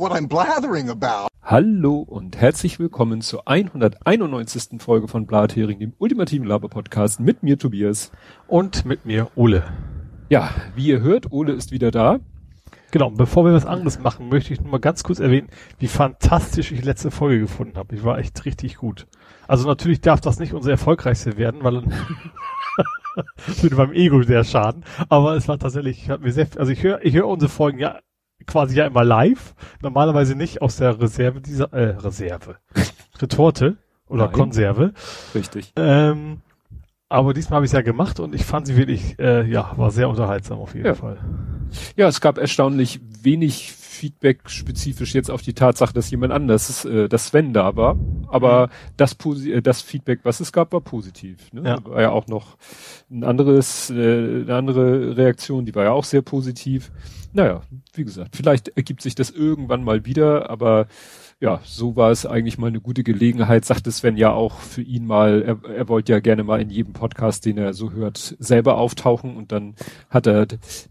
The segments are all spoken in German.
what I'm blathering about. Hallo und herzlich willkommen zur 191. Folge von Blathering, dem ultimativen Laber-Podcast mit mir Tobias. Und mit mir Ole. Ja, wie ihr hört, Ole ist wieder da. Genau, bevor wir was anderes machen, möchte ich nur mal ganz kurz erwähnen, wie fantastisch ich letzte Folge gefunden habe. Ich war echt richtig gut. Also natürlich darf das nicht unsere erfolgreichste werden, weil dann würde beim Ego sehr schaden. Aber es war tatsächlich, hat mir sehr, also ich höre, ich höre unsere Folgen ja quasi ja immer live. Normalerweise nicht aus der Reserve dieser, äh, Reserve. Retorte oder Nein. Konserve. Richtig. Ähm, aber diesmal habe ich es ja gemacht und ich fand sie wirklich, äh, ja, war sehr unterhaltsam auf jeden Ja. Fall. Ja, es gab erstaunlich wenig Feedback spezifisch jetzt auf die Tatsache, dass jemand anders, äh, dass Sven da war. Aber das, Posi äh, das Feedback, was es gab, war positiv. Ne? Ja. War ja auch noch ein anderes, äh, eine andere Reaktion, die war ja auch sehr positiv. Naja, wie gesagt, vielleicht ergibt sich das irgendwann mal wieder, aber ja, so war es eigentlich mal eine gute Gelegenheit, sagte Sven ja auch für ihn mal, er, er wollte ja gerne mal in jedem Podcast, den er so hört, selber auftauchen und dann hat er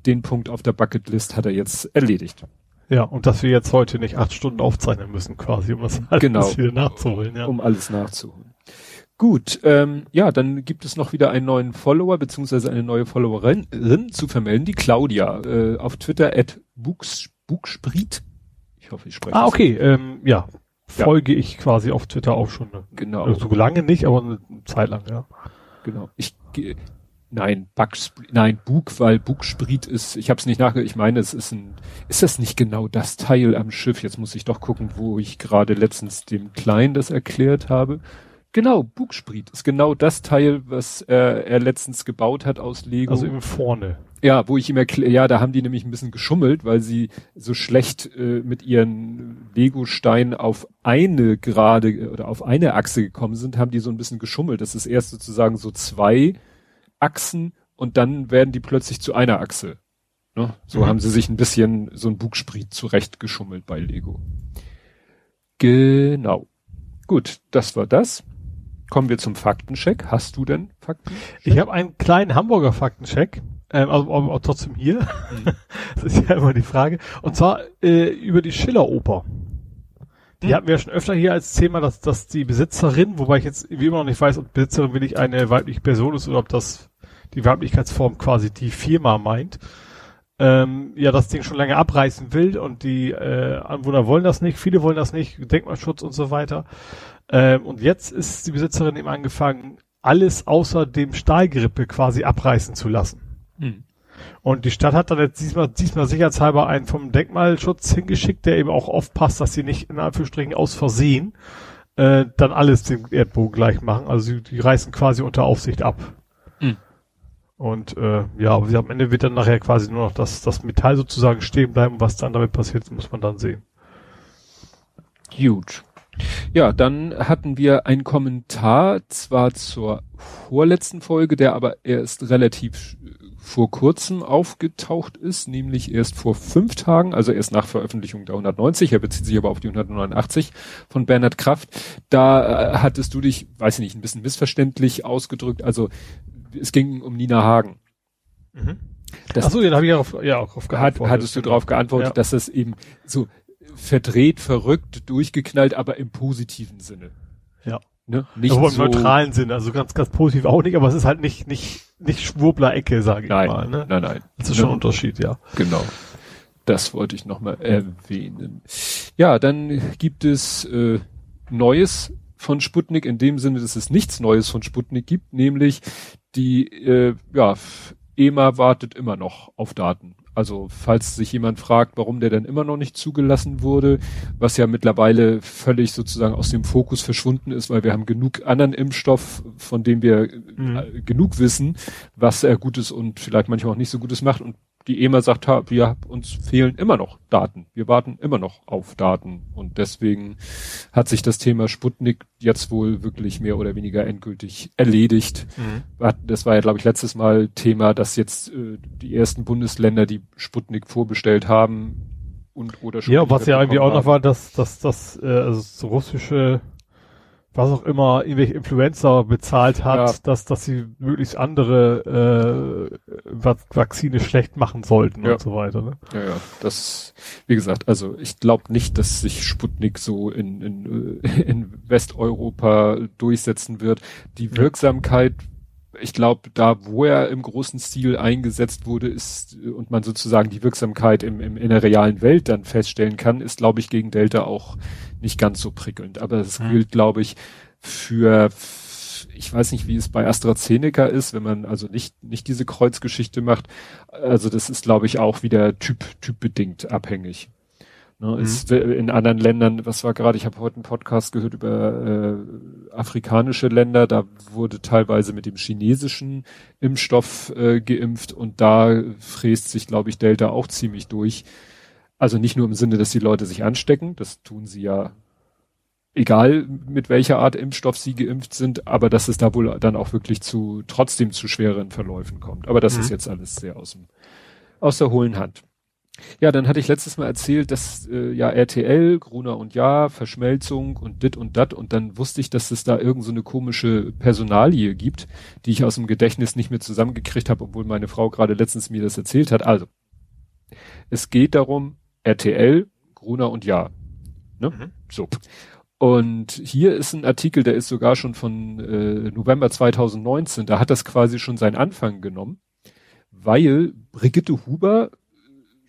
den Punkt auf der Bucketlist hat er jetzt erledigt. Ja, und dass wir jetzt heute nicht acht Stunden aufzeichnen müssen, quasi, um das alles Genau. wieder nachzuholen. Ja. um alles nachzuholen. Gut, ähm, ja, dann gibt es noch wieder einen neuen Follower beziehungsweise eine neue Followerin Rin zu vermelden, die Claudia äh, auf Twitter at Buchs, Buchspriet. Ich hoffe, ich spreche ah, okay, ähm, ja. Ja. Folge ich quasi auf Twitter auch schon. Ne? Genau. Also so lange nicht, aber eine Zeit lang, ja. Genau. Ich nein, Bugspriet, nein, Bug, weil Bugspriet ist, ich habe es nicht nachge, ich meine, es ist ein, ist das nicht genau das Teil am Schiff? Jetzt muss ich doch gucken, wo ich gerade letztens dem Kleinen das erklärt habe. Genau, Bugspriet ist genau das Teil, was äh, er letztens gebaut hat aus Lego. Also eben vorne. Ja, wo ich ihm erkläre, ja, da haben die nämlich ein bisschen geschummelt, weil sie so schlecht äh, mit ihren Lego-Steinen auf eine gerade oder auf eine Achse gekommen sind, haben die so ein bisschen geschummelt. Das ist erst sozusagen so zwei Achsen und dann werden die plötzlich zu einer Achse. Ne? So Mhm. haben sie sich ein bisschen so ein Bugspriet zurecht geschummelt bei Lego. Genau. Gut, das war das. Kommen wir zum Faktencheck. Hast du denn Fakten? Ich habe einen kleinen Hamburger Faktencheck, ähm, also aber auch trotzdem hier. das ist ja immer die Frage. Und zwar äh, über die Schiller-Oper. Die Hm. hatten wir ja schon öfter hier als Thema, dass, dass die Besitzerin, wobei ich jetzt wie immer noch nicht weiß, ob Besitzerin wirklich eine weibliche Person ist oder ob das die Weiblichkeitsform quasi die Firma meint, ähm, ja das Ding schon lange abreißen will und die äh, Anwohner wollen das nicht, viele wollen das nicht, Denkmalschutz und so weiter. Ähm, und jetzt ist die Besitzerin eben angefangen, alles außer dem Stahlgerippe quasi abreißen zu lassen. Hm. Und die Stadt hat dann jetzt diesmal, diesmal sicherheitshalber einen vom Denkmalschutz hingeschickt, der eben auch aufpasst, dass sie nicht in Anführungsstrichen aus Versehen äh, dann alles dem Erdboden gleich machen. Also sie, die reißen quasi unter Aufsicht ab. Und äh, ja, aber am Ende wird dann nachher quasi nur noch das, das Metall sozusagen stehen bleiben. Was dann damit passiert, muss man dann sehen. Gut. Ja, dann hatten wir einen Kommentar, zwar zur vorletzten Folge, der aber erst relativ äh, vor kurzem aufgetaucht ist, nämlich erst vor fünf Tagen, also erst nach Veröffentlichung der 190, er bezieht sich aber auf die 189 von Bernhard Kraft. Da äh, hattest du dich, weiß ich nicht, ein bisschen missverständlich ausgedrückt, also es ging um Nina Hagen. Das- Ach so, den habe ich ja, auf, ja auch auf hat, geantwortet. hattest du darauf geantwortet, Ja. dass das eben so verdreht, verrückt, durchgeknallt, aber im positiven Sinne. Ja. Ne? Nicht Aber im so, neutralen Sinn, also ganz, ganz positiv auch nicht, aber es ist halt nicht, nicht, nicht Schwurbler-Ecke, sage ich Nein, mal. Ne? nein, nein. Das ist schon ein Ne? Unterschied, ja. Genau. Das wollte ich nochmal erwähnen. Ja, dann gibt es äh, Neues von Sputnik in dem Sinne, dass es nichts Neues von Sputnik gibt, nämlich die äh, ja, EMA wartet immer noch auf Daten. Also falls sich jemand fragt, warum der denn immer noch nicht zugelassen wurde, was ja mittlerweile völlig sozusagen aus dem Fokus verschwunden ist, weil wir haben genug anderen Impfstoff, von dem wir Mhm. äh, genug wissen, was er Gutes und vielleicht manchmal auch nicht so Gutes macht. Und die EMA sagt, ha, wir, uns fehlen immer noch Daten. Wir warten immer noch auf Daten. Und deswegen hat sich das Thema Sputnik jetzt wohl wirklich mehr oder weniger endgültig erledigt. Hat- Das war ja, glaube ich, letztes Mal Thema, dass jetzt äh, die ersten Bundesländer, die Sputnik vorbestellt haben und oder schon Ja, was ja irgendwie auch noch war, dass, dass, dass äh, also das russische was auch immer irgendwelche Influencer bezahlt hat, ja. dass, dass sie möglichst andere äh, Vakzine schlecht machen sollten ja. und so weiter. Ne? Ja, ja. Das, wie gesagt, also ich glaube nicht, dass sich Sputnik so in, in, äh, in Westeuropa durchsetzen wird. Die Wirksamkeit ich glaube, da, wo er im großen Stil eingesetzt wurde, ist und man sozusagen die Wirksamkeit im, im, in der realen Welt dann feststellen kann, ist, glaube ich, gegen Delta auch nicht ganz so prickelnd. Aber es mhm. gilt, glaube ich, für ich weiß nicht, wie es bei AstraZeneca ist, wenn man also nicht nicht diese Kreuzgeschichte macht. Also das ist, glaube ich, auch wieder typ typbedingt abhängig. Ne, mhm. ist in anderen Ländern, was war gerade, ich habe heute einen Podcast gehört über äh, afrikanische Länder, da wurde teilweise mit dem chinesischen Impfstoff äh, geimpft und da fräst sich, glaube ich, Delta auch ziemlich durch. Also nicht nur im Sinne, dass die Leute sich anstecken, das tun sie ja egal mit welcher Art Impfstoff sie geimpft sind, aber dass es da wohl dann auch wirklich zu trotzdem zu schweren Verläufen kommt. Aber das mhm. ist jetzt alles sehr aus dem aus der hohlen Hand. Ja, dann hatte ich letztes Mal erzählt, dass äh, ja RTL, Gruner und Ja, Verschmelzung und dit und dat und dann wusste ich, dass es da irgend so eine komische Personalie gibt, die ich aus dem Gedächtnis nicht mehr zusammengekriegt habe, obwohl meine Frau gerade letztens mir das erzählt hat. Also, es geht darum, RTL, Gruner und Ja. Ne? Mhm. So. Und hier ist ein Artikel, der ist sogar schon von äh, November 2019, da hat das quasi schon seinen Anfang genommen, weil Brigitte Huber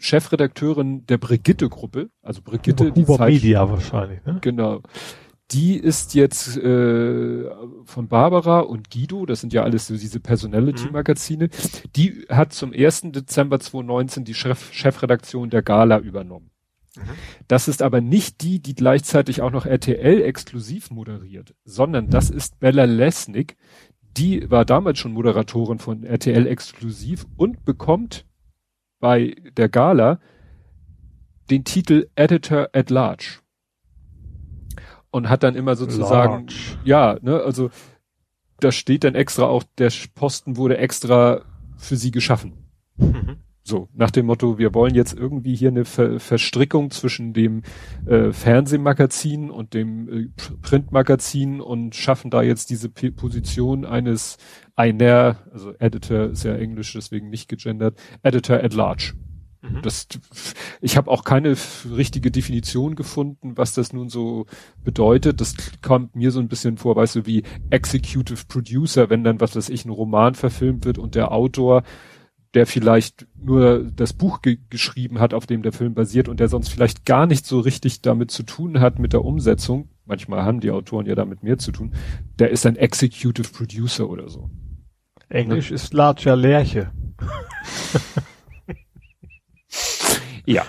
Chefredakteurin der Brigitte-Gruppe, also Brigitte, Huber, die Huber Media wahrscheinlich, ne? Genau. Die ist jetzt äh, von Barbara und Guido, das sind ja alles so diese Personality-Magazine, mhm. die hat zum 1. Dezember 2019 die Chef Chefredaktion der Gala übernommen. Mhm. Das ist aber nicht die, die gleichzeitig auch noch RTL exklusiv moderiert, sondern das ist Bella Lesnick. Die war damals schon Moderatorin von RTL exklusiv und bekommt bei der Gala den Titel Editor at Large. Und hat dann immer sozusagen, Large. ja, ne, also da steht dann extra auch, der Posten wurde extra für sie geschaffen. Mhm. So, nach dem Motto, wir wollen jetzt irgendwie hier eine Ver Verstrickung zwischen dem äh, Fernsehmagazin und dem äh, Printmagazin und schaffen da jetzt diese P Position eines einer, also Editor ist ja Englisch, deswegen nicht gegendert, Editor at Large. Mhm. Das, ich habe auch keine richtige Definition gefunden, was das nun so bedeutet. Das kommt mir so ein bisschen vor, weißt du, wie Executive Producer, wenn dann, was weiß ich, ein Roman verfilmt wird und der Autor der vielleicht nur das Buch ge geschrieben hat, auf dem der Film basiert und der sonst vielleicht gar nicht so richtig damit zu tun hat mit der Umsetzung, manchmal haben die Autoren ja damit mehr zu tun, der ist ein Executive Producer oder so. Englisch ne? ist larger Lerche. ja.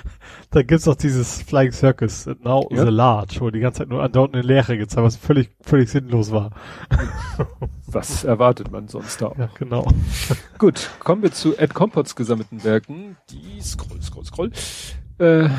Da gibt's auch dieses Flying Circus, Now ja. the Large, wo die ganze Zeit nur andauernd eine Leere gezeigt, was völlig, völlig sinnlos war. was erwartet man sonst da auch? Ja, genau. Gut, kommen wir zu Ed Compots gesammelten Werken. Die scroll, scroll, scroll. Äh,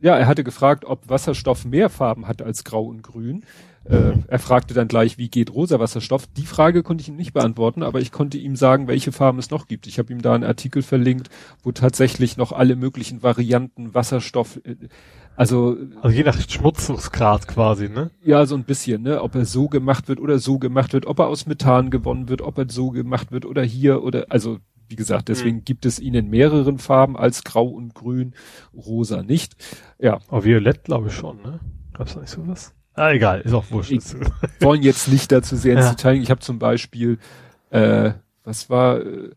ja, er hatte gefragt, ob Wasserstoff mehr Farben hat als Grau und Grün. Äh, er fragte dann gleich, wie geht rosa Wasserstoff? Die Frage konnte ich ihm nicht beantworten, aber ich konnte ihm sagen, welche Farben es noch gibt. Ich habe ihm da einen Artikel verlinkt, wo tatsächlich noch alle möglichen Varianten Wasserstoff, äh, also also je nach Schmutzungsgrad quasi, ne? Ja, so ein bisschen, ne? Ob er so gemacht wird oder so gemacht wird, ob er aus Methan gewonnen wird, ob er so gemacht wird oder hier oder also wie gesagt, deswegen mhm. gibt es ihn in mehreren Farben als Grau und Grün, Rosa nicht. Ja. Aber Violett glaube ich schon, ne? Gab's da nicht sowas? Ah, egal, ist auch wurscht. Ich wollen jetzt nicht dazu sehr ins ja. Detail. Ich habe zum Beispiel, äh, was war äh,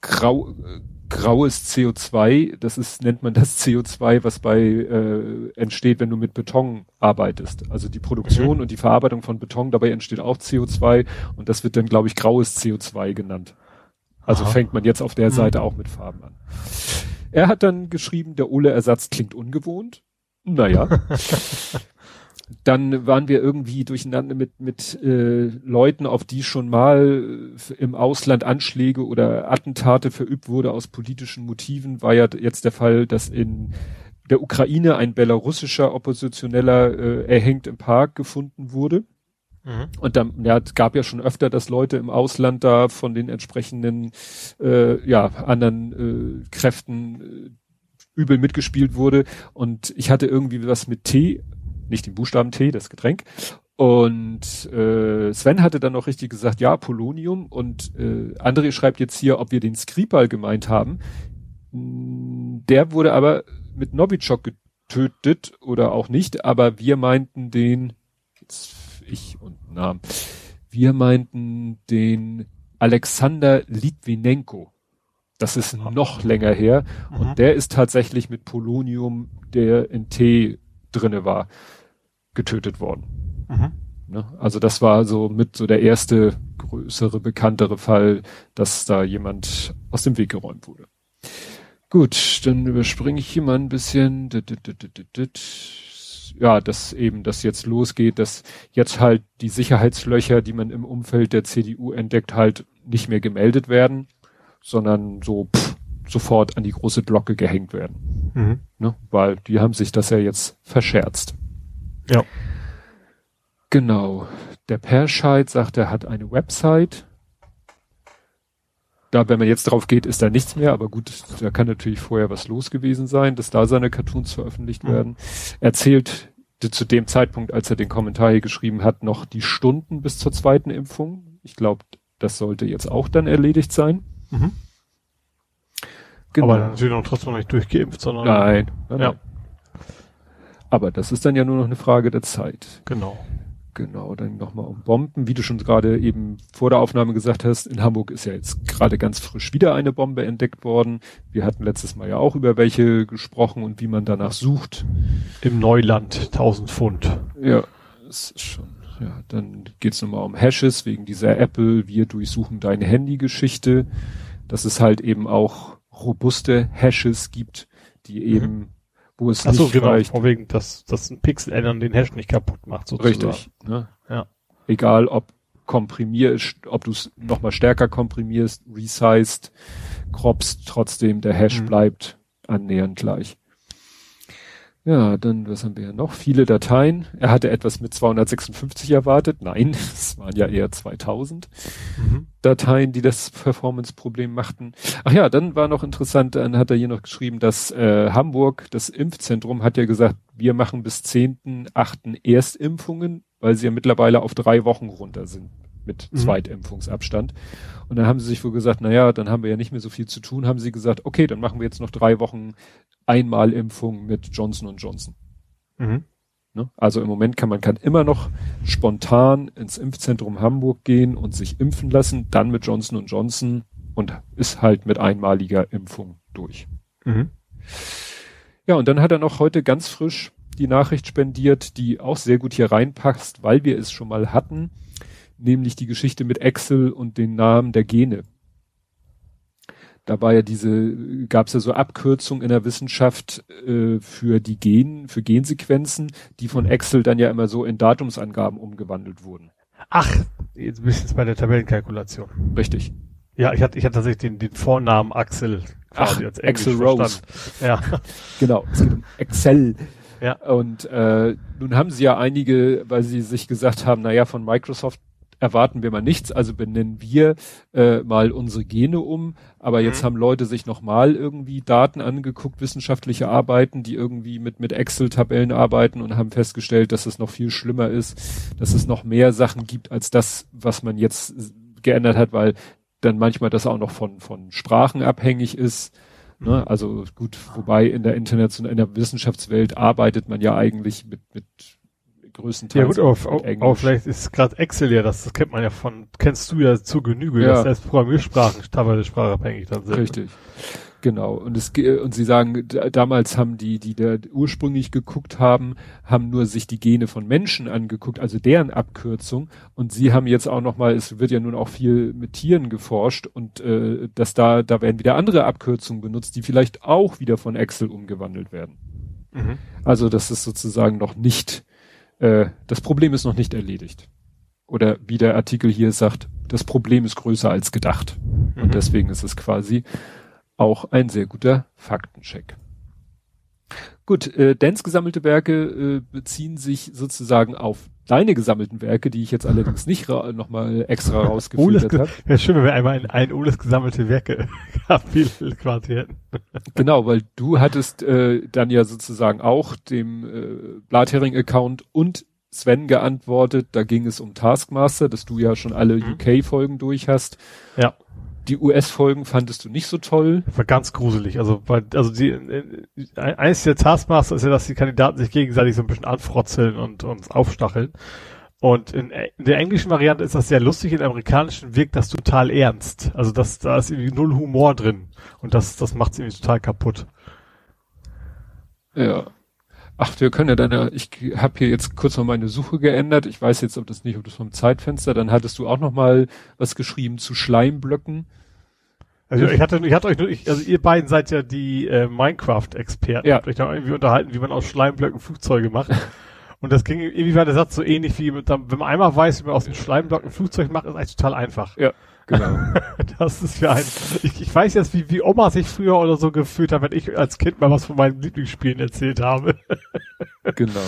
grau, äh, graues CO2, das ist, nennt man das CO2, was bei äh, entsteht, wenn du mit Beton arbeitest. Also die Produktion mhm. und die Verarbeitung von Beton, dabei entsteht auch CO2 und das wird dann, glaube ich, graues CO2 genannt. Also Aha. fängt man jetzt auf der mhm. Seite mhm. auch mit Farben an. Er hat dann geschrieben, der Ole-Ersatz klingt ungewohnt. Naja. dann waren wir irgendwie durcheinander mit mit äh, Leuten, auf die schon mal äh, im Ausland Anschläge oder Attentate verübt wurde aus politischen Motiven. War ja jetzt der Fall, dass in der Ukraine ein belarussischer Oppositioneller äh, erhängt im Park gefunden wurde. Mhm. Und dann, ja, es gab ja schon öfter, dass Leute im Ausland da von den entsprechenden, äh, ja, anderen äh, Kräften äh, übel mitgespielt wurde. Und ich hatte irgendwie was mit Tee nicht den Buchstaben T, das Getränk. Und äh, Sven hatte dann noch richtig gesagt, ja, Polonium. Und äh, André schreibt jetzt hier, ob wir den Skripal gemeint haben. Der wurde aber mit Novichok getötet oder auch nicht, aber wir meinten den, jetzt ich und Namen, wir meinten den Alexander Litvinenko. Das ist noch länger her. Mhm. Und der ist tatsächlich mit Polonium, der in Tee drinne war, getötet worden. Mhm. Ne? Also das war so mit so der erste größere, bekanntere Fall, dass da jemand aus dem Weg geräumt wurde. Gut, dann überspringe ich hier mal ein bisschen. Ja, dass eben das jetzt losgeht, dass jetzt halt die Sicherheitslöcher, die man im Umfeld der CDU entdeckt, halt nicht mehr gemeldet werden, sondern so pff, sofort an die große Glocke gehängt werden. Mhm. Ne? Weil die haben sich das ja jetzt verscherzt. Ja. Genau. Der Perscheid sagt, er hat eine Website. Da, wenn man jetzt drauf geht, ist da nichts mehr, aber gut, da kann natürlich vorher was los gewesen sein, dass da seine Cartoons veröffentlicht mhm. werden. Er zählt zu dem Zeitpunkt, als er den Kommentar hier geschrieben hat, noch die Stunden bis zur zweiten Impfung. Ich glaube, das sollte jetzt auch dann erledigt sein. Mhm. Genau. Aber natürlich noch trotzdem noch nicht durchgeimpft, sondern. Nein. nein ja. Aber das ist dann ja nur noch eine Frage der Zeit. Genau. Genau, dann nochmal um Bomben. Wie du schon gerade eben vor der Aufnahme gesagt hast, in Hamburg ist ja jetzt gerade ganz frisch wieder eine Bombe entdeckt worden. Wir hatten letztes Mal ja auch über welche gesprochen und wie man danach sucht. Im Neuland, 1000 Pfund. Ja, das ist schon. Ja, dann geht's nochmal um Hashes wegen dieser Apple, wir durchsuchen deine Handy-Geschichte. Dass es halt eben auch robuste Hashes gibt, die mhm. Wo es Ach so, nicht genau, reicht. Von wegen, dass, dass ein Pixel ändern den Hash nicht kaputt macht, sozusagen. Richtig. Ne? Ja. Egal, ob komprimierst, ob du es nochmal stärker komprimierst, resized, croppst, trotzdem der Hash mhm. bleibt annähernd gleich. Ja, dann, was haben wir ja noch? Viele Dateien. Er hatte etwas mit 256 erwartet. Nein, es waren ja eher 2000 mhm. Dateien, die das Performance-Problem machten. Ach ja, dann war noch interessant, dann hat er hier noch geschrieben, dass äh, Hamburg, das Impfzentrum, hat ja gesagt, wir machen bis 10.8. Erstimpfungen, weil sie ja mittlerweile auf drei Wochen runter sind mit mhm. Zweitimpfungsabstand. Und dann haben sie sich wohl gesagt, na ja, dann haben wir ja nicht mehr so viel zu tun, haben sie gesagt, okay, dann machen wir jetzt noch drei Wochen Einmalimpfung mit Johnson Johnson. Mhm. Ne? Also im Moment kann man kann immer noch spontan ins Impfzentrum Hamburg gehen und sich impfen lassen, dann mit Johnson Johnson und ist halt mit einmaliger Impfung durch. Mhm. Ja, und dann hat er noch heute ganz frisch die Nachricht spendiert, die auch sehr gut hier reinpasst, weil wir es schon mal hatten nämlich die Geschichte mit Excel und den Namen der Gene. Da war ja diese, gab es ja so Abkürzungen in der Wissenschaft äh, für die Gen, für Gensequenzen, die von Excel dann ja immer so in Datumsangaben umgewandelt wurden. Ach, jetzt bist du jetzt bei der Tabellenkalkulation. Richtig. Ja, ich hatte, ich hatte tatsächlich den, den Vornamen Axel quasi Ach, als Axel Rose. Ja. genau, es geht um Excel. Ja. Und äh, nun haben sie ja einige, weil sie sich gesagt haben, naja, von Microsoft erwarten wir mal nichts, also benennen wir äh, mal unsere Gene um. Aber jetzt mhm. haben Leute sich nochmal irgendwie Daten angeguckt, wissenschaftliche Arbeiten, die irgendwie mit, mit Excel-Tabellen arbeiten und haben festgestellt, dass es noch viel schlimmer ist, dass es noch mehr Sachen gibt als das, was man jetzt geändert hat, weil dann manchmal das auch noch von, von Sprachen abhängig ist. Ne? Mhm. Also gut, wobei in der internationalen, in der Wissenschaftswelt arbeitet man ja eigentlich mit, mit größtenteils. Ja gut, auf, auf, auf vielleicht ist gerade Excel ja, das, das kennt man ja von, kennst du ja zur Genüge, ja. dass erst Programmiersprachen teilweise sprachabhängig dann sind. Richtig. Genau. Und es und sie sagen, damals haben die, die da ursprünglich geguckt haben, haben nur sich die Gene von Menschen angeguckt, also deren Abkürzung. Und sie haben jetzt auch noch mal, es wird ja nun auch viel mit Tieren geforscht und äh, dass da, da werden wieder andere Abkürzungen benutzt, die vielleicht auch wieder von Excel umgewandelt werden. Mhm. Also das ist sozusagen noch nicht äh, das Problem ist noch nicht erledigt. Oder wie der Artikel hier sagt, das Problem ist größer als gedacht. Mhm. Und deswegen ist es quasi auch ein sehr guter Faktencheck. Gut, äh, Dens gesammelte Werke äh, beziehen sich sozusagen auf deine gesammelten Werke, die ich jetzt allerdings nicht nochmal extra rausgefiltert habe. Wäre schön, wenn wir einmal ein, ein Oles gesammelte Werke quasi hätten. genau, weil du hattest äh, dann ja sozusagen auch dem äh, Blathering-Account und Sven geantwortet, da ging es um Taskmaster, dass du ja schon alle Mhm. UK-Folgen durch hast. Ja. Die US-Folgen fandest du nicht so toll. War ganz gruselig. Also, weil, also die, äh, eins der Taskmaster ist ja, dass die Kandidaten sich gegenseitig so ein bisschen anfrotzeln und uns aufstacheln. Und in, in der englischen Variante ist das sehr lustig, in der amerikanischen wirkt das total ernst. Also das, da ist irgendwie null Humor drin. Und das, das macht es irgendwie total kaputt. Ja. Ach, wir können ja dann, ja- ich habe hier jetzt kurz noch meine Suche geändert. Ich weiß jetzt, ob das nicht, ob das vom Zeitfenster, dann hattest du auch noch mal was geschrieben zu Schleimblöcken. Also ich hatte, ich hatte euch nur, ich, also ihr beiden seid ja die äh, Minecraft-Experten. Ja. Habt euch da irgendwie unterhalten, wie man aus Schleimblöcken Flugzeuge macht. Und das ging, irgendwie war der Satz so ähnlich wie, mit, wenn man einmal weiß, wie man aus dem Schleimblock ein Flugzeug macht, ist eigentlich total einfach. Ja, genau. Das ist für ein, ich, ich weiß jetzt, wie, wie Oma sich früher oder so gefühlt hat, wenn ich als Kind mal was von meinen Lieblingsspielen erzählt habe. genau.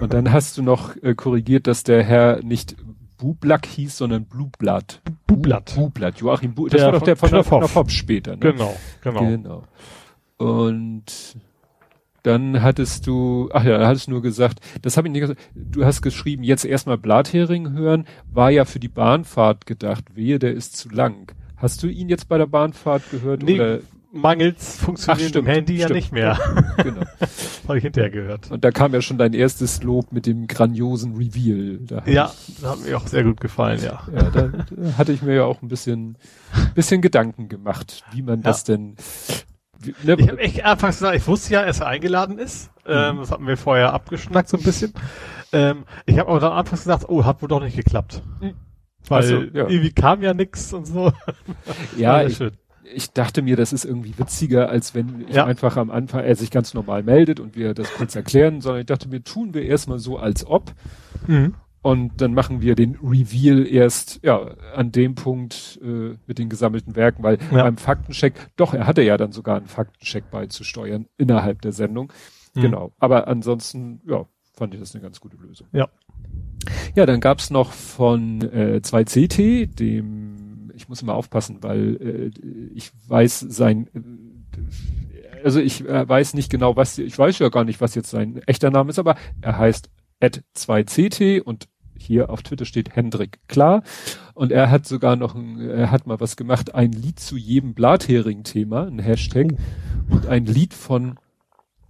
Und dann hast du noch äh, korrigiert, dass der Herr nicht Bublack hieß, sondern Blublatt. Bublatt. Bublatt. Joachim Bu das Der war doch von der von Knopf Hoff. Knopf später, ne? Genau, genau. Genau. Und dann hattest du, ach ja, da hattest du nur gesagt, das habe ich nicht gesagt, du hast geschrieben, jetzt erstmal Blathering hören, war ja für die Bahnfahrt gedacht, wehe, der ist zu lang. Hast du ihn jetzt bei der Bahnfahrt gehört? Nee, oder? Mangels Ach, funktioniert stimmt, im Handy ja nicht mehr. genau. Habe ich hinterher gehört. Und da kam ja schon dein erstes Lob mit dem grandiosen Reveal. Da Ja, ich, das hat mir auch sehr gut gefallen, ja. ja da, da hatte ich mir ja auch ein bisschen, bisschen Gedanken gemacht, wie man das denn, ne, Ich habe echt anfangs gesagt, ich wusste ja, dass er eingeladen ist. Ähm, Mhm. das hatten wir vorher abgeschnackt so ein bisschen. Ähm, ich habe aber dann anfangs gesagt, oh, hat wohl doch nicht geklappt. Mhm. Weil so, ja. irgendwie kam ja nix und so. ja, ich, schön. ich dachte mir, das ist irgendwie witziger, als wenn ich Ja. einfach am Anfang, er sich ganz normal meldet und wir das kurz erklären, sondern ich dachte mir, tun wir erstmal so, als ob. Mhm. Und dann machen wir den Reveal erst, ja, an dem Punkt äh, mit den gesammelten Werken, weil Ja. beim Faktencheck, doch, er hatte ja dann sogar einen Faktencheck beizusteuern innerhalb der Sendung. Mhm. Genau. Aber ansonsten, ja, fand ich das eine ganz gute Lösung. Ja. Ja, dann gab's noch von äh, 2CT, dem, ich muss immer aufpassen, weil äh, ich weiß sein, äh, also ich äh, weiß nicht genau, was, ich weiß ja gar nicht, was jetzt sein echter Name ist, aber er heißt at 2CT und hier auf Twitter steht Hendrik Klar. Und er hat sogar noch ein, er hat mal was gemacht, ein Lied zu jedem Blathering-Thema, ein Hashtag und ein Lied von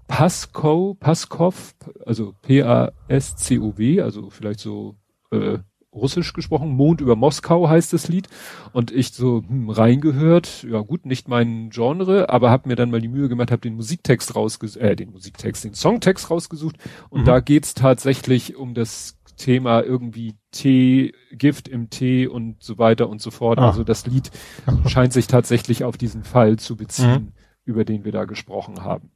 Pasco, Paskov, also P-A-S-C-O-W, also vielleicht so äh, russisch gesprochen, Mond über Moskau heißt das Lied. Und ich so hm, reingehört, ja gut, nicht mein Genre, aber habe mir dann mal die Mühe gemacht, habe den Musiktext rausgesucht, äh, den Musiktext, den Songtext rausgesucht. Und Mhm. da geht's tatsächlich um das Thema irgendwie Tee, Gift im Tee und so weiter und so fort. Ah. Also das Lied scheint sich tatsächlich auf diesen Fall zu beziehen, Mhm. über den wir da gesprochen haben.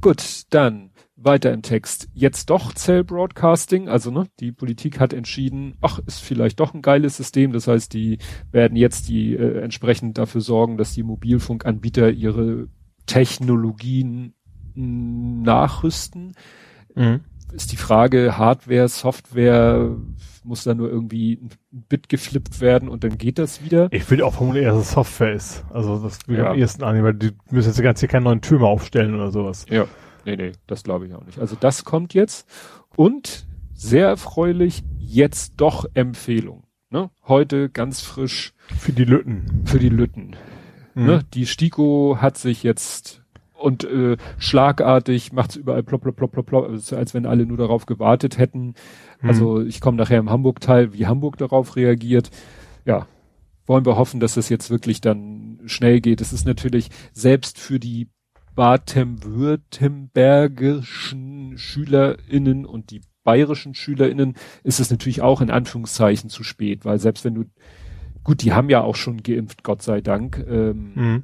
Gut, dann weiter im Text. Jetzt doch Cell Broadcasting, also ne, die Politik hat entschieden, ach, ist vielleicht doch ein geiles System. Das heißt, die werden jetzt die äh, entsprechend dafür sorgen, dass die Mobilfunkanbieter ihre Technologien nachrüsten. Mhm. Ist die Frage, Hardware, Software, muss da nur irgendwie ein Bit geflippt werden und dann geht das wieder? Ich würde auch vermuten, dass es Software ist. Also das würde Ja. am ehesten annehmen, weil die müssen jetzt ganz hier keinen neuen Türme aufstellen oder sowas. Ja. Nee, nee, das glaube ich auch nicht. Also das kommt jetzt. Und sehr erfreulich, jetzt doch Empfehlung. Ne? Heute ganz frisch Für die Lütten. für die Lütten. Mhm. Ne? Die Stiko hat sich jetzt und äh, schlagartig macht's überall plopp, plopp, plopp, plopp, plopp, also als wenn alle nur darauf gewartet hätten. Mhm. Also ich komme nachher im Hamburg-Teil, wie Hamburg darauf reagiert. Ja, wollen wir hoffen, dass das jetzt wirklich dann schnell geht. Es ist natürlich selbst für die baden-württembergischen SchülerInnen und die bayerischen SchülerInnen ist es natürlich auch in Anführungszeichen zu spät, weil selbst wenn du, gut, die haben ja auch schon geimpft, Gott sei Dank. Ähm, Mhm.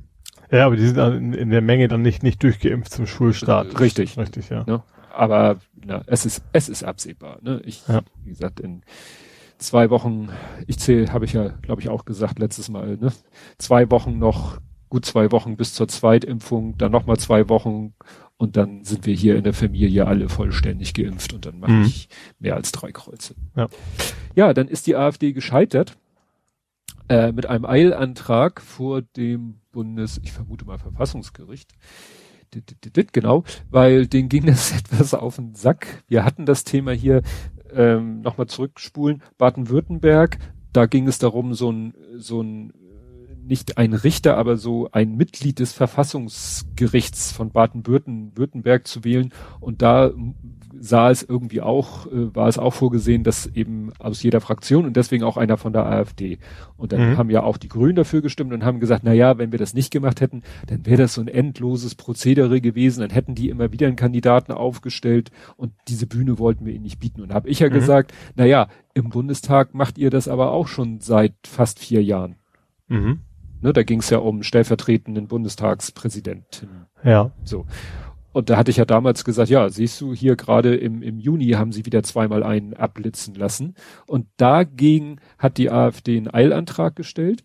Ja, aber die sind dann in, der Menge dann nicht, nicht durchgeimpft zum Schulstart. Richtig. Richtig, ja. Ne? Aber na, es ist es ist absehbar. Ne? Ich, Ja. wie gesagt, in zwei Wochen, ich zähle, habe ich ja, glaube ich, auch gesagt letztes Mal, ne? zwei Wochen noch, gut zwei Wochen bis zur Zweitimpfung, dann nochmal zwei Wochen und dann sind wir hier in der Familie alle vollständig geimpft und dann mache Mhm. ich mehr als drei Kreuze. Ja. ja, dann ist die AfD gescheitert äh, mit einem Eilantrag vor dem Bundes, ich vermute mal Verfassungsgericht. genau, weil denen ging das etwas auf den Sack. Wir hatten das Thema hier ähm, nochmal zurückspulen. Baden-Württemberg, da ging es darum, so ein, so ein nicht ein Richter, aber so ein Mitglied des Verfassungsgerichts von Baden-Württemberg zu wählen. Und da sah es irgendwie auch, äh, war es auch vorgesehen, dass eben aus jeder Fraktion und deswegen auch einer von der AfD. Und dann mhm. haben ja auch die Grünen dafür gestimmt und haben gesagt, na ja, wenn wir das nicht gemacht hätten, dann wäre das so ein endloses Prozedere gewesen, dann hätten die immer wieder einen Kandidaten aufgestellt und diese Bühne wollten wir ihnen nicht bieten. Und habe ich ja mhm. gesagt, na ja, im Bundestag macht ihr das aber auch schon seit fast vier Jahren. Mhm. Ne, da ging es ja um stellvertretenden Bundestagspräsidenten. Ja. So. Und da hatte ich ja damals gesagt, ja, siehst du, hier gerade im, im Juni haben sie wieder zweimal einen abblitzen lassen. Und dagegen hat die AfD einen Eilantrag gestellt.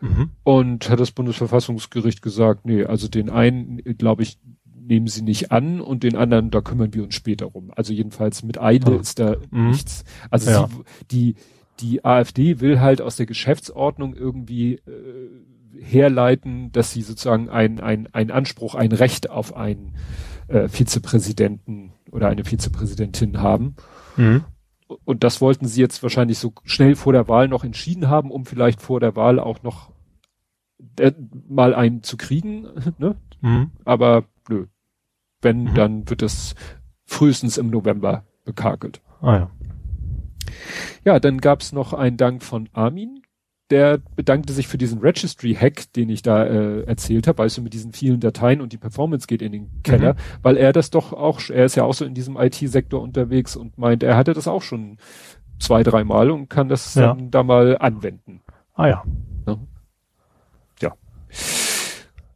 Mhm. Und hat das Bundesverfassungsgericht gesagt, nee, also den einen, glaube ich, nehmen sie nicht an und den anderen, da kümmern wir uns später rum. Also jedenfalls mit Eile oh. ist da mhm. nichts. Also ja. sie, die, die AfD will halt aus der Geschäftsordnung irgendwie äh, herleiten, dass sie sozusagen ein, ein, ein Anspruch, ein Recht auf einen äh, Vizepräsidenten oder eine Vizepräsidentin haben. Mhm. Und das wollten sie jetzt wahrscheinlich so schnell vor der Wahl noch entschieden haben, um vielleicht vor der Wahl auch noch äh, mal einen zu kriegen. Ne? Mhm. Aber nö. Wenn, mhm. dann wird es frühestens im November bekakelt. Ah ja. Ja, dann gab's noch einen Dank von Armin der bedankte sich für diesen Registry-Hack, den ich da äh, erzählt habe, weißt du, mit diesen vielen Dateien und die Performance geht in den Keller, mhm. weil er das doch auch, er ist ja auch so in diesem IT-Sektor unterwegs und meint, er hatte das auch schon zwei, dreimal und kann das ja. dann da mal anwenden. Ah ja. Ja. ja.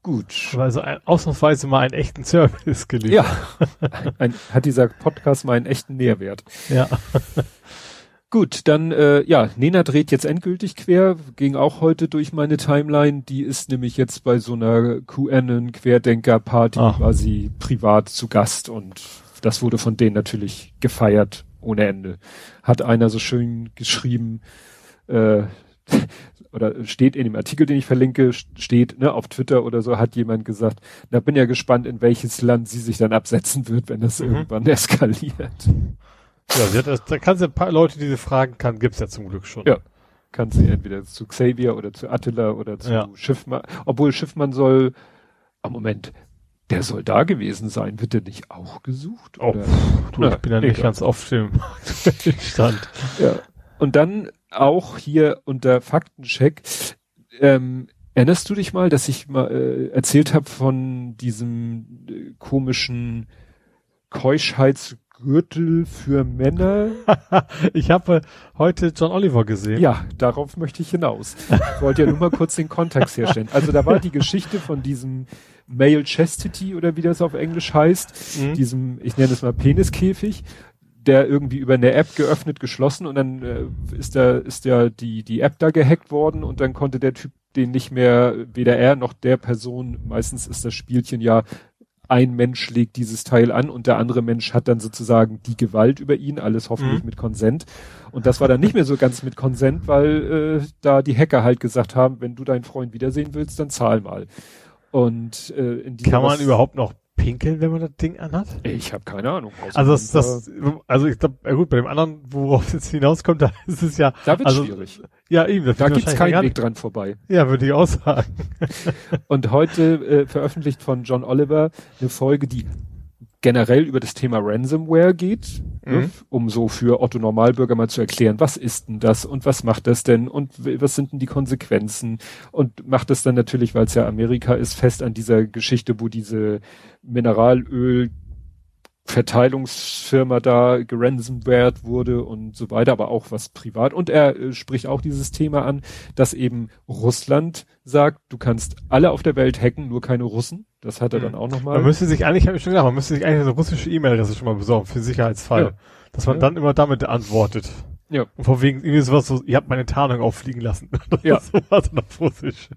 Gut. Also ein, ausnahmsweise mal einen echten Service geliefert. Ja. Ein, hat dieser Podcast mal einen echten Nährwert. Ja. Gut, dann äh, ja, Nena dreht jetzt endgültig quer, ging auch heute durch meine Timeline. Die ist nämlich jetzt bei so einer QAnon Querdenker Party Ach. quasi privat zu Gast und das wurde von denen natürlich gefeiert ohne Ende. Hat einer so schön geschrieben, äh, oder steht in dem Artikel, den ich verlinke, steht, ne, auf Twitter oder so, hat jemand gesagt, da bin ja gespannt, in welches Land sie sich dann absetzen wird, wenn das mhm. irgendwann eskaliert. Ja, das, da kann sie ein paar Leute, die sie fragen kann, gibt's ja zum Glück schon. Ja. Kann sie entweder zu Xavier oder zu Attila oder zu ja. Schiffmann. Obwohl Schiffmann soll, oh Moment, der soll da gewesen sein. Wird der nicht auch gesucht? Oh, du, Na, ich bin ja nicht ganz auf dem Stand. Ja. Und dann auch hier unter Faktencheck, ähm, erinnerst du dich mal, dass ich mal äh, erzählt habe von diesem äh, komischen Keuschheits Gürtel für Männer. ich habe heute John Oliver gesehen. Ja, darauf möchte ich hinaus. Ich wollte ja nur mal kurz den Kontext herstellen. Also da war die Geschichte von diesem Male Chastity oder wie das auf Englisch heißt, mhm. diesem, ich nenne es mal Peniskäfig, der irgendwie über eine App geöffnet, geschlossen und dann äh, ist da ist ja die die App da gehackt worden und dann konnte der Typ den nicht mehr weder er noch der Person meistens ist das Spielchen ja ein Mensch legt dieses Teil an und der andere Mensch hat dann sozusagen die Gewalt über ihn, alles hoffentlich mhm. mit Konsent. Und das war dann nicht mehr so ganz mit Konsent, weil äh, da die Hacker halt gesagt haben, wenn du deinen Freund wiedersehen willst, dann zahl mal. Und äh, in Kann man überhaupt noch pinkeln, wenn man das Ding anhat? Ich habe keine Ahnung. Also das, das, also ich glaube, ja gut, bei dem anderen, worauf es jetzt hinauskommt, da ist es ja. Da wird also, schwierig. Ja, eben. Da gibt's keinen Weg dran vorbei. Ja, würde ich auch sagen. Und heute äh, veröffentlicht von John Oliver eine Folge, die generell über das Thema Ransomware geht, ne, mhm. ne, um so für Otto Normalbürger mal zu erklären, was ist denn das und was macht das denn und was sind denn die Konsequenzen und macht das dann natürlich, weil es ja Amerika ist, fest an dieser Geschichte, wo diese Mineralöl Verteilungsfirma da geransomwared wurde und so weiter, aber auch was privat. Und er äh, spricht auch dieses Thema an, dass eben Russland sagt, du kannst alle auf der Welt hacken, nur keine Russen. Das hat er dann mhm. auch nochmal. Man müsste sich eigentlich, habe ich schon gesagt, man müsste sich eigentlich eine russische E-Mail-Adresse schon mal besorgen für Sicherheitsfall. Ja. Dass man ja. dann immer damit antwortet. Ja. Und vor wegen irgendwie sowas so, ihr habt meine Tarnung auffliegen lassen. ja. so was auf Russisch.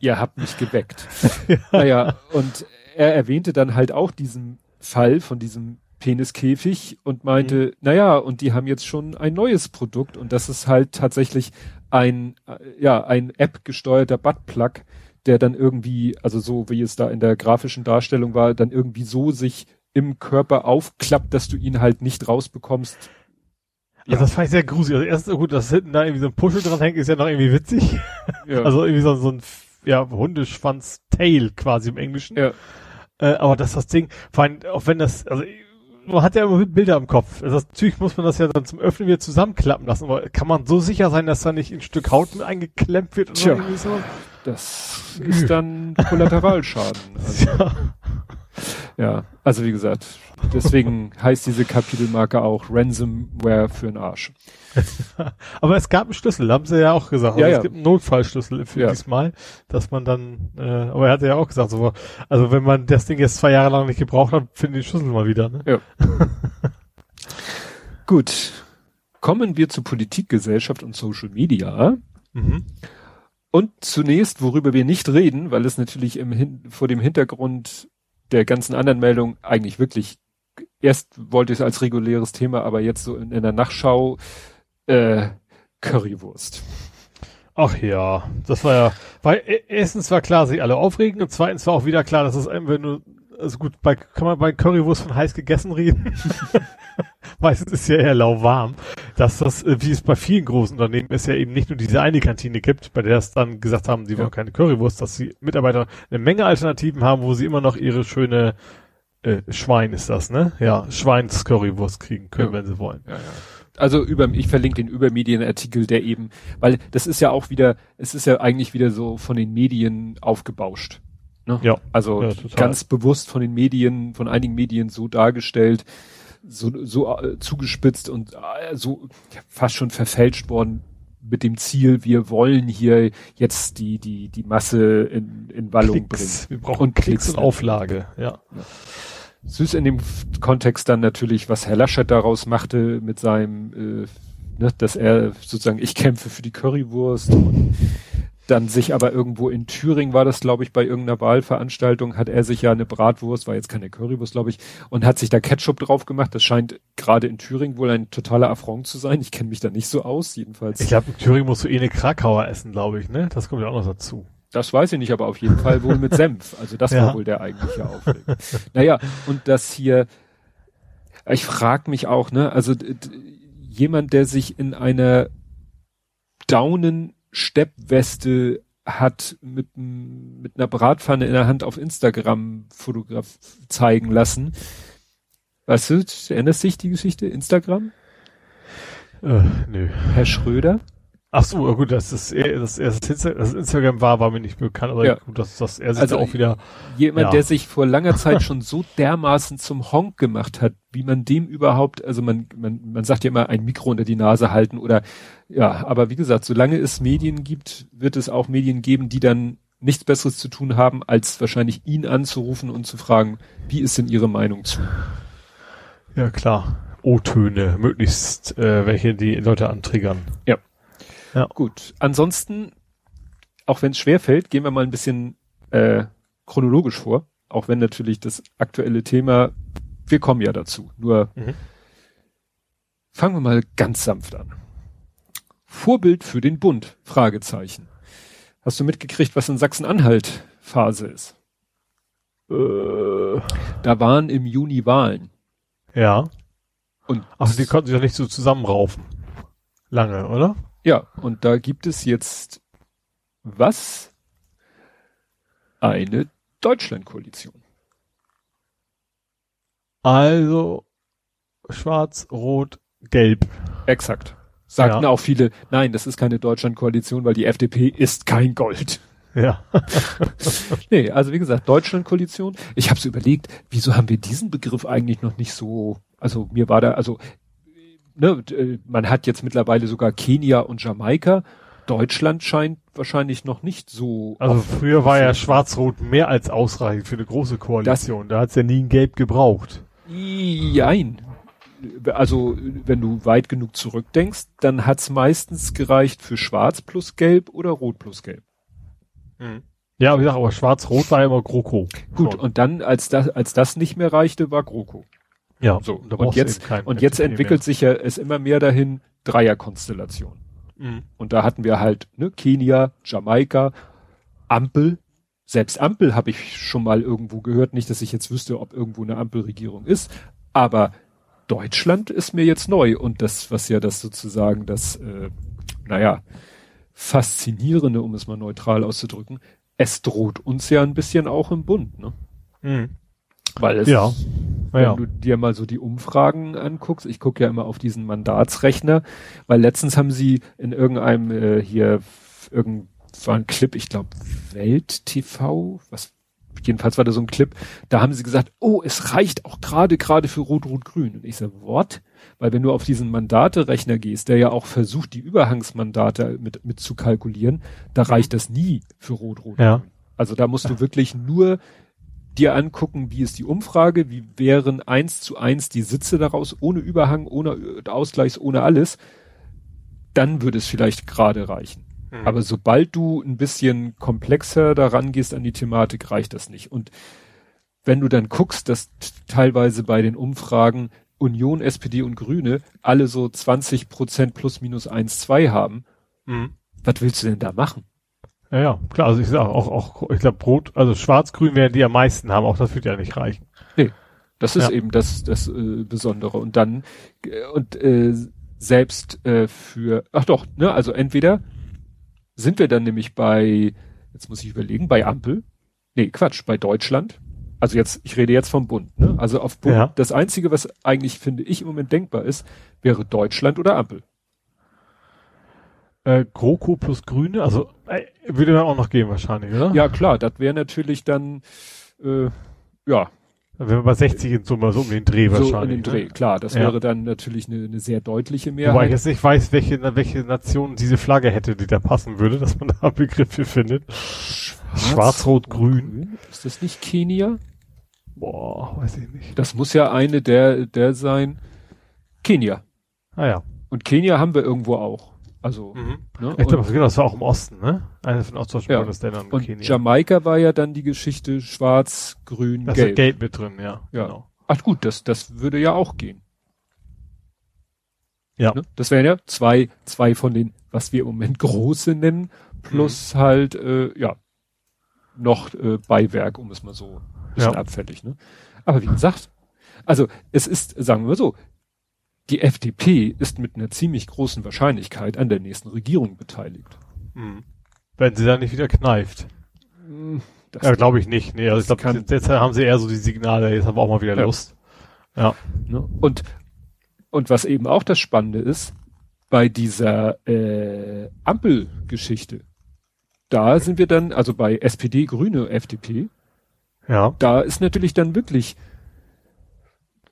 ihr habt mich geweckt. ja. Naja, und er erwähnte dann halt auch diesen Fall von diesem Peniskäfig und meinte, mhm. naja, und die haben jetzt schon ein neues Produkt und das ist halt tatsächlich ein, äh, ja, ein App gesteuerter Buttplug, der dann irgendwie, also so wie es da in der grafischen Darstellung war, dann irgendwie so sich im Körper aufklappt, dass du ihn halt nicht rausbekommst. Also ja. das fand ich sehr gruselig. Also erstens, gut, dass hinten da irgendwie so ein Puschel dran hängt, ist ja noch irgendwie witzig. Ja. Also irgendwie so, so ein ja, Hundeschwanz-Tail quasi im Englischen. Ja. Äh, aber dass das Ding, vor allem, auch wenn das, also man hat ja immer Bilder im Kopf. Also natürlich muss man das ja dann zum Öffnen wieder zusammenklappen lassen. Aber kann man so sicher sein, dass da nicht ein Stück Haut mit eingeklemmt wird? Oder Tja, irgendwie so? das ist dann Kollateralschaden. Also. Ja. Ja, also wie gesagt, deswegen heißt diese Kapitelmarke auch Ransomware für den Arsch. Aber es gab einen Schlüssel, haben sie ja auch gesagt. Also ja, ja. Es gibt einen Notfallschlüssel für ja. diesmal, dass man dann, äh, aber er hatte ja auch gesagt, so, also wenn man das Ding jetzt zwei Jahre lang nicht gebraucht hat, finde ich den Schlüssel mal wieder. Ne? Ja. Gut. Kommen wir zu Politik, Gesellschaft und Social Media. Mhm. Und zunächst, worüber wir nicht reden, weil es natürlich im, vor dem Hintergrund der ganzen anderen Meldungen eigentlich wirklich erst wollte ich es als reguläres Thema, aber jetzt so in, in der Nachschau äh, Currywurst. Ach ja, das war ja, weil e, erstens war klar, sich alle aufregen und zweitens war auch wieder klar, dass es wenn du, also gut, bei, kann man bei Currywurst von heiß gegessen reden? Meistens ist ja eher lauwarm, dass das, äh, wie es bei vielen großen Unternehmen ist, ja eben nicht nur diese eine Kantine gibt, bei der es dann gesagt haben, sie ja. wollen keine Currywurst, dass die Mitarbeiter eine Menge Alternativen haben, wo sie immer noch ihre schöne äh, Schwein ist das, ne? Ja, Schweins-Currywurst kriegen können, ja. wenn sie wollen. Ja, ja also über, ich verlinke den Übermedienartikel, der eben, weil das ist ja auch wieder, es ist ja eigentlich wieder so von den Medien aufgebauscht. Ne? Ja. Also ja, ganz bewusst von den Medien, von einigen Medien so dargestellt, so, so äh, zugespitzt und äh, so fast schon verfälscht worden mit dem Ziel, wir wollen hier jetzt die, die, die Masse in, in Wallung Klicks. bringen. Wir brauchen und Klicks, Klicks und Auflage, ja. ja süß in dem Kontext dann natürlich, was Herr Laschet daraus machte mit seinem, äh, ne, dass er sozusagen, ich kämpfe für die Currywurst und dann sich aber irgendwo in Thüringen war das, glaube ich, bei irgendeiner Wahlveranstaltung, hat er sich ja eine Bratwurst, war jetzt keine Currywurst, glaube ich, und hat sich da Ketchup drauf gemacht. Das scheint gerade in Thüringen wohl ein totaler Affront zu sein. Ich kenne mich da nicht so aus, jedenfalls. Ich glaube, in Thüringen musst du eh eine Krakauer essen, glaube ich, ne? Das kommt ja auch noch dazu. Das weiß ich nicht, aber auf jeden Fall wohl mit Senf. Also das ja. war wohl der eigentliche Aufreger. naja, und das hier, ich frage mich auch, ne, also jemand, der sich in einer daunen Steppweste hat mit, mit einer Bratpfanne in der Hand auf Instagram fotograf zeigen lassen. Weißt du, erinnerst dich die Geschichte? Instagram? Äh, nö. Herr Schröder? Ach so, gut, dass das, das, das, Instagram war, war mir nicht bekannt, aber ja. gut, dass, dass er sich also auch wieder. Jemand, ja. der sich vor langer Zeit schon so dermaßen zum Honk gemacht hat, wie man dem überhaupt, also man, man, man sagt ja immer ein Mikro unter die Nase halten oder ja, aber wie gesagt, solange es Medien gibt, wird es auch Medien geben, die dann nichts Besseres zu tun haben, als wahrscheinlich ihn anzurufen und zu fragen, wie ist denn Ihre Meinung zu? Ja, klar. O-Töne, möglichst äh, welche die Leute antriggern. Ja. Ja. Gut. Ansonsten, auch wenn es schwer fällt, gehen wir mal ein bisschen äh, chronologisch vor. Auch wenn natürlich das aktuelle Thema, wir kommen ja dazu. Nur mhm. fangen wir mal ganz sanft an. Vorbild für den Bund? Fragezeichen. Hast du mitgekriegt, was in Sachsen-Anhalt Phase ist? Äh. Da waren im Juni Wahlen. Ja. Und also die konnten sich ja nicht so zusammenraufen. Lange, oder? Ja, und da gibt es jetzt was? Eine Deutschlandkoalition. Also schwarz, rot, gelb. Exakt. Sagten ja. auch viele, nein, das ist keine Deutschlandkoalition, weil die FDP ist kein Gold. Ja. nee, also wie gesagt, Deutschlandkoalition. Ich habe so überlegt, wieso haben wir diesen Begriff eigentlich noch nicht so, also mir war da, also ne, äh, man hat jetzt mittlerweile sogar Kenia und Jamaika. Deutschland scheint wahrscheinlich noch nicht so. Also früher war ja Schwarz-Rot mehr als ausreichend für eine große Koalition. Das, da hat's ja nie ein Gelb gebraucht. Jein. Also wenn du weit genug zurückdenkst, dann hat's meistens gereicht für Schwarz plus Gelb oder Rot plus Gelb. Hm. Ja, wie gesagt, aber Schwarz-Rot war ja immer GroKo. Gut, Schon. und dann, als das, als das nicht mehr reichte, war GroKo. Ja. So. Und jetzt, und jetzt entwickelt mehr. sich ja es immer mehr dahin Dreierkonstellation. Mhm. Und da hatten wir halt, ne, Kenia, Jamaika, Ampel, Selbst Ampel habe ich schon mal irgendwo gehört, nicht, dass ich jetzt wüsste, ob irgendwo eine Ampelregierung ist, aber Deutschland ist mir jetzt neu und das, was ja das sozusagen das, äh, naja, faszinierende, um es mal neutral auszudrücken, es droht uns ja ein bisschen auch im Bund, ne? Mhm. Weil es, Ja. wenn Ja. du dir mal so die Umfragen anguckst, ich gucke ja immer auf diesen Mandatsrechner, weil letztens haben sie in irgendeinem äh, hier irgend war ein Clip, ich glaube Welt TV, was jedenfalls war da so ein Clip, da haben sie gesagt, oh, es reicht auch gerade gerade für Rot-Rot-Grün. Und ich so, what? Weil wenn du auf diesen Mandate-Rechner gehst, der ja auch versucht, die Überhangsmandate mit, mit zu kalkulieren, da reicht das nie für Rot-Rot-Grün. Ja. Also da musst du wirklich nur dir angucken, wie ist die Umfrage, wie wären eins zu eins die Sitze daraus, ohne Überhang, ohne Ausgleichs, ohne alles, dann würde es vielleicht gerade reichen. Mhm. Aber sobald du ein bisschen komplexer daran gehst an die Thematik, reicht das nicht. Und wenn du dann guckst, dass teilweise bei den Umfragen Union, SPD und Grüne alle so 20 Prozent plus minus eins, zwei haben, Mhm. was willst du denn da machen? Ja, ja, klar, also ich sag auch, auch, ich glaube, Rot, also Schwarz-Grün werden die am meisten haben, auch das wird ja nicht reichen. Das ist Ja. eben das, das äh, Besondere. Und dann, äh, und äh, selbst äh, für, ach doch, ne, also entweder sind wir dann nämlich bei, jetzt muss ich überlegen, bei Ampel, nee, Quatsch, bei Deutschland. Also jetzt, ich rede jetzt vom Bund, ne? Also auf Bund, Ja. das Einzige, was eigentlich, finde ich, im Moment denkbar ist, wäre Deutschland oder Ampel. Äh, GroKo plus Grüne, also äh, würde dann auch noch gehen wahrscheinlich, oder? Ja, klar, das wäre natürlich dann, äh, ja, Wären wir bei 60 in Summe, so um den Dreh so in wahrscheinlich. dem Dreh. Ne? Klar, das Ja. wäre dann natürlich eine, eine sehr deutliche Wobei ich Mehrheit. jetzt nicht weiß, welche, welche Nation diese Flagge hätte, die da passen würde, dass man da einen Begriff für findet. Schwarz-Rot-Grün. Ist das nicht Kenia? Boah, weiß ich nicht. Das muss ja eine der, der sein. Kenia. Ah ja. Und Kenia haben wir irgendwo auch. Also, Mhm. ne? Ich glaube, und, genau, das war auch im Osten, ne? Eines von ostdeutschen Ja. Bundesländern und Kenia. Jamaika war ja dann die Geschichte schwarz, grün, da ist ja gelb. Geld mit drin, ja. Ja. Genau. Ach gut, das, das würde ja auch gehen. Ja. Ne? Das wären ja zwei, zwei von den, was wir im Moment große nennen, plus Mhm. halt, äh, ja, noch äh, Beiwerk, um es mal so ein bisschen Ja. abfällig. Ne? Aber wie gesagt, also es ist, sagen wir mal so, die FDP ist mit einer ziemlich großen Wahrscheinlichkeit an der nächsten Regierung beteiligt. Mhm. Wenn sie da nicht wieder kneift. Das, Ja, glaube ich nicht. Nee, also ich glaube, jetzt haben sie eher so die Signale, jetzt haben wir auch mal wieder Ja. Lust. Ja. Ne? Und, und was eben auch das Spannende ist, bei dieser äh, Ampelgeschichte, da sind wir dann, also bei SPD, Grüne, FDP, Ja. da ist natürlich dann wirklich,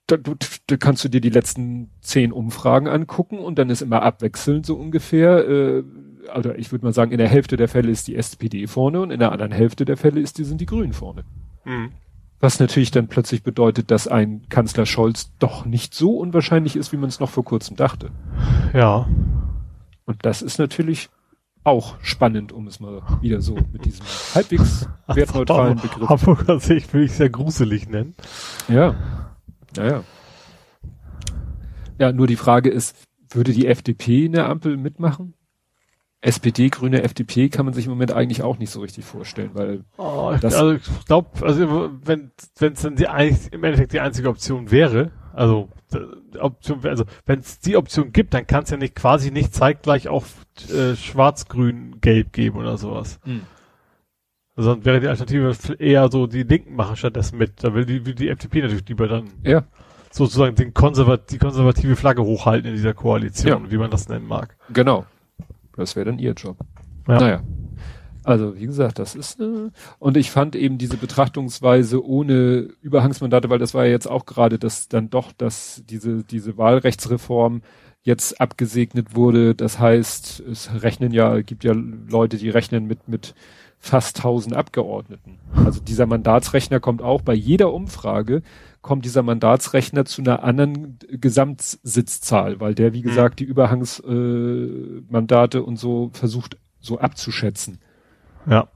da, du, da kannst du dir die letzten zehn Umfragen angucken und dann ist immer abwechselnd so ungefähr, äh, also ich würde mal sagen, in der Hälfte der Fälle ist die SPD vorne und in der anderen Hälfte der Fälle ist die, sind die Grünen vorne. Mhm. Was natürlich dann plötzlich bedeutet, dass ein Kanzler Scholz doch nicht so unwahrscheinlich ist, wie man es noch vor kurzem dachte. Ja. Und das ist natürlich auch spannend, um es mal wieder so mit diesem halbwegs wertneutralen Begriff. Hamburger Sicht würde ich sehr gruselig nennen. Ja. Ja, ja. Ja, nur die Frage ist, würde die FDP in der Ampel mitmachen? SPD, Grüne, FDP kann man sich im Moment eigentlich auch nicht so richtig vorstellen, weil Oh, also ich glaube, also wenn wenn es dann die eigentlich im Endeffekt die einzige Option wäre, also Option, also wenn es die Option gibt, dann kann es ja nicht quasi nicht zeitgleich auch äh, Schwarz-Grün-Gelb geben oder sowas. Also dann wäre die Alternative eher so, die Linken machen stattdessen mit. Da will die, will die FDP natürlich lieber dann ja, sozusagen den Konservat die konservative Flagge hochhalten in dieser Koalition, Ja. wie man das nennen mag. genau. Das wäre dann ihr Job. Ja. Naja. Also, wie gesagt, das ist, äh, und ich fand eben diese Betrachtungsweise ohne Überhangsmandate, weil das war ja jetzt auch gerade, dass dann doch, dass diese, diese Wahlrechtsreform jetzt abgesegnet wurde. Das heißt, es rechnen ja, gibt ja Leute, die rechnen mit, mit fast 1000 Abgeordneten. Also dieser Mandatsrechner kommt auch bei jeder Umfrage kommt dieser Mandatsrechner zu einer anderen Gesamtsitzzahl, weil der, wie gesagt, die Überhangsmandate äh, und so versucht so abzuschätzen. Ja.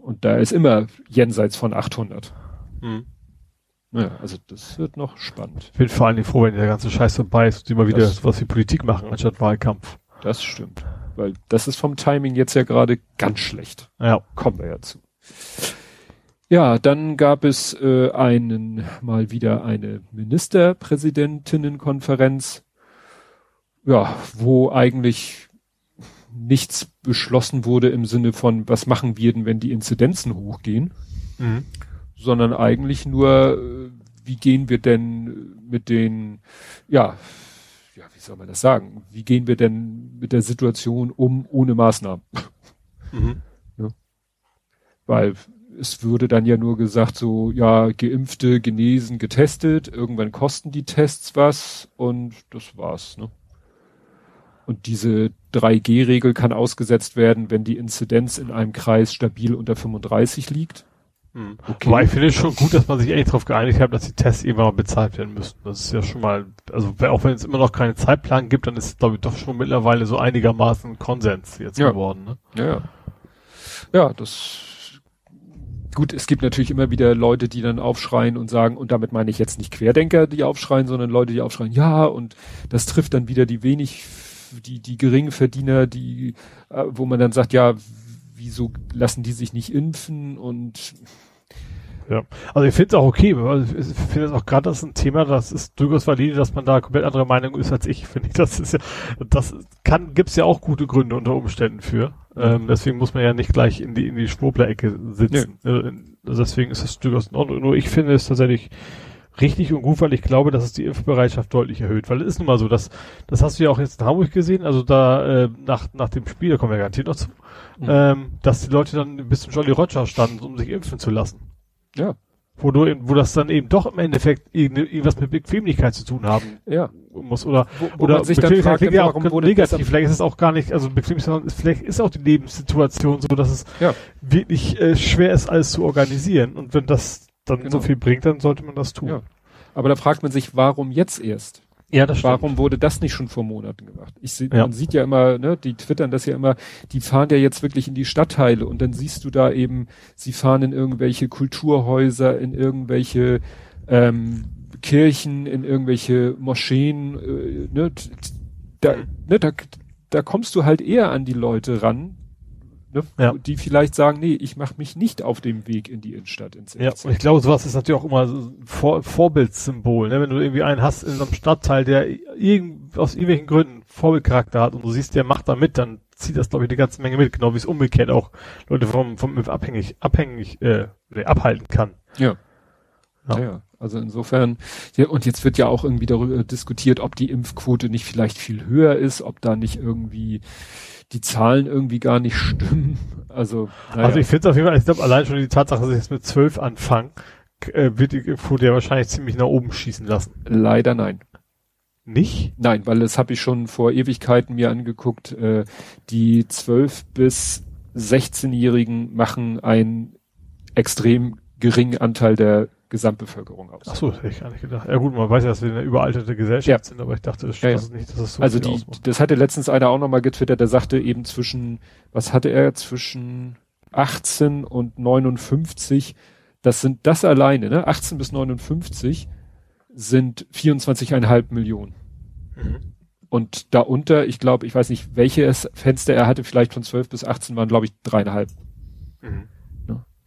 Und da ist immer jenseits von 800. Mhm. Ja, also das wird noch spannend. Ich bin vor allen Dingen froh, wenn der ganze Scheiß vorbei ist und mal wieder Das- sowas wie Politik machen, anstatt Wahlkampf. Das stimmt. Weil das ist vom Timing jetzt ja gerade ganz schlecht. Ja. Kommen wir ja zu. Ja, dann gab es äh, einen mal wieder eine Ministerpräsidentinnenkonferenz, ja, wo eigentlich nichts beschlossen wurde im Sinne von, was machen wir denn, wenn die Inzidenzen hochgehen, mhm. sondern eigentlich nur, äh, wie gehen wir denn mit den, ja, ja, wie soll man das sagen? Wie gehen wir denn mit der Situation um ohne Maßnahmen? Mhm. Ja. Weil es würde dann ja nur gesagt, so, ja, Geimpfte, genesen, getestet, irgendwann kosten die Tests was und das war's, ne? Und diese 3G-Regel kann ausgesetzt werden, wenn die Inzidenz in einem Kreis stabil unter 35 liegt. Hm. Okay. Aber ich finde es schon gut, dass man sich eigentlich darauf geeinigt hat, dass die Tests irgendwann mal bezahlt werden müssen. Das ist ja schon mal, also auch wenn es immer noch keinen Zeitplan gibt, dann ist es, glaube ich, doch schon mittlerweile so einigermaßen Konsens jetzt ja. geworden. Ne? Ja, ja. Ja, das gut, es gibt natürlich immer wieder Leute, die dann aufschreien und sagen, und damit meine ich jetzt nicht Querdenker, die aufschreien, sondern Leute, die aufschreien, ja, und das trifft dann wieder die wenig, die, die geringen Verdiener, die, äh, wo man dann sagt, ja, wieso lassen die sich nicht impfen und ja, also ich finde es auch okay, weil ich finde es auch gerade das ist ein Thema, das ist durchaus valide, dass man da komplett andere Meinung ist als ich, finde ich. Das ist ja, das kann, gibt's ja auch gute Gründe unter Umständen für. Ähm, deswegen muss man ja nicht gleich in die, in die Schwurbler-Ecke sitzen. Ja. Äh, also deswegen ist es durchaus in Ordnung. Nur ich finde es tatsächlich richtig und gut, weil ich glaube, dass es die Impfbereitschaft deutlich erhöht. Weil es ist nun mal so, dass, das hast du ja auch jetzt in Hamburg gesehen, also da, äh, nach, nach dem Spiel, da kommen wir garantiert noch zu, mhm. ähm, dass die Leute dann bis zum Jolly Roger standen, um sich impfen zu lassen. Ja. Wo du, wo das dann eben doch im Endeffekt irgendwas mit Bequemlichkeit zu tun haben ja. muss oder wo, wo oder sich dann fragt, ja wurde negativ. Vielleicht ist es auch gar nicht, also Bequemlichkeit, vielleicht ist auch die Lebenssituation so, dass es ja. wirklich äh, schwer ist, alles zu organisieren. Und wenn das dann genau. so viel bringt, dann sollte man das tun. Ja. Aber da fragt man sich, warum jetzt erst? Ja, das stimmt. Warum wurde das nicht schon vor Monaten gemacht? Ich seh, ja. Man sieht ja immer, ne, die twittern das ja immer, die fahren ja jetzt wirklich in die Stadtteile und dann siehst du da eben, sie fahren in irgendwelche Kulturhäuser, in irgendwelche ähm, Kirchen, in irgendwelche Moscheen, äh, ne, da, ne, da, da kommst du halt eher an die Leute ran, ne, ja. die vielleicht sagen, nee, ich mache mich nicht auf dem Weg in die Innenstadt ins Ja, und ich glaube, sowas ist natürlich auch immer so Vor Vorbildssymbol, ne? wenn du irgendwie einen hast in so einem Stadtteil, der irgend, aus irgendwelchen Gründen Vorbildcharakter hat und du siehst, der macht da mit, dann zieht das, glaube ich, eine ganze Menge mit, genau wie es umgekehrt auch Leute vom, vom abhängig, abhängig, äh, abhalten kann. Ja. Ja. ja. Also insofern, ja, und jetzt wird ja auch irgendwie darüber diskutiert, ob die Impfquote nicht vielleicht viel höher ist, ob da nicht irgendwie die Zahlen irgendwie gar nicht stimmen. Also, naja. also ich finde es auf jeden Fall, ich glaube allein schon die Tatsache, dass ich jetzt mit zwölf anfange, äh, wird die Quote ja wahrscheinlich ziemlich nach oben schießen lassen. Leider nein. Nicht? Nein, weil das habe ich schon vor Ewigkeiten mir angeguckt. Äh, die zwölf bis 16-Jährigen machen einen extrem geringen Anteil der Gesamtbevölkerung aus. Ach so, hätte ich gar nicht gedacht. Ja gut, man weiß ja, dass wir eine überalterte Gesellschaft ja. sind, aber ich dachte, das, ja, ja. nicht, dass es so Also die, ausmacht. das hatte letztens einer auch nochmal getwittert, der sagte eben zwischen, was hatte er, zwischen 18 und 59, das sind das alleine, ne? 18 bis 59 sind 24,5 Millionen. Mhm. Und darunter, ich glaube, ich weiß nicht, welches Fenster er hatte, vielleicht von 12 bis 18 waren, glaube ich, dreieinhalb. Mhm.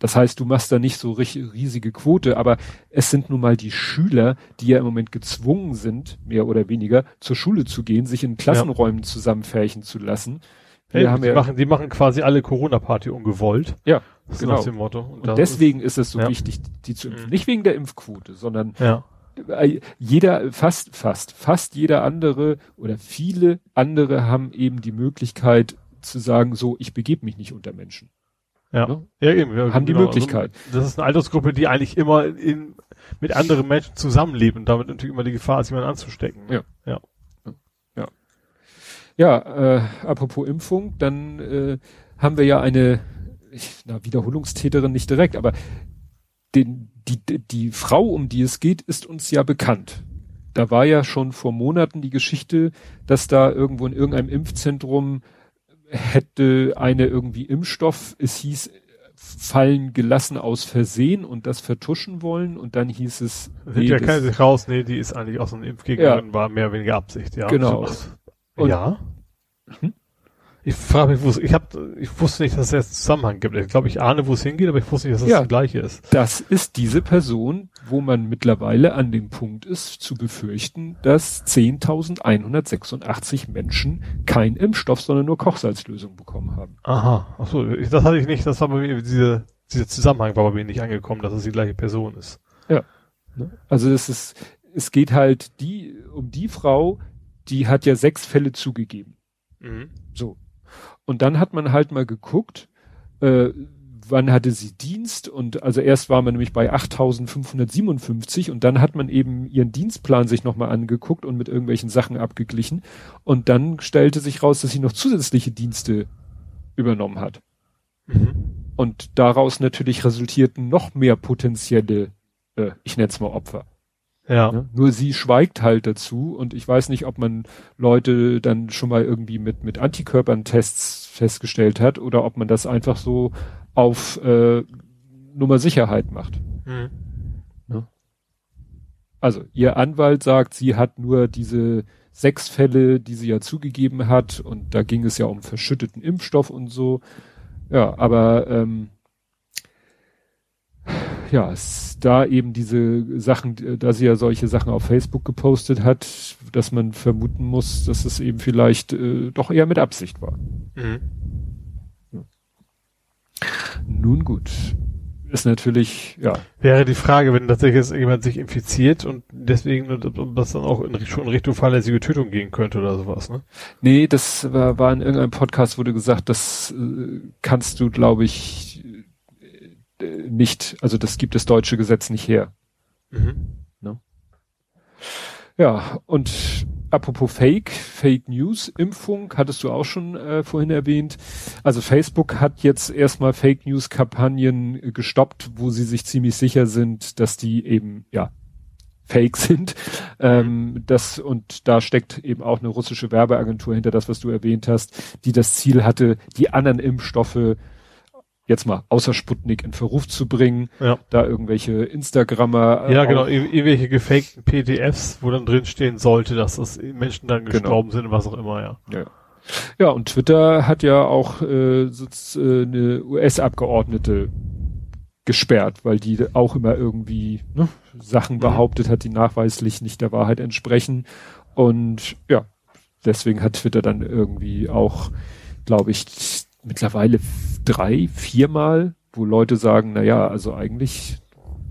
Das heißt, du machst da nicht so riesige Quote, aber es sind nun mal die Schüler, die ja im Moment gezwungen sind, mehr oder weniger, zur Schule zu gehen, sich in Klassenräumen ja. zusammenfärchen zu lassen. Wir hey, haben die, ja, machen, die machen quasi alle Corona-Party ungewollt. Ja, das genau. Nach dem Motto. Und, Und deswegen ist, ist es so ja. wichtig, die zu impfen. Mhm. Nicht wegen der Impfquote, sondern ja. jeder, fast, fast, fast jeder andere oder viele andere haben eben die Möglichkeit zu sagen, so, ich begebe mich nicht unter Menschen. Ja, ne? ja eben. Ja, haben die genau. Möglichkeit. Also, das ist eine Altersgruppe, die eigentlich immer in, mit anderen Menschen zusammenlebt und damit natürlich immer die Gefahr ist, jemanden anzustecken. Ja. Ja. Ja, ja äh, apropos Impfung, dann äh, haben wir ja eine ich, na, Wiederholungstäterin nicht direkt, aber den, die, die Frau, um die es geht, ist uns ja bekannt. Da war ja schon vor Monaten die Geschichte, dass da irgendwo in irgendeinem Impfzentrum hätte eine irgendwie Impfstoff, es hieß, fallen gelassen aus Versehen und das vertuschen wollen und dann hieß es. Nee, ja keine sich raus, nee, die ist eigentlich aus einem Impfgegner ja. war mehr oder weniger Absicht, ja. Genau. Und, ja? Hm? Ich frage mich, wo es, ich hab, ich wusste nicht, dass es jetzt Zusammenhang gibt. Ich glaube, ich ahne, wo es hingeht, aber ich wusste nicht, dass es Ja. das gleiche ist. Das ist diese Person, wo man mittlerweile an dem Punkt ist, zu befürchten, dass 10.186 Menschen kein Impfstoff, sondern nur Kochsalzlösung bekommen haben. Aha. Ach so, ich, das hatte ich nicht, das war bei mir, diese, dieser Zusammenhang war bei mir nicht angekommen, dass es die gleiche Person ist. Ne? Also es ist, es geht halt die, um die Frau, die hat ja sechs Fälle zugegeben. So. Und dann hat man halt mal geguckt, äh, wann hatte sie Dienst und also erst war man nämlich bei 8557 und dann hat man eben ihren Dienstplan sich nochmal angeguckt und mit irgendwelchen Sachen abgeglichen und dann stellte sich raus, dass sie noch zusätzliche Dienste übernommen hat. Mhm. Und daraus natürlich resultierten noch mehr potenzielle, äh, ich nenne es mal Opfer. Ja. Ne? Nur sie schweigt halt dazu und ich weiß nicht, ob man Leute dann schon mal irgendwie mit, mit Antikörpern-Tests festgestellt hat oder ob man das einfach so auf äh, Nummer Sicherheit macht. Mhm. Also ihr Anwalt sagt, sie hat nur diese sechs Fälle, die sie ja zugegeben hat und da ging es ja um verschütteten Impfstoff und so. Ja, aber ähm, ja, es, da eben diese Sachen, da sie ja solche Sachen auf Facebook gepostet hat, dass man vermuten muss, dass es eben vielleicht äh, doch eher mit Absicht war. Mhm. Nun gut. Ist natürlich, ja, Wäre die Frage, wenn tatsächlich jetzt jemand sich infiziert und deswegen und das dann auch in, schon in Richtung fahrlässige Tötung gehen könnte oder sowas, ne? Nee, das war, war in irgendeinem Podcast wurde gesagt, das äh, kannst du, glaube ich, nicht, also das gibt das deutsche Gesetz nicht her. Mhm. Ja, und apropos Fake, Fake News, Impfung, hattest du auch schon äh, vorhin erwähnt. Also Facebook hat jetzt erstmal Fake News Kampagnen äh, gestoppt, wo sie sich ziemlich sicher sind, dass die eben, ja, fake sind. Ähm, das, und da steckt eben auch eine russische Werbeagentur hinter das, was du erwähnt hast, die das Ziel hatte, die anderen Impfstoffe jetzt mal außer Sputnik in Verruf zu bringen, Ja. da irgendwelche Instagrammer äh, Ja, genau, irgendwelche gefakten PDFs, wo dann drin stehen sollte, dass das Menschen dann Genau. gestorben sind, was auch immer, ja. Ja. ja, und Twitter hat ja auch äh, so, äh, eine US-Abgeordnete gesperrt, weil die auch immer irgendwie ne, Sachen Mhm. behauptet hat, die nachweislich nicht der Wahrheit entsprechen. Und ja, deswegen hat Twitter dann irgendwie auch, glaube ich, mittlerweile drei, viermal, wo Leute sagen, na ja, also eigentlich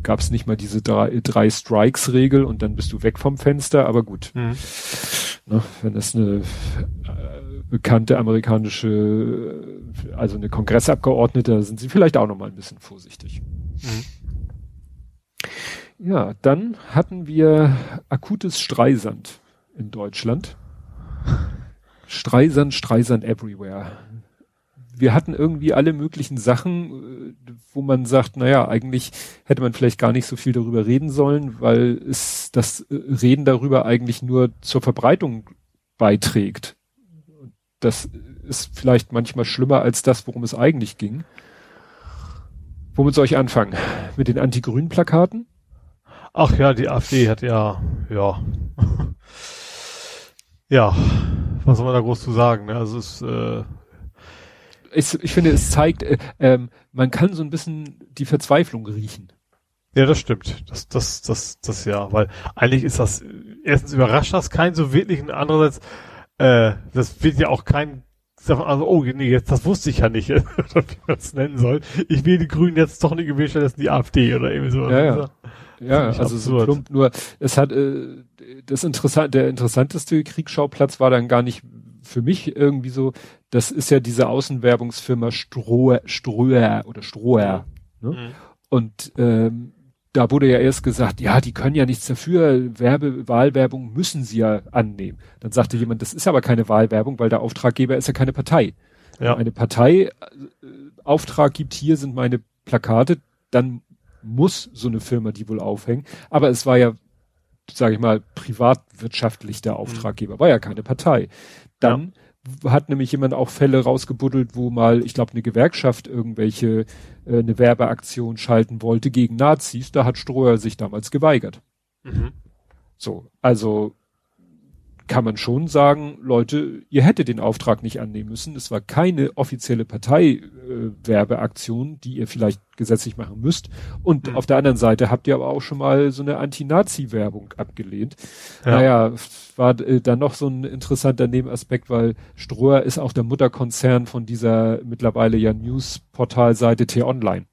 gab es nicht mal diese drei, drei Strikes-Regel und dann bist du weg vom Fenster, aber gut. Mhm. Ne, wenn es eine äh, bekannte amerikanische, also eine Kongressabgeordnete, da sind sie vielleicht auch noch mal ein bisschen vorsichtig. Ja, dann hatten wir akutes Streisand in Deutschland. Streisand, Streisand everywhere. Wir hatten irgendwie alle möglichen Sachen, äh, wo man sagt, naja, eigentlich hätte man vielleicht gar nicht so viel darüber reden sollen, weil es das äh, Reden darüber eigentlich nur zur Verbreitung beiträgt. Das ist vielleicht manchmal schlimmer als das, worum es eigentlich ging. Womit soll ich anfangen? Mit den Anti-Grün-Plakaten? Ach ja, die AfD hat ja, ja. ja, was soll man da groß zu sagen, ne? Also es, äh, Ich, ich finde, es zeigt, äh, ähm, man kann so ein bisschen die Verzweiflung riechen. ja, das stimmt. Das, das, das, das ja, weil eigentlich ist das, erstens überrascht das keinen so wirklich und andererseits, äh, das wird ja auch kein, also, oh, nee, jetzt, das wusste ich ja nicht, oder wie man es nennen soll. Ich will die Grünen jetzt doch nicht gewählt, stattdessen die AfD oder irgendwie so. Ja, ja. Ja, also so absurd. plump, nur es hat äh, das interessant, der interessanteste Kriegsschauplatz war dann gar nicht für mich irgendwie so, das ist ja diese Außenwerbungsfirma Stroher, Stroher oder Stroher. Ne? Mhm. Und ähm, da wurde ja erst gesagt, ja, die können ja nichts dafür, Werbe, Wahlwerbung müssen sie ja annehmen. Dann sagte jemand, das ist aber keine Wahlwerbung, weil der Auftraggeber ist ja keine Partei. Ja. Wenn eine Partei äh, Auftrag gibt, hier sind meine Plakate, dann muss so eine Firma die wohl aufhängen. Aber es war ja, sage ich mal, privatwirtschaftlich der Auftraggeber, war ja keine Partei. Dann hat nämlich jemand auch Fälle rausgebuddelt, wo mal, ich glaube, eine Gewerkschaft irgendwelche äh, eine Werbeaktion schalten wollte gegen Nazis. Da hat Stroher sich damals geweigert. Mhm. So, also kann man schon sagen, Leute, ihr hättet den Auftrag nicht annehmen müssen. Es war keine offizielle Parteiwerbeaktion, äh, die ihr vielleicht gesetzlich machen müsst. Und mhm. auf der anderen Seite habt ihr aber auch schon mal so eine Anti-Nazi-Werbung abgelehnt. Ja. Naja, war äh, dann noch so ein interessanter Nebenaspekt, weil Stroher ist auch der Mutterkonzern von dieser mittlerweile ja News-Portalseite T-Online.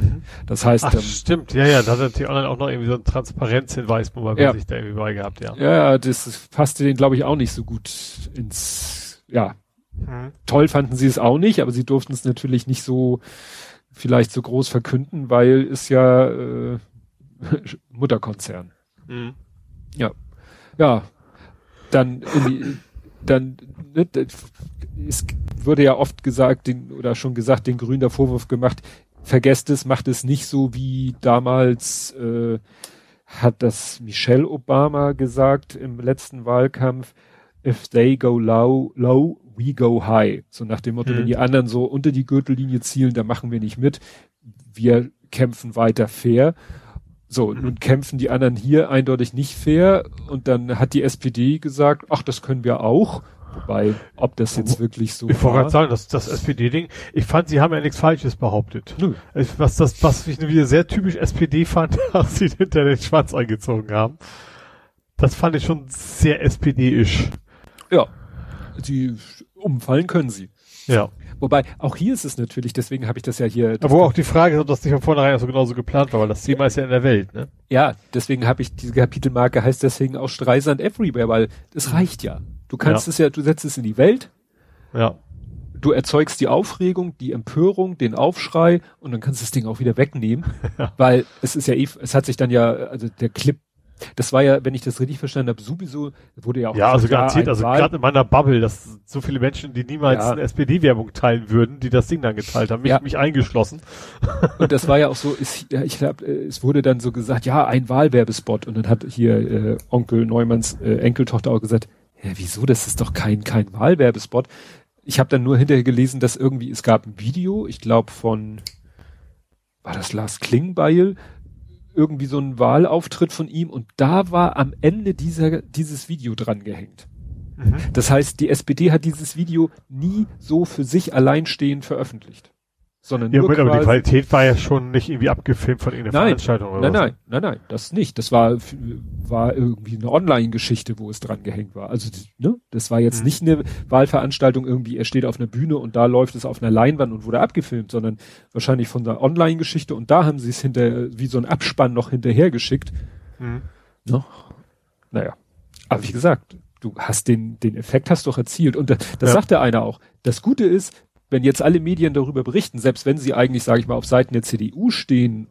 Mhm. Das heißt, Ach, ähm, stimmt, ja, ja, da hat die online auch noch irgendwie so einen Transparenzhinweis bei ja. sich da irgendwie bei gehabt, ja. Ja, das passte denen, glaube ich, auch nicht so gut ins, ja. Mhm. Toll fanden sie es auch nicht, aber sie durften es natürlich nicht so, vielleicht so groß verkünden, weil es ja äh, Mutterkonzern. Mhm. Ja. Ja. Dann die, dann ne, es wurde ja oft gesagt, den, oder schon gesagt, den Grünen der Vorwurf gemacht, vergesst es, macht es nicht so wie damals äh, hat das Michelle Obama gesagt im letzten Wahlkampf, if they go low, low, we go high. So nach dem Motto, hm. wenn die anderen so unter die Gürtellinie zielen, dann machen wir nicht mit. Wir kämpfen weiter fair. So, mhm. nun kämpfen die anderen hier eindeutig nicht fair und dann hat die SPD gesagt, ach, das können wir auch. Wobei, ob das jetzt wirklich so Ich wollte gerade sagen, das, das SPD-Ding, ich fand, sie haben ja nichts Falsches behauptet. Nö. Was das, was ich wieder sehr typisch SPD fand, dass sie hinter den Schwanz eingezogen haben. Das fand ich schon sehr SPD-isch. Ja. Die umfallen können sie. Ja. Wobei, auch hier ist es natürlich, deswegen habe ich das ja hier. Wo auch die Frage ist, ob das nicht von vornherein so genauso geplant war, weil das Thema ist ja in der Welt, ne? Ja, deswegen habe ich diese Kapitelmarke heißt deswegen auch Streisand Everywhere, weil es reicht ja. Du kannst ja. es ja, du setzt es in die Welt. Ja. Du erzeugst die Aufregung, die Empörung, den Aufschrei und dann kannst du das Ding auch wieder wegnehmen, ja. weil es ist ja eh, es hat sich dann ja, also der Clip das war ja, wenn ich das richtig verstanden habe, sowieso wurde ja auch. Ja, also garantiert, also gerade in meiner Bubble, dass so viele Menschen, die niemals ja. eine SPD-Werbung teilen würden, die das Ding dann geteilt haben, mich, ja. mich eingeschlossen. Und das war ja auch so, ist, ich glaube, äh, es wurde dann so gesagt, ja, ein Wahlwerbespot. Und dann hat hier äh, Onkel Neumanns äh, Enkeltochter auch gesagt, ja, wieso, das ist doch kein, kein Wahlwerbespot. Ich habe dann nur hinterher gelesen, dass irgendwie, es gab ein Video, ich glaube von, war das Lars Klingbeil, irgendwie so ein Wahlauftritt von ihm und da war am Ende dieser, dieses Video dran gehängt. Mhm. Das heißt, die SPD hat dieses Video nie so für sich alleinstehend veröffentlicht sondern ja, nur mit, aber die Qualität war ja schon nicht irgendwie abgefilmt von irgendeiner nein, Veranstaltung oder Nein, was. nein, nein, nein, das nicht. Das war war irgendwie eine Online-Geschichte, wo es dran gehängt war. Also ne, das war jetzt mhm. nicht eine Wahlveranstaltung irgendwie. Er steht auf einer Bühne und da läuft es auf einer Leinwand und wurde abgefilmt, sondern wahrscheinlich von der Online-Geschichte und da haben sie es hinter wie so ein Abspann noch hinterhergeschickt. Mhm. Ne? Naja, aber wie gesagt, du hast den den Effekt hast doch erzielt und das, das ja. sagte einer auch. Das Gute ist, wenn jetzt alle Medien darüber berichten, selbst wenn sie eigentlich, sage ich mal, auf Seiten der CDU stehen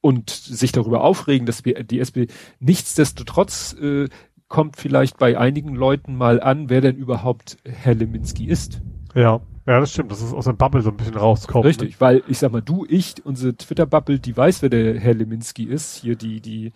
und sich darüber aufregen, dass wir die SPD nichtsdestotrotz äh, kommt vielleicht bei einigen Leuten mal an, wer denn überhaupt Herr Leminski ist. Ja, ja, das stimmt, dass es aus der Bubble so ein bisschen rauskommt. Richtig, ne? weil ich sag mal, du, ich, unsere Twitter-Bubble, die weiß, wer der Herr Leminski ist. Hier die, die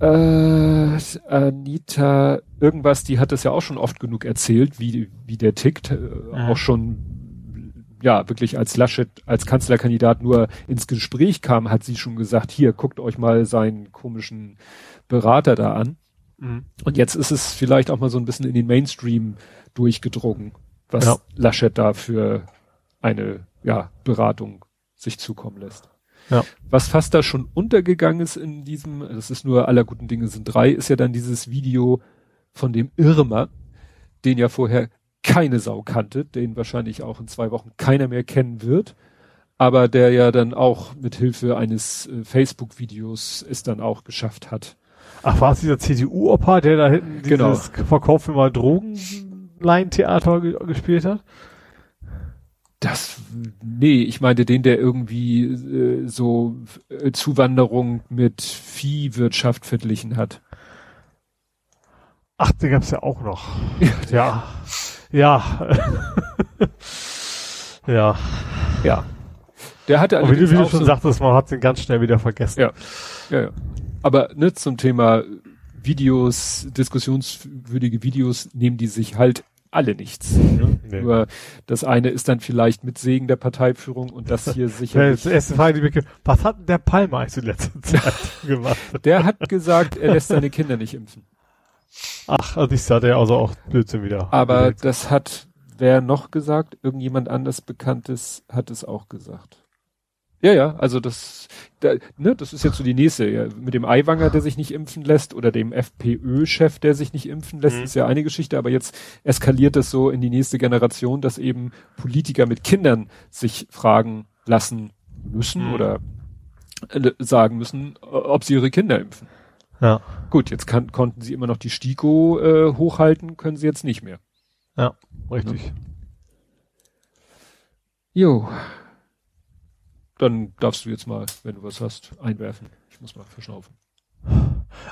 äh, Anita irgendwas, die hat das ja auch schon oft genug erzählt, wie, wie der tickt. Äh, ja. Auch schon, ja, wirklich als Laschet, als Kanzlerkandidat nur ins Gespräch kam, hat sie schon gesagt, hier, guckt euch mal seinen komischen Berater da an. Mhm. Und jetzt ist es vielleicht auch mal so ein bisschen in den Mainstream durchgedrungen, was ja. Laschet da für eine, ja, Beratung sich zukommen lässt. Ja. Was fast da schon untergegangen ist in diesem, das ist nur aller guten Dinge sind drei, ist ja dann dieses Video von dem Irma, den ja vorher keine Sau kannte, den wahrscheinlich auch in zwei Wochen keiner mehr kennen wird, aber der ja dann auch mit Hilfe eines äh, Facebook-Videos es dann auch geschafft hat. Ach, war es dieser CDU-Opa, der da hinten genau. dieses Verkauf mal Drogenlein-Theater gespielt hat? Das, nee, ich meinte den, der irgendwie äh, so äh, Zuwanderung mit Viehwirtschaft verglichen hat. Ach, den gab's ja auch noch. Ja. Ja. ja. Ja. Der hatte Aber wie du, wie du schon so sagtest, man hat den ganz schnell wieder vergessen. Ja. Ja, ja. Aber ne, zum Thema Videos, diskussionswürdige Videos nehmen die sich halt alle nichts. Ne? Nee. Nur das eine ist dann vielleicht mit Segen der Parteiführung und das hier sicher. Was hat denn der Palmer eigentlich in letzter Zeit gemacht? Der hat gesagt, er lässt seine Kinder nicht impfen. Ach, also ich sah der also auch Blödsinn wieder. Aber das hat wer noch gesagt? Irgendjemand anders Bekanntes hat es auch gesagt. Ja, ja, also das, da, ne, das ist jetzt so die nächste. Ja, mit dem Aiwanger, der sich nicht impfen lässt, oder dem FPÖ-Chef, der sich nicht impfen lässt, mhm. ist ja eine Geschichte, aber jetzt eskaliert das so in die nächste Generation, dass eben Politiker mit Kindern sich fragen lassen müssen mhm. oder äh, sagen müssen, ob sie ihre Kinder impfen. Ja. Gut, jetzt kann, konnten sie immer noch die STIKO äh, hochhalten, können sie jetzt nicht mehr. Ja, richtig. Ja. Jo. Dann darfst du jetzt mal, wenn du was hast, einwerfen. Ich muss mal verschnaufen.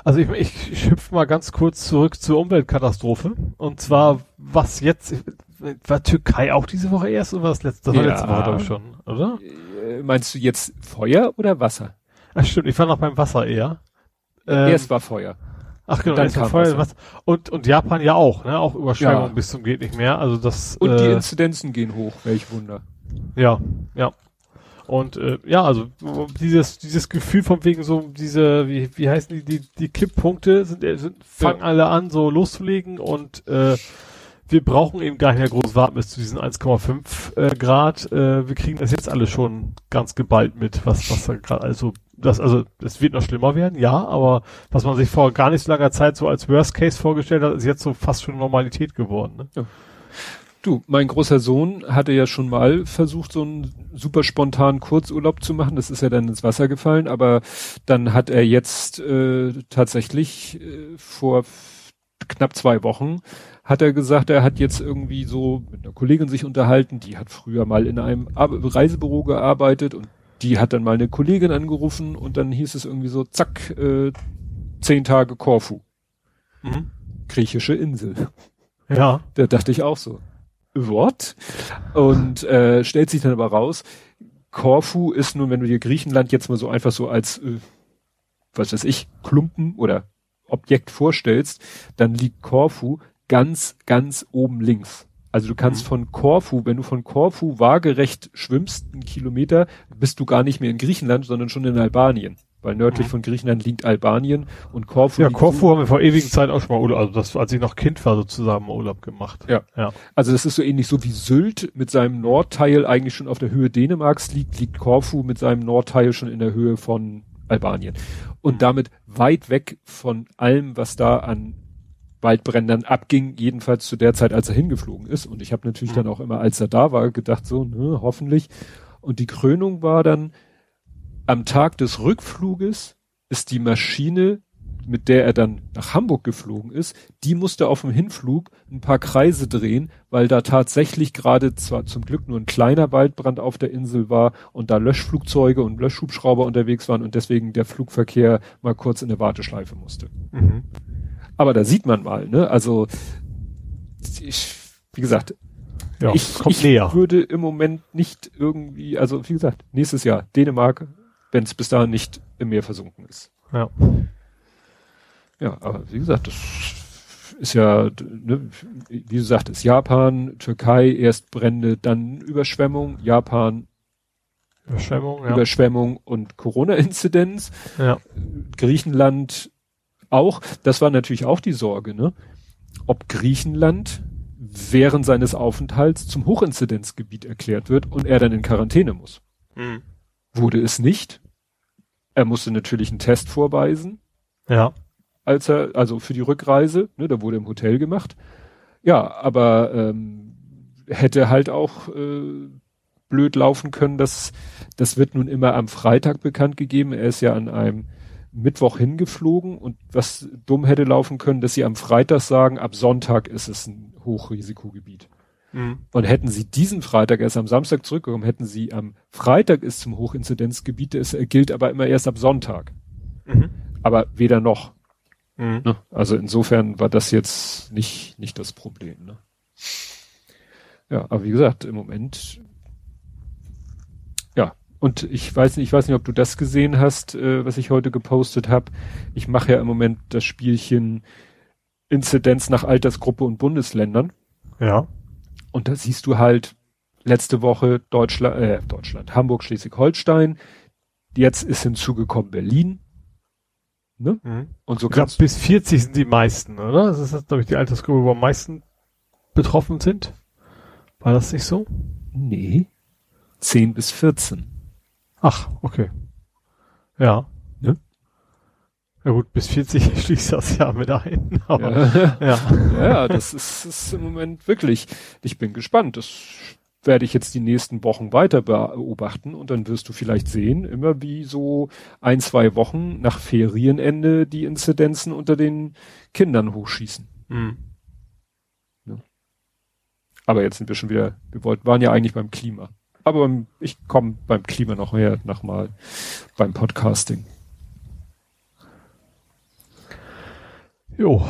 Also ich, ich, ich hüpfe mal ganz kurz zurück zur Umweltkatastrophe. Und zwar, was jetzt, war Türkei auch diese Woche erst oder was letzte, das war ja. letzte Woche glaube ich schon, oder? Äh, meinst du jetzt Feuer oder Wasser? Ach stimmt, ich war noch beim Wasser eher. Ähm, erst war Feuer. Ach genau, dann kam Feuer, was, und, und Japan ja auch, ne? Auch Überschwemmung ja. bis zum geht nicht mehr. Also das. Und äh, die Inzidenzen gehen hoch, welch Wunder. Ja, ja. Und äh, ja, also dieses dieses Gefühl von wegen so diese wie wie heißen die die die Kipppunkte sind, äh, sind fangen ja. alle an so loszulegen und äh, wir brauchen eben gar nicht mehr groß warten bis zu diesen 1,5 äh, Grad. Äh, wir kriegen das jetzt alle schon ganz geballt mit, was was da gerade also das also es wird noch schlimmer werden, ja, aber was man sich vor gar nicht so langer Zeit so als Worst Case vorgestellt hat, ist jetzt so fast schon Normalität geworden. Ne? Ja. Du, mein großer Sohn hatte ja schon mal versucht, so einen super spontanen Kurzurlaub zu machen. Das ist ja dann ins Wasser gefallen, aber dann hat er jetzt äh, tatsächlich äh, vor knapp zwei Wochen hat er gesagt, er hat jetzt irgendwie so mit einer Kollegin sich unterhalten, die hat früher mal in einem Reisebüro gearbeitet und die hat dann mal eine Kollegin angerufen und dann hieß es irgendwie so, zack, äh, zehn Tage Korfu. Mhm. Griechische Insel. Ja. Da dachte ich auch so. What? Und äh, stellt sich dann aber raus, Korfu ist nun, wenn du dir Griechenland jetzt mal so einfach so als, äh, was weiß ich, Klumpen oder Objekt vorstellst, dann liegt Korfu ganz, ganz oben links. Also du kannst mhm. von Korfu, wenn du von Korfu waagerecht schwimmst, einen Kilometer, bist du gar nicht mehr in Griechenland, sondern schon in Albanien. Weil nördlich mhm. von Griechenland liegt Albanien und Korfu. Ja, Korfu haben wir vor ewigen Zeit auch schon mal Urlaub, also das, als ich noch Kind war, so zusammen Urlaub gemacht. Ja. ja. Also das ist so ähnlich so wie Sylt mit seinem Nordteil eigentlich schon auf der Höhe Dänemarks liegt, liegt Korfu mit seinem Nordteil schon in der Höhe von Albanien. Und mhm. damit weit weg von allem, was da an Waldbrändern abging, jedenfalls zu der Zeit, als er hingeflogen ist. Und ich habe natürlich mhm. dann auch immer, als er da war, gedacht, so, ne, hoffentlich. Und die Krönung war dann, am Tag des Rückfluges ist die Maschine, mit der er dann nach Hamburg geflogen ist, die musste auf dem Hinflug ein paar Kreise drehen, weil da tatsächlich gerade zwar zum Glück nur ein kleiner Waldbrand auf der Insel war und da Löschflugzeuge und Löschhubschrauber unterwegs waren und deswegen der Flugverkehr mal kurz in eine Warteschleife musste. Mhm. Aber da sieht man mal, ne? Also ich, wie gesagt, ja, ich, ich würde im Moment nicht irgendwie, also wie gesagt, nächstes Jahr Dänemark, wenn es bis dahin nicht im Meer versunken ist. Ja. Ja, aber wie gesagt, das ist ja, ne, wie du sagtest, Japan, Türkei, erst Brände, dann Überschwemmung, Japan, Überschwemmung, ja. Überschwemmung und Corona-Inzidenz. Ja. Griechenland auch. Das war natürlich auch die Sorge, ne? Ob Griechenland während seines Aufenthalts zum Hochinzidenzgebiet erklärt wird und er dann in Quarantäne muss. Mhm. Wurde es nicht. Er musste natürlich einen Test vorweisen. Ja. Als er, also für die Rückreise, ne, da wurde im Hotel gemacht. Ja, aber ähm, hätte halt auch äh, blöd laufen können, dass das wird nun immer am Freitag bekannt gegeben. Er ist ja an einem Mittwoch hingeflogen und was dumm hätte laufen können, dass sie am Freitag sagen, ab Sonntag ist es ein Hochrisikogebiet. Mhm. Und hätten sie diesen Freitag erst am Samstag zurückgekommen, hätten sie am Freitag ist zum Hochinzidenzgebiet, es gilt aber immer erst ab Sonntag. Mhm. Aber weder noch. Mhm. Also insofern war das jetzt nicht, nicht das Problem. Ne? Ja, aber wie gesagt, im Moment, ja, und ich weiß nicht, ich weiß nicht, ob du das gesehen hast, äh, was ich heute gepostet habe. Ich mache ja im Moment das Spielchen Inzidenz nach Altersgruppe und Bundesländern. Ja. Und da siehst du halt letzte Woche Deutschland, äh, Deutschland, Hamburg, Schleswig-Holstein. Jetzt ist hinzugekommen Berlin. Ne? Mhm. Und so Ich bis 40 sind die meisten, oder? Das ist, glaube ich, die Altersgruppe, wo am meisten betroffen sind. War das nicht so? Nee. 10 bis 14. Ach, okay. Ja. Ja gut, bis 40 schließt das ja mit ein. Aber, Ja. ja. ja, das ist, ist im Moment wirklich. Ich bin gespannt. Das werde ich jetzt die nächsten Wochen weiter beobachten und dann wirst du vielleicht sehen, immer wie so ein, zwei Wochen nach Ferienende die Inzidenzen unter den Kindern hochschießen. Mhm. Aber jetzt sind wir schon wieder, wir wollten, waren ja eigentlich beim Klima. Aber ich komme beim Klima noch her, nochmal beim Podcasting. Jo.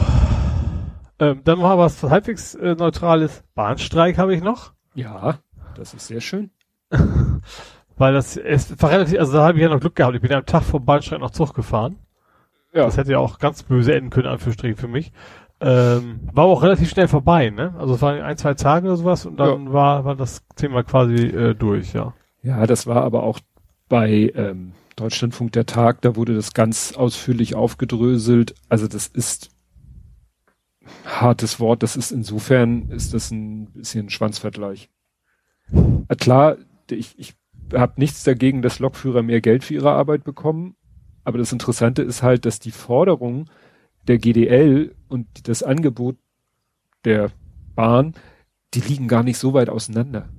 Ähm, dann war was halbwegs äh, neutrales. Bahnstreik habe ich noch. Ja, das ist sehr schön. Weil das, es war relativ, also da habe ich ja noch Glück gehabt. Ich bin ja am Tag vom Bahnstreik noch Zug gefahren. Ja, Das hätte ja auch ganz böse enden können, Anführungsstrichen für mich. Ähm, war aber auch relativ schnell vorbei, ne? Also es waren ein, zwei Tage oder sowas und dann war, war das Thema quasi äh, durch, ja. ja, das war aber auch bei ähm, Deutschlandfunk der Tag, da wurde das ganz ausführlich aufgedröselt. Also das ist hartes Wort, das ist insofern, ist das ein bisschen ein Schwanzvergleich. Na klar, ich, ich habe nichts dagegen, dass Lokführer mehr Geld für ihre Arbeit bekommen, aber das Interessante ist halt, dass die Forderung der GDL und das Angebot der Bahn, die liegen gar nicht so weit auseinander.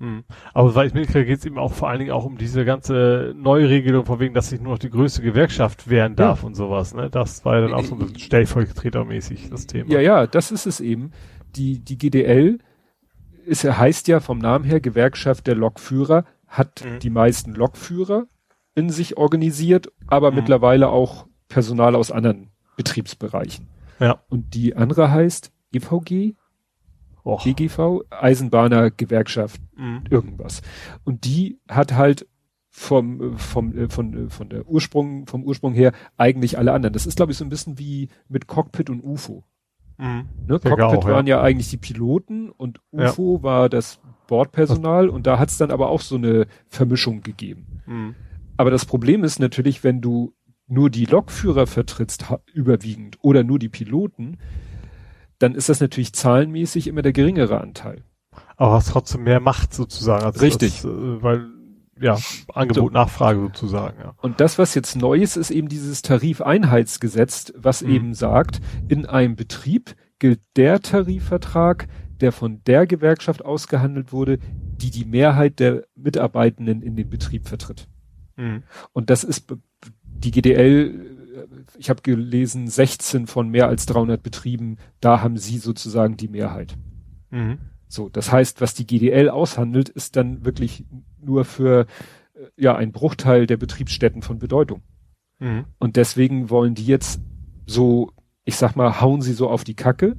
Mhm. Aber weil ich mitkriege, geht es eben auch vor allen Dingen auch um diese ganze Neuregelung, von wegen, dass sich nur noch die größte Gewerkschaft wehren darf und sowas, ne? Das war ja dann auch so ein bisschen stellvertretermäßig das Thema. Ja, ja, das ist es eben. Die, die GDL ist, heißt ja vom Namen her Gewerkschaft der Lokführer, hat Mhm. die meisten Lokführer in sich organisiert, aber Mhm. mittlerweile auch Personal aus anderen Betriebsbereichen. Ja. Und die andere heißt EVG, Och. GGV, Eisenbahner Gewerkschaft Mhm. irgendwas. Und die hat halt vom, vom, äh, von, äh, von der Ursprung, vom Ursprung her eigentlich alle anderen. Das ist, glaube ich, so ein bisschen wie mit Cockpit und UFO. Mhm. Ne? Cockpit auch, ja. waren ja eigentlich die Piloten und Ja. UFO war das Bordpersonal und da hat es dann aber auch so eine Vermischung gegeben. Mhm. Aber das Problem ist natürlich, wenn du nur die Lokführer vertrittst, überwiegend, oder nur die Piloten, dann ist das natürlich zahlenmäßig immer der geringere Anteil. Aber hast trotzdem mehr Macht sozusagen. Also Richtig. Das, äh, weil, ja, Angebot, So. Nachfrage sozusagen, ja. Und das, was jetzt neu ist, ist eben dieses Tarifeinheitsgesetz, was Mhm. eben sagt, in einem Betrieb gilt der Tarifvertrag, der von der Gewerkschaft ausgehandelt wurde, die die Mehrheit der Mitarbeitenden in dem Betrieb vertritt. Mhm. Und das ist die GDL, ich habe gelesen, 16 von mehr als 300 Betrieben, da haben sie sozusagen die Mehrheit. Mhm. So, das heißt, was die GDL aushandelt, ist dann wirklich nur für äh, ja ein Bruchteil der Betriebsstätten von Bedeutung. Mhm. Und deswegen wollen die jetzt so, ich sag mal, hauen sie so auf die Kacke,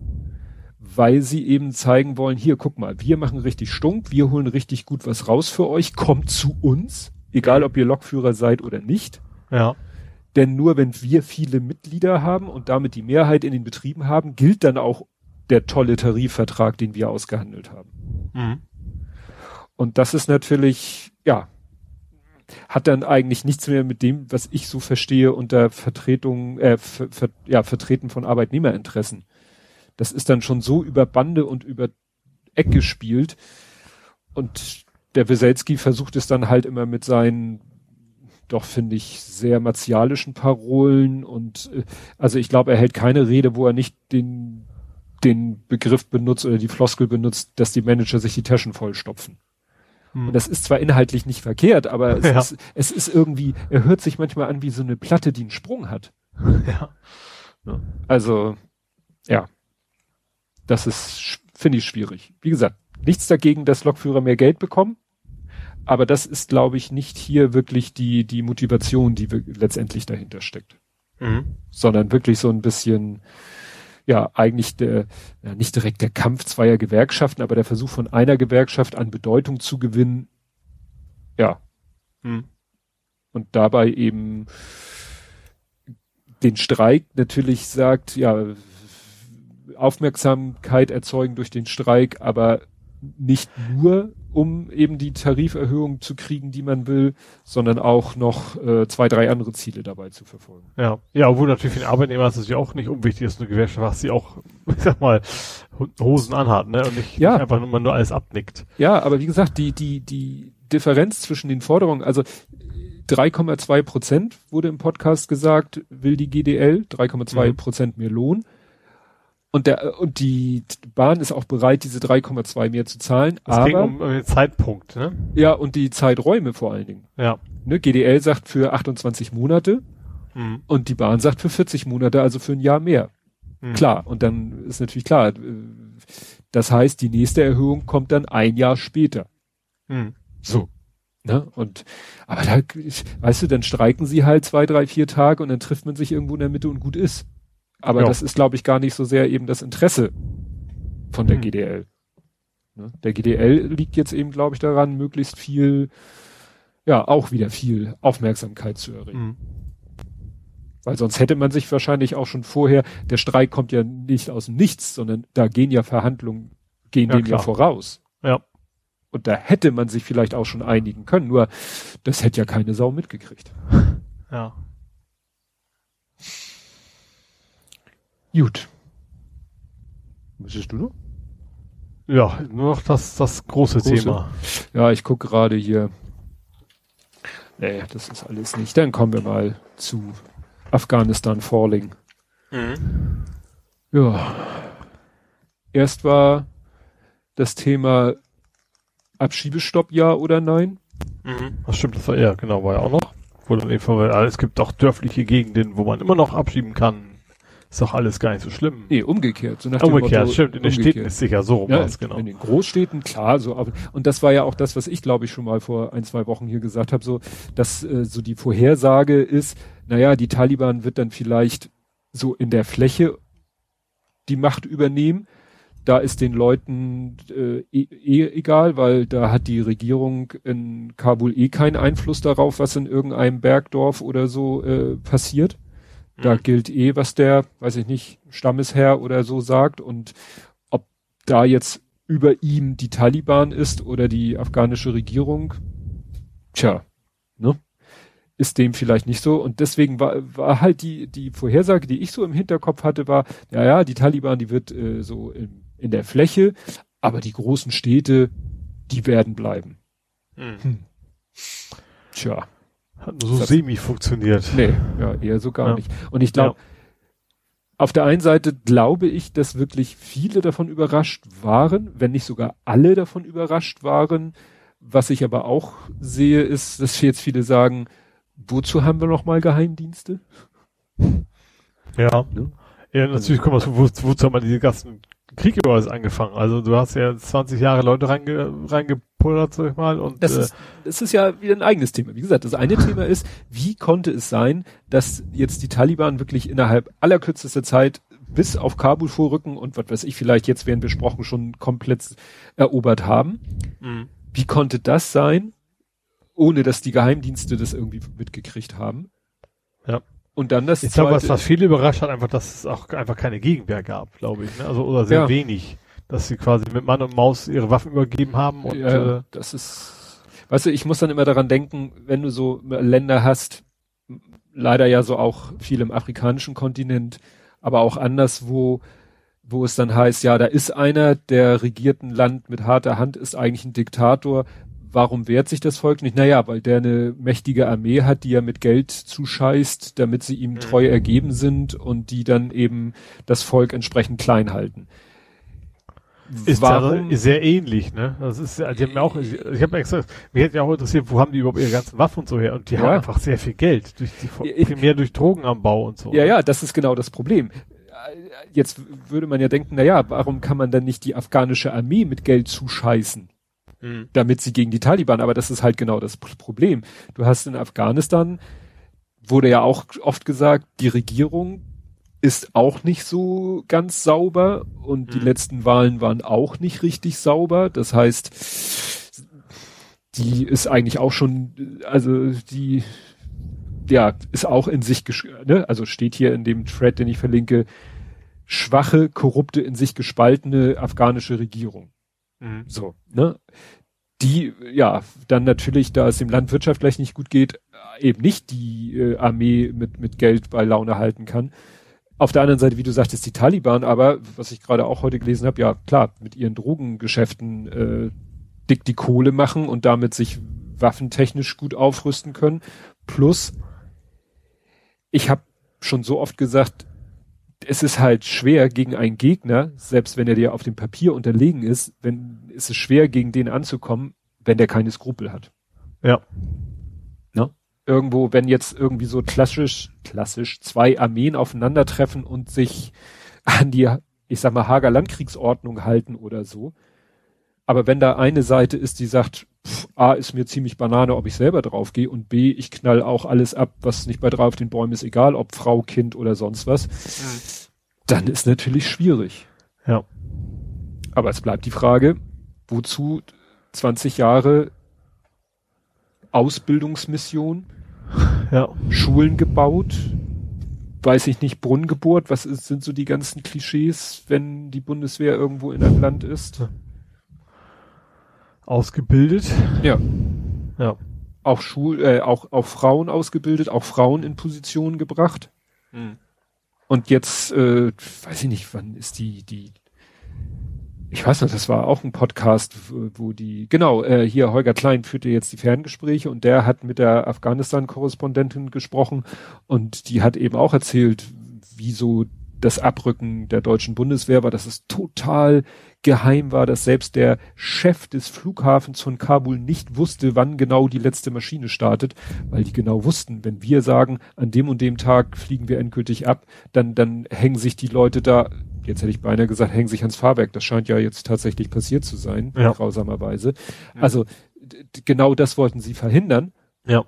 weil sie eben zeigen wollen, hier, guck mal, wir machen richtig stunk, wir holen richtig gut was raus für euch, kommt zu uns, egal ob ihr Lokführer seid oder nicht. Ja. Denn nur wenn wir viele Mitglieder haben und damit die Mehrheit in den Betrieben haben, gilt dann auch der tolle Tarifvertrag, den wir ausgehandelt haben. Mhm. Und das ist natürlich, ja, hat dann eigentlich nichts mehr mit dem, was ich so verstehe unter Vertretung, äh, ver, ver, ja, Vertreten von Arbeitnehmerinteressen. Das ist dann schon so über Bande und über Eck gespielt. Und der Weselski versucht es dann halt immer mit seinen, doch finde ich, sehr martialischen Parolen und, äh, also ich glaube, er hält keine Rede, wo er nicht den, den Begriff benutzt oder die Floskel benutzt, dass die Manager sich die Taschen vollstopfen. Mhm. Und das ist zwar inhaltlich nicht verkehrt, aber es, Ja. ist, es ist irgendwie, er hört sich manchmal an wie so eine Platte, die einen Sprung hat. ja. Also, ja. Das ist, finde ich schwierig. Wie gesagt, nichts dagegen, dass Lokführer mehr Geld bekommen. Aber das ist, glaube ich, nicht hier wirklich die, die Motivation, die wir- letztendlich dahinter steckt. Mhm. Sondern wirklich so ein bisschen, ja, eigentlich der, ja, nicht direkt der Kampf zweier Gewerkschaften, aber der Versuch von einer Gewerkschaft an Bedeutung zu gewinnen. Ja, Mhm. und dabei eben den Streik natürlich sagt, ja, Aufmerksamkeit erzeugen durch den Streik, aber nicht nur um eben die Tariferhöhung zu kriegen, die man will, sondern auch noch äh, zwei, drei andere Ziele dabei zu verfolgen. Ja, ja, obwohl natürlich für den Arbeitnehmer ist es ja auch nicht unwichtig, dass eine Gewerkschaft hast, die auch, ich sag mal, Hosen anhat, ne? Und nicht, Ja. nicht einfach nur, nur alles abnickt. Ja, aber wie gesagt, die, die, die Differenz zwischen den Forderungen, also 3,2 Prozent wurde im Podcast gesagt, will die GDL, 3,2 Mhm. Prozent mehr Lohn. Und der, und die Bahn ist auch bereit, diese 3,2 mehr zu zahlen, Es ging aber, um, um den Zeitpunkt, ne? ja, und die Zeiträume vor allen Dingen. Ja. Ne, GDL sagt für 28 Monate Mhm. und die Bahn sagt für 40 Monate, also für ein Jahr mehr. Mhm. Klar, und dann ist natürlich klar, äh, das heißt, die nächste Erhöhung kommt dann ein Jahr später. Mhm. So. Ne? Und aber da, weißt du, dann streiken sie halt zwei, drei, vier Tage und dann trifft man sich irgendwo in der Mitte und gut ist. Aber Ja. das ist, glaube ich, gar nicht so sehr eben das Interesse von der Hm. GDL. Ne? Der GDL liegt jetzt eben, glaube ich, daran, möglichst viel, ja, auch wieder viel Aufmerksamkeit zu erregen. Mhm. Weil sonst hätte man sich wahrscheinlich auch schon vorher, der Streik kommt ja nicht aus dem Nichts, sondern da gehen ja Verhandlungen, gehen Ja, dem ja klar. voraus. Ja. Und da hätte man sich vielleicht auch schon einigen können, nur das hätte ja keine Sau mitgekriegt. Ja. Gut. Müsstest du noch? Ja, nur noch das, das große, Große. Thema. Ja, ich gucke gerade hier. Nee, das ist alles nicht. Dann kommen wir mal zu Afghanistan Falling. Ja. Erst war das Thema Abschiebestopp ja oder nein. Das stimmt, das war ja, genau, war ja auch noch. Wo dann ah, es gibt auch dörfliche Gegenden, wo man immer noch abschieben kann. Ist doch alles gar nicht so schlimm. Nee, umgekehrt. So nach Umgekehrt, Motto, stimmt. In den umgekehrt. Städten ist sicher so rum Ja, genau. in den Großstädten, klar, so, aber, und das war ja auch das, was ich glaube ich schon mal vor ein, zwei Wochen hier gesagt habe, so, dass äh, so die Vorhersage ist, naja, die Taliban wird dann vielleicht so in der Fläche die Macht übernehmen. Da ist den Leuten äh, eh, eh egal, weil da hat die Regierung in Kabul eh keinen Einfluss darauf, was in irgendeinem Bergdorf oder so äh, passiert. Da Mhm. gilt eh, was der, weiß ich nicht, Stammesherr oder so sagt und ob da jetzt über ihm die Taliban ist oder die afghanische Regierung, tja, ne? Ist dem vielleicht nicht so. Und deswegen war, war halt die, die Vorhersage, die ich so im Hinterkopf hatte, war, ja, ja, die Taliban, die wird äh, so in, in der Fläche, aber die großen Städte, die werden bleiben. Mhm. Tja. Hat nur so semi funktioniert. Nee, ja, eher so gar Ja. nicht. Und ich glaube, auf der einen Seite glaube ich, dass wirklich viele davon überrascht waren, wenn nicht sogar alle davon überrascht waren. Was ich aber auch sehe, ist, dass jetzt viele sagen, wozu haben wir noch mal Geheimdienste? Ja. Ne? Ja, natürlich, guck mal, wo, wozu hat man diese ganzen Krieg über alles angefangen? Also du hast ja 20 Jahre Leute reinge, reingepullert, sag ich mal, und Das äh, ist, das ist ja wieder ein eigenes Thema. Wie gesagt, das eine Thema ist, wie konnte es sein, dass jetzt die Taliban wirklich innerhalb allerkürzester Zeit bis auf Kabul vorrücken und was weiß ich, vielleicht jetzt werden besprochen, schon komplett erobert haben. mh. Wie konnte das sein, ohne dass die Geheimdienste das irgendwie mitgekriegt haben? Ja. Und dann das ich glaube, was, was viele überrascht hat, einfach, dass es auch einfach keine Gegenwehr gab, glaube ich. Ne? Also oder sehr Ja. wenig. Dass sie quasi mit Mann und Maus ihre Waffen übergeben haben und ja, äh, das ist, weißt du, ich muss dann immer daran denken, wenn du so Länder hast, leider ja so auch viel im afrikanischen Kontinent, aber auch anderswo, wo es dann heißt, ja, da ist einer, der regiert ein Land mit harter Hand, ist eigentlich ein Diktator. Warum wehrt sich das Volk nicht? Naja, weil der eine mächtige Armee hat, die er mit Geld zuscheißt, damit sie ihm treu ergeben sind und die dann eben das Volk entsprechend klein halten. ist ja sehr ähnlich, ne? Das ist ja, die haben ja auch, ich habe mir extra, mich hätte ja auch interessiert, wo haben die überhaupt ihre ganzen Waffen und so her? Und die Ja. haben einfach sehr viel Geld durch die, primär durch Drogenanbau und so. Ja, ja, das ist genau das Problem. Jetzt würde man ja denken, na ja, warum kann man dann nicht die afghanische Armee mit Geld zuscheißen, Mhm. damit sie gegen die Taliban, aber das ist halt genau das Problem. Du hast in Afghanistan, wurde ja auch oft gesagt, die Regierung ist auch nicht so ganz sauber und die Mhm. letzten Wahlen waren auch nicht richtig sauber. Das heißt, die ist eigentlich auch schon, also die, ja, ist auch in sich, ne? also steht hier in dem Thread, den ich verlinke, schwache, korrupte, in sich gespaltene afghanische Regierung. Mhm. So, ne? die ja dann natürlich, da es dem Land wirtschaftlich nicht gut geht, eben nicht die äh, Armee mit, mit Geld bei Laune halten kann. Auf der anderen Seite, wie du sagtest, die Taliban, aber was ich gerade auch heute gelesen habe, ja klar, mit ihren Drogengeschäften äh, dick die Kohle machen und damit sich waffentechnisch gut aufrüsten können. Plus, ich habe schon so oft gesagt, es ist halt schwer gegen einen Gegner, selbst wenn er dir auf dem Papier unterlegen ist, wenn ist es schwer gegen den anzukommen, wenn der keine Skrupel hat. Ja. Ne? Irgendwo, wenn jetzt irgendwie so klassisch, klassisch zwei Armeen aufeinandertreffen und sich an die, ich sag mal, Hager Landkriegsordnung halten oder so. Aber wenn da eine Seite ist, die sagt, pff, A ist mir ziemlich Banane, ob ich selber draufgehe und B, ich knall auch alles ab, was nicht bei drei auf den Bäumen ist, egal ob Frau, Kind oder sonst was, mhm. dann ist natürlich schwierig. Ja. Aber es bleibt die Frage, wozu 20 Jahre Ausbildungsmission, ja. Schulen gebaut, weiß ich nicht, Brunnen gebohrt, was ist, sind so die ganzen Klischees, wenn die Bundeswehr irgendwo in einem Land ist? Ausgebildet. Ja. Ja. Auch Schul, äh, auch, auch Frauen ausgebildet, auch Frauen in Positionen gebracht. Mhm. Und jetzt, äh, weiß ich nicht, wann ist die, die ich weiß noch, das war auch ein Podcast, wo die, genau, äh, hier Holger Klein führte jetzt die Ferngespräche und der hat mit der Afghanistan-Korrespondentin gesprochen und die hat eben auch erzählt, wieso das Abrücken der deutschen Bundeswehr war, dass es total geheim war, dass selbst der Chef des Flughafens von Kabul nicht wusste, wann genau die letzte Maschine startet, weil die genau wussten, wenn wir sagen, an dem und dem Tag fliegen wir endgültig ab, dann, dann hängen sich die Leute da jetzt hätte ich beinahe gesagt, hängen sich ans Fahrwerk. Das scheint ja jetzt tatsächlich passiert zu sein, ja. grausamerweise. Ja. Also genau das wollten sie verhindern. Ja.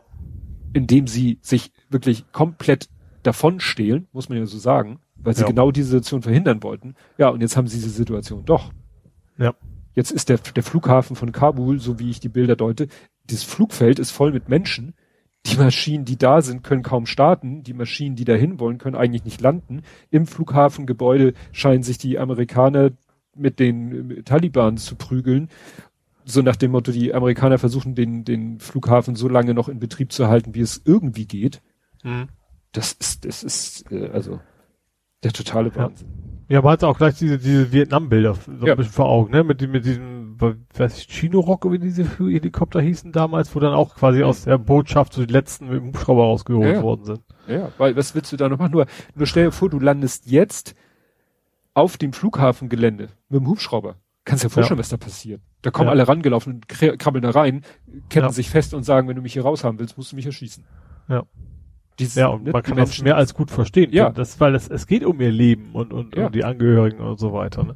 Indem sie sich wirklich komplett davon stehlen, muss man ja so sagen, weil sie ja. genau diese Situation verhindern wollten. Ja, und jetzt haben sie diese Situation doch. Ja. Jetzt ist der, der Flughafen von Kabul, so wie ich die Bilder deute, das Flugfeld ist voll mit Menschen die Maschinen, die da sind, können kaum starten. Die Maschinen, die dahin wollen, können eigentlich nicht landen. Im Flughafengebäude scheinen sich die Amerikaner mit den Taliban zu prügeln. So nach dem Motto, die Amerikaner versuchen, den, den Flughafen so lange noch in Betrieb zu halten, wie es irgendwie geht. Mhm. Das ist, das ist, äh, also, der totale Wahnsinn. Ja. Ja, man hat auch gleich diese, diese Vietnam-Bilder so ja. ein bisschen vor Augen, ne? Mit, mit diesem, weiß ich, Chino-Rock, wie diese Helikopter hießen damals, wo dann auch quasi ja. aus der Botschaft so die letzten mit dem Hubschrauber rausgeholt worden sind. Ja, weil was willst du da noch machen? Nur, nur stell dir vor, du landest jetzt auf dem Flughafengelände mit dem Hubschrauber. Kannst dir vorstellen, was da passiert. Da kommen alle rangelaufen und krabbeln da rein, ketten sich fest und sagen, wenn du mich hier raushaben willst, musst du mich erschießen. Ja. Dieses, ja, und man kann das mehr als gut verstehen. Ja. Das, weil es, es geht um ihr Leben und, und ja. um die Angehörigen und so weiter. Ne?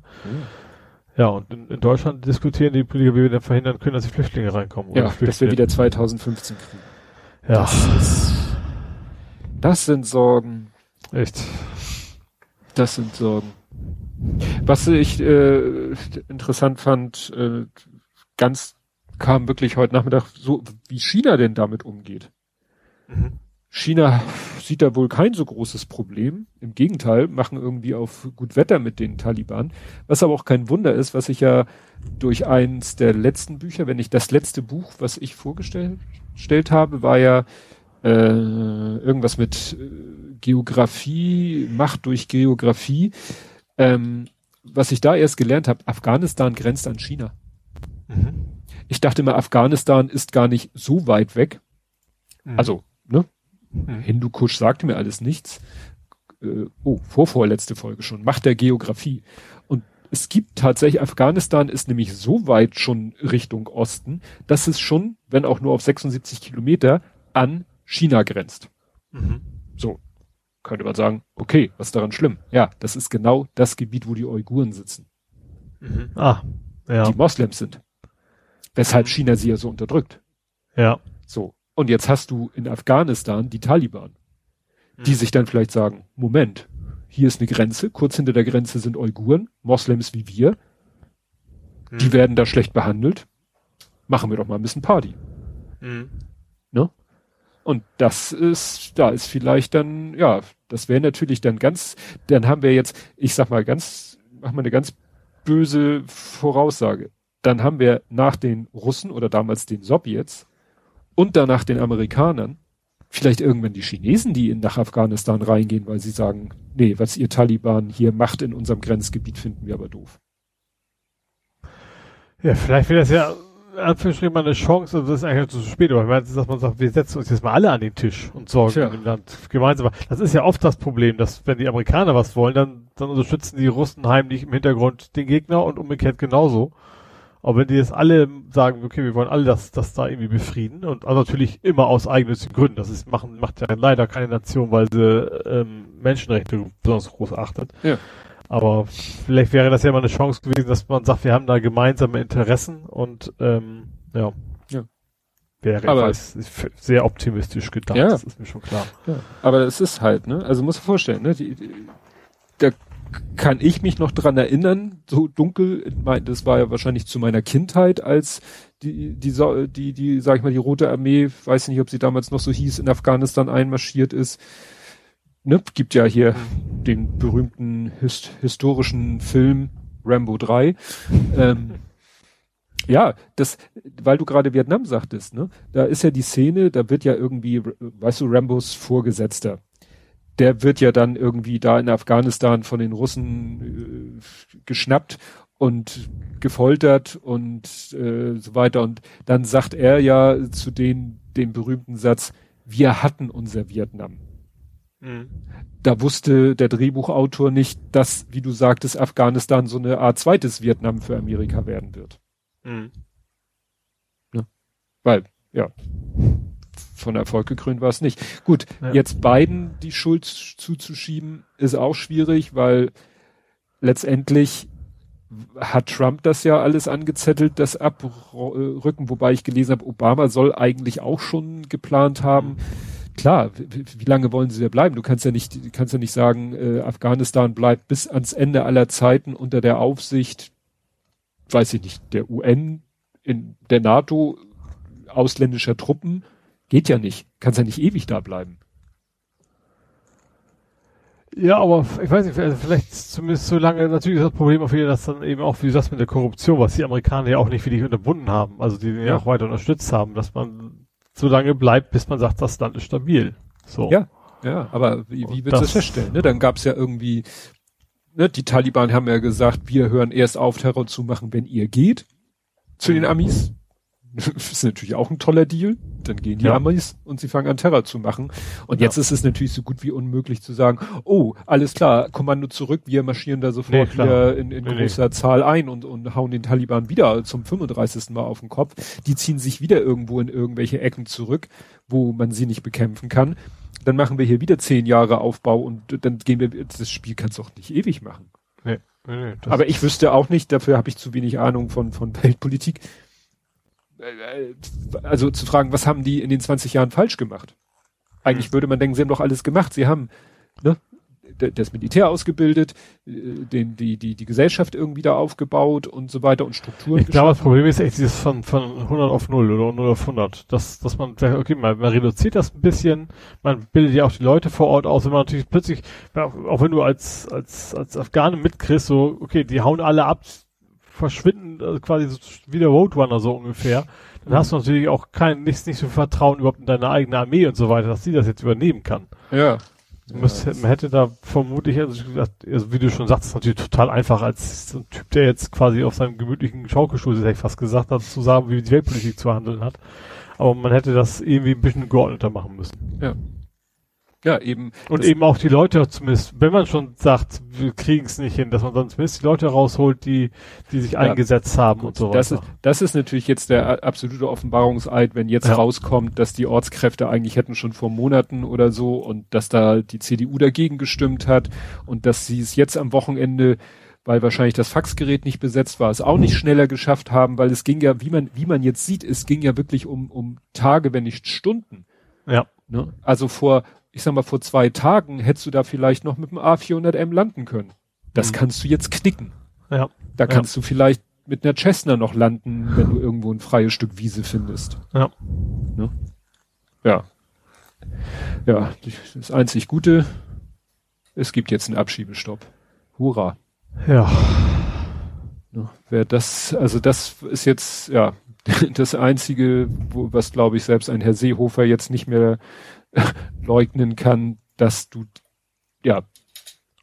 Ja. ja, und in, in, Deutschland diskutieren die Politiker, wie wir denn verhindern können, dass die Flüchtlinge reinkommen. Ja, dass wir wieder 2015 kriegen. Ja. Das, ist, das sind Sorgen. Echt. Das sind Sorgen. Was ich äh, interessant fand, äh, ganz kam wirklich heute Nachmittag so, wie China denn damit umgeht. Mhm. China sieht da wohl kein so großes Problem. Im Gegenteil, machen irgendwie auf gut Wetter mit den Taliban. Was aber auch kein Wunder ist, was ich ja durch eins der letzten Bücher, wenn nicht das letzte Buch, was ich vorgestellt habe, war ja äh, irgendwas mit äh, Geografie, Macht durch Geografie. Ähm, was ich da erst gelernt habe, Afghanistan grenzt an China. Mhm. Ich dachte immer, Afghanistan ist gar nicht so weit weg. Mhm. Also, ne? Hm. Hindukusch sagte mir alles nichts. Äh, oh, vorvorletzte Folge schon. Macht der Geografie. Und es gibt tatsächlich, Afghanistan ist nämlich so weit schon Richtung Osten, dass es schon, wenn auch nur auf 76 Kilometer, an China grenzt. Mhm. So. Könnte man sagen, okay, was ist daran schlimm? Ja, das ist genau das Gebiet, wo die Uiguren sitzen. Mhm. Ah, ja. Die Moslems sind. Weshalb China sie ja so unterdrückt. Ja. So. Und jetzt hast du in Afghanistan die Taliban, die mhm. sich dann vielleicht sagen, Moment, hier ist eine Grenze, kurz hinter der Grenze sind Uiguren, Moslems wie wir, mhm. die werden da schlecht behandelt, machen wir doch mal ein bisschen Party. Mhm. Ne? Und das ist, da ist vielleicht dann, ja, das wäre natürlich dann ganz, dann haben wir jetzt, ich sag mal ganz, machen wir eine ganz böse Voraussage. dann haben wir nach den Russen oder damals den Sowjets und danach den Amerikanern vielleicht irgendwann die Chinesen, die in, nach Afghanistan reingehen, weil sie sagen, nee, was ihr Taliban hier macht in unserem Grenzgebiet, finden wir aber doof. Ja, vielleicht wäre das ja Anführungsstrichen mal eine Chance, also das ist eigentlich zu spät, aber ich meine, dass man sagt, wir setzen uns jetzt mal alle an den Tisch und sorgen Tja. im Land gemeinsam. Das ist ja oft das Problem, dass wenn die Amerikaner was wollen, dann, dann unterstützen die Russen heimlich im Hintergrund den Gegner und umgekehrt genauso. Aber wenn die jetzt alle sagen, okay, wir wollen alle das, das da irgendwie befrieden und also natürlich immer aus eigennützigen Gründen, das ist, machen, macht ja leider keine Nation, weil sie ähm, Menschenrechte besonders groß achtet. Ja. Aber vielleicht wäre das ja mal eine Chance gewesen, dass man sagt, wir haben da gemeinsame Interessen und ähm, ja. ja. Wäre aber weiß, sehr optimistisch gedacht, ja. das ist mir schon klar. Ja. Aber das ist halt, ne? Also muss man vorstellen, ne? Die, die, da kann ich mich noch dran erinnern, so dunkel, das war ja wahrscheinlich zu meiner Kindheit, als die, die, die, die, sag ich mal, die Rote Armee, weiß nicht, ob sie damals noch so hieß, in Afghanistan einmarschiert ist. Ne, gibt ja hier den berühmten hist historischen Film Rambo 3. ähm, ja, das, weil du gerade Vietnam sagtest, ne, da ist ja die Szene, da wird ja irgendwie, weißt du, Rambos Vorgesetzter der wird ja dann irgendwie da in Afghanistan von den Russen äh, geschnappt und gefoltert und äh, so weiter. Und dann sagt er ja zu den den berühmten Satz: Wir hatten unser Vietnam. Mhm. Da wusste der Drehbuchautor nicht, dass, wie du sagtest, Afghanistan so eine Art zweites Vietnam für Amerika werden wird. Mhm. Ne? Weil, ja, von Erfolg gekrönt war es nicht. Gut, ja. jetzt beiden die Schuld zuzuschieben, ist auch schwierig, weil letztendlich hat Trump das ja alles angezettelt, das Abrücken, wobei ich gelesen habe, Obama soll eigentlich auch schon geplant haben. Klar, wie, lange wollen sie da bleiben? Du kannst ja nicht, kannst ja nicht sagen, äh, Afghanistan bleibt bis ans Ende aller Zeiten unter der Aufsicht, weiß ich nicht, der UN, in der NATO, ausländischer Truppen Geht ja nicht. Kannst ja nicht ewig da bleiben. Ja, aber ich weiß nicht, also vielleicht zumindest so lange, natürlich ist das Problem auch wieder, dass dann eben auch, wie du sagst, mit der Korruption, was die Amerikaner ja auch nicht wirklich unterbunden haben, also die den ja. auch weiter unterstützt haben, dass man so lange bleibt, bis man sagt, das Land ist stabil. So. Ja, ja, aber wie, wie willst du das feststellen? Ne? Dann gab es ja irgendwie, ne, die Taliban haben ja gesagt, wir hören erst auf, Terror zu machen, wenn ihr geht zu den Amis. Das ist natürlich auch ein toller Deal. Dann gehen die ja. Amis und sie fangen an Terror zu machen. Und ja. jetzt ist es natürlich so gut wie unmöglich zu sagen, oh, alles klar, Kommando zurück, wir marschieren da sofort nee, wieder in, in nee, großer nee. Zahl ein und, und hauen den Taliban wieder zum 35. Mal auf den Kopf. Die ziehen sich wieder irgendwo in irgendwelche Ecken zurück, wo man sie nicht bekämpfen kann. Dann machen wir hier wieder zehn Jahre Aufbau und dann gehen wir, das Spiel kannst du auch nicht ewig machen. Nee, nee, nee, Aber ich wüsste auch nicht, dafür habe ich zu wenig Ahnung von, von Weltpolitik, also zu fragen, was haben die in den 20 Jahren falsch gemacht? Eigentlich hm. würde man denken, sie haben doch alles gemacht. Sie haben ne, das Militär ausgebildet, äh, den, die, die, die Gesellschaft irgendwie da aufgebaut und so weiter und Strukturen. Ich glaube, das Problem ist echt dieses von, von 100 auf 0 oder 0 auf 100. Dass, dass man sagt, okay, man, man reduziert das ein bisschen, man bildet ja auch die Leute vor Ort aus, wenn man natürlich plötzlich, auch wenn du als, als, als Afghane mitkriegst, so, okay, die hauen alle ab, verschwinden, also quasi so wie der Roadrunner so ungefähr, dann mhm. hast du natürlich auch kein, nicht, nicht so Vertrauen überhaupt in deine eigene Armee und so weiter, dass sie das jetzt übernehmen kann. Ja. Du musst, man hätte da vermutlich, also, also wie du schon sagst, ist natürlich total einfach als so ein Typ, der jetzt quasi auf seinem gemütlichen Schaukelstuhl, hätte ich fast gesagt hat, zu sagen, wie die Weltpolitik zu handeln hat. Aber man hätte das irgendwie ein bisschen geordneter machen müssen. Ja. Ja, eben. Und eben auch die Leute zumindest, wenn man schon sagt, wir kriegen es nicht hin, dass man dann zumindest die Leute rausholt, die, die sich ja, eingesetzt haben gut, und so weiter. Das ist, das ist natürlich jetzt der absolute Offenbarungseid, wenn jetzt ja. rauskommt, dass die Ortskräfte eigentlich hätten schon vor Monaten oder so und dass da die CDU dagegen gestimmt hat und dass sie es jetzt am Wochenende weil wahrscheinlich das Faxgerät nicht besetzt war, es auch nicht schneller geschafft haben, weil es ging ja, wie man, wie man jetzt sieht, es ging ja wirklich um, um Tage, wenn nicht Stunden. Ja. Ne? Also vor, ich sag mal, vor zwei Tagen hättest du da vielleicht noch mit dem A400M landen können. Das mhm. kannst du jetzt knicken. Ja. Da kannst ja. du vielleicht mit einer Cessna noch landen, wenn du irgendwo ein freies Stück Wiese findest. Ja. Ne? Ja. Ja, das einzig Gute, es gibt jetzt einen Abschiebestopp. Hurra. Ja. Ne, wer das, also das ist jetzt, ja, das einzige, wo, was glaube ich selbst ein Herr Seehofer jetzt nicht mehr leugnen kann, dass du, ja.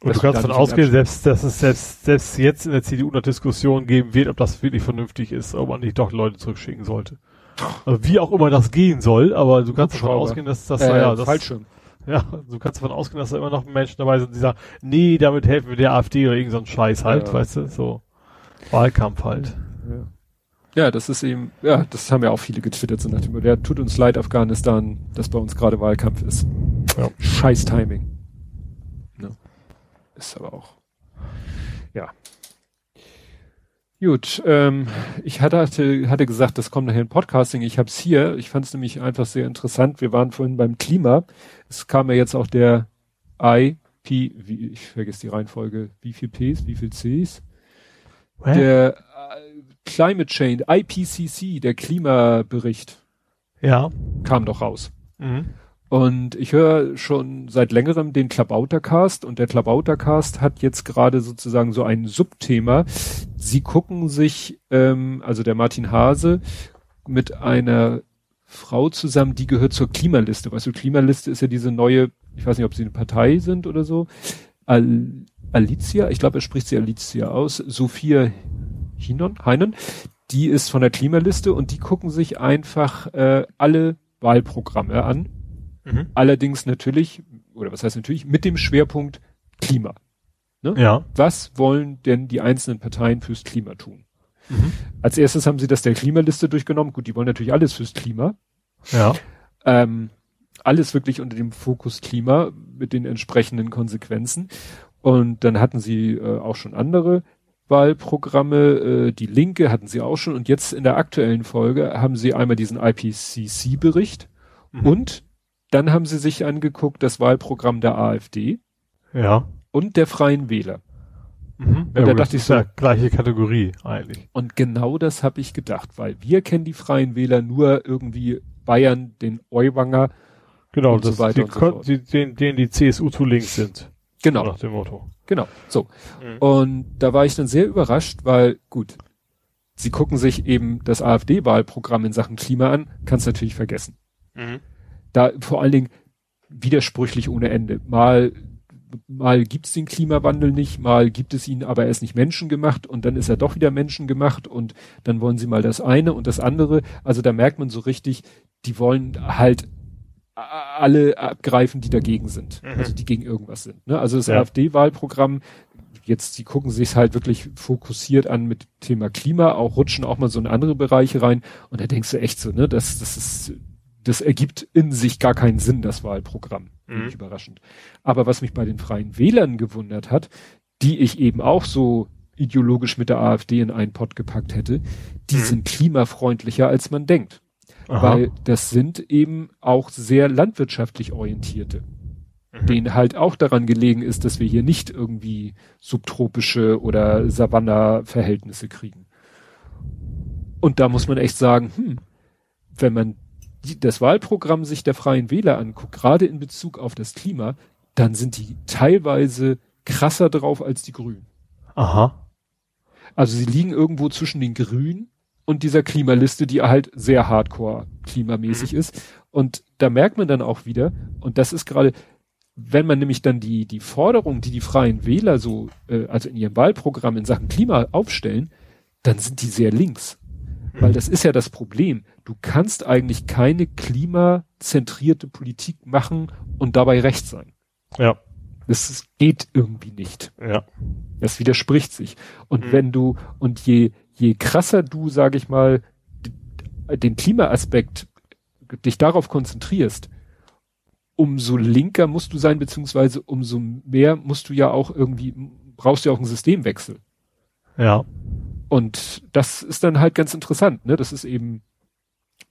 Und du kannst davon ausgehen, selbst, dass es selbst, selbst jetzt in der CDU eine Diskussion geben wird, ob das wirklich vernünftig ist, ob man nicht doch Leute zurückschicken sollte. Also wie auch immer das gehen soll, aber du kannst davon ausgehen, dass das, äh, ja, das, Fallschirm. Ja, du kannst davon ausgehen, dass da immer noch Menschen dabei sind, die sagen, nee, damit helfen wir der AfD oder irgend so ein Scheiß halt, ja. weißt du, so. Wahlkampf halt. Ja. Ja, das ist eben, ja, das haben ja auch viele getwittert, so nach dem Motto, ja, tut uns leid, Afghanistan, dass bei uns gerade Wahlkampf ist. Ja. Scheiß Timing. Ne? Ist aber auch. Ja. Gut, ähm, ich hatte, hatte gesagt, das kommt nachher in Podcasting. Ich habe es hier. Ich fand es nämlich einfach sehr interessant. Wir waren vorhin beim Klima. Es kam ja jetzt auch der IP, wie, ich vergesse die Reihenfolge, wie viel Ps, wie viel Cs? Hä? Der Climate Change, IPCC, der Klimabericht. Ja. Kam doch raus. Mhm. Und ich höre schon seit längerem den Klabautercast und der Klabautercast hat jetzt gerade sozusagen so ein Subthema. Sie gucken sich, ähm, also der Martin Hase mit einer Frau zusammen, die gehört zur Klimaliste. Weißt du, Klimaliste ist ja diese neue, ich weiß nicht, ob sie eine Partei sind oder so. Al Alicia, ich glaube, er spricht sie Alicia aus. Sophia Hinon, Heinen, die ist von der Klimaliste und die gucken sich einfach äh, alle Wahlprogramme an. Mhm. Allerdings natürlich, oder was heißt natürlich, mit dem Schwerpunkt Klima. Ne? Ja. Was wollen denn die einzelnen Parteien fürs Klima tun? Mhm. Als erstes haben sie das der Klimaliste durchgenommen. Gut, die wollen natürlich alles fürs Klima. Ja. Ähm, alles wirklich unter dem Fokus Klima mit den entsprechenden Konsequenzen. Und dann hatten sie äh, auch schon andere Wahlprogramme, äh, die Linke hatten sie auch schon und jetzt in der aktuellen Folge haben sie einmal diesen IPCC-Bericht mhm. und dann haben sie sich angeguckt das Wahlprogramm der AfD. Ja. Und der Freien Wähler. Mhm. Ja, da dachte ich so. Ja gleiche Kategorie eigentlich. Und genau das habe ich gedacht, weil wir kennen die Freien Wähler nur irgendwie Bayern, den Euwanger. Genau, und das so weiter die, und so fort. Die, denen, denen die CSU zu links sind. Genau. Nach dem Motto. Genau, so. Mhm. Und da war ich dann sehr überrascht, weil, gut, sie gucken sich eben das AfD-Wahlprogramm in Sachen Klima an, kannst natürlich vergessen. Mhm. Da vor allen Dingen widersprüchlich ohne Ende. Mal, mal gibt's den Klimawandel nicht, mal gibt es ihn, aber er ist nicht menschengemacht und dann ist er doch wieder menschengemacht und dann wollen sie mal das eine und das andere. Also da merkt man so richtig, die wollen halt alle abgreifen, die dagegen sind, mhm. also die gegen irgendwas sind. Ne? Also das ja. AfD-Wahlprogramm, jetzt, die gucken sich halt wirklich fokussiert an mit Thema Klima, auch rutschen auch mal so in andere Bereiche rein und da denkst du echt so, ne, das, das ist, das ergibt in sich gar keinen Sinn, das Wahlprogramm. Mhm. überraschend. Aber was mich bei den Freien Wählern gewundert hat, die ich eben auch so ideologisch mit der AfD in einen Pott gepackt hätte, die mhm. sind klimafreundlicher als man denkt. Aha. Weil das sind eben auch sehr landwirtschaftlich orientierte. Mhm. Denen halt auch daran gelegen ist, dass wir hier nicht irgendwie subtropische oder Savanna-Verhältnisse kriegen. Und da muss man echt sagen, hm, wenn man die, das Wahlprogramm sich der Freien Wähler anguckt, gerade in Bezug auf das Klima, dann sind die teilweise krasser drauf als die Grünen. Aha. Also sie liegen irgendwo zwischen den Grünen und dieser Klimaliste, die halt sehr hardcore klimamäßig mhm. ist. Und da merkt man dann auch wieder, und das ist gerade, wenn man nämlich dann die, die Forderung, die die Freien Wähler so, äh, also in ihrem Wahlprogramm in Sachen Klima aufstellen, dann sind die sehr links. Mhm. Weil das ist ja das Problem. Du kannst eigentlich keine klimazentrierte Politik machen und dabei recht sein. Ja. Das geht irgendwie nicht. Ja. Das widerspricht sich. Und mhm. wenn du, und je, je krasser du, sag ich mal, den Klimaaspekt dich darauf konzentrierst, umso linker musst du sein, beziehungsweise umso mehr musst du ja auch irgendwie, brauchst du ja auch einen Systemwechsel. Ja. Und das ist dann halt ganz interessant, ne? Das ist eben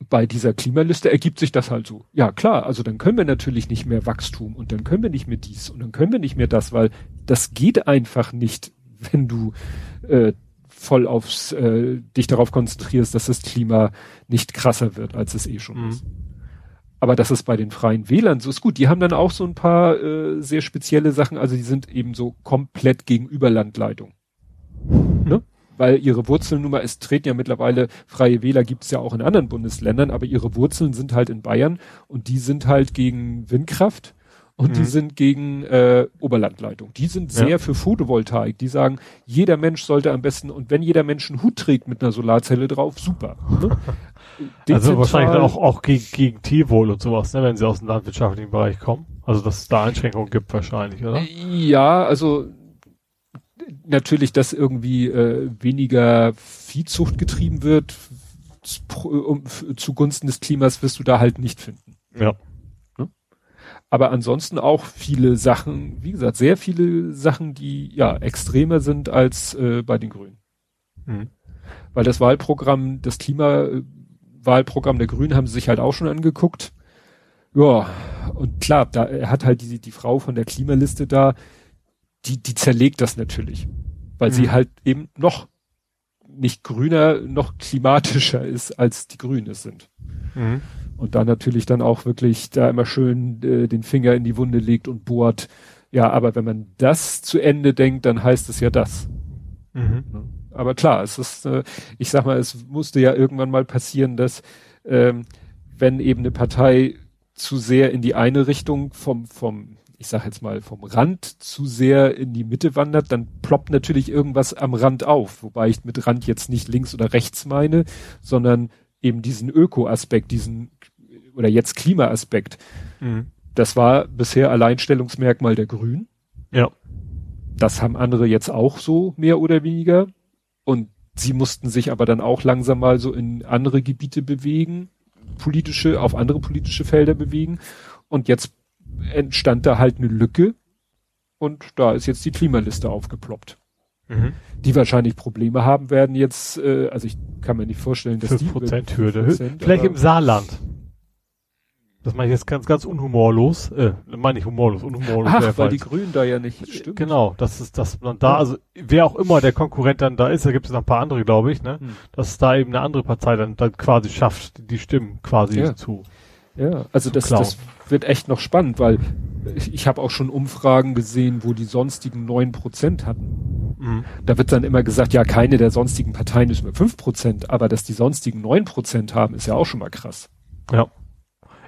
bei dieser Klimaliste ergibt sich das halt so. Ja, klar, also dann können wir natürlich nicht mehr Wachstum und dann können wir nicht mehr dies und dann können wir nicht mehr das, weil das geht einfach nicht, wenn du äh, voll aufs äh, dich darauf konzentrierst, dass das Klima nicht krasser wird, als es eh schon mhm. ist. Aber das ist bei den freien Wählern so ist gut. Die haben dann auch so ein paar äh, sehr spezielle Sachen, also die sind eben so komplett gegenüber Landleitung. Ne? weil ihre Wurzeln nun mal, es treten ja mittlerweile freie Wähler gibt es ja auch in anderen Bundesländern, aber ihre Wurzeln sind halt in Bayern und die sind halt gegen Windkraft und mhm. die sind gegen äh, Oberlandleitung. Die sind sehr ja. für Photovoltaik. Die sagen, jeder Mensch sollte am besten, und wenn jeder Mensch einen Hut trägt mit einer Solarzelle drauf, super. Ne? also wahrscheinlich auch, auch gegen, gegen Tierwohl und sowas, ne, wenn sie aus dem landwirtschaftlichen Bereich kommen. Also dass es da Einschränkungen gibt wahrscheinlich, oder? Ja, also natürlich, dass irgendwie äh, weniger Viehzucht getrieben wird zugunsten des Klimas wirst du da halt nicht finden. Ja. Aber ansonsten auch viele Sachen, wie gesagt, sehr viele Sachen, die ja extremer sind als äh, bei den Grünen. Mhm. Weil das Wahlprogramm, das Klimawahlprogramm der Grünen haben sie sich halt auch schon angeguckt. Ja, und klar, da hat halt die, die Frau von der Klimaliste da, die, die zerlegt das natürlich. Weil mhm. sie halt eben noch nicht grüner, noch klimatischer ist, als die Grüne sind. Mhm. Und da natürlich dann auch wirklich da immer schön äh, den Finger in die Wunde legt und bohrt. Ja, aber wenn man das zu Ende denkt, dann heißt es ja das. Mhm. Ne? Aber klar, es ist, äh, ich sag mal, es musste ja irgendwann mal passieren, dass ähm, wenn eben eine Partei zu sehr in die eine Richtung vom, vom, ich sag jetzt mal, vom Rand zu sehr in die Mitte wandert, dann ploppt natürlich irgendwas am Rand auf. Wobei ich mit Rand jetzt nicht links oder rechts meine, sondern eben diesen Öko-Aspekt, diesen, oder jetzt Klima-Aspekt. Mhm. Das war bisher Alleinstellungsmerkmal der Grünen. Ja. Das haben andere jetzt auch so, mehr oder weniger. Und sie mussten sich aber dann auch langsam mal so in andere Gebiete bewegen politische, auf andere politische Felder bewegen. Und jetzt entstand da halt eine Lücke und da ist jetzt die Klimaliste aufgeploppt. Mhm. Die wahrscheinlich Probleme haben werden jetzt, äh, also ich kann mir nicht vorstellen, dass 5% die Hürde. Vielleicht im Saarland. Das meine ich jetzt ganz, ganz unhumorlos. Äh, meine ich humorlos, unhumorlos. Ach, weil die Grünen da ja nicht stimmt. Genau, das ist, dass man da, also wer auch immer der Konkurrent dann da ist, da gibt es noch ein paar andere, glaube ich, ne? Hm. Dass es da eben eine andere Partei dann, dann quasi schafft, die, die Stimmen quasi ja. zu. Ja, also das, das wird echt noch spannend, weil ich, ich habe auch schon Umfragen gesehen, wo die sonstigen neun Prozent hatten. Mhm. Da wird dann immer gesagt, ja, keine der sonstigen Parteien ist mehr fünf Prozent, aber dass die sonstigen neun Prozent haben, ist ja auch schon mal krass. Ja.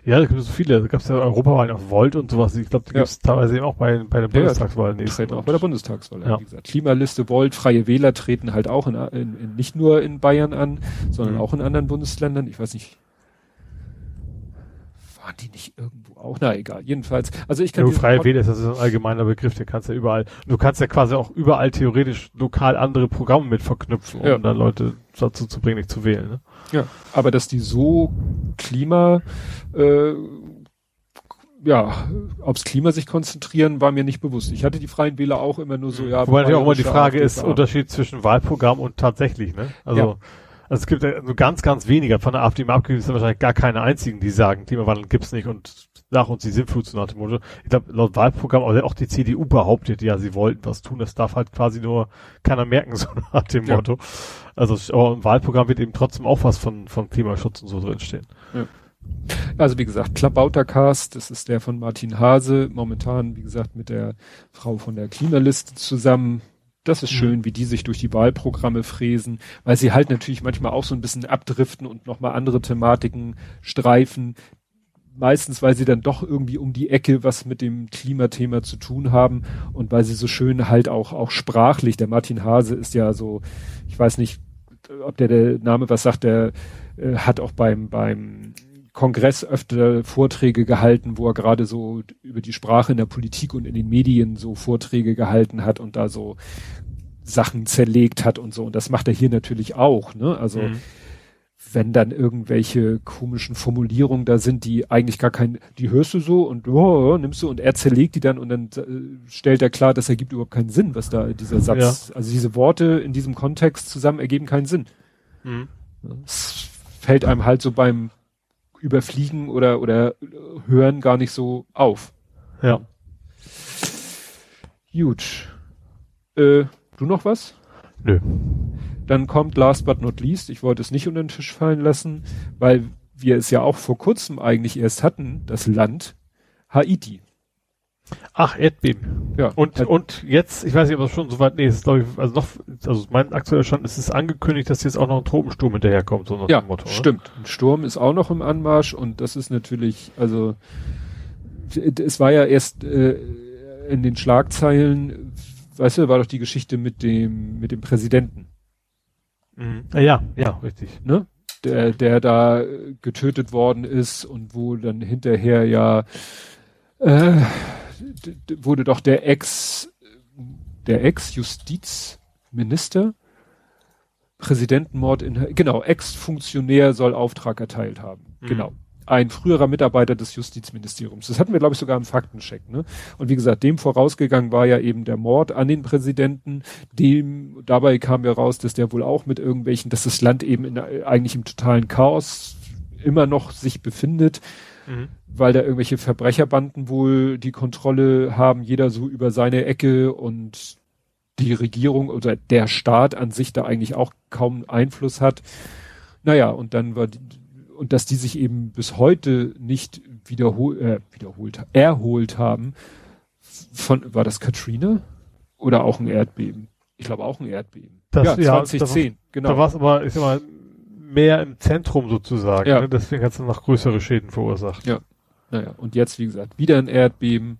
Ja, da gibt es so viele. Da gab es ja Europawahlen auf Volt und sowas. Ich glaube, die ja. gibt es teilweise eben auch bei, bei der Bundestagswahl. Ja, treten auch bei der Bundestagswahl. Ja. Wie gesagt, Klimaliste Volt, Freie Wähler treten halt auch in, in, in nicht nur in Bayern an, sondern mhm. auch in anderen Bundesländern. Ich weiß nicht, waren die nicht irgendwo auch? Na egal, jedenfalls. Also ich kann. Ja, freie Wähler ist das ist ein allgemeiner Begriff, der kannst ja überall. Du kannst ja quasi auch überall theoretisch lokal andere Programme mit verknüpfen, um ja. dann Leute dazu zu bringen, dich zu wählen. Ne? Ja, aber dass die so Klima, äh, ja, aufs Klima sich konzentrieren, war mir nicht bewusst. Ich hatte die Freien Wähler auch immer nur so, ja. Wobei natürlich auch immer die Frage ist, Unterschied zwischen Wahlprogramm und tatsächlich, ne? Also, ja. Also es gibt ja nur ganz, ganz weniger von der AfD im Abgewiesen sind wahrscheinlich gar keine einzigen, die sagen, Klimawandel gibt's nicht und nach uns die Sintflut zu nach dem Motto. Ich glaube, laut Wahlprogramm, aber auch die CDU behauptet ja, sie wollten was tun. Das darf halt quasi nur keiner merken, so nach dem ja. Motto. Also aber im Wahlprogramm wird eben trotzdem auch was von, von Klimaschutz und so drinstehen. Ja. Also wie gesagt, Klabautercast, das ist der von Martin Hase, momentan, wie gesagt, mit der Frau von der Klimaliste zusammen. Das ist mhm. schön, wie die sich durch die Wahlprogramme fräsen, weil sie halt natürlich manchmal auch so ein bisschen abdriften und nochmal andere Thematiken streifen, meistens, weil sie dann doch irgendwie um die Ecke was mit dem Klimathema zu tun haben und weil sie so schön halt auch, auch sprachlich, der Martin Hase ist ja so, ich weiß nicht, ob der, der Name was sagt, der äh, hat auch beim, beim Kongress öfter Vorträge gehalten, wo er gerade so über die Sprache in der Politik und in den Medien so Vorträge gehalten hat und da so Sachen zerlegt hat und so. Und das macht er hier natürlich auch, ne? Also, mhm wenn dann irgendwelche komischen Formulierungen da sind, die eigentlich gar kein, die hörst du so und oh, nimmst du und er zerlegt die dann und dann äh, stellt er klar, das ergibt überhaupt keinen Sinn, was da dieser Satz, ja. also diese Worte in diesem Kontext zusammen ergeben keinen Sinn. Mhm. Es fällt einem halt so beim Überfliegen oder, oder Hören gar nicht so auf. Ja. Gut. Äh, du noch was? Nö. Dann kommt last but not least, ich wollte es nicht unter den Tisch fallen lassen, weil wir es ja auch vor kurzem eigentlich erst hatten, das Land Haiti. Ach, Erdbeben. Ja. Und, Erd und jetzt, ich weiß nicht, ob das schon so weit, nee, ist glaube ich, also noch, also mein aktueller Stand ist es angekündigt, dass jetzt auch noch ein Tropensturm hinterherkommt, so nach ja, dem Motto. Stimmt. Ein Sturm ist auch noch im Anmarsch und das ist natürlich, also, es war ja erst, äh, in den Schlagzeilen, weißt du, war doch die Geschichte mit dem, mit dem Präsidenten. Mhm. Ja, ja, richtig. Ne? Der, der da getötet worden ist und wo dann hinterher ja, äh, wurde doch der Ex, der Ex-Justizminister, Präsidentenmord in, genau, Ex-Funktionär soll Auftrag erteilt haben. Mhm. Genau. Ein früherer Mitarbeiter des Justizministeriums. Das hatten wir, glaube ich, sogar im Faktencheck. Ne? Und wie gesagt, dem vorausgegangen war ja eben der Mord an den Präsidenten. Dem dabei kam ja raus, dass der wohl auch mit irgendwelchen, dass das Land eben in, eigentlich im totalen Chaos immer noch sich befindet mhm. weil da irgendwelche Verbrecherbanden wohl die Kontrolle haben, jeder so über seine Ecke und die Regierung oder der Staat an sich da eigentlich auch kaum Einfluss hat. Naja, und dann war die, und dass die sich eben bis heute nicht wiederhol, äh, wiederholt, erholt haben von, war das Katrina? Oder auch ein Erdbeben? Ich glaube auch ein Erdbeben. Das, ja, 2010, ja, genau. Da war es aber, ich sag mal, mehr im Zentrum sozusagen. Ja. Ne? Deswegen hat es noch größere Schäden verursacht. Ja. Naja, und jetzt, wie gesagt, wieder ein Erdbeben,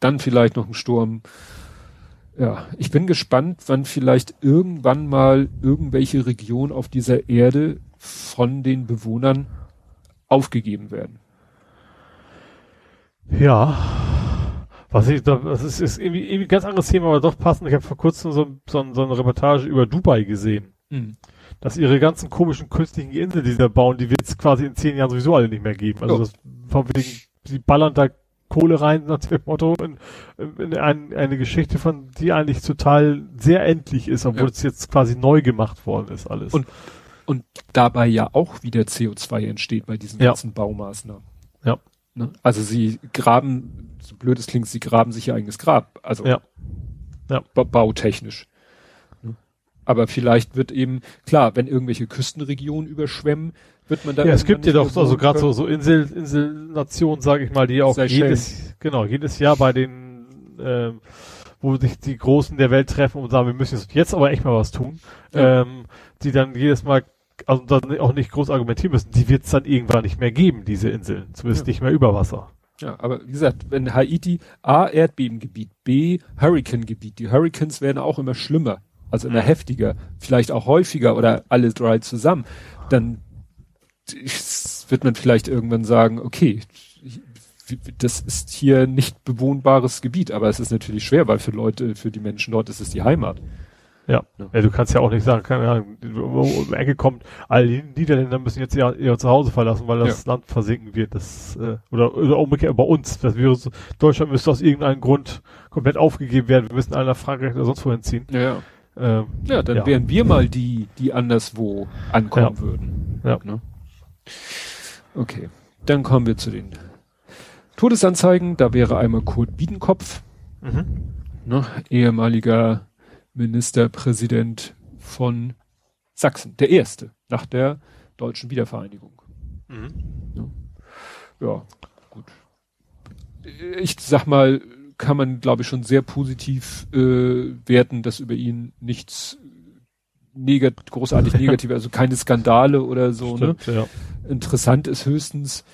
dann vielleicht noch ein Sturm. Ja, ich bin gespannt, wann vielleicht irgendwann mal irgendwelche Regionen auf dieser Erde von den Bewohnern aufgegeben werden. Ja, was ich da, das ist, ist irgendwie, irgendwie ein ganz anderes Thema, aber doch passend. Ich habe vor kurzem so, so, so eine Reportage über Dubai gesehen. Mhm dass ihre ganzen komischen künstlichen Inseln, die sie da bauen, die wird es quasi in zehn Jahren sowieso alle nicht mehr geben. Also das, von wegen, sie ballern da Kohle rein nach dem Motto in, in ein, eine Geschichte von, die eigentlich total sehr endlich ist, obwohl ja. es jetzt quasi neu gemacht worden ist alles. Und, und dabei ja auch wieder CO2 entsteht bei diesen ja. ganzen Baumaßnahmen. Ja. Ne? Also sie graben, so blöd es klingt, sie graben sich ihr eigenes Grab. Also ja. Ja. bautechnisch. Aber vielleicht wird eben, klar, wenn irgendwelche Küstenregionen überschwemmen, wird man da. Ja, es gibt ja doch so, also gerade so, so Insel, Inselnationen, sage ich mal, die auch jedes, genau, jedes Jahr bei den, ähm, wo sich die Großen der Welt treffen und sagen, wir müssen jetzt aber echt mal was tun, ja. ähm, die dann jedes Mal also dann auch nicht groß argumentieren müssen, die wird es dann irgendwann nicht mehr geben, diese Inseln, zumindest ja. nicht mehr über Wasser. Ja, aber wie gesagt, wenn Haiti A, Erdbebengebiet, B, Hurricane-Gebiet, die Hurricanes werden auch immer schlimmer also immer heftiger, vielleicht auch häufiger oder alle drei zusammen, dann wird man vielleicht irgendwann sagen, okay, das ist hier nicht bewohnbares Gebiet, aber es ist natürlich schwer, weil für Leute, für die Menschen dort ist es die Heimat. Ja. ja. ja du kannst ja auch nicht sagen, keine Ahnung, um die Ecke kommt, alle Niederländer müssen jetzt ihr, ihr Zuhause verlassen, weil das ja. Land versinken wird. Das, äh, oder, oder umgekehrt bei uns. Das so, Deutschland müsste aus irgendeinem Grund komplett aufgegeben werden. Wir müssen alle nach Frankreich oder sonst wohin ziehen. Ja, ja. Ähm, ja, dann ja. wären wir mal die, die anderswo ankommen ja. würden. Ja. Ne? Okay, dann kommen wir zu den Todesanzeigen. Da wäre einmal Kurt Biedenkopf, mhm. ne, ehemaliger Ministerpräsident von Sachsen, der erste nach der deutschen Wiedervereinigung. Mhm. Ja. ja, gut. Ich sag mal, kann man, glaube ich, schon sehr positiv äh, werten, dass über ihn nichts negat großartig negativ, also keine Skandale oder so. Ne? Stimmt, ne? ja. Interessant ist höchstens,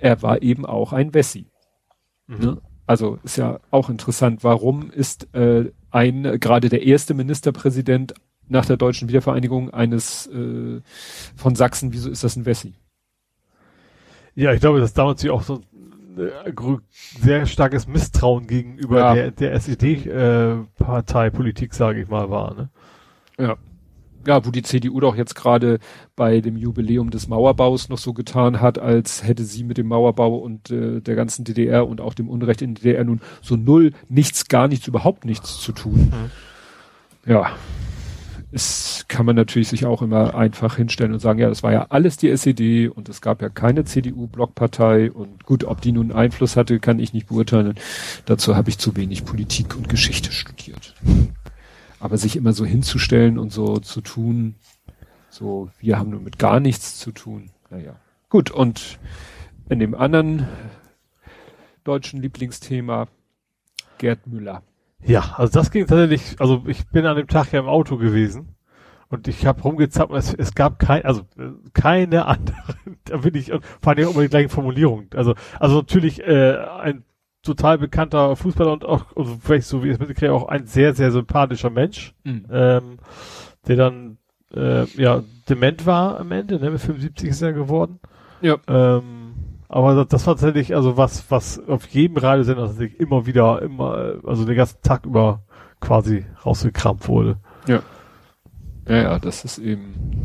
er war eben auch ein Wessi. Mhm. Ne? Also ist ja auch interessant, warum ist äh, ein gerade der erste Ministerpräsident nach der deutschen Wiedervereinigung eines äh, von Sachsen, wieso ist das ein Wessi? Ja, ich glaube, dass damals ja auch so äh, sehr starkes Misstrauen gegenüber ja. der, der SED-Parteipolitik, äh, sage ich mal, war. Ne? Ja. Ja, wo die CDU doch jetzt gerade bei dem Jubiläum des Mauerbaus noch so getan hat, als hätte sie mit dem Mauerbau und äh, der ganzen DDR und auch dem Unrecht in der DDR nun so null, nichts, gar nichts, überhaupt nichts zu tun. Mhm. Ja, es kann man natürlich sich auch immer einfach hinstellen und sagen, ja, das war ja alles die SED und es gab ja keine CDU-Blockpartei und gut, ob die nun Einfluss hatte, kann ich nicht beurteilen. Dazu habe ich zu wenig Politik und Geschichte studiert. Aber sich immer so hinzustellen und so zu tun, so, wir haben nur mit gar nichts zu tun, naja. Gut, und in dem anderen deutschen Lieblingsthema Gerd Müller. Ja, also das ging tatsächlich, also ich bin an dem Tag ja im Auto gewesen und ich habe rumgezappt und es, es gab kein, also äh, keine andere, da bin ich, vor allem immer die gleiche Formulierung. Also, also natürlich äh, ein total bekannter Fußballer und auch, also vielleicht so wie ich es mitkriege, auch ein sehr, sehr sympathischer Mensch, mhm. ähm, der dann äh, ja dement war am Ende, ne, mit 75 ist er geworden. Ja. Ähm, aber das, das war tatsächlich, also was, was auf jedem Radiosender tatsächlich immer wieder, immer, also den ganzen Tag über quasi rausgekramt wurde. Ja. Ja, ja, das ist eben,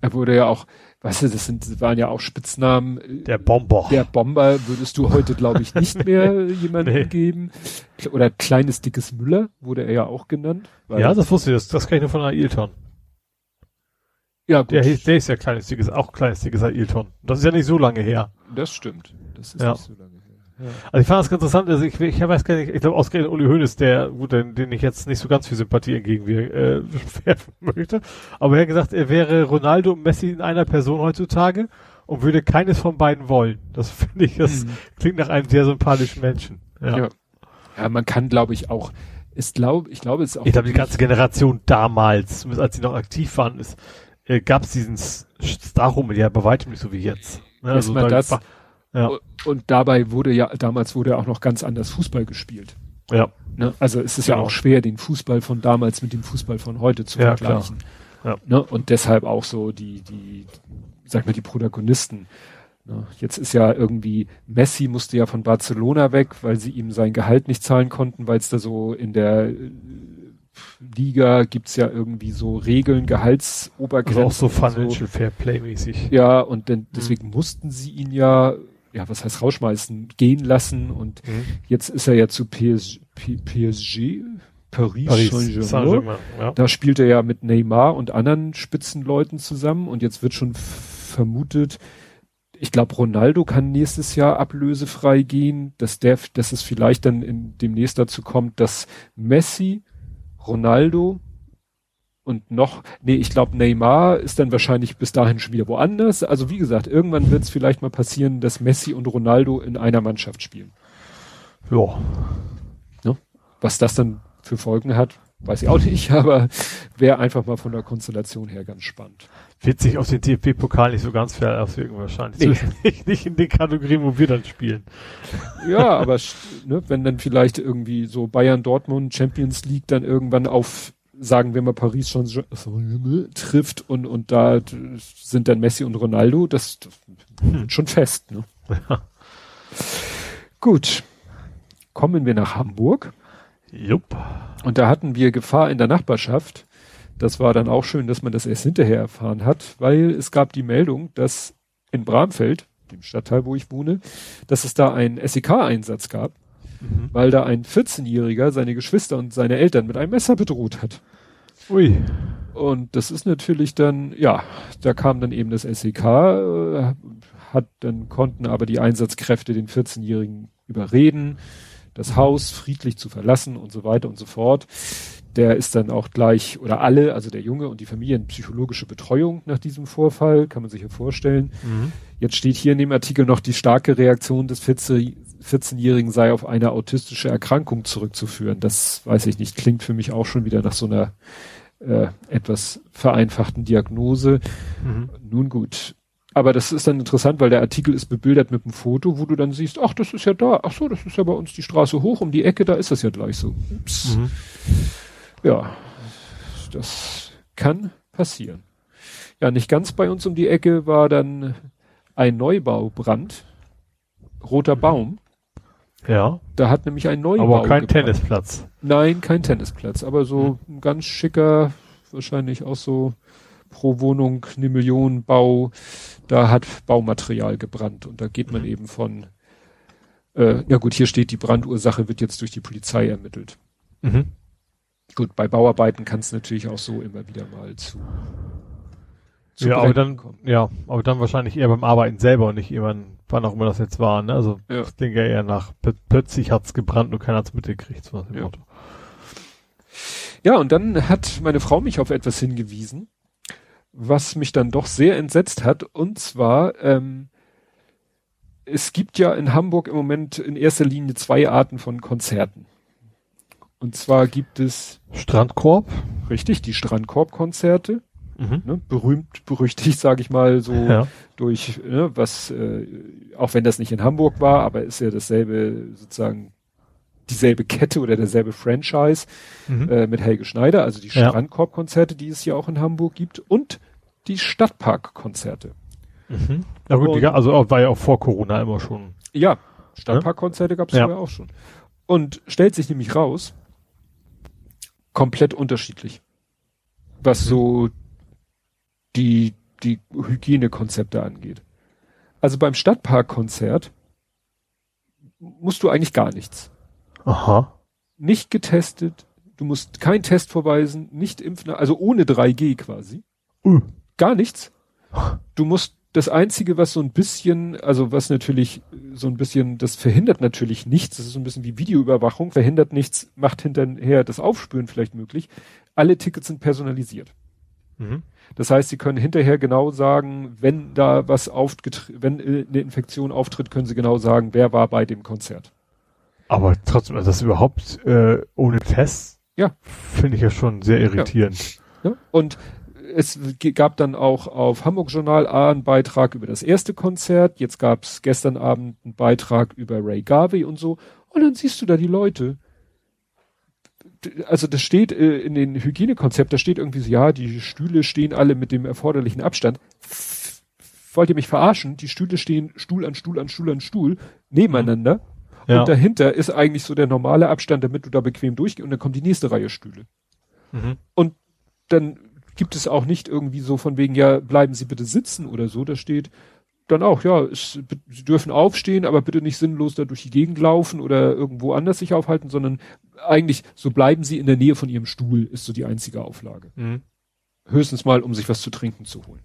er wurde ja auch, weißt du, das sind, waren ja auch Spitznamen. Der Bomber. Der Bomber würdest du heute, glaube ich, nicht mehr jemandem nee. geben. Oder kleines, dickes Müller wurde er ja auch genannt. ja, das wusste ich, das, das kann ich nur von Ailton. Ja, gut. Der, der ist ja kleines, dickes, auch kleines, dickes Ailton. Das ist ja nicht so lange her. Das stimmt. Das ist ja. nicht so lange her. Ja. Also ich fand das ganz interessant, also ich, ich weiß gar nicht, ich glaube ausgerechnet Uli Hoeneß, der, gut, den, den ich jetzt nicht so ganz viel Sympathie entgegenwerfen äh, möchte, aber er hat gesagt, er wäre Ronaldo und Messi in einer Person heutzutage und würde keines von beiden wollen. Das finde ich, das mhm. klingt nach einem sehr sympathischen Menschen. Ja, ja. ja man kann, glaube ich, auch, ist glaube, ich glaube, es ist auch. Ich glaube, die ganze Generation damals, als sie noch aktiv waren, ist, äh, gab es diesen Star-Rummel ja bei weitem nicht so wie jetzt. Ne? Also da das, ja. Und dabei wurde ja, damals wurde ja auch noch ganz anders Fußball gespielt. Ja. Ne? Also es ist genau. ja auch schwer, den Fußball von damals mit dem Fußball von heute zu ja, vergleichen. Ja. Ne? Und deshalb auch so die, die, sag mal, die Protagonisten. Ne? Jetzt ist ja irgendwie, Messi musste ja von Barcelona weg, weil sie ihm sein Gehalt nicht zahlen konnten, weil es da so in der Liga gibt's ja irgendwie so Regeln, Gehaltsobergrenzen. Also auch so Financial so. Fair Play mäßig. Ja, und denn, deswegen mhm. mussten sie ihn ja, ja, was heißt rausschmeißen, gehen lassen und mhm. jetzt ist er ja zu PS, PSG, Paris, Paris Saint-Germain. ja. Da spielt er ja mit Neymar und anderen Spitzenleuten zusammen und jetzt wird schon vermutet, ich glaube, Ronaldo kann nächstes Jahr ablösefrei gehen, dass der, dass es vielleicht dann in demnächst dazu kommt, dass Messi Ronaldo und noch, nee, ich glaube Neymar ist dann wahrscheinlich bis dahin schon wieder woanders. Also wie gesagt, irgendwann wird es vielleicht mal passieren, dass Messi und Ronaldo in einer Mannschaft spielen. Ja. Ne? Was das dann für Folgen hat, weiß ich auch nicht, aber wäre einfach mal von der Konstellation her ganz spannend. Wird sich auf den DFB-Pokal nicht so ganz fair auswirken wahrscheinlich. Nee. Nicht, nicht in den Kategorien, wo wir dann spielen. Ja, aber ne, wenn dann vielleicht irgendwie so Bayern Dortmund Champions League dann irgendwann auf sagen wir mal Paris schon trifft und und da sind dann Messi und Ronaldo, das, das hm. schon fest. Ne? Ja. Gut, kommen wir nach Hamburg. Jupp. Und da hatten wir Gefahr in der Nachbarschaft. Das war dann auch schön, dass man das erst hinterher erfahren hat, weil es gab die Meldung, dass in Bramfeld, dem Stadtteil, wo ich wohne, dass es da einen SEK-Einsatz gab, mhm. weil da ein 14-Jähriger seine Geschwister und seine Eltern mit einem Messer bedroht hat. Ui. Und das ist natürlich dann, ja, da kam dann eben das SEK, äh, hat, dann konnten aber die Einsatzkräfte den 14-Jährigen überreden, das Haus friedlich zu verlassen und so weiter und so fort. Der ist dann auch gleich, oder alle, also der Junge und die Familie, in psychologische Betreuung nach diesem Vorfall, kann man sich ja vorstellen. Mhm. Jetzt steht hier in dem Artikel noch, die starke Reaktion des 14-Jährigen sei auf eine autistische Erkrankung zurückzuführen. Das weiß ich nicht, klingt für mich auch schon wieder nach so einer äh, etwas vereinfachten Diagnose. Mhm. Nun gut, aber das ist dann interessant, weil der Artikel ist bebildert mit einem Foto, wo du dann siehst, ach, das ist ja da, ach so, das ist ja bei uns die Straße hoch um die Ecke, da ist das ja gleich so. Mhm. Ja, das kann passieren. Ja, nicht ganz bei uns um die Ecke war dann ein Neubaubrand, roter mhm. Baum. Ja. Da hat nämlich ein Neubau. Aber kein gebrannt. Tennisplatz. Nein, kein Tennisplatz, aber so mhm. ein ganz schicker, wahrscheinlich auch so pro Wohnung eine Million Bau, da hat Baumaterial gebrannt und da geht man mhm. eben von, äh, ja gut, hier steht, die Brandursache wird jetzt durch die Polizei ermittelt. Mhm. Gut, bei Bauarbeiten kann es natürlich auch so immer wieder mal zu. zu ja, aber dann, kommen. ja, aber dann wahrscheinlich eher beim Arbeiten selber und nicht irgendwann, wann auch immer das jetzt war, ne? Also, ja. ich denke eher nach, plötzlich hat's gebrannt und keiner hat's mitgekriegt, so ja. Motto. Ja, und dann hat meine Frau mich auf etwas hingewiesen, was mich dann doch sehr entsetzt hat. Und zwar, ähm, es gibt ja in Hamburg im Moment in erster Linie zwei Arten von Konzerten. Und zwar gibt es Strandkorb. richtig die Strandkorb-Konzerte, Mhm. ne, berühmt, berüchtigt, sage ich mal, so Ja. durch, ne, was, äh, auch wenn das nicht in Hamburg war, aber ist ja dasselbe, sozusagen, dieselbe Kette oder derselbe Franchise Mhm. äh, mit Helge Schneider, also die. Strandkorb-Konzerte, die es hier auch in Hamburg gibt, und die Stadtpark-Konzerte. Mhm. Ja gut, Und- also war ja auch vor Corona immer schon. Ja, Stadtparkkonzerte gab es Ja. vorher auch schon. Und stellt sich nämlich raus, komplett unterschiedlich. Was so die, die Hygienekonzepte angeht. Also beim Stadtparkkonzert musst du eigentlich gar nichts. Aha. Nicht getestet, du musst keinen Test vorweisen, nicht impfen, also ohne 3G quasi. Uh. Gar nichts. Du musst das einzige, was so ein bisschen, also was natürlich so ein bisschen, das verhindert natürlich nichts, das ist so ein bisschen wie Videoüberwachung, verhindert nichts, macht hinterher das Aufspüren vielleicht möglich. Alle Tickets sind personalisiert. Mhm. Das heißt, sie können hinterher genau sagen, wenn da was aufgetreten, wenn äh, eine Infektion auftritt, können sie genau sagen, wer war bei dem Konzert. Aber trotzdem, also das überhaupt äh, ohne Test, Ja. finde ich ja schon sehr irritierend. Ja? Und es gab dann auch auf Hamburg Journal A einen Beitrag über das erste Konzert. Jetzt gab es gestern Abend einen Beitrag über Ray Garvey und so. Und dann siehst du da die Leute. Also das steht äh, in den Hygienekonzept, da steht irgendwie so, ja, die Stühle stehen alle mit dem erforderlichen Abstand. Wollt ihr mich verarschen? Die Stühle stehen Stuhl an Stuhl an Stuhl an Stuhl nebeneinander. Ja. Und dahinter ist eigentlich so der normale Abstand, damit du da bequem durchgehst. Und dann kommt die nächste Reihe Stühle Mhm. dann gibt es auch nicht irgendwie so von wegen, ja, bleiben Sie bitte sitzen oder so. Da steht dann auch, ja, es, Sie dürfen aufstehen, aber bitte nicht sinnlos da durch die Gegend laufen oder irgendwo anders sich aufhalten, sondern eigentlich so bleiben Sie in der Nähe von Ihrem Stuhl, ist so die einzige Auflage. Mhm. Höchstens mal, um sich was zu trinken zu holen.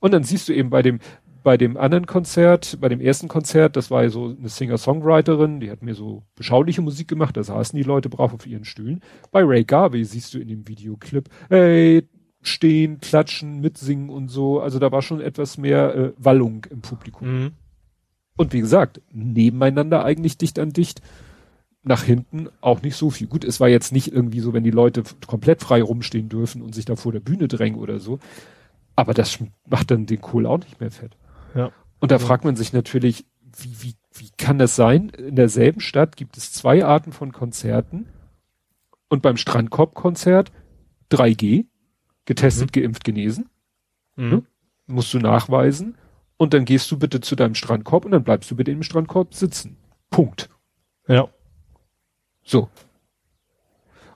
Und dann siehst du eben bei dem, bei dem anderen Konzert, bei dem ersten Konzert, das war ja so eine Singer-Songwriterin, die hat mir so beschauliche Musik gemacht, da saßen die Leute brav auf ihren Stühlen. Bei Ray Garvey siehst du in dem Videoclip, hey, stehen, klatschen, mitsingen und so. Also da war schon etwas mehr äh, Wallung im Publikum. Mhm. Und wie gesagt, nebeneinander eigentlich dicht an dicht. Nach hinten auch nicht so viel. Gut, es war jetzt nicht irgendwie so, wenn die Leute komplett frei rumstehen dürfen und sich da vor der Bühne drängen oder so. Aber das macht dann den Kohl auch nicht mehr fett. Ja. Und da fragt man sich natürlich, wie, wie, wie kann das sein? In derselben Stadt gibt es zwei Arten von Konzerten. Und beim Strandkorb-Konzert 3G, getestet, geimpft, genesen Mhm. musst du nachweisen und dann gehst du bitte zu deinem Strandkorb und dann bleibst du bitte im Strandkorb sitzen. Punkt. Ja. So.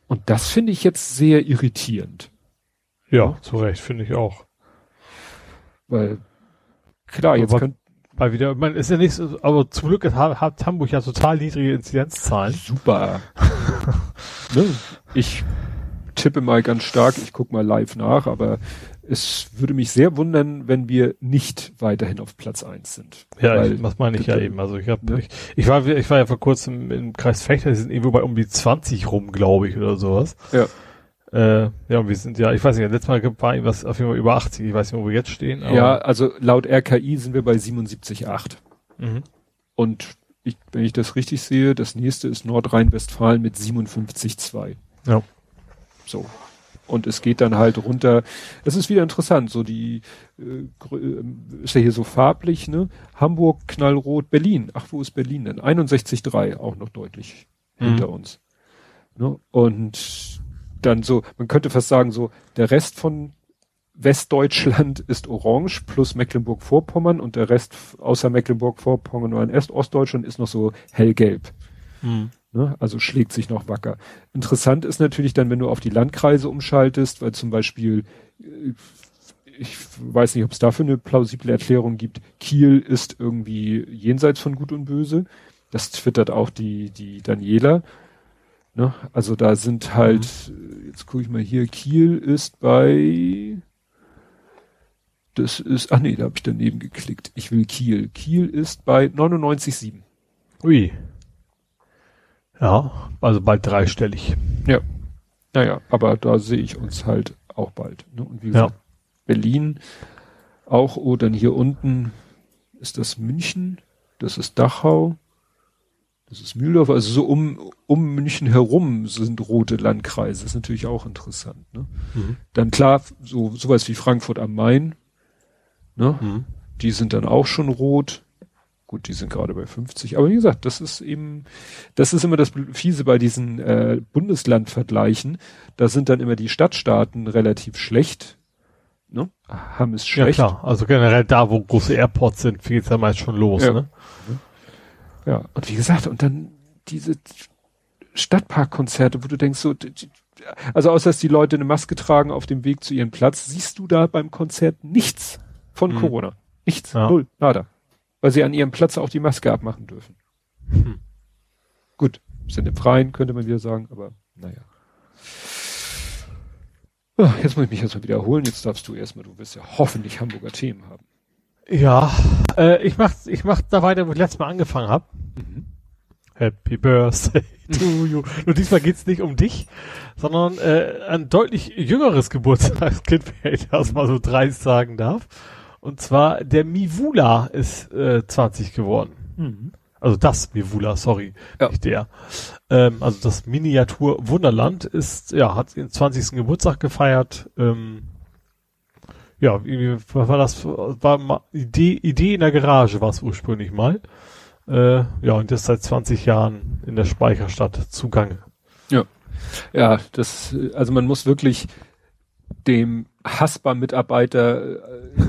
Und das finde ich jetzt sehr irritierend, Ja, zu Recht, finde ich auch. weil klar, jetzt Aber- könnt Weil wieder, man ist ja nicht so, aber zum Glück hat, hat Hamburg ja total niedrige Inzidenzzahlen. super. ne? Ich tippe mal ganz stark, ich gucke mal live nach, aber es würde mich sehr wundern, wenn wir nicht weiterhin auf Platz eins sind. Ja, Weil- ich, das meine ich ja eben. Also ich habe, ne? ich, ich war, ich war ja vor kurzem im Kreis Fechter, die sind irgendwo bei um die 20 rum, glaube ich, oder sowas. Ja. Äh, ja, wir sind ja, ich weiß nicht, letztes Mal war irgendwas auf jeden Fall über 80, ich weiß nicht, wo wir jetzt stehen. Ja, also laut RKI sind wir bei 77,8. Mhm. Und ich, wenn ich das richtig sehe, das nächste ist Nordrhein-Westfalen mit 57,2. Ja. So. Und es geht dann halt runter. Es ist wieder interessant, so die, äh, äh, ist ja hier so farblich, ne? Hamburg, Knallrot, Berlin. Ach, wo ist Berlin denn? 61,3, auch noch deutlich Mhm. hinter uns. Ne? Und dann so, man könnte fast sagen, so, der Rest von Westdeutschland ist orange plus Mecklenburg-Vorpommern und der Rest außer Mecklenburg-Vorpommern und Est Ostdeutschland ist noch so hellgelb. Mhm. Ne? Also schlägt sich noch wacker. Interessant ist natürlich dann, wenn du auf die Landkreise umschaltest, weil zum Beispiel, äh, ich weiß nicht, ob es dafür eine plausible Erklärung gibt, Kiel ist irgendwie jenseits von Gut und Böse. Das twittert auch die, die Daniela. Ne? Also da sind halt, äh, jetzt gucke ich mal hier, Kiel ist bei, das ist, ach nee, da habe ich daneben geklickt. Ich will Kiel. Kiel ist bei 99,7. Ui. Ja, also bald dreistellig. Ja. Naja, aber da sehe ich uns halt auch bald. Ne? Und wie Ja. gesagt, Berlin auch, oh, dann hier unten ist das München. das ist Dachau, das ist Mühldorf, also so um, um München herum sind rote Landkreise. ist natürlich auch interessant. Ne? Mhm. Dann klar, so sowas wie Frankfurt am Main, ne? Mhm. die sind dann auch schon rot. Gut, die sind gerade bei 50. Aber wie gesagt, das ist eben, das ist immer das Fiese bei diesen äh, Bundeslandvergleichen. Da sind dann immer die Stadtstaaten relativ schlecht. Ne? Haben es schlecht. Ja klar, also generell da, wo große Airports sind, geht es ja meist schon los. Ja. Ne? Ja, und wie gesagt, und dann diese Stadtparkkonzerte, wo du denkst so, also außer dass die Leute eine Maske tragen auf dem Weg zu ihrem Platz, siehst du da beim Konzert nichts von mhm. Corona. Nichts. Ja. Null. Nada. Weil sie an ihrem Platz auch die Maske abmachen dürfen. Mhm. Gut. Sind im Freien, könnte man wieder sagen, aber naja. Oh, jetzt muss ich mich erstmal wiederholen. Jetzt darfst du erstmal, du wirst ja hoffentlich Hamburger Themen haben. Ja, äh, ich mach, ich mach da weiter, wo ich letztes Mal angefangen habe. Mhm. Happy Birthday to you. Nur diesmal geht's nicht um dich, sondern äh, ein deutlich jüngeres Geburtstagskind, wenn ich das mal so dreist sagen darf. Und zwar der Mivula ist äh, 20 geworden. Mhm. Also das Mivula, sorry, ja. nicht der. Ähm, also das Miniatur Wunderland ist, ja, hat den 20. Geburtstag gefeiert. Ähm, ja, was war das? War Idee, Idee in der Garage war es ursprünglich mal. Äh, ja, und das seit 20 Jahren in der Speicherstadt zugange. Ja. Ja, das, also man muss wirklich dem Haspa-Mitarbeiter äh,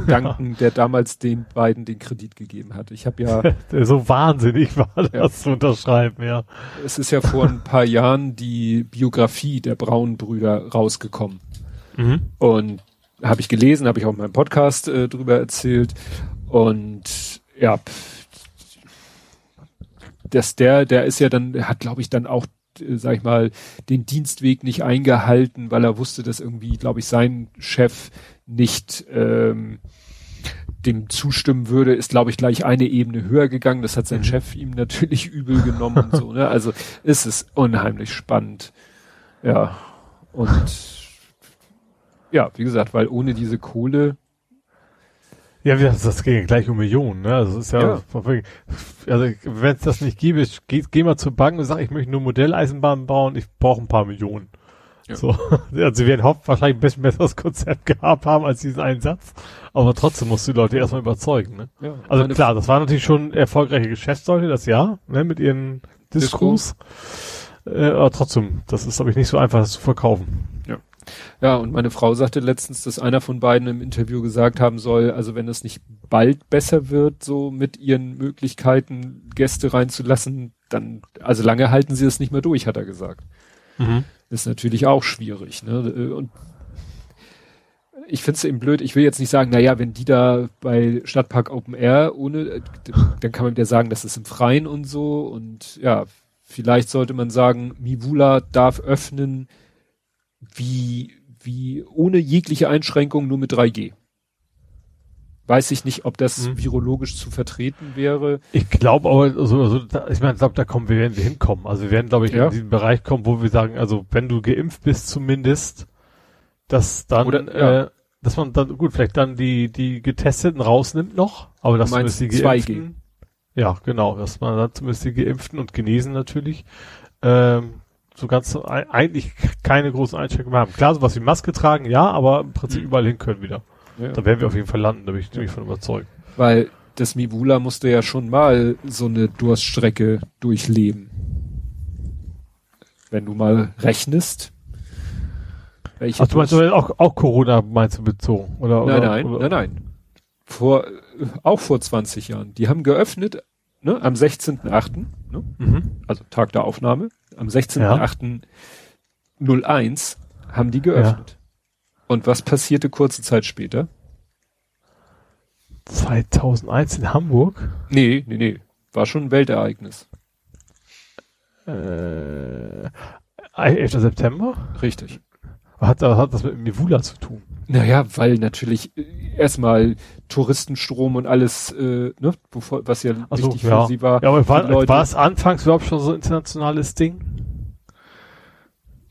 danken, der damals den beiden den Kredit gegeben hat. Ich habe ja so wahnsinnig war das ja. zu unterschreiben, ja. Es ist ja vor ein paar Jahren die Biografie der Braunbrüder rausgekommen. Mhm. Und habe ich gelesen, habe ich auch in meinem Podcast äh, drüber erzählt. Und ja, dass der, der ist ja dann, hat, glaube ich, dann auch, äh, sag ich mal, den Dienstweg nicht eingehalten, weil er wusste, dass irgendwie, glaube ich, sein Chef nicht ähm, dem zustimmen würde, ist, glaube ich, gleich eine Ebene höher gegangen. Das hat sein mhm. Chef ihm natürlich übel genommen und so, ne? Also ist es unheimlich spannend. Ja. Und ja, wie gesagt, weil ohne diese Kohle. Ja, das, das ging gleich um Millionen, ne? Also es ist ja, ja. also wenn es das nicht gibt, geh, geh mal zur Bank und sag, ich möchte nur Modelleisenbahnen bauen, ich brauche ein paar Millionen. Ja. So, also sie werden wahrscheinlich ein bisschen besseres Konzept gehabt haben als diesen einen Satz, aber trotzdem musst du die Leute erstmal überzeugen, ne? Ja, also klar, das war natürlich schon erfolgreiche Geschäftsleute, das Jahr, ne, mit ihren Diskurs. Äh, aber trotzdem, das ist, glaube ich, nicht so einfach, das zu verkaufen. Ja, und meine Frau sagte letztens, dass einer von beiden im Interview gesagt haben soll, also wenn es nicht bald besser wird, so mit ihren Möglichkeiten Gäste reinzulassen, dann, also lange halten sie es nicht mehr durch, hat er gesagt. Mhm. Ist natürlich auch schwierig, ne? Und ich finde es eben blöd, ich will jetzt nicht sagen, naja, wenn die da bei Stadtpark Open Air ohne, dann kann man wieder sagen, das ist im Freien und so und ja, vielleicht sollte man sagen, Mivula darf öffnen, wie, wie ohne jegliche Einschränkung nur mit 3G. Weiß ich nicht, ob das mhm. virologisch zu vertreten wäre. Ich glaube aber, also, also da, ich meine, ich glaube, da kommen wir, werden wir hinkommen. Also wir werden, glaube ich, ja. in diesen Bereich kommen, wo wir sagen, also wenn du geimpft bist zumindest, dass dann, Oder, ja. äh, dass man dann, gut, vielleicht dann die, die Getesteten rausnimmt noch, aber dass zumindest die Geimpften, 2G. ja, genau, dass man dann zumindest die Geimpften und Genesen natürlich, ähm, so ganz eigentlich keine großen Einschränkungen haben. Klar, sowas wie Maske tragen, ja, aber im Prinzip mhm. überall hin können wieder. Ja. Da werden wir auf jeden Fall landen, da bin ich, bin ich von überzeugt. Weil das Mibula musste ja schon mal so eine Durststrecke durchleben. Wenn du mal rechnest. Ach, du meinst auch, auch Corona meinst du bezogen? Oder, nein, oder, nein, oder? nein, nein. Vor, auch vor 20 Jahren. Die haben geöffnet, ne, am 16.8., ne? Mhm. also Tag der Aufnahme am 16.08.01 ja. haben die geöffnet. Ja. Und was passierte kurze Zeit später? 2001 in Hamburg? Nee, nee, nee. War schon ein Weltereignis. Äh, 11. September? Richtig. Hat, hat das mit Mivula zu tun? Naja, weil natürlich erstmal Touristenstrom und alles, äh, ne, bevor, was ja also, wichtig ja. für sie war. Ja, aber war, war es anfangs überhaupt schon so ein internationales Ding?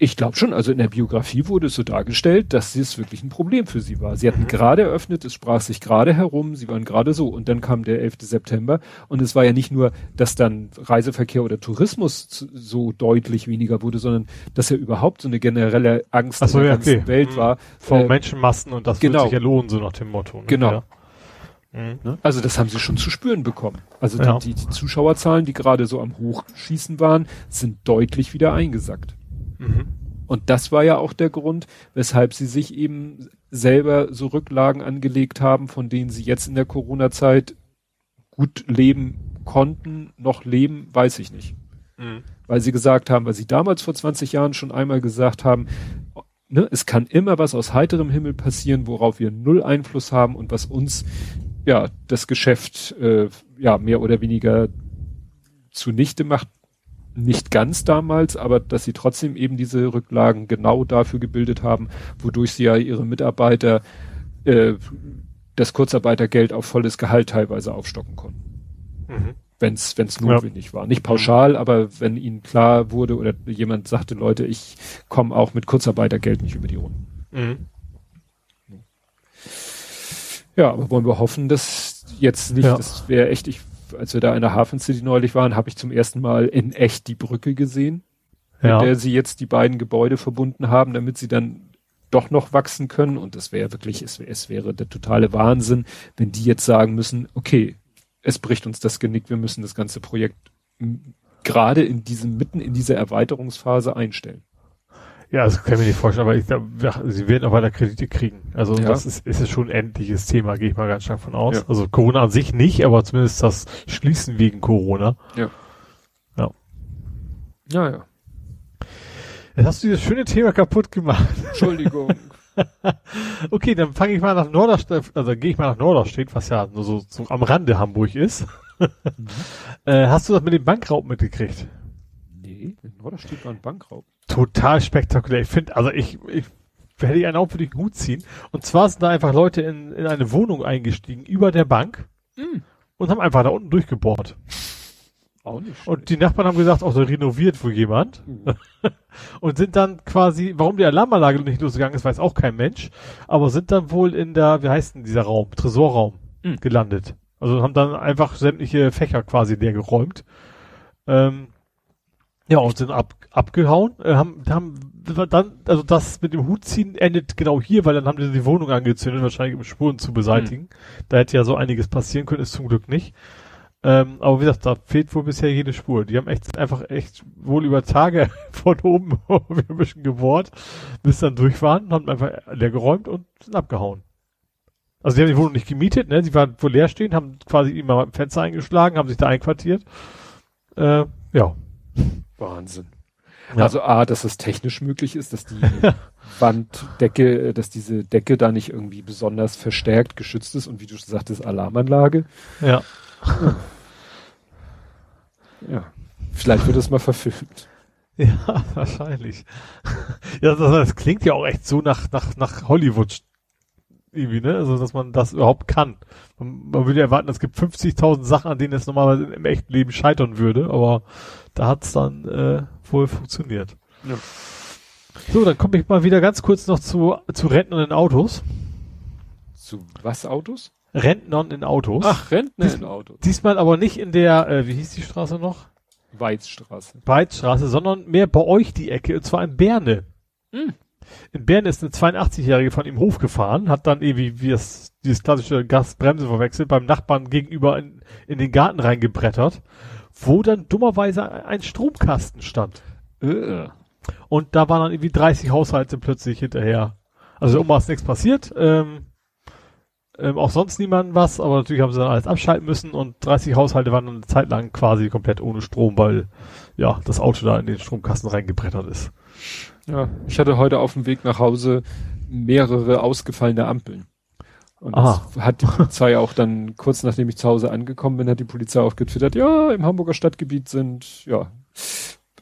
Ich glaube schon, also in der Biografie wurde es so dargestellt, dass es wirklich ein Problem für sie war. Sie hatten mhm. gerade eröffnet, es sprach sich gerade herum, sie waren gerade so und dann kam der 11. September und es war ja nicht nur, dass dann Reiseverkehr oder Tourismus so deutlich weniger wurde, sondern dass ja überhaupt so eine generelle Angst so, in der ja, ganzen okay. Welt mhm. war. Vor äh, Menschenmassen und das genau. wird sich ja lohnen, so nach dem Motto. Ne? Genau. Ja. Mhm. Ne? Also das haben sie schon zu spüren bekommen. Also ja. die, die, Zuschauerzahlen, die gerade so am Hochschießen waren, sind deutlich wieder eingesackt. Mhm. Und das war ja auch der Grund, weshalb sie sich eben selber so Rücklagen angelegt haben, von denen sie jetzt in der Corona-Zeit gut leben konnten, noch leben, weiß ich nicht. Mhm. Weil sie gesagt haben, weil sie damals vor 20 Jahren schon einmal gesagt haben, ne, es kann immer was aus heiterem Himmel passieren, worauf wir null Einfluss haben und was uns ja das Geschäft äh, ja mehr oder weniger zunichte macht, nicht ganz damals, aber dass sie trotzdem eben diese Rücklagen genau dafür gebildet haben, wodurch sie ja ihre Mitarbeiter äh, das Kurzarbeitergeld auf volles Gehalt teilweise aufstocken konnten. Mhm. Wenn es notwendig ja. war. Nicht pauschal, aber wenn ihnen klar wurde oder jemand sagte, Leute, ich komme auch mit Kurzarbeitergeld nicht über die Runden. Mhm. Ja, aber wollen wir hoffen, dass jetzt nicht, ja. das wäre echt, ich als wir da in der Hafen City neulich waren, habe ich zum ersten Mal in echt die Brücke gesehen, ja. mit der sie jetzt die beiden Gebäude verbunden haben, damit sie dann doch noch wachsen können. Und es wäre wirklich, es, wär, es wäre der totale Wahnsinn, wenn die jetzt sagen müssen, okay, es bricht uns das Genick, wir müssen das ganze Projekt gerade in diesem, mitten in dieser Erweiterungsphase einstellen. Ja, das kann ich mir nicht vorstellen, aber ich glaube, sie werden auch weiter Kredite kriegen. Also ja. das ist, ist es schon ein endliches Thema, gehe ich mal ganz stark von aus. Ja. Also Corona an sich nicht, aber zumindest das Schließen wegen Corona. Ja. Ja. Ja, ja. Jetzt hast du dieses schöne Thema kaputt gemacht. Entschuldigung. okay, dann fange ich mal nach Norderstedt, also gehe ich mal nach Norderstedt, was ja nur so, so am Rande Hamburg ist. mhm. äh, hast du das mit dem Bankraub mitgekriegt? Nee, in Norderstedt war ein Bankraub total spektakulär. Ich finde, also ich, ich hätte ich einen auch für den Hut ziehen. Und zwar sind da einfach Leute in, in eine Wohnung eingestiegen über der Bank mm. und haben einfach da unten durchgebohrt. Auch nicht. Und die Nachbarn haben gesagt, auch so renoviert wohl jemand. Mhm. und sind dann quasi, warum die Alarmanlage nicht losgegangen ist, weiß auch kein Mensch. Aber sind dann wohl in der, wie heißt denn dieser Raum? Tresorraum mhm. gelandet. Also haben dann einfach sämtliche Fächer quasi leer geräumt. Ähm, ja, und sind ab, abgehauen, äh, haben, haben dann, also das mit dem Hut ziehen endet genau hier, weil dann haben die die Wohnung angezündet, wahrscheinlich um Spuren zu beseitigen. Mhm. Da hätte ja so einiges passieren können, ist zum Glück nicht. Ähm, aber wie gesagt, da fehlt wohl bisher jede Spur. Die haben echt einfach echt wohl über Tage von oben ein bisschen gebohrt, bis dann durch waren, haben einfach leer geräumt und sind abgehauen. Also die haben die Wohnung nicht gemietet, ne? Sie waren wohl leer stehen, haben quasi immer ein Fenster eingeschlagen, haben sich da einquartiert. Äh, ja. Wahnsinn. Ja. Also A, dass es technisch möglich ist, dass die Wanddecke, dass diese Decke da nicht irgendwie besonders verstärkt geschützt ist und wie du schon sagtest, Alarmanlage. Ja. Ja. Vielleicht wird es mal verfilmt. Ja, wahrscheinlich. Ja, das, das, klingt ja auch echt so nach, nach, nach Hollywood irgendwie, ne? Also, dass man das überhaupt kann. Man, man würde erwarten, es gibt 50.000 Sachen, an denen es normalerweise im echten Leben scheitern würde, aber da hat's dann äh, wohl funktioniert. Ja. So, dann komme ich mal wieder ganz kurz noch zu, zu Rentnern in Autos. Zu was Autos? Rentnern in Autos. Ach, Rentner Dies, in Autos. Diesmal aber nicht in der, äh, wie hieß die Straße noch? Weizstraße. Weizstraße, sondern mehr bei euch die Ecke, und zwar in Berne. Hm. In Bern ist eine 82-Jährige von ihm Hof gefahren, hat dann irgendwie wie das, dieses klassische Gasbremse verwechselt, beim Nachbarn gegenüber in, in den Garten reingebrettert wo dann dummerweise ein Stromkasten stand. Äh. Und da waren dann irgendwie 30 Haushalte plötzlich hinterher. Also Oma ist nichts passiert, ähm, ähm, auch sonst niemandem was, aber natürlich haben sie dann alles abschalten müssen und 30 Haushalte waren dann eine Zeit lang quasi komplett ohne Strom, weil ja das Auto da in den Stromkasten reingebrettert ist. Ja, ich hatte heute auf dem Weg nach Hause mehrere ausgefallene Ampeln. Und Aha. das hat die Polizei auch dann, kurz nachdem ich zu Hause angekommen bin, hat die Polizei auch getwittert, ja, im Hamburger Stadtgebiet sind, ja,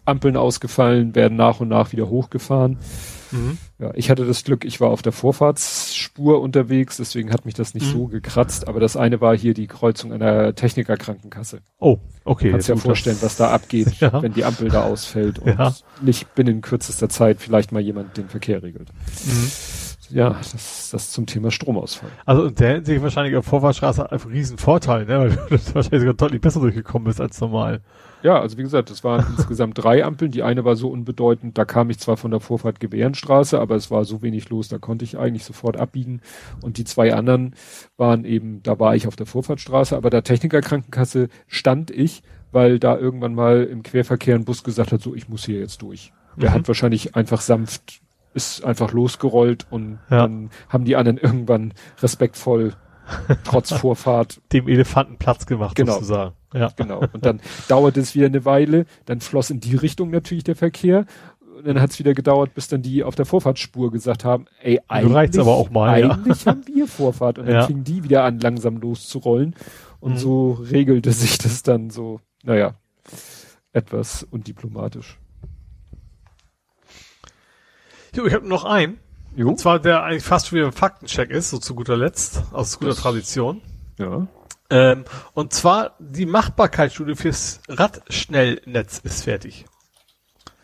Ampeln ausgefallen, werden nach und nach wieder hochgefahren. Mhm. Ja, ich hatte das Glück, ich war auf der Vorfahrtsspur unterwegs, deswegen hat mich das nicht mhm. so gekratzt, aber das eine war hier die Kreuzung einer Technikerkrankenkasse. Oh, okay. Du kannst dir ja vorstellen, was da abgeht, ja. wenn die Ampel da ausfällt und ja. nicht binnen kürzester Zeit vielleicht mal jemand den Verkehr regelt. Mhm. Ja, das, das zum Thema Stromausfall. Also in der Hinsicht wahrscheinlich auf Vorfahrtsstraße ein riesen Vorteil, ne? weil du wahrscheinlich sogar deutlich besser durchgekommen bist als normal. Ja, also wie gesagt, es waren insgesamt drei Ampeln. Die eine war so unbedeutend, da kam ich zwar von der Vorfahrt Gewährenstraße, aber es war so wenig los, da konnte ich eigentlich sofort abbiegen. Und die zwei anderen waren eben, da war ich auf der Vorfahrtstraße, aber der Technikerkrankenkasse stand ich, weil da irgendwann mal im Querverkehr ein Bus gesagt hat, so ich muss hier jetzt durch. Der mhm. hat wahrscheinlich einfach sanft, ist einfach losgerollt und ja. dann haben die anderen irgendwann respektvoll trotz Vorfahrt dem Elefanten Platz gemacht, genau. sozusagen. Ja. Genau. Und dann dauerte es wieder eine Weile, dann floss in die Richtung natürlich der Verkehr. Und dann hat es wieder gedauert, bis dann die auf der Vorfahrtsspur gesagt haben, ey, eigentlich, reicht's aber auch mal, eigentlich ja. haben wir Vorfahrt. Und dann ja. fingen die wieder an, langsam loszurollen. Und mhm. so regelte sich das dann so, naja, etwas undiplomatisch. Jo, ich habe noch einen. Jo. Und zwar der eigentlich fast wie ein Faktencheck ist, so zu guter Letzt, aus guter das, Tradition. Ja. Ähm, und zwar die Machbarkeitsstudie fürs Radschnellnetz ist fertig.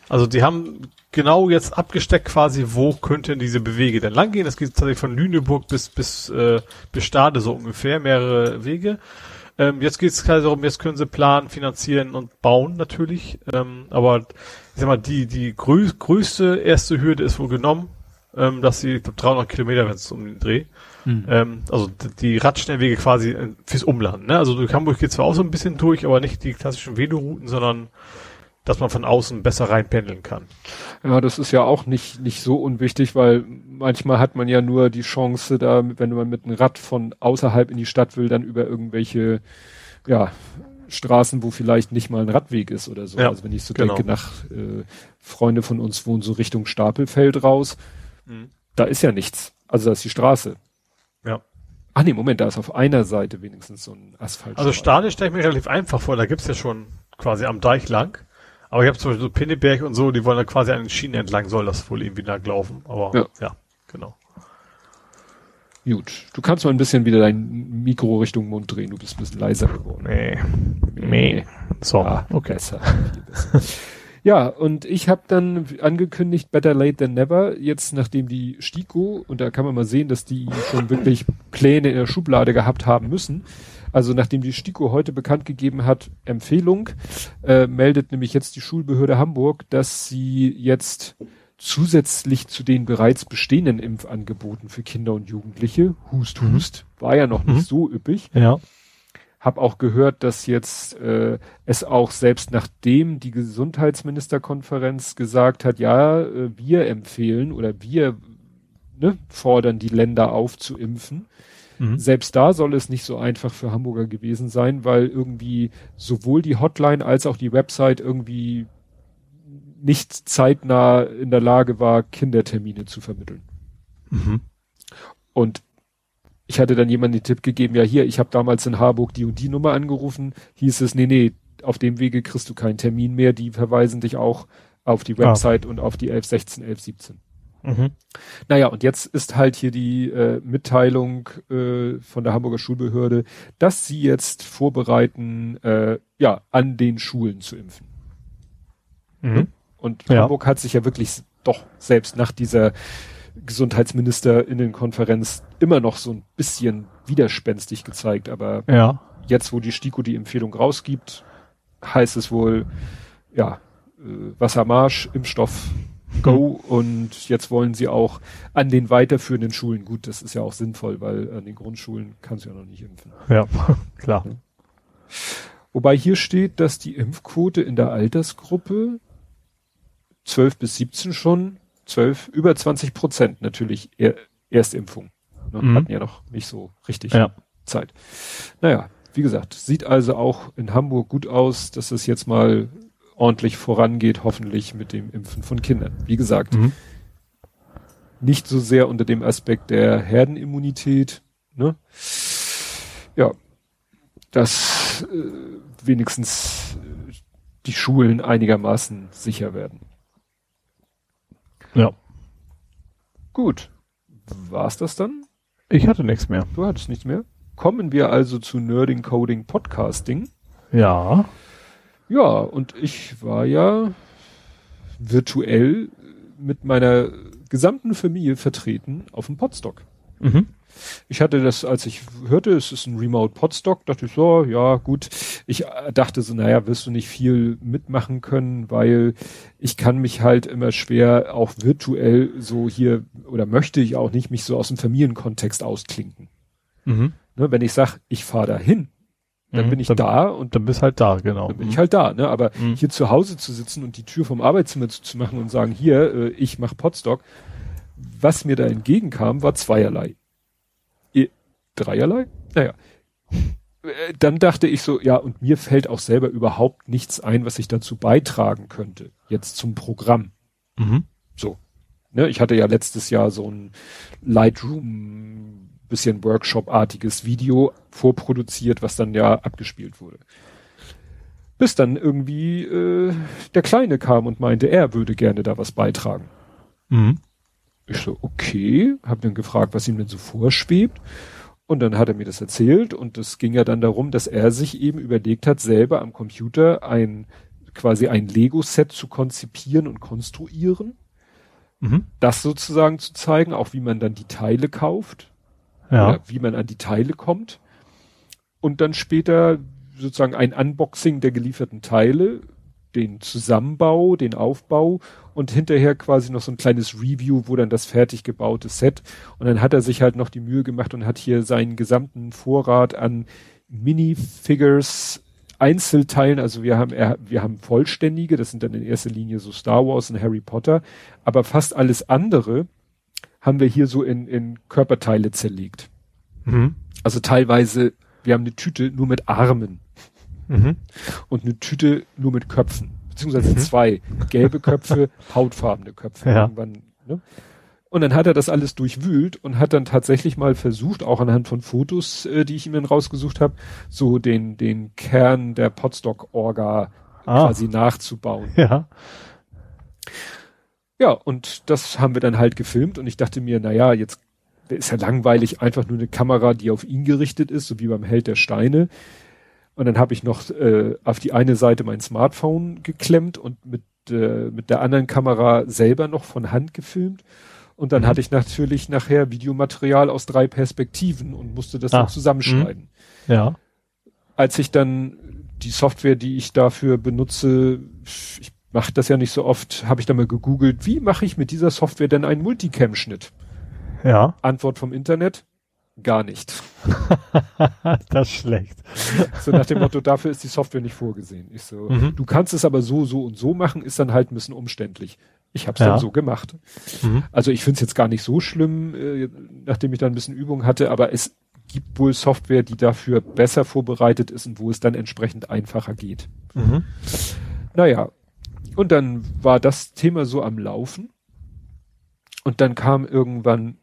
Also die haben genau jetzt abgesteckt quasi, wo könnten diese Bewege denn langgehen. Das geht tatsächlich von Lüneburg bis bis äh, bis Stade so ungefähr, mehrere Wege. Ähm, jetzt geht es quasi darum, jetzt können sie planen, finanzieren und bauen natürlich. Ähm, aber ich sag mal, die die grö größte erste Hürde ist wohl genommen ähm, dass sie, ich glaub, 300 Kilometer, wenn es um den Dreh, mhm. ähm, also die Radschnellwege quasi äh, fürs Umland. Ne? Also durch Hamburg geht zwar auch so ein bisschen durch, aber nicht die klassischen Velorouten, sondern dass man von außen besser reinpendeln kann. Ja, das ist ja auch nicht, nicht so unwichtig, weil manchmal hat man ja nur die Chance, da, wenn man mit einem Rad von außerhalb in die Stadt will, dann über irgendwelche, ja, Straßen, wo vielleicht nicht mal ein Radweg ist oder so. Ja, also wenn ich so genau. denke, nach äh, Freunde von uns wohnen so Richtung Stapelfeld raus, Mhm. Da ist ja nichts. Also da ist die Straße. Ja. Ach nee, Moment, da ist auf einer Seite wenigstens so ein Asphalt. Also Stadion stelle ich mir relativ einfach vor, da gibt's ja schon quasi am Deich lang. Aber ich habe zum Beispiel so Pinneberg und so, die wollen da quasi an den Schienen entlang, soll das wohl irgendwie lang laufen. Aber ja, ja genau. Gut. Du kannst mal ein bisschen wieder dein Mikro Richtung Mund drehen, du bist ein bisschen leiser geworden. Nee. Nee. So, ah, okay. Besser. Ja, und ich habe dann angekündigt, better late than never, jetzt nachdem die Stiko, und da kann man mal sehen, dass die schon wirklich Pläne in der Schublade gehabt haben müssen, also nachdem die STIKO heute bekannt gegeben hat, Empfehlung, äh, meldet nämlich jetzt die Schulbehörde Hamburg, dass sie jetzt zusätzlich zu den bereits bestehenden Impfangeboten für Kinder und Jugendliche, Hust, Hust, war ja noch nicht mhm. so üppig, ja. Hab auch gehört, dass jetzt äh, es auch selbst nachdem die Gesundheitsministerkonferenz gesagt hat, ja, äh, wir empfehlen oder wir ne, fordern die Länder auf zu impfen. Mhm. Selbst da soll es nicht so einfach für Hamburger gewesen sein, weil irgendwie sowohl die Hotline als auch die Website irgendwie nicht zeitnah in der Lage war, Kindertermine zu vermitteln. Mhm. Und ich hatte dann jemanden den Tipp gegeben, ja hier, ich habe damals in Harburg die und die Nummer angerufen, hieß es, nee, nee, auf dem Wege kriegst du keinen Termin mehr, die verweisen dich auch auf die ah. Website ah. und auf die 1116, 1117. Mhm. Naja, und jetzt ist halt hier die äh, Mitteilung äh, von der Hamburger Schulbehörde, dass sie jetzt vorbereiten, äh, ja, an den Schulen zu impfen. Mhm. Und ja. Hamburg hat sich ja wirklich doch selbst nach dieser Gesundheitsministerinnenkonferenz immer noch so ein bisschen widerspenstig gezeigt, aber ja. jetzt, wo die STIKO die Empfehlung rausgibt, heißt es wohl, ja, äh, Wassermarsch, Impfstoff, go hm. und jetzt wollen sie auch an den weiterführenden Schulen, gut, das ist ja auch sinnvoll, weil an den Grundschulen kannst du ja noch nicht impfen. Ja, klar. Wobei hier steht, dass die Impfquote in der Altersgruppe 12 bis 17 schon 12, über 20 Prozent natürlich er, Erstimpfung. Ne? Mhm. Hatten ja noch nicht so richtig ja. Zeit. Naja, wie gesagt, sieht also auch in Hamburg gut aus, dass es jetzt mal ordentlich vorangeht, hoffentlich mit dem Impfen von Kindern. Wie gesagt, mhm. nicht so sehr unter dem Aspekt der Herdenimmunität, ne? Ja, dass äh, wenigstens äh, die Schulen einigermaßen sicher werden. Ja. Gut. War's das dann? Ich hatte nichts mehr. Du hattest nichts mehr? Kommen wir also zu Nerding Coding Podcasting. Ja. Ja, und ich war ja virtuell mit meiner gesamten Familie vertreten auf dem Podstock. Mhm. Ich hatte das, als ich hörte, es ist ein Remote Podstock, dachte ich so, ja gut. Ich äh, dachte so, naja, wirst du nicht viel mitmachen können, weil ich kann mich halt immer schwer auch virtuell so hier oder möchte ich auch nicht mich so aus dem Familienkontext ausklinken. Mhm. Ne, wenn ich sag, ich fahre dahin, dann Mhm, bin ich dann- da und Dann bist halt da, genau. dann bin ich halt da, ne? Aber Mhm. hier zu Hause zu sitzen und die Tür vom Arbeitszimmer zuzumachen und sagen, hier, äh, ich mach Podstock, was mir da entgegenkam, war zweierlei. Dreierlei? Naja. Äh, Dann dachte ich so, ja, und mir fällt auch selber überhaupt nichts ein, was ich dazu beitragen könnte, jetzt zum Programm. Mhm. So. Ne, ich hatte ja letztes Jahr so ein Lightroom bisschen Workshop-artiges Video vorproduziert, was dann ja abgespielt wurde. Bis dann irgendwie äh, der Kleine kam und meinte, er würde gerne da was beitragen. Mhm. Ich so, okay, habe dann gefragt, was ihm denn so vorschwebt. Und dann hat er mir das erzählt und es ging ja dann darum, dass er sich eben überlegt hat, selber am Computer ein quasi ein Lego-Set zu konzipieren und konstruieren, Mhm. das sozusagen zu zeigen, auch wie man dann die Teile kauft Ja. oder wie man an die Teile kommt und dann später sozusagen ein Unboxing der gelieferten Teile, den Zusammenbau, den Aufbau und hinterher quasi noch so ein kleines Review, wo dann das fertig gebaute Set und dann hat er sich halt noch die Mühe gemacht und hat hier seinen gesamten Vorrat an Minifigures Einzelteilen, also wir haben, wir haben vollständige, das sind dann in erster Linie so Star Wars und Harry Potter, aber fast alles andere haben wir hier so in, in Körperteile zerlegt. Mhm. Also teilweise, wir haben eine Tüte nur mit Armen Mhm. und eine Tüte nur mit Köpfen. Beziehungsweise zwei. Gelbe Köpfe, hautfarbene Köpfe. Ja. Irgendwann, ne? Und dann hat er das alles durchwühlt und hat dann tatsächlich mal versucht, auch anhand von Fotos, äh, die ich ihm dann rausgesucht habe, so den, den Kern der Podstock-Orga Ah. quasi nachzubauen. Ja. Ja, und das haben wir dann halt gefilmt und ich dachte mir, na ja, jetzt ist ja langweilig, einfach nur eine Kamera, die auf ihn gerichtet ist, so wie beim Held der Steine. Und dann habe ich noch äh, auf die eine Seite mein Smartphone geklemmt und mit, äh, mit der anderen Kamera selber noch von Hand gefilmt. Und dann Mhm. hatte ich natürlich nachher Videomaterial aus drei Perspektiven und musste das Ah, dann zusammenschneiden. Ja. Als ich dann die Software, die ich dafür benutze, ich mache das ja nicht so oft, habe ich dann mal gegoogelt, wie mache ich mit dieser Software denn einen Multicam-Schnitt? Ja. Antwort vom Internet, gar nicht. das ist schlecht. So nach dem Motto, dafür ist die Software nicht vorgesehen. Ich so, Mhm. du kannst es aber so, so und so machen, ist dann halt ein bisschen umständlich. Ich habe es Ja. dann so gemacht. Mhm. Also ich finde es jetzt gar nicht so schlimm, äh, nachdem ich da ein bisschen Übung hatte, aber es gibt wohl Software, die dafür besser vorbereitet ist und wo es dann entsprechend einfacher geht. Mhm. Naja, und dann war das Thema so am Laufen. Und dann kam irgendwann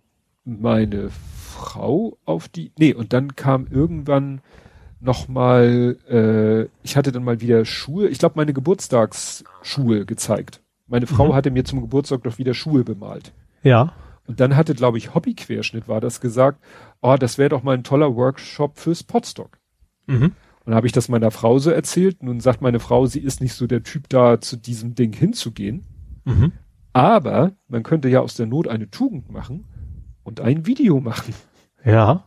meine Frau auf die, nee, und dann kam irgendwann noch mal, äh, ich hatte dann mal wieder Schuhe, ich glaube meine Geburtstagsschuhe gezeigt. Meine Frau Mhm. hatte mir zum Geburtstag doch wieder Schuhe bemalt. Ja. Und dann hatte, glaube ich, Hobbyquerschnitt war das gesagt, oh, das wäre doch mal ein toller Workshop fürs Podstock. Mhm. Und dann habe ich das meiner Frau so erzählt. Nun sagt meine Frau, sie ist nicht so der Typ da, zu diesem Ding hinzugehen. Mhm. Aber man könnte ja aus der Not eine Tugend machen und ein Video machen. Ja.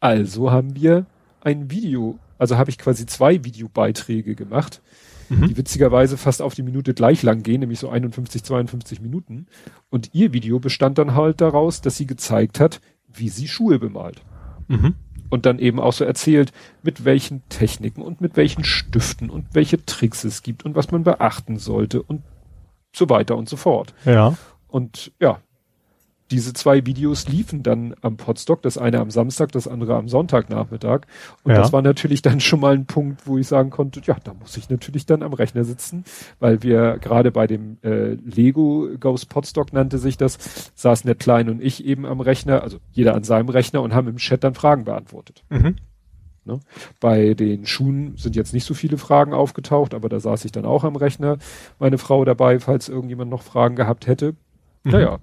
Also haben wir ein Video, also habe ich quasi zwei Videobeiträge gemacht, Mhm. die witzigerweise fast auf die Minute gleich lang gehen, nämlich so 51, 52 Minuten. Und ihr Video bestand dann halt daraus, dass sie gezeigt hat, wie sie Schuhe bemalt. Mhm. und dann eben auch so erzählt, mit welchen Techniken und mit welchen Stiften und welche Tricks es gibt und was man beachten sollte und so weiter und so fort. Ja. Und ja, diese zwei Videos liefen dann am Podstock, das eine am Samstag, das andere am Sonntagnachmittag. Und Ja. das war natürlich dann schon mal ein Punkt, wo ich sagen konnte, ja, da muss ich natürlich dann am Rechner sitzen, weil wir gerade bei dem äh, Lego Ghost Podstock nannte sich das, saßen der Klein und ich eben am Rechner, also jeder an seinem Rechner und haben im Chat dann Fragen beantwortet. Mhm. Ne? Bei den Schuhen sind jetzt nicht so viele Fragen aufgetaucht, aber da saß ich dann auch am Rechner, meine Frau dabei, falls irgendjemand noch Fragen gehabt hätte. Mhm. Naja.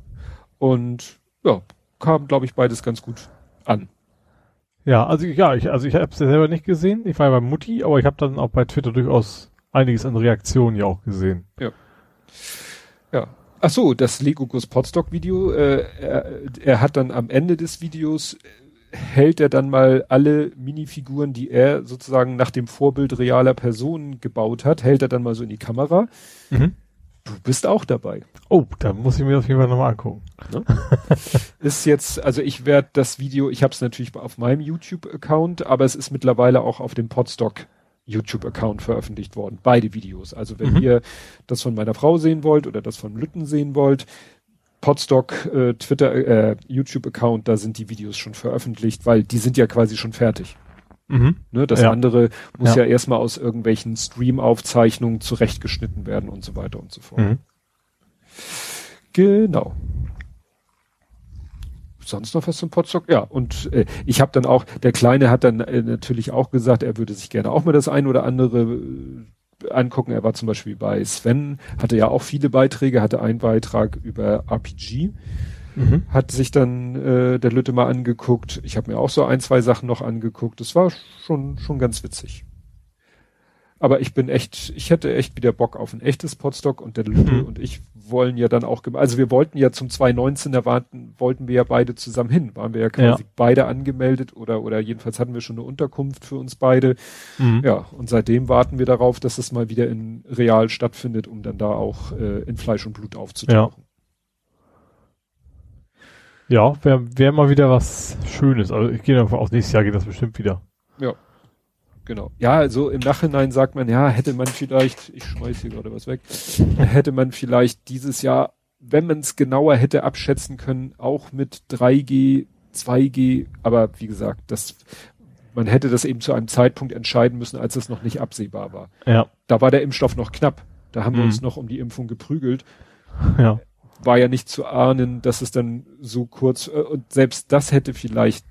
Und ja, kam, glaube ich, beides ganz gut an. Ja, also ja, ich, also ich habe es ja selber nicht gesehen. Ich war ja bei Mutti, aber ich habe dann auch bei Twitter durchaus einiges an Reaktionen ja auch gesehen. Ja. Ja. Ach so, das Lego Gus Podstock Video, äh, er, er hat dann am Ende des Videos äh, hält er dann mal alle Minifiguren, die er sozusagen nach dem Vorbild realer Personen gebaut hat, hält er dann mal so in die Kamera. Mhm. Du bist auch dabei. Oh, da muss ich mir auf jeden Fall nochmal angucken. Ne? ist jetzt, also ich werde das Video, ich habe es natürlich auf meinem YouTube-Account, aber es ist mittlerweile auch auf dem Podstock YouTube-Account veröffentlicht worden. Beide Videos. Also wenn Mhm. ihr das von meiner Frau sehen wollt oder das von Lütten sehen wollt, Podstock, äh, Twitter, äh, YouTube-Account, da sind die Videos schon veröffentlicht, weil die sind ja quasi schon fertig. Mhm. Ne? Das Ja. andere muss Ja. ja, erstmal aus irgendwelchen Stream-Aufzeichnungen zurechtgeschnitten werden und so weiter und so fort. Mhm. Genau. Sonst noch was zum Potstock? Ja, und äh, ich habe dann auch, der Kleine hat dann äh, natürlich auch gesagt, er würde sich gerne auch mal das ein oder andere äh, angucken. Er war zum Beispiel bei Sven, hatte ja auch viele Beiträge, hatte einen Beitrag über RPG, Mhm. hat sich dann äh, der Lütte mal angeguckt. Ich habe mir auch so ein, zwei Sachen noch angeguckt. Das war schon, schon ganz witzig. Aber ich bin echt, ich hätte echt wieder Bock auf ein echtes Podstock und der Lütte Mhm. und ich wollen ja dann auch, also wir wollten ja zum 2019 erwarten, wollten wir ja beide zusammen hin, waren wir ja quasi Ja. beide angemeldet oder, oder jedenfalls hatten wir schon eine Unterkunft für uns beide. Mhm. Ja, und seitdem warten wir darauf, dass es mal wieder in real stattfindet, um dann da auch äh, in Fleisch und Blut aufzutauchen. Ja, wäre wär mal wieder was Schönes. Also ich gehe davon aus, nächstes Jahr geht das bestimmt wieder. Genau. Ja, also im Nachhinein sagt man, ja, hätte man vielleicht, ich schmeiß hier gerade was weg, hätte man vielleicht dieses Jahr, wenn man es genauer hätte abschätzen können, auch mit 3G, 2G, aber wie gesagt, das, man hätte das eben zu einem Zeitpunkt entscheiden müssen, als es noch nicht absehbar war. Ja, Da war der Impfstoff noch knapp. Da haben wir Mhm. uns noch um die Impfung geprügelt. ja. War ja nicht zu ahnen, dass es dann so kurz, äh, und selbst das hätte vielleicht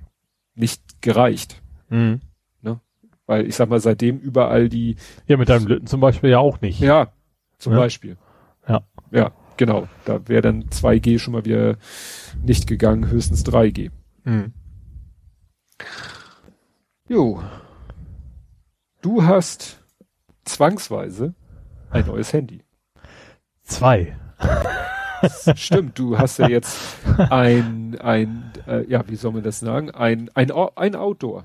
nicht gereicht. Mhm. Weil ich sag mal, seitdem überall die Ja, mit deinem Lütten zum Beispiel ja auch nicht. Ja, zum Ja. Beispiel. Ja. Ja, genau. Da wäre dann 2G schon mal wieder nicht gegangen, höchstens 3G. Mhm. Jo. Du hast zwangsweise ein neues Handy. Zwei. Stimmt, du hast ja jetzt ein, ein, äh, ja, wie soll man das sagen? Ein, ein, ein Outdoor.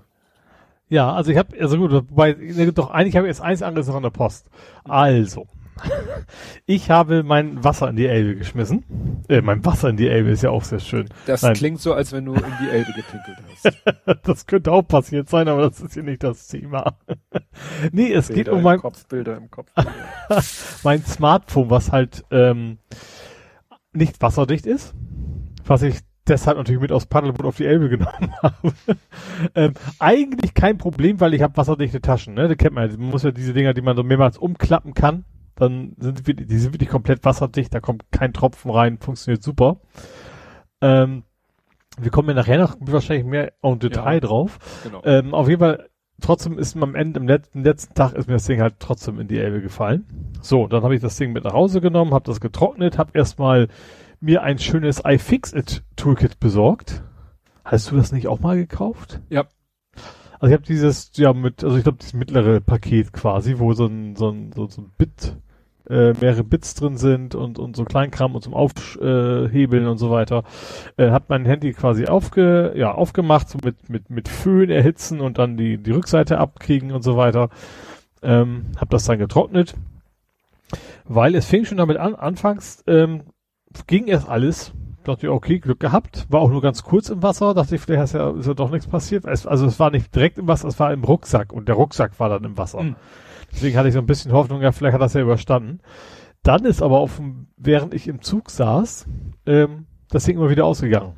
Ja, also ich habe, also gut, wobei, doch eigentlich habe ich jetzt eins anderes noch an der Post. Also, ich habe mein Wasser in die Elbe geschmissen. Äh, mein Wasser in die Elbe ist ja auch sehr schön. Das Nein. klingt so, als wenn du in die Elbe gepinkelt hast. Das könnte auch passiert sein, aber das ist hier nicht das Thema. nee, es geht um mein, Kopf, Bilder im Kopf. mein Smartphone, was halt ähm, nicht wasserdicht ist, was ich deshalb natürlich mit aus Paddelboot auf die Elbe genommen habe. ähm, eigentlich kein Problem, weil ich habe wasserdichte Taschen, ne? Die kennt man ja. Man muss ja diese Dinger, die man so mehrmals umklappen kann, dann sind wir, die sind wirklich komplett wasserdicht, da kommt kein Tropfen rein, funktioniert super. Ähm, wir kommen ja nachher noch wahrscheinlich mehr im Detail Ja. drauf. Genau. Ähm, auf jeden Fall, trotzdem ist mir am Ende, im letzten, letzten Tag ist mir das Ding halt trotzdem in die Elbe gefallen. So, dann habe ich das Ding mit nach Hause genommen, habe das getrocknet, habe erstmal mir ein schönes iFixit Toolkit besorgt. Hast du das nicht auch mal gekauft? Ja. Also ich habe dieses, ja mit, also ich glaube dieses mittlere Paket quasi, wo so ein, so ein, so, so ein Bit, äh, mehrere Bits drin sind und, und so Kleinkram und zum Aufhebeln und so weiter. Äh, hat mein Handy quasi aufge, ja, aufgemacht, so mit, mit, mit Föhn erhitzen und dann die, die Rückseite abkriegen und so weiter. Ähm, hab das dann getrocknet. Weil es fing schon damit an, anfangs ähm, ging erst alles. Dachte ich, okay, Glück gehabt. War auch nur ganz kurz im Wasser. Dachte ich, vielleicht ist ja, ist ja doch nichts passiert. Es, also es war nicht direkt im Wasser, es war im Rucksack und der Rucksack war dann im Wasser. Mhm. Deswegen hatte ich so ein bisschen Hoffnung, ja, vielleicht hat das ja überstanden. Dann ist aber auf dem, während ich im Zug saß, ähm, das Ding immer wieder ausgegangen.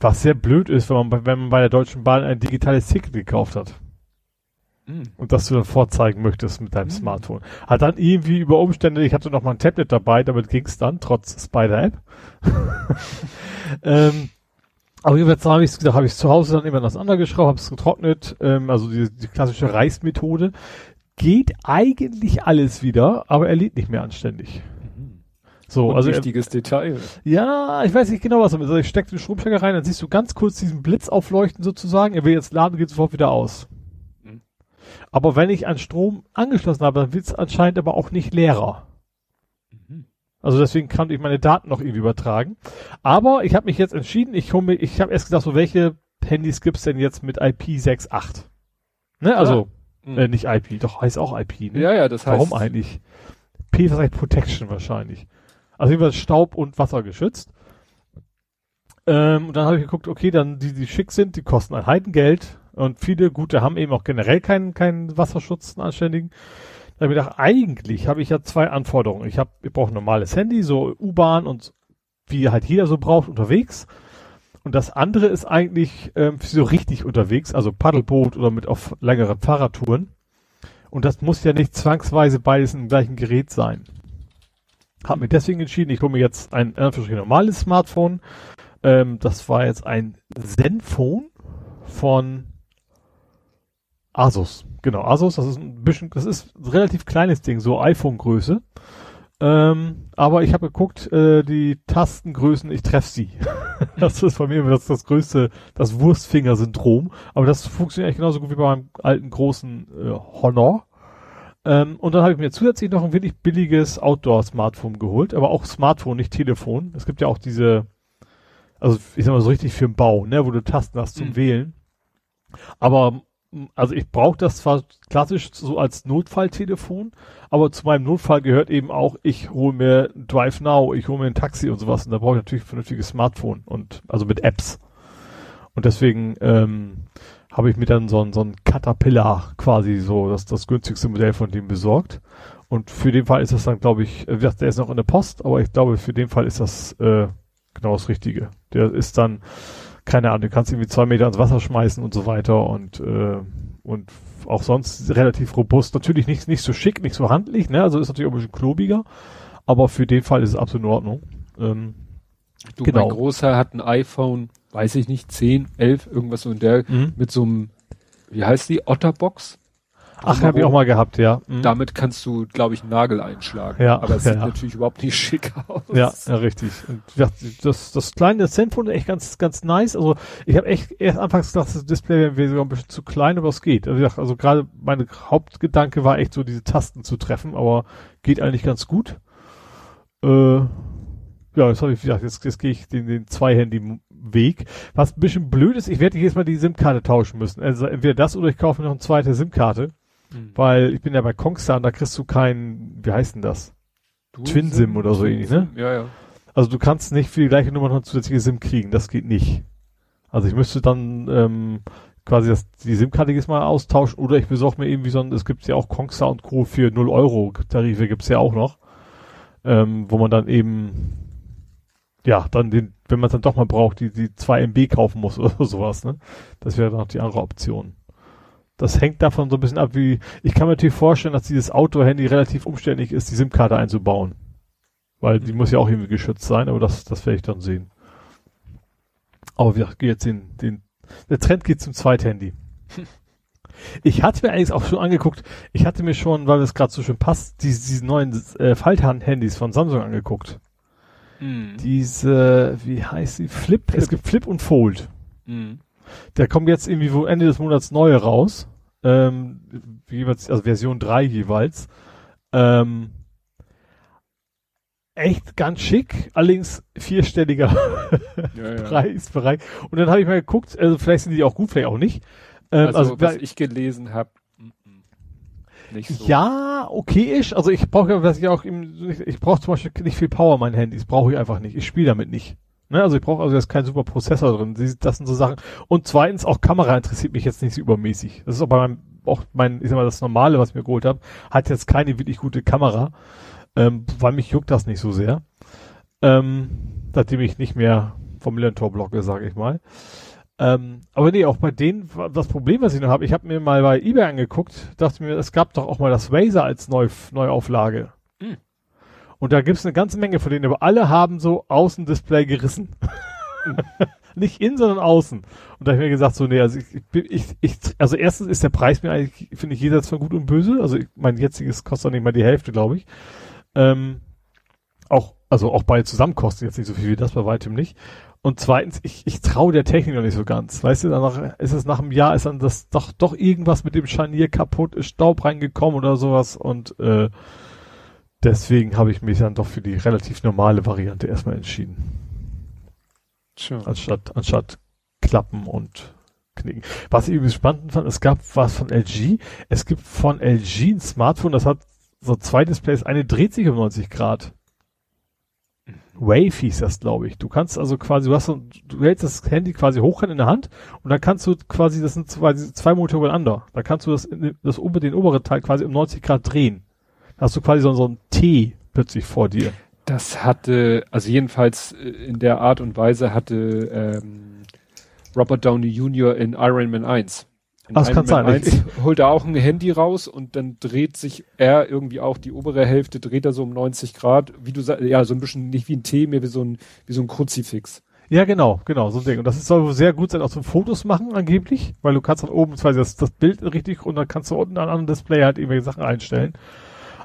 Was sehr blöd ist, wenn man, bei- wenn man bei der Deutschen Bahn ein digitales Ticket gekauft hat Mhm. und das du dann vorzeigen möchtest mit deinem Mhm. Smartphone. Hat dann irgendwie über Umstände, ich hatte noch mal ein Tablet dabei, damit ging's dann, trotz Spider-App. ähm, aber jedenfalls habe ich es habe ich zu Hause dann immer auseinandergeschraubt, habe es getrocknet, ähm, also die, die klassische Reißmethode. Geht eigentlich alles wieder, aber er lädt nicht mehr anständig. So, Und also er- wichtiges Detail. ja, ich weiß nicht genau, was er. Also ich stecke den Stromstecker rein, dann siehst du ganz kurz diesen Blitz aufleuchten sozusagen. Er will jetzt laden, geht sofort wieder aus. Mhm. Aber wenn ich an Strom angeschlossen habe, dann wird es anscheinend aber auch nicht leerer. Also deswegen kann ich meine Daten noch irgendwie übertragen. Aber ich habe mich jetzt entschieden, ich hole mir, ich habe erst gedacht, so welche Handys gibt's denn jetzt mit IP68? Ne, also Mhm. äh, nicht IP, doch heißt auch IP. Ne? ja, ja, das heißt. Warum eigentlich? P was heißt Protection wahrscheinlich. Also jedenfalls Staub und Wasser geschützt. Ähm, und dann habe ich geguckt, okay, dann die, die schick sind, die kosten ein Heidengeld und viele gute haben eben auch generell keinen keinen Wasserschutz, einen anständigen. Da habe ich gedacht, eigentlich habe ich ja zwei Anforderungen. Ich habe, ich brauche ein normales Handy, so U-Bahn und wie halt jeder so braucht unterwegs. Und das andere ist eigentlich ähm, so richtig unterwegs, also Paddelboot oder mit auf längeren Fahrradtouren. Und das muss ja nicht zwangsweise beides im gleichen Gerät sein. Hab mir deswegen entschieden, ich hole mir jetzt ein in Anführungsstrichen normales Smartphone. Ähm, das war jetzt ein Zenfone von Asus. Genau, Asus, das ist ein bisschen, das ist ein relativ kleines Ding, so iPhone-Größe. Ähm, aber ich habe geguckt, äh, die Tastengrößen, ich treffe sie. das ist bei mir das, das größte, das Wurstfinger-Syndrom. Aber das funktioniert eigentlich genauso gut wie beim alten großen äh, Honor. Ähm, und dann habe ich mir zusätzlich noch ein wirklich billiges Outdoor-Smartphone geholt, aber auch Smartphone, nicht Telefon. Es gibt ja auch diese, also ich sag mal so richtig für den Bau, ne, wo du Tasten hast zum Mhm. Wählen. Aber also ich brauche das zwar klassisch so als Notfalltelefon, aber zu meinem Notfall gehört eben auch, ich hole mir Drive Now, ich hole mir ein Taxi und sowas. Und da brauche ich natürlich ein vernünftiges Smartphone und also mit Apps. Und deswegen ähm, habe ich mir dann so ein, so ein Caterpillar quasi so, das, das günstigste Modell von dem besorgt. Und für den Fall ist das dann, glaube ich, äh, der ist noch in der Post, aber ich glaube, für den Fall ist das äh, genau das Richtige. Der ist dann, keine Ahnung, du kannst irgendwie zwei Meter ins Wasser schmeißen und so weiter und äh, und auch sonst relativ robust. Natürlich nicht, nicht so schick, nicht so handlich, ne? Also ist natürlich auch ein bisschen klobiger, aber für den Fall ist es absolut in Ordnung. Ähm, Du, Genau. mein Großer hat ein iPhone, weiß ich nicht, 10, 11, irgendwas so in der, Mhm. mit so einem, wie heißt die, Otterbox? Ach, habe ich auch mal gehabt, ja. Mhm. Damit kannst du, glaube ich, einen Nagel einschlagen. Ja, Aber es ja, sieht ja. natürlich überhaupt nicht schick aus. Ja, ja, richtig. Gesagt, das, das kleine Zenfone ist echt ganz, ganz nice. Also ich habe echt erst anfangs gedacht, das Display wäre sogar ein bisschen zu klein, aber es geht. Also, also gerade meine Hauptgedanke war echt so, diese Tasten zu treffen, aber geht eigentlich ganz gut. Äh, ja, jetzt habe ich gesagt, jetzt, jetzt gehe ich den, den Zwei-Handy-Weg. Was ein bisschen blöd ist, ich werde jetzt mal die SIM-Karte tauschen müssen. Also entweder das oder ich kaufe mir noch eine zweite SIM-Karte, Mhm. weil ich bin ja bei Kongstar und da kriegst du keinen, wie heißt denn das? Du Twin Sim oder so ähnlich, ne? Ja, ja. Also du kannst nicht für die gleiche Nummer noch eine zusätzliche SIM kriegen, das geht nicht. Also ich müsste dann ähm, quasi das, die SIM-Karte jetzt mal austauschen oder ich besorge mir irgendwie so ein, es gibt ja auch Kongstar und Co. für 0 Euro Tarife gibt's ja auch noch, ähm, wo man dann eben ja, dann den, wenn man es dann doch mal braucht, die, die 2 MB kaufen muss oder sowas, ne? Das wäre dann noch die andere Option. Das hängt davon so ein bisschen ab, wie, ich kann mir natürlich vorstellen, dass dieses Outdoor-Handy relativ umständlich ist, die SIM-Karte einzubauen. Weil die muss ja auch irgendwie geschützt sein, aber das, das werde ich dann sehen. Aber wir gehen jetzt den, den, der Trend geht zum Zweithandy. Ich hatte mir eigentlich auch schon angeguckt, ich hatte mir schon, weil es gerade so schön passt, diese, diese neuen äh, Falthand-Handys von Samsung angeguckt. Mhm. Diese, wie heißt sie? Flip? Es gibt Flip und Fold. Mhm. Der kommt jetzt irgendwie wo Ende des Monats neue raus. Ähm, jeweils, also Version 3 jeweils. Ähm, echt ganz schick, allerdings vierstelliger Ja, ja. Preisbereich. Und dann habe ich mal geguckt, also vielleicht sind die auch gut, vielleicht auch nicht. Ähm, Also, also, was ich gelesen habe, nicht so. ja, okay ist. Also ich brauche ja, was ich auch im, ich brauche zum Beispiel nicht viel Power mein Handys, brauche ich einfach nicht. Ich spiele damit nicht. Ne? Also ich brauche also jetzt keinen super Prozessor drin. Das sind so Sachen. Und zweitens auch Kamera interessiert mich jetzt nicht so übermäßig. Das ist auch bei meinem, auch mein, ich sag mal, das normale, was ich mir geholt habe, hat jetzt keine wirklich gute Kamera, ähm, weil mich juckt das nicht so sehr. Ähm, seitdem ich nicht mehr vom Millantor blogge, sage ich mal. Ähm, aber nee, auch bei denen, das Problem, was ich noch habe, ich habe mir mal bei eBay angeguckt, dachte mir, es gab doch auch mal das Razer als Neu Neuauflage. Und da gibt's eine ganze Menge von denen, aber alle haben so Außendisplay gerissen. Nicht innen, sondern außen. Und da habe ich mir gesagt, so, nee, also ich, ich, ich, also erstens ist der Preis mir eigentlich, finde ich, jenseits von gut und böse. Also ich, mein jetziges kostet auch nicht mal die Hälfte, glaube ich. Ähm, auch Also auch beide zusammen kosten jetzt nicht so viel wie das, bei weitem nicht. Und zweitens, ich, ich traue der Technik noch nicht so ganz. Weißt du, danach ist es nach einem Jahr, ist dann das doch, doch irgendwas mit dem Scharnier kaputt, ist Staub reingekommen oder sowas und äh, deswegen habe ich mich dann doch für die relativ normale Variante erstmal entschieden. Tja. Anstatt, anstatt Klappen und Knicken. Was ich übrigens spannend fand, es gab was von LG. Es gibt von LG ein Smartphone, das hat so zwei Displays, eine dreht sich um 90 Grad. Wave hieß das, glaube ich. Du kannst also quasi, du hast so, du hältst das Handy quasi hoch in der Hand und dann kannst du quasi, das sind zwei, zwei Monitore übereinander. Da kannst du das, das ober, den oberen Teil quasi um 90 Grad drehen. Hast du quasi so, so ein T plötzlich vor dir. Das hatte, also jedenfalls äh, in der Art und Weise hatte ähm, Robert Downey Jr. in Iron Man 1. In das kann sein. 1 holt er auch ein Handy raus und dann dreht sich er irgendwie auch die obere Hälfte, dreht er so um 90 Grad, wie du sagst, ja, so ein bisschen nicht wie ein T, mehr wie so ein, wie so ein Kruzifix. Ja, genau, genau, so ein Ding. Und das soll sehr gut sein, auch zum Fotos machen, angeblich, weil du kannst dann oben quasi das, das Bild richtig und dann kannst du unten an einem Display halt irgendwelche Sachen einstellen.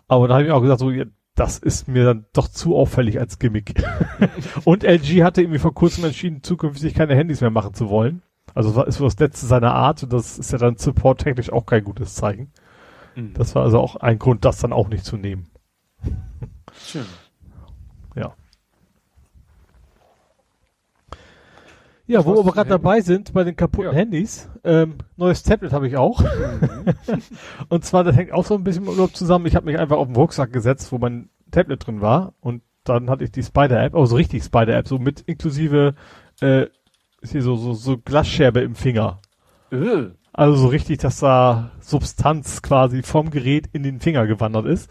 Aber da habe ich auch gesagt, so, das ist mir dann doch zu auffällig als Gimmick. und LG hatte irgendwie vor kurzem entschieden, zukünftig keine Handys mehr machen zu wollen. Also das ist das letzte seiner Art und das ist ja dann supporttechnisch auch kein gutes Zeichen. Mhm. Das war also auch ein Grund, das dann auch nicht zu nehmen. Schön. Ja. Ja, wo wir gerade dabei sind, bei den kaputten ja. Handys, ähm, neues Tablet habe ich auch. Mhm. und zwar, das hängt auch so ein bisschen mit Urlaub zusammen. Ich habe mich einfach auf den Rucksack gesetzt, wo mein Tablet drin war. Und dann hatte ich die Spider-App, also richtig Spider-App, so mit inklusive äh, ist hier so, so, so Glasscherbe im Finger. Äh. Also so richtig, dass da Substanz quasi vom Gerät in den Finger gewandert ist.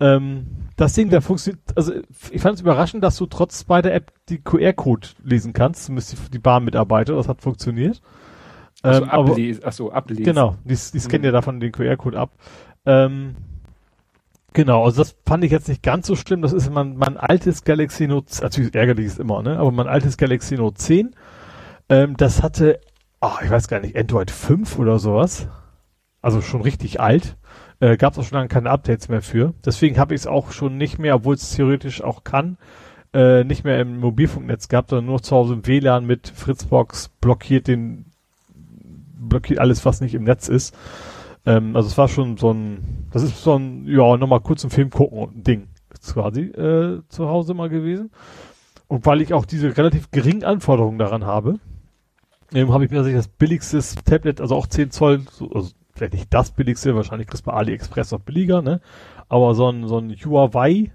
Ähm, das Ding, der funktioniert, also ich fand es überraschend, dass du trotz Spider-App die QR-Code lesen kannst, zumindest die, die Bahnmitarbeiter, das hat funktioniert. Ähm, achso, ablesen, achso, ablesen. Genau, die, die scannen mhm. ja davon den QR-Code ab. Ähm, Genau, also das fand ich jetzt nicht ganz so schlimm. Das ist mein, mein altes Galaxy Note, natürlich ärgerlich ist immer, ne? Aber mein altes Galaxy Note 10, ähm, das hatte, oh, ich weiß gar nicht, Android 5 oder sowas. Also schon richtig alt. Äh, Gab es auch schon lange keine Updates mehr für. Deswegen habe ich es auch schon nicht mehr, obwohl es theoretisch auch kann, äh, nicht mehr im Mobilfunknetz gehabt, sondern nur zu Hause im WLAN mit Fritzbox blockiert den, blockiert alles, was nicht im Netz ist. Ähm, also es war schon so ein, das ist so ein, ja, nochmal kurz einen Film gucken Ding quasi äh, zu Hause mal gewesen. Und weil ich auch diese relativ geringen Anforderungen daran habe, ähm, habe ich mir tatsächlich das billigste Tablet, also auch 10 Zoll, so, also vielleicht nicht das billigste, wahrscheinlich kriegst du bei AliExpress noch billiger, ne? Aber so ein, so ein Huawei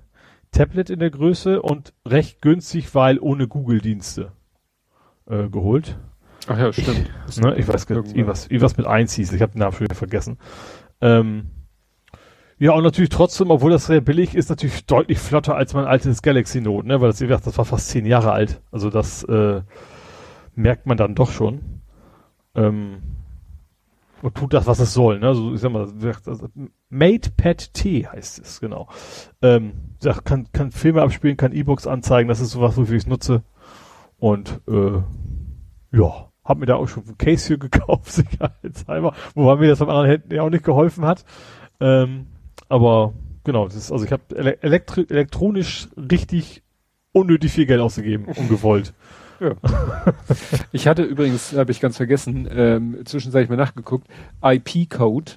Tablet in der Größe und recht günstig, weil ohne Google-Dienste äh, geholt. Ach ja, stimmt. Ich, ne, ich weiß gar nicht, irgendwas, mit eins hieß. Ich habe den Namen schon wieder vergessen. Ähm, ja, und natürlich trotzdem, obwohl das sehr billig ist, natürlich deutlich flotter als mein altes Galaxy Note, ne? Weil das, wie gesagt, das war fast zehn Jahre alt. Also das äh, merkt man dann doch schon. Ähm, und tut das, was es soll, ne? Also ich sag mal, also, MatePad T heißt es, genau. Ähm, kann, kann Filme abspielen, kann E-Books anzeigen, das ist sowas, wofür ich es nutze. Und äh, ja, hab mir da auch schon ein Case für gekauft, sicherheitshalber, wobei mir das beim anderen Händen ja auch nicht geholfen hat. Ähm, aber genau, das ist, also ich habe elektri elektronisch richtig unnötig viel Geld ausgegeben, ungewollt. Ja. ich hatte übrigens, habe ich ganz vergessen, ähm, zwischenzeitlich mal nachgeguckt, IP-Code.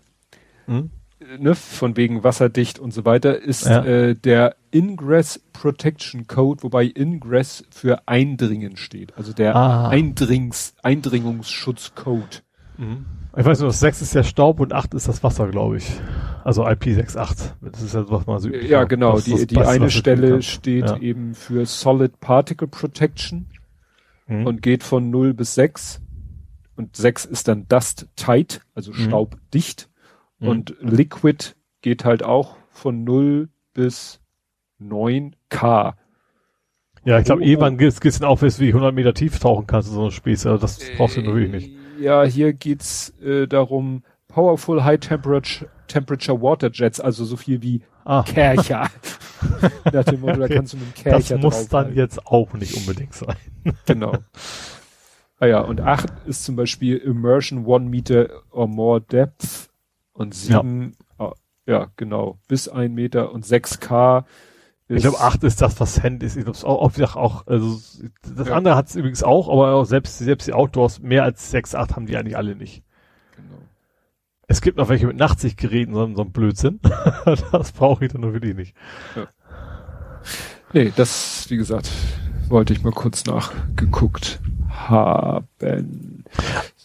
Hm? ne, von wegen wasserdicht und so weiter, ist ja. äh, der Ingress Protection Code, wobei Ingress für Eindringen steht. Also der ah. Eindrings, Eindringungsschutzcode. Mhm. Ich weiß nur, das 6 ist der Staub und 8 ist das Wasser, glaube ich. Also IP68. Das ist ja was man so üblich Ja, genau. Die, die eine Stelle steht ja. eben für Solid Particle Protection mhm. und geht von 0 bis 6. Und 6 ist dann Dust Tight, also mhm. staubdicht. Mhm. Und Liquid geht halt auch von 0 bis 9K. Ja, ich glaube, oh, irgendwann geht's dann auf, wie 100 Meter tief tauchen kannst in so einem Spieß. Also das brauchst du natürlich nicht. Ja, hier geht's äh, darum, Powerful High Temperature, Temperature Water Jets, also so viel wie ah. Kercher. Nach dem Motto, da kannst du mit dem Kercher Das muss dann jetzt auch nicht unbedingt sein. genau. Ah ja, und 8 ist zum Beispiel Immersion One Meter or More Depth und sieben, ja. Oh, ja, genau, bis ein Meter und 6K Ich glaube, 8 ist das, was Hand ist. Ich glaube, auch, auch, auch, also, das ja. andere hat es übrigens auch, aber auch selbst, selbst die Outdoors, mehr als 6, 8 haben die eigentlich alle nicht. Es gibt noch welche mit Nachtsichtgeräten, so, so ein Blödsinn. das brauche ich dann nur wirklich nicht. Ja. Nee, das, wie gesagt, wollte ich mal kurz nachgeguckt haben.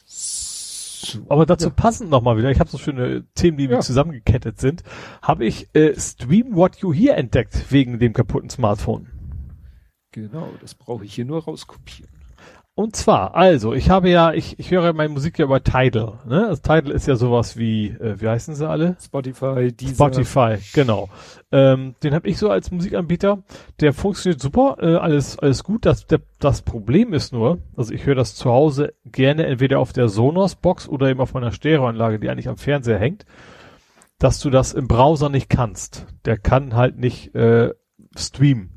So. Aber dazu ja. passend nochmal wieder, ich habe so schöne Themen, die ja. zusammengekettet sind, habe ich äh, Stream What You Hear entdeckt, wegen dem kaputten Smartphone. Genau, das brauche ich hier nur rauskopieren. Und zwar, also, ich habe ja, ich, ich höre meine Musik ja über Tidal. Ne? Das Tidal ist ja sowas wie, äh, wie heißen sie alle? Spotify, Deezer. Spotify, genau. Ähm, den habe ich so als Musikanbieter. Der funktioniert super, äh, alles, alles gut. Das, der, das Problem ist nur, also ich höre das zu Hause gerne entweder auf der Sonos-Box oder eben auf meiner Stereoanlage, die eigentlich am Fernseher hängt, dass du das im Browser nicht kannst. Der kann halt nicht äh, streamen.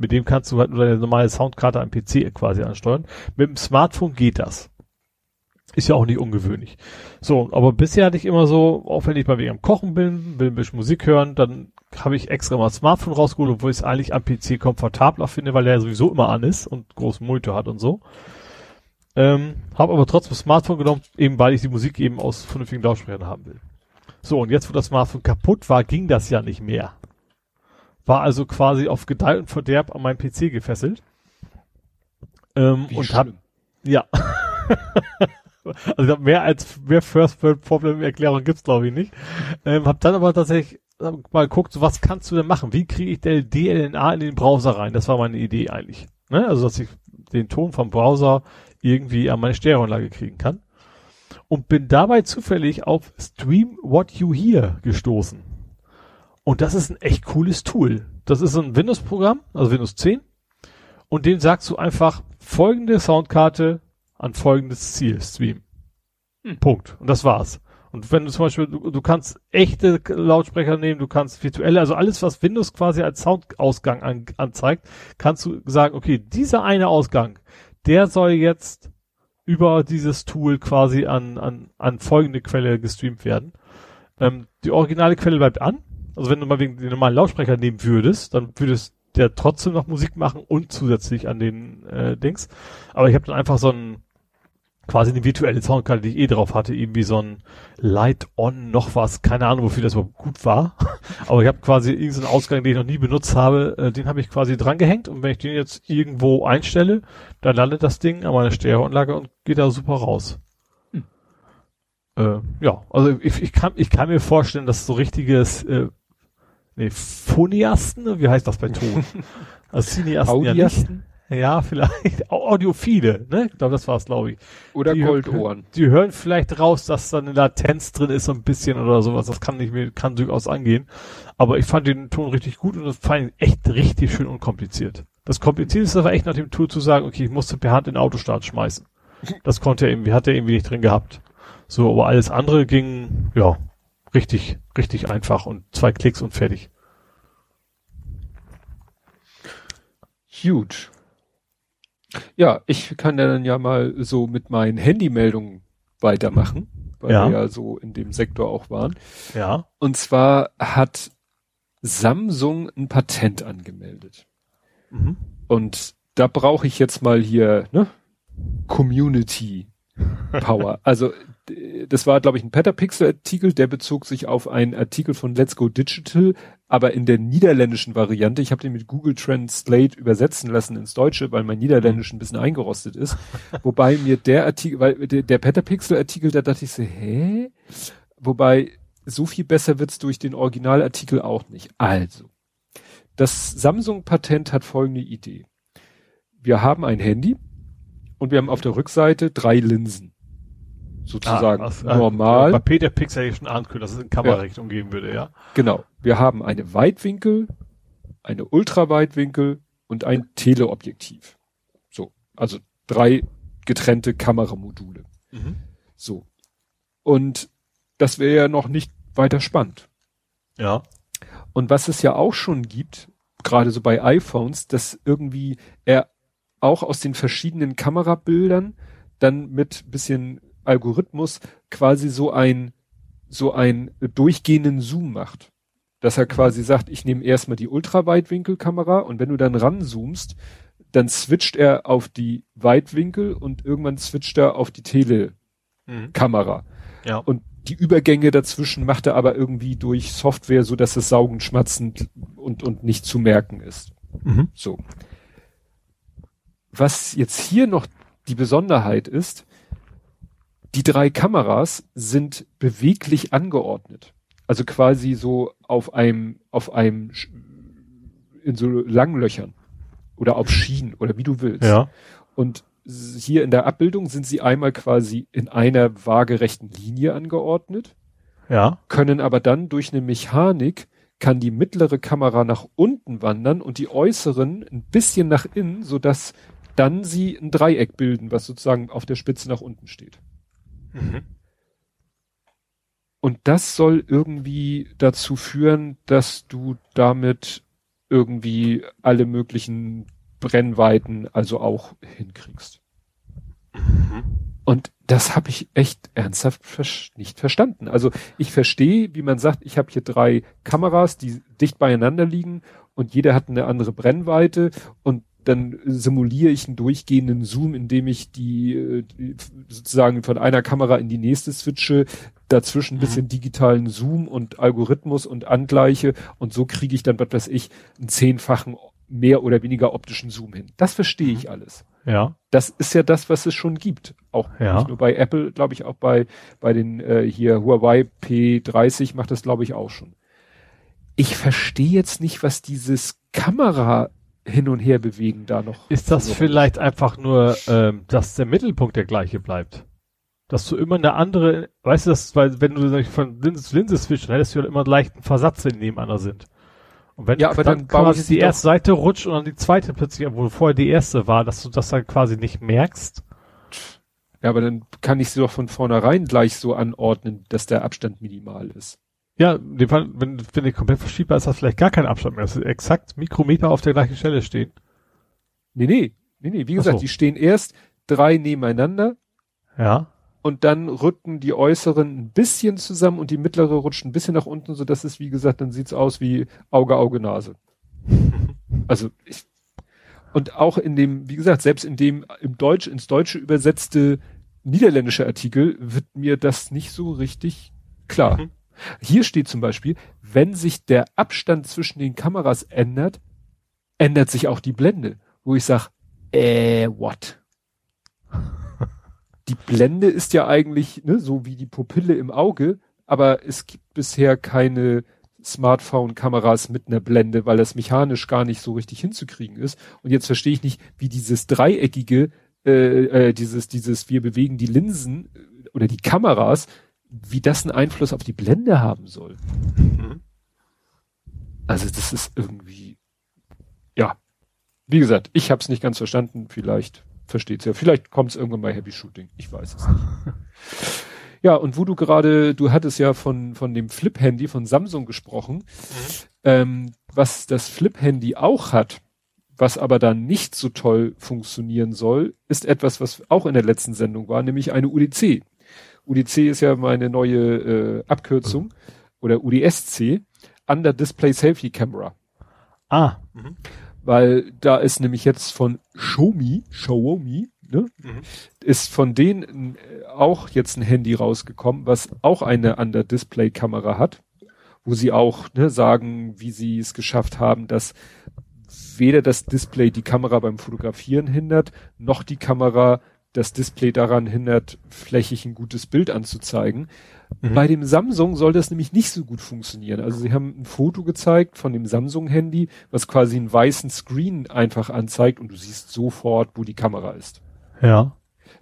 Mit dem kannst du halt nur deine normale Soundkarte am PC quasi ansteuern. Mit dem Smartphone geht das. Ist ja auch nicht ungewöhnlich. So, aber bisher hatte ich immer so, auch wenn ich mal wegen am Kochen bin, will ein bisschen Musik hören, dann habe ich extra mal das Smartphone rausgeholt, obwohl ich es eigentlich am PC komfortabler finde, weil der sowieso immer an ist und großen Monitor hat und so. Ähm, habe aber trotzdem das Smartphone genommen, eben weil ich die Musik eben aus vernünftigen Lautsprechern haben will. So, und jetzt, wo das Smartphone kaputt war, ging das ja nicht mehr. War also quasi auf Gedeih und Verderb an meinem PC gefesselt. Ähm, Wie und schlimm. hab, ja. also mehr als mehr First World Problem Erklärung gibt's glaube ich nicht. Ähm, hab dann aber tatsächlich mal geguckt, so was kannst du denn machen? Wie kriege ich der DLNA in den Browser rein? Das war meine Idee eigentlich. Ne? Also dass ich den Ton vom Browser irgendwie an meine Stereoanlage kriegen kann. Und bin dabei zufällig auf Stream What You Hear gestoßen. Und das ist ein echt cooles Tool. Das ist ein Windows-Programm, also Windows 10. Und dem sagst du einfach folgende Soundkarte an folgendes Ziel stream. Hm. Punkt. Und das war's. Und wenn du zum Beispiel, du, du kannst echte Lautsprecher nehmen, du kannst virtuelle, also alles, was Windows quasi als Soundausgang an, anzeigt, kannst du sagen, okay, dieser eine Ausgang, der soll jetzt über dieses Tool quasi an, an, an folgende Quelle gestreamt werden. Ähm, die originale Quelle bleibt an, also wenn du mal wegen den normalen Lautsprecher nehmen würdest, dann würdest der trotzdem noch Musik machen und zusätzlich an den äh, Dings. Aber ich habe dann einfach so ein quasi eine virtuelle Soundkarte, die ich eh drauf hatte, irgendwie so ein Light On noch was, keine Ahnung, wofür das überhaupt gut war. Aber ich habe quasi irgendeinen Ausgang, den ich noch nie benutzt habe, äh, den habe ich quasi dran gehängt und wenn ich den jetzt irgendwo einstelle, dann landet das Ding an meiner Stereoanlage und geht da super raus. Hm. Äh, ja, also ich, ich, kann, ich kann mir vorstellen, dass so richtiges äh, nee, Phoniasten, wie heißt das bei Ton? Also Cineasten ja nicht. Ja, vielleicht. Audiophile, ne? Ich glaube, das war's, glaube ich. Oder die Goldohren. Die hören vielleicht raus, dass da eine Latenz drin ist, so ein bisschen oder sowas. Das kann nicht mehr, kann durchaus angehen. Aber ich fand den Ton richtig gut und das fand ich echt richtig schön unkompliziert. Das Komplizierteste war echt nach dem Tool zu sagen, okay, ich musste per Hand in den Autostart schmeißen. Das konnte er irgendwie, hat er irgendwie nicht drin gehabt. So, aber alles andere ging, ja, richtig, richtig einfach und zwei Klicks und fertig. Huge. Ja, ich kann dann ja mal so mit meinen Handymeldungen weitermachen, weil ja. wir ja so in dem Sektor auch waren. Ja. Und zwar hat Samsung ein Patent angemeldet. Mhm. Und da brauche ich jetzt mal hier, ne? Community Power. also das war, glaube ich, ein Petapixel-Artikel, der bezog sich auf einen Artikel von Let's Go Digital, aber in der niederländischen Variante. Ich habe den mit Google Translate übersetzen lassen ins Deutsche, weil mein Niederländisch ein bisschen eingerostet ist. Wobei mir der Artikel, weil der, der Petapixel-Artikel, da dachte ich so, hä? Wobei so viel besser wird's durch den Originalartikel auch nicht. Also, das Samsung-Patent hat folgende Idee. Wir haben ein Handy und wir haben auf der Rückseite drei Linsen sozusagen ah, was, äh, normal. Bei Peter Pixel hätte ich schon ahnen können, dass es in Kamerarichtung ja. geben würde, ja. Genau. Wir haben eine Weitwinkel, eine Ultraweitwinkel und ein Teleobjektiv. So. Also drei getrennte Kameramodule. Mhm. So. Und das wäre ja noch nicht weiter spannend. Ja. Und was es ja auch schon gibt, gerade so bei iPhones, dass irgendwie er auch aus den verschiedenen Kamerabildern dann mit bisschen Algorithmus quasi so ein, so ein durchgehenden Zoom macht. Dass er quasi sagt, ich nehme erstmal die Ultraweitwinkelkamera und wenn du dann ranzoomst, dann switcht er auf die Weitwinkel und irgendwann switcht er auf die Telekamera. Mhm. Ja. Und die Übergänge dazwischen macht er aber irgendwie durch Software, so dass es saugend, schmatzend und, und nicht zu merken ist. Mhm. So. Was jetzt hier noch die Besonderheit ist, die drei Kameras sind beweglich angeordnet. Also quasi so auf einem, auf einem, in so Langlöchern oder auf Schienen oder wie du willst. Ja. Und hier in der Abbildung sind sie einmal quasi in einer waagerechten Linie angeordnet, Ja. können aber dann durch eine Mechanik kann die mittlere Kamera nach unten wandern und die äußeren ein bisschen nach innen, so dass dann sie ein Dreieck bilden, was sozusagen auf der Spitze nach unten steht. Mhm. Und das soll irgendwie dazu führen, dass du damit irgendwie alle möglichen Brennweiten also auch hinkriegst. Und das habe ich echt ernsthaft nicht verstanden. Also ich verstehe, wie man sagt, ich habe hier drei Kameras, die dicht beieinander liegen und jeder hat eine andere Brennweite und dann simuliere ich einen durchgehenden Zoom, indem ich die, äh, die sozusagen von einer Kamera in die nächste switche, dazwischen ein bisschen digitalen Zoom und Algorithmus und angleiche und so kriege ich dann, was weiß ich, einen zehnfachen mehr oder weniger optischen Zoom hin. Das verstehe ich alles. Ja. Das ist ja das, was es schon gibt. Auch Ja. nicht nur bei Apple, glaube ich, auch bei, bei den äh, hier Huawei P30 macht das, glaube ich, auch schon. Ich verstehe jetzt nicht, was dieses Kamera hin und her bewegen da noch. Ist das vielleicht einfach nur, ähm, dass der Mittelpunkt der gleiche bleibt? Dass du immer eine andere, weißt du, das, weil wenn du von Linse zu Linse switchst, dann hättest du ja immer einen leichten Versatz, wenn die nebeneinander sind. Und wenn Ja, du aber dann baue quasi die erste Seite rutscht und dann die zweite plötzlich, wo vorher die erste war, dass du das dann quasi nicht merkst. Ja, aber dann kann ich sie doch von vornherein gleich so anordnen, dass der Abstand minimal ist. Ja, in dem Fall, wenn, wenn die komplett verschiebbar ist, das vielleicht gar kein Abstand mehr. Das ist exakt Mikrometer auf der gleichen Stelle stehen. Nee, nee, nee, nee. Wie gesagt, so. die stehen erst drei nebeneinander Ja. und dann rücken die äußeren ein bisschen zusammen und die mittlere rutscht ein bisschen nach unten, so dass es, wie gesagt, dann sieht's aus wie Auge, Auge, Nase. Also ich, und auch in dem, wie gesagt, selbst in dem im Deutsch, ins Deutsche übersetzte niederländische Artikel wird mir das nicht so richtig klar. Mhm. Hier steht zum Beispiel, wenn sich der Abstand zwischen den Kameras ändert, ändert sich auch die Blende, wo ich sag, äh, what? Die Blende ist ja eigentlich ne, so wie die Pupille im Auge, aber es gibt bisher keine Smartphone-Kameras mit einer Blende, weil das mechanisch gar nicht so richtig hinzukriegen ist. Und jetzt verstehe ich nicht, wie dieses dreieckige, äh, äh, dieses, dieses, wir bewegen die Linsen äh, oder die Kameras, wie das einen Einfluss auf die Blende haben soll. Also das ist irgendwie, ja, wie gesagt, ich habe es nicht ganz verstanden. Vielleicht versteht's ja. Vielleicht kommt es irgendwann bei Happy Shooting. Ich weiß es nicht. ja, und wo du gerade, du hattest ja von von dem Flip-Handy von Samsung gesprochen, ähm, was das Flip-Handy auch hat, was aber dann nicht so toll funktionieren soll, ist etwas, was auch in der letzten Sendung war, nämlich eine UDC. UDC ist ja meine neue äh, Abkürzung oder UDSC, Under Display Selfie Camera Ah. weil da ist nämlich jetzt von Xiaomi, Xiaomi, ne, Mhm. ist von denen äh, auch jetzt ein Handy rausgekommen, was auch eine Under-Display-Kamera hat, wo sie auch ne, sagen, wie sie es geschafft haben, dass weder das Display die Kamera beim Fotografieren hindert, noch die Kamera das Display daran hindert, flächig ein gutes Bild anzuzeigen. Mhm. Bei dem Samsung soll das nämlich nicht so gut funktionieren. Also sie haben ein Foto gezeigt von dem Samsung-Handy, was quasi einen weißen Screen einfach anzeigt und du siehst sofort, wo die Kamera ist. Ja.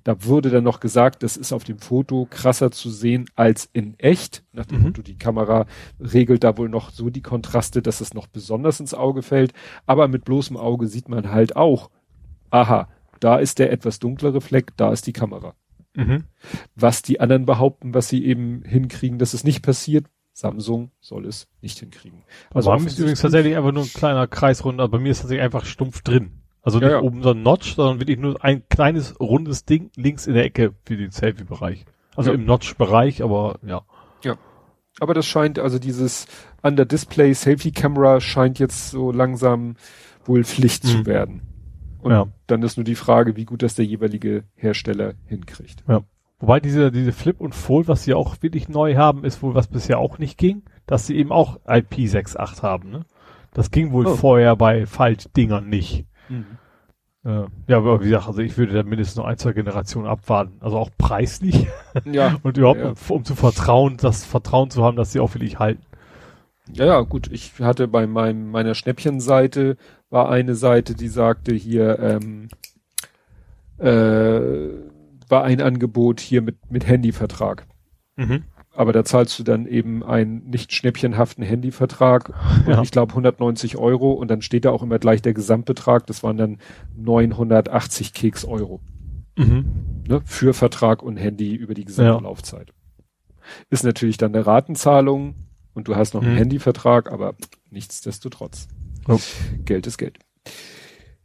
Da wurde dann noch gesagt, das ist auf dem Foto krasser zu sehen als in echt. Nach dem Mhm. Die Kamera regelt da wohl noch so die Kontraste, dass es noch besonders ins Auge fällt. Aber mit bloßem Auge sieht man halt auch, aha, da ist der etwas dunklere Fleck, da ist die Kamera. Mhm. Was die anderen behaupten, was sie eben hinkriegen, dass es nicht passiert, Samsung soll es nicht hinkriegen. Also bei mir ist übrigens tatsächlich einfach nur ein kleiner Kreisrund, aber bei mir ist tatsächlich einfach stumpf drin. Also nicht Ja, ja. oben so ein Notch, sondern wirklich nur ein kleines rundes Ding links in der Ecke für den Selfie-Bereich. Also Ja. im Notch-Bereich, aber ja. Aber das scheint, also dieses Under-Display Safety Camera scheint jetzt so langsam wohl Pflicht mhm. zu werden. Und ja. dann ist nur die Frage, wie gut das der jeweilige Hersteller hinkriegt. Ja. Wobei diese, diese Flip und Fold, was sie auch wirklich neu haben, ist wohl, was bisher auch nicht ging, dass sie eben auch IP68 haben, ne? Das ging wohl oh. vorher bei Faltdingern nicht. Mhm. Äh, ja, aber wie gesagt, also ich würde da mindestens noch ein, zwei Generationen abwarten. Also auch preislich. Ja. und überhaupt, ja. um, um, zu vertrauen, das Vertrauen zu haben, dass sie auch wirklich halten. Ja, ja, gut. Ich hatte bei meinem, meiner Schnäppchenseite war eine Seite, die sagte hier, ähm, äh, war ein Angebot hier mit, mit Handyvertrag. Mhm. Aber da zahlst du dann eben einen nicht schnäppchenhaften Handyvertrag ja. ich glaube 190 Euro und dann steht da auch immer gleich der Gesamtbetrag, das waren dann 980 Keks Euro. Mhm. Ne, für Vertrag und Handy über die gesamte ja. Laufzeit. Ist natürlich dann eine Ratenzahlung und du hast noch mhm. einen Handyvertrag, aber nichtsdestotrotz. Oh. Geld ist Geld.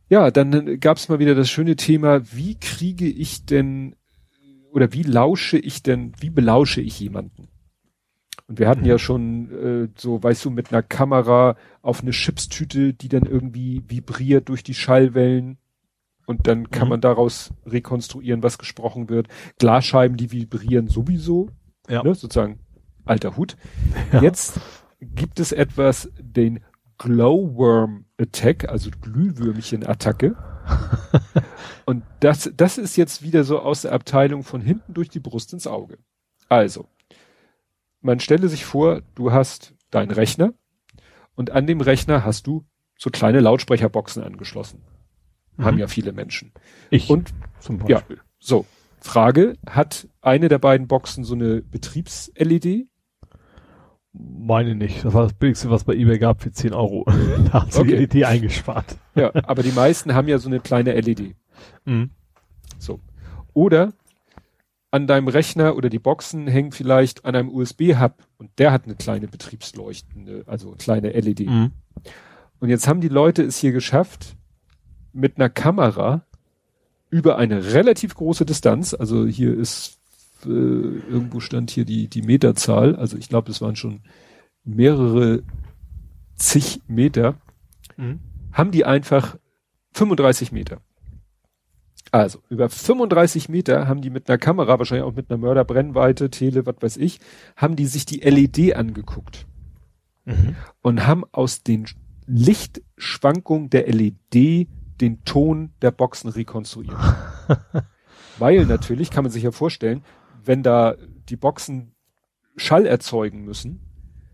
Ja, dann gab es mal wieder das schöne Thema, wie kriege ich denn oder wie lausche ich denn, wie belausche ich jemanden? Und wir hatten mhm. ja schon äh, so, weißt du, mit einer Kamera auf eine Chipstüte, die dann irgendwie vibriert durch die Schallwellen und dann kann mhm. man daraus rekonstruieren, was gesprochen wird. Glasscheiben, die vibrieren sowieso, ja. ne, sozusagen alter Hut. Ja. Jetzt gibt es etwas, den Glowworm Attack, also Glühwürmchen-Attacke. und das, das ist jetzt wieder so aus der Abteilung von hinten durch die Brust ins Auge. Also, man stelle sich vor, du hast deinen Rechner und an dem Rechner hast du so kleine Lautsprecherboxen angeschlossen. Mhm. Haben ja viele Menschen. Ich und zum Beispiel. Ja, so. Frage, hat eine der beiden Boxen so eine Betriebs-LED? Meine nicht. Das war das billigste, was bei eBay gab für 10 Euro. da hat sie okay. die LED eingespart. Ja, aber die meisten haben ja so eine kleine LED. Mhm. So. Oder an deinem Rechner oder die Boxen hängen vielleicht an einem USB-Hub und der hat eine kleine betriebsleuchtende, also kleine LED. Mhm. Und jetzt haben die Leute es hier geschafft, mit einer Kamera über eine relativ große Distanz, also hier ist äh, irgendwo stand hier die, die Meterzahl, also ich glaube, es waren schon mehrere zig Meter, mhm. haben die einfach 35 Meter. Also, über 35 Meter haben die mit einer Kamera, wahrscheinlich auch mit einer Mörderbrennweite, Tele, was weiß ich, haben die sich die LED angeguckt. Mhm. Und haben aus den Lichtschwankungen der LED den Ton der Boxen rekonstruiert. Weil natürlich, kann man sich ja vorstellen, wenn da die Boxen Schall erzeugen müssen,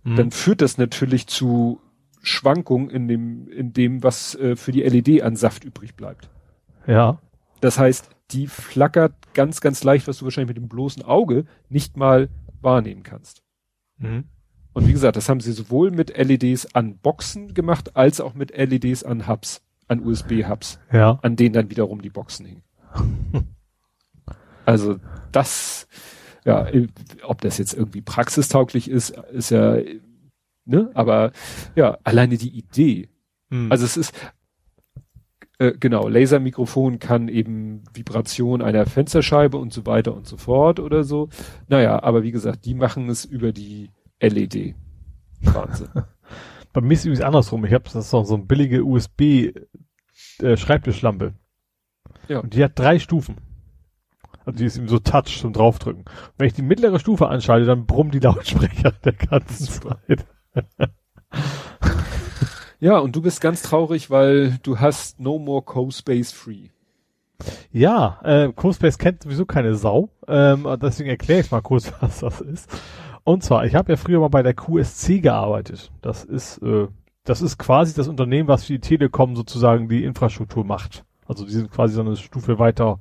mhm. dann führt das natürlich zu Schwankungen in dem, in dem, was äh, für die LED an Saft übrig bleibt. Ja. Das heißt, die flackert ganz, ganz leicht, was du wahrscheinlich mit dem bloßen Auge nicht mal wahrnehmen kannst. Mhm. Und wie gesagt, das haben sie sowohl mit LEDs an Boxen gemacht, als auch mit LEDs an Hubs, an USB-Hubs, ja. an denen dann wiederum die Boxen hingen. also das, ja, ob das jetzt irgendwie praxistauglich ist, ist ja, ne, aber ja, alleine die Idee. Hm. Also es ist, äh, genau, Lasermikrofon kann eben Vibration einer Fensterscheibe und so weiter und so fort oder so. Naja, aber wie gesagt, die machen es über die LED. Wahnsinn. Bei mir ist es übrigens andersrum. Ich habe das ist so eine billige USB äh, Schreibtischlampe. Ja. Und die hat drei Stufen. Also die ist eben so Touch zum draufdrücken. wenn ich die mittlere Stufe anschalte, dann brummen die Lautsprecher der ganzen Zeit. ja, und du bist ganz traurig, weil du hast No More Co-Space Free. Ja, äh, Co-Space kennt sowieso keine Sau. Ähm, deswegen erkläre ich mal kurz, was das ist. Und zwar, ich habe ja früher mal bei der QSC gearbeitet. Das ist, äh, das ist quasi das Unternehmen, was für die Telekom sozusagen die Infrastruktur macht. Also die sind quasi so eine Stufe weiter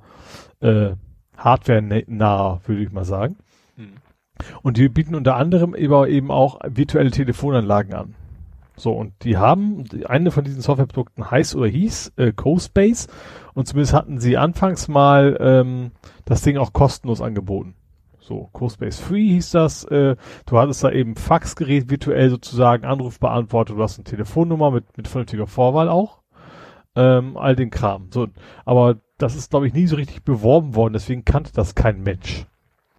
äh, hardware-nah, würde ich mal sagen. Hm. Und die bieten unter anderem eben auch virtuelle Telefonanlagen an. So, und die haben, eine von diesen Softwareprodukten heißt oder hieß äh, CoSpace und zumindest hatten sie anfangs mal ähm, das Ding auch kostenlos angeboten. So, CoSpace Free hieß das. Äh, du hattest da eben Faxgerät virtuell sozusagen, Anrufbeantworter, du hast eine Telefonnummer mit, mit vernünftiger Vorwahl auch. Ähm, all den Kram. So, aber das ist, glaube ich, nie so richtig beworben worden, deswegen kannte das kein Mensch.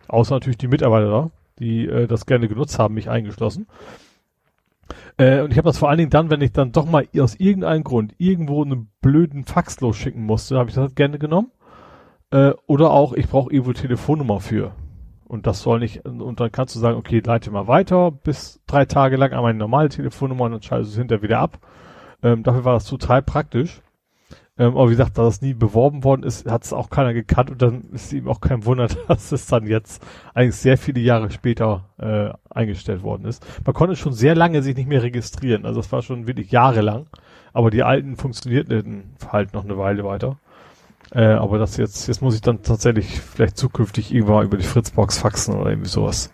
Außer natürlich die Mitarbeiter die äh, das gerne genutzt haben, mich eingeschlossen. Äh, und ich habe das vor allen Dingen dann, wenn ich dann doch mal aus irgendeinem Grund irgendwo einen blöden Fax losschicken musste, habe ich das gerne genommen. Äh, oder auch, ich brauche irgendwo Telefonnummer für. Und das soll nicht, und dann kannst du sagen, okay, leite mal weiter bis drei Tage lang an meine normale Telefonnummer und dann schaltest du es hinterher wieder ab. Ähm, dafür war das total praktisch. Ähm, aber wie gesagt, da das nie beworben worden ist, hat es auch keiner gekannt und dann ist ihm auch kein Wunder, dass es dann jetzt eigentlich sehr viele Jahre später äh, eingestellt worden ist. Man konnte schon sehr lange sich nicht mehr registrieren, also es war schon wirklich jahrelang, aber die alten funktionierten halt noch eine Weile weiter. Äh, aber das jetzt, jetzt muss ich dann tatsächlich vielleicht zukünftig irgendwann über die Fritzbox faxen oder irgendwie sowas,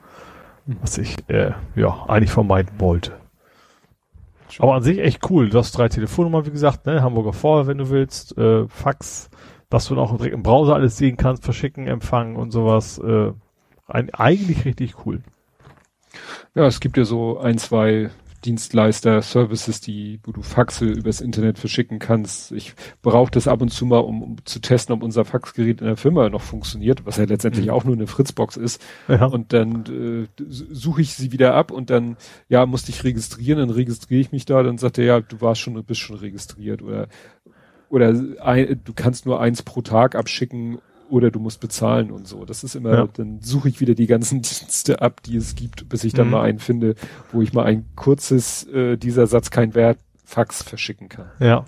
was ich äh, ja eigentlich vermeiden wollte. Aber an sich echt cool. Du hast drei Telefonnummern, wie gesagt, ne? Hamburger Vorwahl, wenn du willst, äh, Fax, was du auch direkt im Browser alles sehen kannst, verschicken, empfangen und sowas. Äh, ein, eigentlich richtig cool. Ja, es gibt ja so ein, zwei Dienstleister, Services, die, wo du Faxe übers Internet verschicken kannst. Ich brauche das ab und zu mal, um, um, zu testen, ob unser Faxgerät in der Firma noch funktioniert, was ja letztendlich mhm. auch nur eine Fritzbox ist. Ja. Und dann äh, suche ich sie wieder ab und dann, ja, musste ich registrieren, dann registriere ich mich da, dann sagt er, ja, du warst schon, bist schon registriert oder oder ein, du kannst nur eins pro Tag abschicken oder du musst bezahlen und so. Das ist immer, ja. dann suche ich wieder die ganzen Dienste ab, die es gibt, bis ich dann mhm. mal einen finde, wo ich mal ein kurzes, äh, dieser Satz kein Wert, Fax verschicken kann. Ja.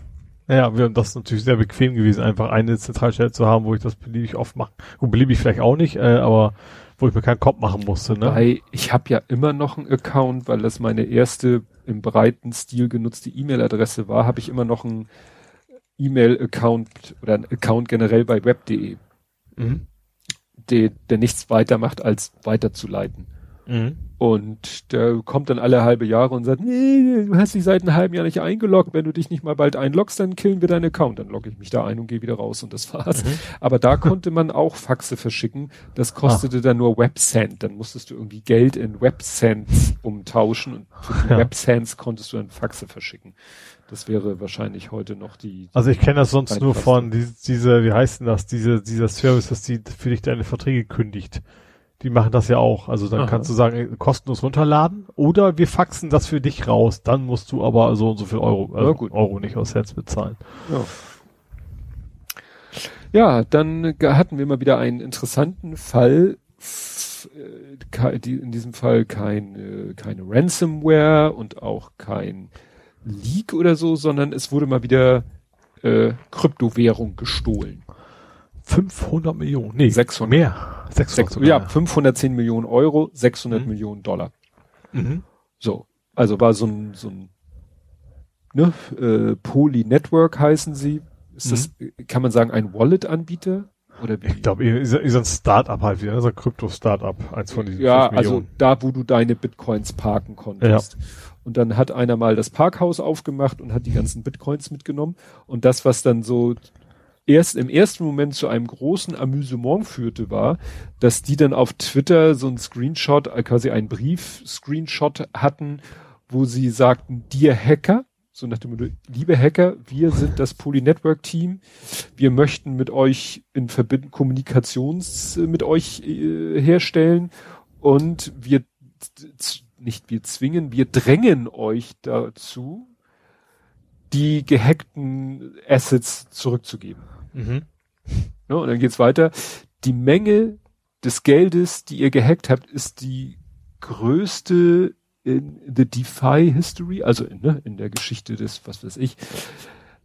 Ja, wir haben das natürlich sehr bequem gewesen, einfach eine Zentralstelle zu haben, wo ich das beliebig oft mache. Gut, beliebig vielleicht auch nicht, äh, aber wo ich mir keinen Kopf machen musste. Ne? Weil ich habe ja immer noch einen Account, weil das meine erste im breiten Stil genutzte E-Mail-Adresse war, habe ich immer noch einen E-Mail-Account oder einen Account generell bei web.de mhm. der, der nichts weiter macht, als weiterzuleiten. Mhm. Und der kommt dann alle halbe Jahre und sagt, nee, du hast dich seit einem halben Jahr nicht eingeloggt. Wenn du dich nicht mal bald einloggst, dann killen wir deinen Account. Dann logge ich mich da ein und gehe wieder raus und das war's. Mhm. Aber da konnte man auch Faxe verschicken. Das kostete ah. dann nur WebSend. Dann musstest du irgendwie Geld in WebSends umtauschen und für ja. WebSends konntest du dann Faxe verschicken. Das wäre wahrscheinlich heute noch die. Also ich kenne das sonst nur von die, diese, wie heißt denn das, diese, dieser Service, dass die für dich deine Verträge kündigt. Die machen das ja auch. Also dann Aha. kannst du sagen, kostenlos runterladen oder wir faxen das für dich raus. Dann musst du aber so und so viel Euro, also ja, Euro nicht aus Herz bezahlen. Ja. Ja, dann hatten wir mal wieder einen interessanten Fall. Äh, in diesem Fall kein, keine Ransomware und auch kein Leak oder so, sondern es wurde mal wieder äh, Kryptowährung gestohlen. 500 Millionen, nee, 600. Mehr. 600, 600 ja, 510 Millionen Euro, 600 mhm. Millionen Dollar. Mhm. So, also war so ein, so ein ne, äh, Poly Network heißen sie. Ist mhm. das, kann man sagen, ein Wallet-Anbieter? Oder wie? Ich glaube, ist, ist ein Start-up halt wieder, so ein Krypto-Start-up, eins von diesen Ja, also da, wo du deine Bitcoins parken konntest. Ja. Und dann hat einer mal das Parkhaus aufgemacht und hat die ganzen Bitcoins mitgenommen. Und das, was dann so erst im ersten Moment zu einem großen Amüsement führte, war, dass die dann auf Twitter so ein Screenshot, äh, quasi einen Brief-Screenshot hatten, wo sie sagten, dir Hacker, so nach dem Motto, liebe Hacker, wir sind das Poly-Network-Team, wir möchten mit euch in Verbindung Kommunikations äh, mit euch äh, herstellen. Und wir nicht wir zwingen, wir drängen euch dazu, die gehackten Assets zurückzugeben. Mhm. Ja, und dann geht's weiter. Die Menge des Geldes, die ihr gehackt habt, ist die größte in the DeFi History, also in, ne, in der Geschichte des, was weiß ich,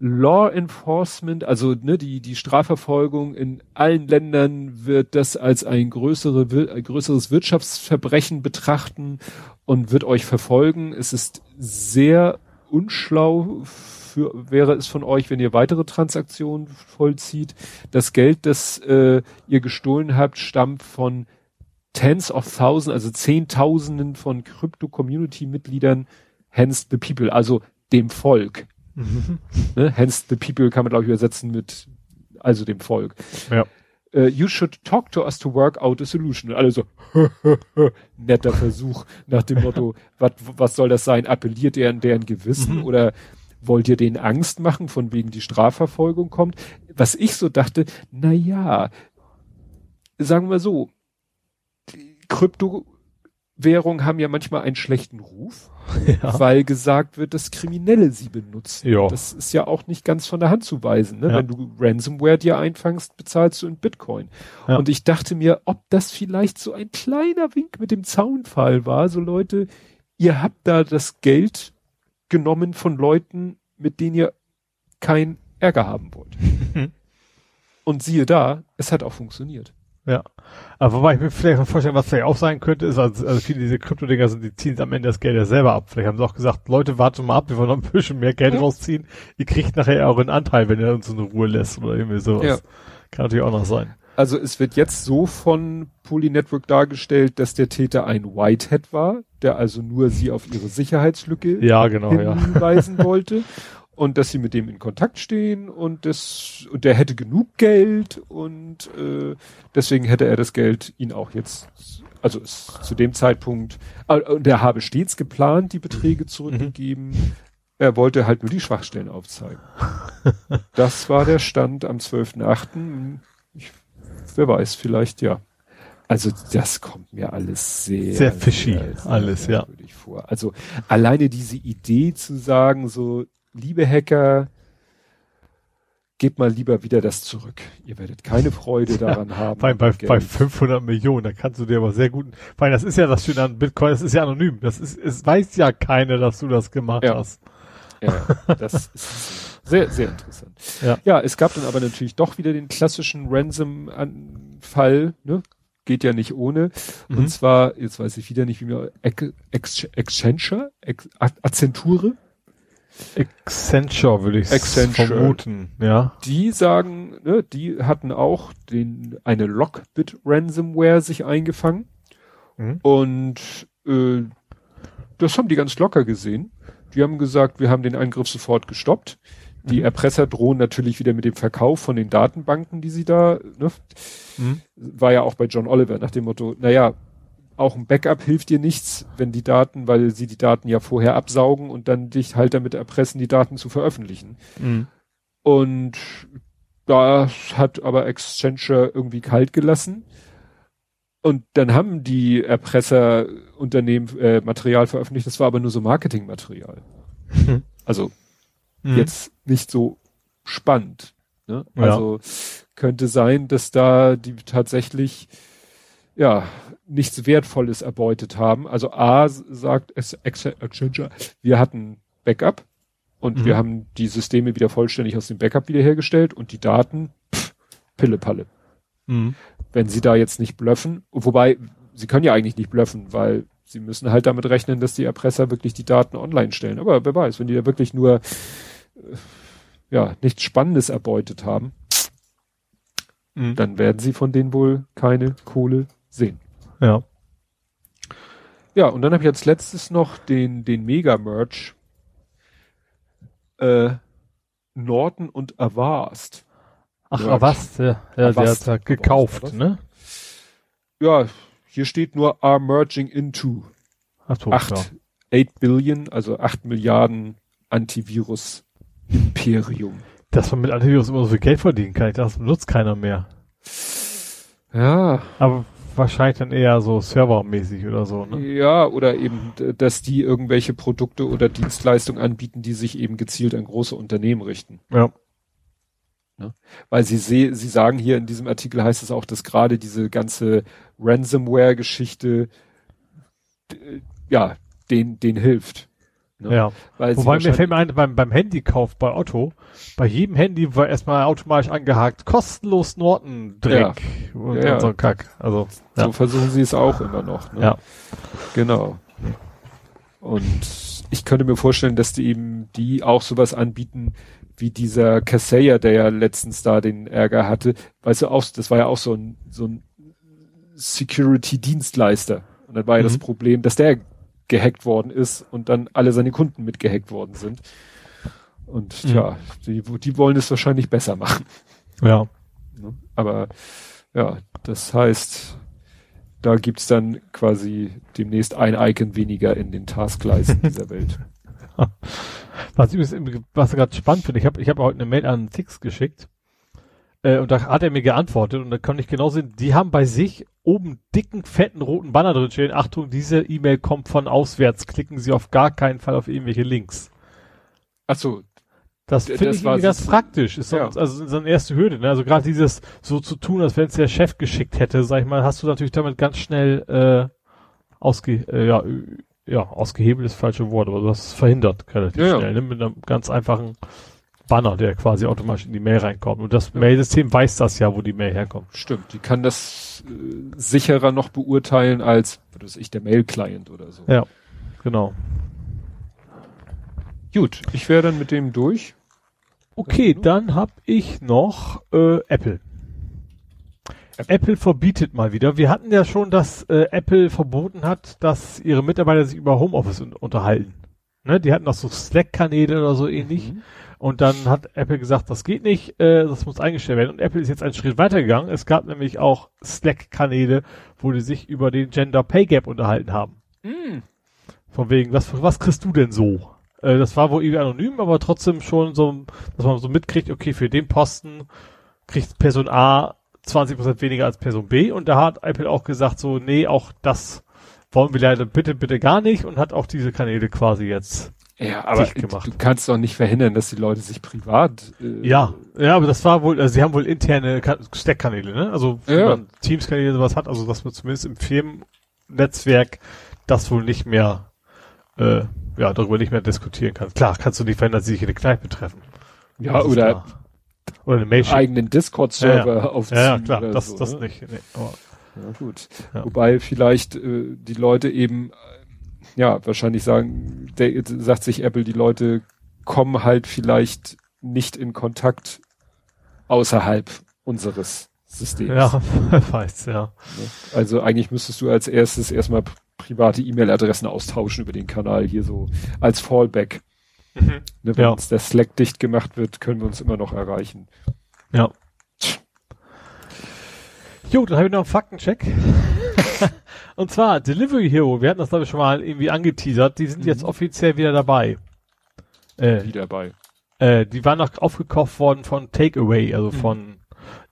Law Enforcement, also ne, die, die Strafverfolgung in allen Ländern wird das als ein, größere, ein größeres Wirtschaftsverbrechen betrachten und wird euch verfolgen. Es ist sehr unschlau für, wäre es von euch, wenn ihr weitere Transaktionen vollzieht. Das Geld, das äh, ihr gestohlen habt, stammt von Tens of Thousands, also Zehntausenden von Crypto-Community-Mitgliedern, hence the people, also dem Volk. Mhm. Ne? Hence the people kann man, glaube ich, übersetzen mit also dem Volk. Ja. Uh, you should talk to us to work out a solution. Und alle so, netter Versuch nach dem Motto, wat, was soll das sein? Appelliert er an deren Gewissen mhm. oder wollt ihr denen Angst machen, von wegen die Strafverfolgung kommt? Was ich so dachte, na ja, sagen wir so, Krypto Währungen haben ja manchmal einen schlechten Ruf, Ja. weil gesagt wird, dass Kriminelle sie benutzen. Ja. Das ist ja auch nicht ganz von der Hand zu weisen. Ne? Ja. Wenn du Ransomware dir einfangst, bezahlst du in Bitcoin. Ja. Und ich dachte mir, ob das vielleicht so ein kleiner Wink mit dem Zaunfall war. So Leute, ihr habt da das Geld genommen von Leuten, mit denen ihr kein Ärger haben wollt. Und siehe da, es hat auch funktioniert. Ja. Aber wobei ich mir vielleicht noch vorstellen, was vielleicht auch sein könnte, ist, also, also viele dieser Krypto-Dinger sind, die ziehen am Ende das Geld ja selber ab. Vielleicht haben sie auch gesagt, Leute, wartet mal ab, wir wollen noch ein bisschen mehr Geld Ja. rausziehen. Ihr kriegt nachher euren Anteil, wenn ihr uns in Ruhe lässt oder irgendwie sowas. Ja. Kann natürlich auch noch sein. Also es wird jetzt so von Polynetwork dargestellt, dass der Täter ein Whitehead war, der also nur sie auf ihre Sicherheitslücke Ja, genau, ja. hinweisen wollte und dass sie mit dem in Kontakt stehen und das und der hätte genug Geld und äh, deswegen hätte er das Geld ihn auch jetzt also es, zu dem Zeitpunkt äh, und er habe stets geplant die Beträge zurückgegeben er wollte halt nur die Schwachstellen aufzeigen das war der Stand am 12.8. Ich, wer weiß vielleicht ja also das kommt mir alles sehr Sehr fishy, alles, ja. vor. Also alleine diese Idee zu sagen, so liebe Hacker, gebt mal lieber wieder das zurück. Ihr werdet keine Freude daran haben. Bei, bei, bei 500 Millionen, da kannst du dir aber sehr gut, weil das ist ja das Schöne an Bitcoin, das ist ja anonym. Das ist, es weiß ja keiner, dass du das gemacht Ja. hast. Ja, das ist sehr, sehr interessant. Ja. ja, es gab dann aber natürlich doch wieder den klassischen Ransom-Fall, ne? Geht ja nicht ohne. Mhm. Und zwar, jetzt weiß ich wieder nicht, wie mir Ex- Ex- Accenture, Ex- Accenture, Accenture würde ich Accenture. vermuten, ja. die sagen, ne, die hatten auch den, eine Lockbit Ransomware sich eingefangen. Mhm. Und äh, das haben die ganz locker gesehen. Die haben gesagt, wir haben den Angriff sofort gestoppt. Die Mhm. Erpresser drohen natürlich wieder mit dem Verkauf von den Datenbanken, die sie da, ne, Mhm. war ja auch bei John Oliver nach dem Motto, naja, auch ein Backup hilft dir nichts, wenn die Daten, weil sie die Daten ja vorher absaugen und dann dich halt damit erpressen, die Daten zu veröffentlichen. Mhm. Und das hat aber Accenture irgendwie kalt gelassen. Und dann haben die Erpresserunternehmen äh, Material veröffentlicht, das war aber nur so Marketingmaterial. Mhm. Also Mhm. jetzt nicht so spannend. Ne? Ja. Also könnte sein, dass da die tatsächlich ja nichts Wertvolles erbeutet haben. Also A sagt Accenture, wir hatten Backup und Mhm. wir haben die Systeme wieder vollständig aus dem Backup wiederhergestellt und die Daten pff, Pillepalle. Mhm. Wenn sie da jetzt nicht bluffen, wobei sie können ja eigentlich nicht bluffen, weil sie müssen halt damit rechnen, dass die Erpresser wirklich die Daten online stellen. Aber wer weiß, wenn die da wirklich nur äh, ja nichts Spannendes erbeutet haben, Mhm. dann werden sie von denen wohl keine Kohle sehen. Ja. Ja, und dann habe ich als letztes noch den, den Mega-Merch äh, Norton und Avast. Ach, Merch. Avast, ja, ja der Avast. hat da gekauft, Avast. ne? Ja, hier steht nur are merging into Ach so, acht, klar. 8 Billion, also 8 Milliarden Antivirus Imperium. Dass man mit Antivirus immer so viel Geld verdienen kann, ich dachte, das benutzt keiner mehr. Ja, Aber wahrscheinlich dann eher so servermäßig oder so, ne? ja, oder eben, dass die irgendwelche Produkte oder Dienstleistungen anbieten, die sich eben gezielt an große Unternehmen richten. Ja. Weil sie seh, sie sagen hier in diesem Artikel heißt es auch, dass gerade diese ganze Ransomware-Geschichte ja, den, den hilft. Ne? Ja. Weil Wobei mir fällt mir ein, beim, beim Handykauf bei Otto, bei jedem Handy war erstmal automatisch angehakt, kostenlos Norton-Dreck und Ja, ja. so ein Kack. Also, ja. So versuchen sie es auch immer noch. Ne? Ja. Genau. Und ich könnte mir vorstellen, dass die eben die auch sowas anbieten, wie dieser Kaseya, der ja letztens da den Ärger hatte. Weißt du, auch, das war ja auch so ein, so ein Security-Dienstleister. Und dann war ja das Mhm. Problem, dass der gehackt worden ist und dann alle seine Kunden mit gehackt worden sind. Und Mhm. ja, die, die wollen es wahrscheinlich besser machen. ja. Ne? Aber ja, das heißt, da gibt's dann quasi demnächst ein Icon weniger in den Taskleisten dieser Welt. Was übrigens, im- was ich gerade spannend finde, ich habe ich hab heute eine Mail an Tix geschickt äh, und da hat er mir geantwortet und da konnte ich genau sehen, die haben bei sich oben dicken, fetten, roten Banner drin stehen. Achtung, diese E-Mail kommt von auswärts. Klicken Sie auf gar keinen Fall auf irgendwelche Links. Ach so, Das finde ich irgendwie ganz so- praktisch. Ist so, ja. also so eine erste Hürde. Ne? Also gerade dieses so zu tun, als wenn es der Chef geschickt hätte, sag ich mal, hast du natürlich damit ganz schnell äh, ausge, äh, ja, ja, ausgehebelt ist das falsche Wort, aber du hast es verhindert relativ ja. schnell, ne? mit einem ganz einfachen Banner, der quasi automatisch in die Mail reinkommt. Und das Mail-System weiß das ja, wo die Mail herkommt. stimmt. Die kann das äh, sicherer noch beurteilen als, was weiß ich, der Mail-Client oder so. Ja, genau. Gut, ich wäre dann mit dem durch. Okay, dann hab ich noch äh, Apple. Apple. Apple verbietet mal wieder. Wir hatten ja schon, dass äh, Apple verboten hat, dass ihre Mitarbeiter sich über Homeoffice un unterhalten. Ne, die hatten auch so Slack-Kanäle oder so ähnlich. Mhm. Und dann hat Apple gesagt, das geht nicht, äh, das muss eingestellt werden. Und Apple ist jetzt einen Schritt weitergegangen. Es gab nämlich auch Slack-Kanäle, wo die sich über den Gender Pay Gap unterhalten haben. Mhm. Von wegen, was, was kriegst du denn so? Äh, das war wohl irgendwie anonym, aber trotzdem schon so, dass man so mitkriegt, okay, für den Posten kriegt Person A 20% weniger als Person B. Und da hat Apple auch gesagt, so, nee, auch das wollen wir leider bitte, bitte gar nicht und hat auch diese Kanäle quasi jetzt. Ja, aber gemacht. du kannst doch nicht verhindern, dass die Leute sich privat. Äh, Ja, ja, aber das war wohl, also sie haben wohl interne Ka- Steckkanäle, ne? Also wenn Ja. man Teams-Kanäle sowas hat, also dass man zumindest im Firmennetzwerk das wohl nicht mehr, äh, ja, darüber nicht mehr diskutieren kann. Klar, kannst du nicht verhindern, dass sie sich in eine Kneipe treffen. Ja, Das oder oder eine Mail eigenen Discord-Server Ja, aufziehen. Ja, ja, klar, das, so, das ne? nicht. Nee, aber, Ja, gut. Ja. Wobei vielleicht äh, die Leute eben, ja, wahrscheinlich sagen, der, sagt sich Apple, die Leute kommen halt vielleicht nicht in Kontakt außerhalb unseres Systems. ja, wer weiß, ja. Ne? Also eigentlich müsstest du als erstes erstmal private E-Mail-Adressen austauschen über den Kanal hier so als Fallback. Ne, wenn Ja. uns der Slack dicht gemacht wird, können wir uns immer noch erreichen. Ja. Jo, dann habe ich noch einen Faktencheck. Und zwar Delivery Hero, wir hatten das glaube ich schon mal irgendwie angeteasert, die sind Mhm. jetzt offiziell wieder dabei. Äh, Wieder bei. äh, die waren noch aufgekauft worden von Takeaway, also Mhm. von,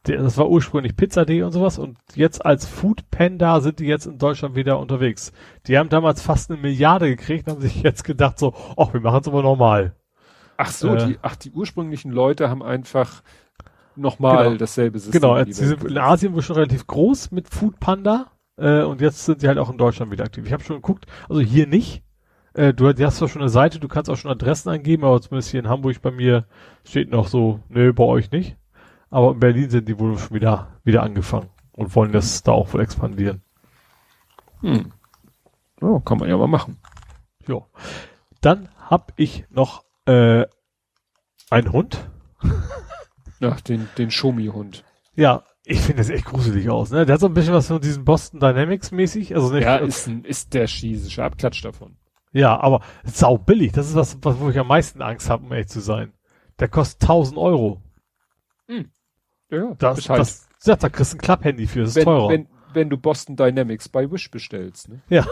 das war ursprünglich Pizza.de und sowas und jetzt als Food Panda sind die jetzt in Deutschland wieder unterwegs. Die haben damals fast eine Milliarde gekriegt und haben sich jetzt gedacht so, ach, wir machen es aber normal. Ach so, Äh. die, ach, die ursprünglichen Leute haben einfach nochmal Genau. dasselbe System. Genau, sie sind in Asien wohl schon relativ groß mit Food Panda äh, und jetzt sind sie halt auch in Deutschland wieder aktiv. Ich habe schon geguckt, also hier nicht. Äh, du hast zwar schon eine Seite, du kannst auch schon Adressen angeben, aber zumindest hier in Hamburg bei mir steht noch so, nö, bei euch nicht. Aber in Berlin sind die wohl schon wieder, wieder angefangen und wollen das da auch wohl expandieren. Hm. Oh, kann man ja mal machen. Jo. Dann hab ich noch äh, einen Hund. Ach, den, den Shomi-Hund. Ja, ich finde das echt gruselig aus. Ne? Der hat so ein bisschen was von diesen Boston Dynamics mäßig. Also nicht, Ja, ist, ein, ist der chinesische Abklatsch davon. Ja, aber sau billig. Das ist was, was wo ich am meisten Angst habe, um ehrlich zu sein. Der kostet 1000 Euro. Ja, Das, ist halt, das, ja, da kriegst du ein Klapphandy für, das ist wenn, teurer. wenn, wenn du Boston Dynamics bei Wish bestellst. Ne? ja,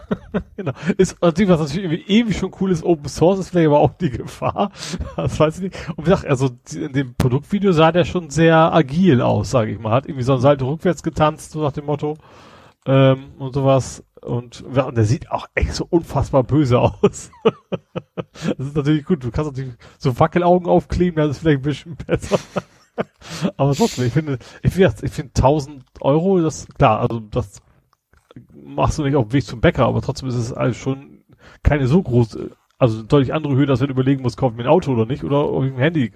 genau. Ist natürlich, was natürlich ewig schon cool ist, Open Source ist vielleicht aber auch die Gefahr. Das weiß ich nicht. Und wie gesagt, also in dem Produktvideo sah der schon sehr agil aus, sage ich mal. Hat irgendwie so ein Salto rückwärts getanzt, so nach dem Motto. Ähm, und sowas. Und, und der sieht auch echt so unfassbar böse aus. das ist natürlich gut. Du kannst natürlich so Wackelaugen aufkleben, das ist vielleicht ein bisschen besser. Aber trotzdem, ich finde, ich finde, ich finde 1000 Euro, das, klar, also das machst du nicht auf dem Weg zum Bäcker, aber trotzdem ist es also schon keine so große, also deutlich andere Höhe, dass wenn du überlegen musst, kaufe ich mir ein Auto oder nicht, oder ob ich ein Handy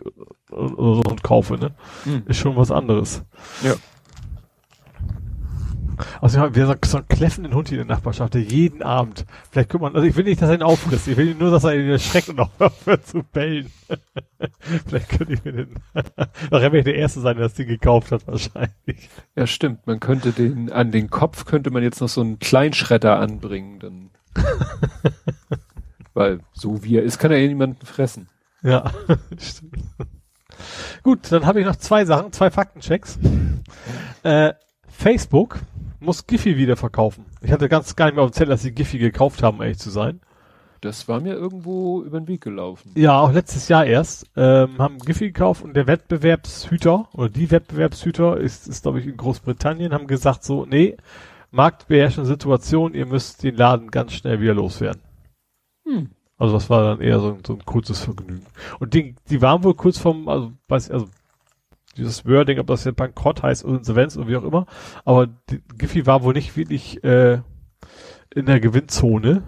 oder so und kaufe, ne? Hm. Ist schon was anderes. Ja. Also wir haben so, so einen kläffenden Hund hier in der Nachbarschaft, der jeden Abend, vielleicht könnte man, also ich will nicht, dass er ihn auffrisst, ich will nur, dass er ihn erschreckt und auch aufhört zu bellen. vielleicht könnte ich mir den, nachher werde ich der Erste sein, der das Ding gekauft hat, wahrscheinlich. Ja, stimmt. Man könnte den, an den Kopf könnte man jetzt noch so einen Kleinschredder anbringen, dann. Weil, so wie er ist, kann er eh niemanden fressen. Ja, stimmt. Gut, dann habe ich noch zwei Sachen, zwei Faktenchecks. Äh, Facebook muss Giphy wieder verkaufen. Ich hatte ganz gar nicht mehr auf dem Zettel, dass sie Giphy gekauft haben, um ehrlich zu sein. das war mir irgendwo über den Weg gelaufen. Ja, auch letztes Jahr erst. Ähm, haben Giffy gekauft und der Wettbewerbshüter oder die Wettbewerbshüter ist, ist glaube ich in Großbritannien, haben gesagt so, nee, marktbeherrschende Situation, ihr müsst den Laden ganz schnell wieder loswerden. Hm. Also das war dann eher so, so ein kurzes Vergnügen. Und die, die waren wohl kurz vom, also weiß ich, also dieses Wording, ob das jetzt Bankrott heißt oder Insolvenz oder wie auch immer, aber die, Giffy war wohl nicht wirklich äh, in der Gewinnzone.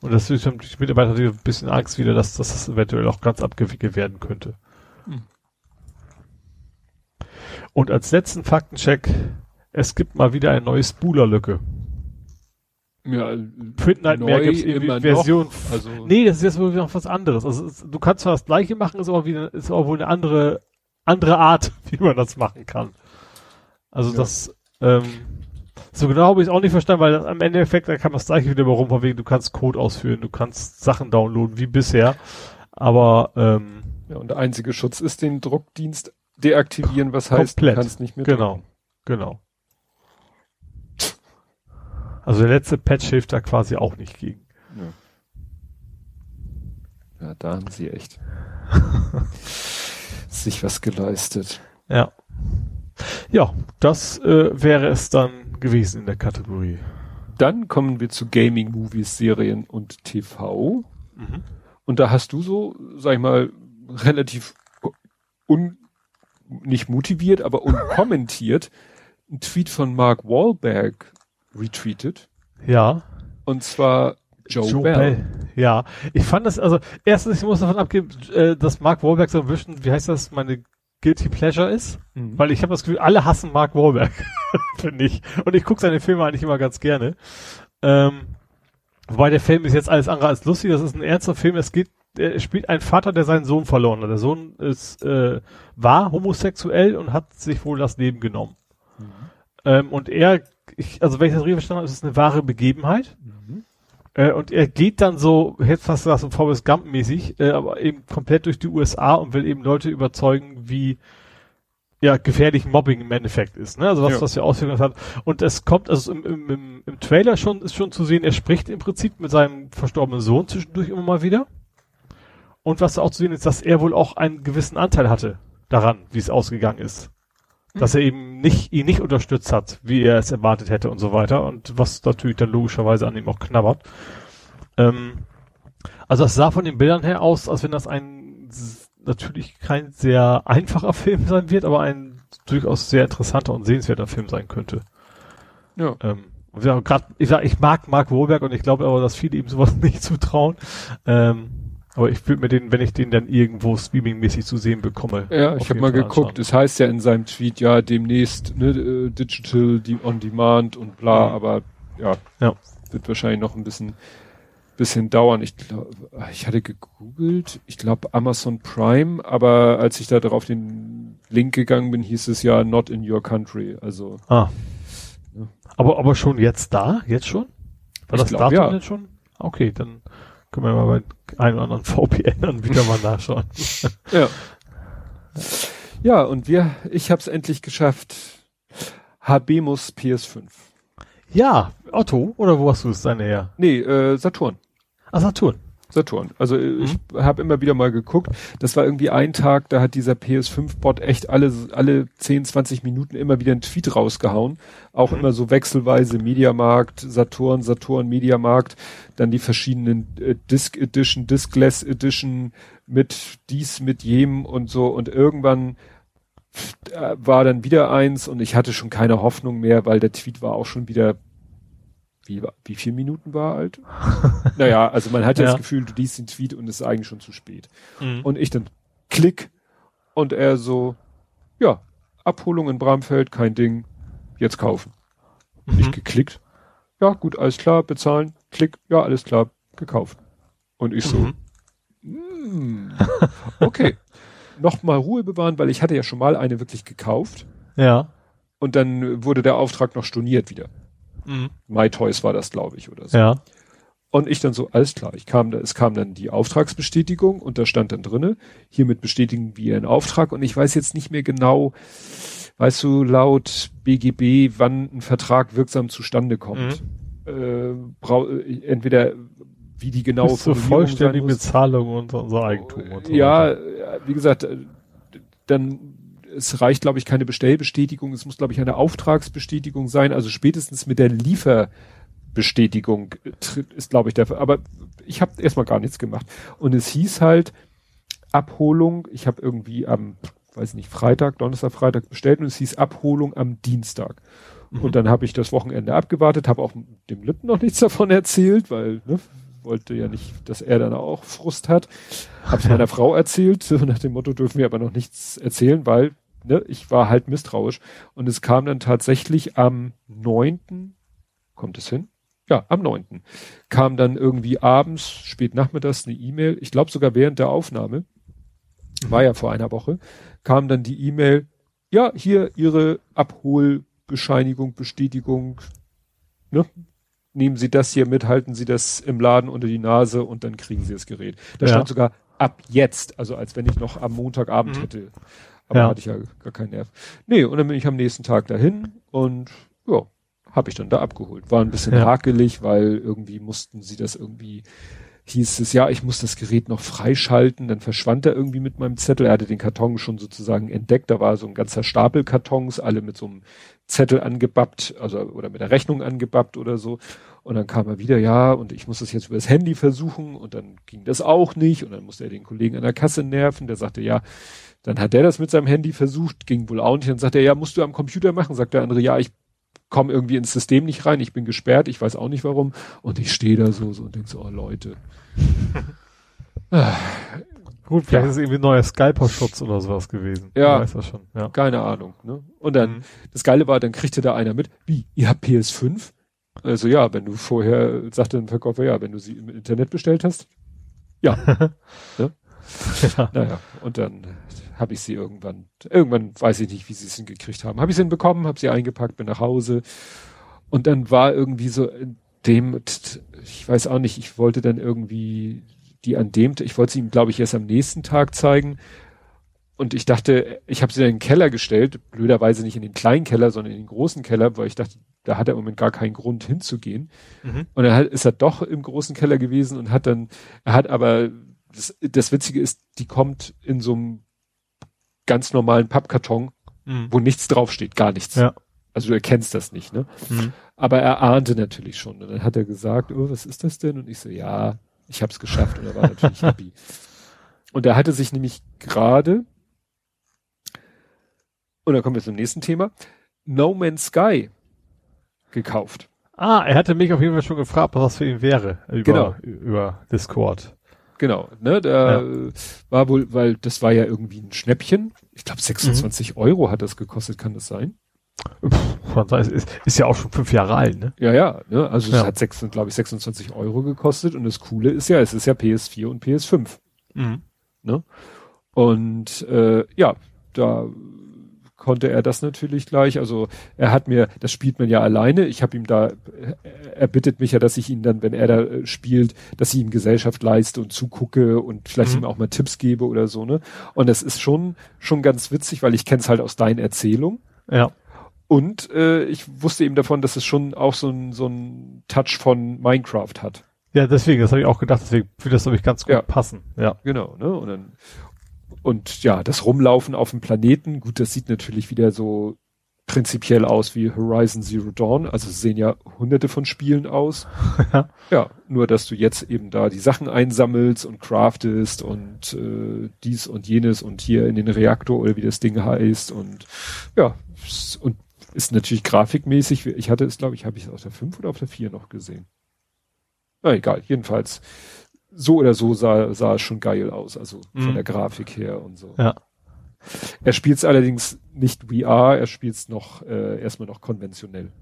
Und das ist die Mitarbeiter natürlich ein bisschen Angst wieder, dass, dass das eventuell auch ganz abgewickelt werden könnte. Hm. Und als letzten Faktencheck, es gibt mal wieder eine neue Spooler-Lücke. Ja, Print Nightmare gibt es irgendwie Version. Noch, also nee, das ist jetzt wohl noch was anderes. Also es, du kannst zwar das gleiche machen, ist aber wieder, ist aber wohl eine andere, andere Art, wie man das machen kann. Also ja. das, ähm, so genau habe ich es auch nicht verstanden, weil am Endeffekt, da kann man das gleiche wieder rum, von wegen, du kannst Code ausführen, du kannst Sachen downloaden, wie bisher. Aber, ähm, Ja, und der einzige Schutz ist den Druckdienst deaktivieren, was heißt, komplett. du kannst nicht mehr Genau, drucken. genau. Also der letzte Patch hilft da quasi auch nicht gegen. Ja, ja da haben sie echt sich was geleistet. Ja. Ja, das äh, wäre es dann gewesen in der Kategorie. Dann kommen wir zu Gaming, Movies, Serien und TV. Mhm. Und da hast du so, sag ich mal, relativ un, nicht motiviert, aber unkommentiert einen Tweet von Mark Wahlberg retweetet. Ja. Und zwar Joe, Joe Bell. Bell. Ja, ich fand das, also erstens, ich muss davon abgeben, äh, dass Mark Wahlberg so ein bisschen, wie heißt das, meine Guilty Pleasure ist, mhm. weil ich habe das Gefühl, alle hassen Mark Wahlberg, finde ich. Und ich gucke seine Filme eigentlich immer ganz gerne. Ähm, wobei der Film ist jetzt alles andere als lustig, das ist ein ernster Film, es geht, er spielt einen Vater, der seinen Sohn verloren hat. Der Sohn ist, äh, war homosexuell und hat sich wohl das Leben genommen. Mhm. Ähm, und er ich, also wenn ich das richtig verstanden habe, ist es eine wahre Begebenheit. Mhm. Äh, und er geht dann so, hätte fast gesagt, so Forrest Gump mäßig, äh, aber eben komplett durch die USA und will eben Leute überzeugen, wie ja, gefährlich Mobbing im Endeffekt ist, ne? Also was, ja. was er ausgeführt hat. Und es kommt, also im, im, im, im Trailer schon, ist schon zu sehen, er spricht im Prinzip mit seinem verstorbenen Sohn zwischendurch immer mal wieder. Und was auch zu sehen ist, dass er wohl auch einen gewissen Anteil hatte daran, wie es ausgegangen ist dass er eben nicht, ihn nicht unterstützt hat, wie er es erwartet hätte und so weiter. Und was natürlich dann logischerweise an ihm auch knabbert. Ähm, also es sah von den Bildern her aus, als wenn das ein natürlich kein sehr einfacher Film sein wird, aber ein durchaus sehr interessanter und sehenswerter Film sein könnte. Ja. Ähm, ja, grad, ich, sag, ich mag Mark Wohlberg und ich glaube aber, dass viele ihm sowas nicht zutrauen. Ähm, aber ich würde mir den, wenn ich den dann irgendwo streamingmäßig zu sehen bekomme. Ja, ich habe mal geguckt. Es das heißt ja in seinem Tweet ja demnächst ne, äh, Digital on Demand und bla, mhm. aber ja, ja, wird wahrscheinlich noch ein bisschen bisschen dauern. Ich glaube, ich hatte gegoogelt, ich glaube Amazon Prime, aber als ich da drauf den Link gegangen bin, hieß es ja not in your country. Also. Ah. Ja. Aber aber schon jetzt da, jetzt schon? War ich das glaub, Datum ja. jetzt schon? Okay, dann können wir mal bei einem oder anderen VPN-Anbieter mal nachschauen. ja. Ja, und wir, ich habe es endlich geschafft. Habemus PS5. Ja, Otto, oder wo hast du es deine her? Nee, äh, Saturn. Ah, Saturn. Saturn. Also äh, mhm. ich habe immer wieder mal geguckt. Das war irgendwie ein Tag, da hat dieser PS5-Bot echt alle, alle 10, 20 Minuten immer wieder einen Tweet rausgehauen. Auch mhm. immer so wechselweise Mediamarkt, Saturn, Saturn, Mediamarkt, dann die verschiedenen äh, Disc Edition, Discless Edition mit dies, mit jem und so. Und irgendwann war dann wieder eins und ich hatte schon keine Hoffnung mehr, weil der Tweet war auch schon wieder wie, wie viel Minuten war alt? naja, also man hat ja, das Gefühl, du liest den Tweet und es ist eigentlich schon zu spät. Mhm. Und ich dann klick und er so, ja, Abholung in Bramfeld, kein Ding, jetzt kaufen. Mhm. Ich geklickt, ja, gut, alles klar, bezahlen, klick, ja, alles klar, gekauft. Und ich so, mhm. mm, okay, nochmal Ruhe bewahren, weil ich hatte ja schon mal eine wirklich gekauft. Ja. Und dann wurde der Auftrag noch storniert wieder. Mhm. MyToys war das, glaube ich, oder so. Ja. Und ich dann so, alles klar, ich kam, es kam dann die Auftragsbestätigung und da stand dann drinne, hiermit bestätigen wir einen Auftrag und ich weiß jetzt nicht mehr genau, weißt du, laut BGB, wann ein Vertrag wirksam zustande kommt. Mhm. Äh, brau, entweder wie die genaue Bis zur vollständigen. Bezahlung und unser Eigentum und so Ja, weiter. äh, wie gesagt, äh, dann es reicht, glaube ich, keine Bestellbestätigung, es muss, glaube ich, eine Auftragsbestätigung sein. Also spätestens mit der Lieferbestätigung äh, ist, glaube ich, der. Aber ich habe erstmal gar nichts gemacht. Und es hieß halt Abholung. Ich habe irgendwie am, weiß nicht, Freitag, Donnerstag, Freitag bestellt und es hieß Abholung am Dienstag. Und dann habe ich das Wochenende abgewartet, habe auch dem Lippen noch nichts davon erzählt, weil ne, wollte ja nicht, dass er dann auch Frust hat. Hab's meiner Frau erzählt, nach dem Motto dürfen wir aber noch nichts erzählen, weil ne, ich war halt misstrauisch. Und es kam dann tatsächlich am 9. kommt es hin? Ja, am 9. kam dann irgendwie abends, spät nachmittags eine E-Mail, ich glaube sogar während der Aufnahme, war ja vor einer Woche, kam dann die E-Mail, ja, hier Ihre Abholbescheinigung, Bestätigung, ne? Nehmen Sie das hier mit, halten Sie das im Laden unter die Nase und dann kriegen Sie das Gerät. Da Ja. stand sogar ab jetzt, also als wenn ich noch am Montagabend Mhm. hätte. Aber Ja. hatte ich ja gar keinen Nerv. Nee, und dann bin ich am nächsten Tag dahin und ja, habe ich dann da abgeholt. War ein bisschen Ja. hakelig, weil irgendwie mussten sie das irgendwie, hieß es, ja, ich muss das Gerät noch freischalten, dann verschwand er irgendwie mit meinem Zettel. Er hatte den Karton schon sozusagen entdeckt, da war so ein ganzer Stapel Kartons, alle mit so einem Zettel angebappt, also oder mit der Rechnung angebappt oder so. Und dann kam er wieder, ja, und ich muss das jetzt über das Handy versuchen und dann ging das auch nicht und dann musste er den Kollegen an der Kasse nerven, der sagte, ja, dann hat der das mit seinem Handy versucht, ging wohl auch nicht. Dann sagt er, ja, musst du am Computer machen. Sagt der andere, ja, ich komme irgendwie ins System nicht rein, ich bin gesperrt, ich weiß auch nicht warum. Und ich stehe da so, so und denke so, oh Leute. Gut, vielleicht ist es irgendwie ein neuer Scalper-Schutz oder sowas gewesen. Ja. Ich weiß das schon, ja. Keine Ahnung. Ne? Und dann, Mhm. das Geile war, dann kriegte da einer mit, wie, ihr habt PS5? Also ja, wenn du vorher, sagte ein Verkäufer, ja, wenn du sie im Internet bestellt hast. Ja. ne? Ja. Naja, und dann habe ich sie irgendwann, irgendwann weiß ich nicht, wie sie es hingekriegt haben. Habe ich sie hinbekommen, habe sie eingepackt, bin nach Hause. Und dann war irgendwie so in dem, ich weiß auch nicht, ich wollte dann irgendwie die an dem, ich wollte sie ihm, glaube ich, erst am nächsten Tag zeigen. Und ich dachte, ich habe sie dann in den Keller gestellt, blöderweise nicht in den kleinen Keller, sondern in den großen Keller, weil ich dachte, da hat er im Moment gar keinen Grund hinzugehen. Mhm. Und dann ist er doch im großen Keller gewesen und hat dann, er hat aber, das, das Witzige ist, die kommt in so einem ganz normalen Pappkarton, Mhm. wo nichts draufsteht, gar nichts. Ja. Also du erkennst das nicht, ne? Mhm. Aber er ahnte natürlich schon. Und dann hat er gesagt, oh, was ist das denn? Und ich so, ja, ich hab's geschafft. Und er war natürlich happy. Und er hatte sich nämlich gerade, und dann kommen wir zum nächsten Thema, No Man's Sky gekauft. Ah, er hatte mich auf jeden Fall schon gefragt, was das für ihn wäre. Über, Genau. über Discord. Genau, ne, da äh, war wohl, weil das war ja irgendwie ein Schnäppchen. Ich glaube 26 Euro hat das gekostet, kann das sein? Pff, sagt, ist, ist ja auch schon fünf Jahre alt, ne? Ja, ja, ne, also Ja. es hat sechs, glaube ich 26 Euro gekostet und das Coole ist ja, es ist ja PS4 und PS5. Mhm. Und äh, ja, da konnte er das natürlich gleich. Also er hat mir, das spielt man ja alleine. Ich habe ihm da, er bittet mich ja, dass ich ihn dann, wenn er da äh, spielt, dass ich ihm Gesellschaft leiste und zugucke und vielleicht Mhm. ihm auch mal Tipps gebe oder so, ne? Und das ist schon, schon ganz witzig, weil ich kenne es halt aus deinen Erzählungen. Ja. Und äh, ich wusste eben davon, dass es schon auch so ein, so ein Touch von Minecraft hat. Ja, deswegen, das habe ich auch gedacht, deswegen würde das, glaube ich, ganz gut Ja. passen. Ja. Genau, ne? Und dann, und ja, das Rumlaufen auf dem Planeten, gut, das sieht natürlich wieder so prinzipiell aus wie Horizon Zero Dawn. Also es sehen ja hunderte von Spielen aus. Ja. Ja, nur dass du jetzt eben da die Sachen einsammelst und craftest und äh, dies und jenes und hier in den Reaktor oder wie das Ding heißt und ja, und ist natürlich grafikmäßig, ich hatte es, glaube ich, habe ich es auf der 5 oder auf der 4 noch gesehen. Na egal, jedenfalls so oder so sah, sah es schon geil aus, also von Mhm. der Grafik her und so. Ja. Er spielt es allerdings nicht VR, er spielt es noch äh, erstmal noch konventionell.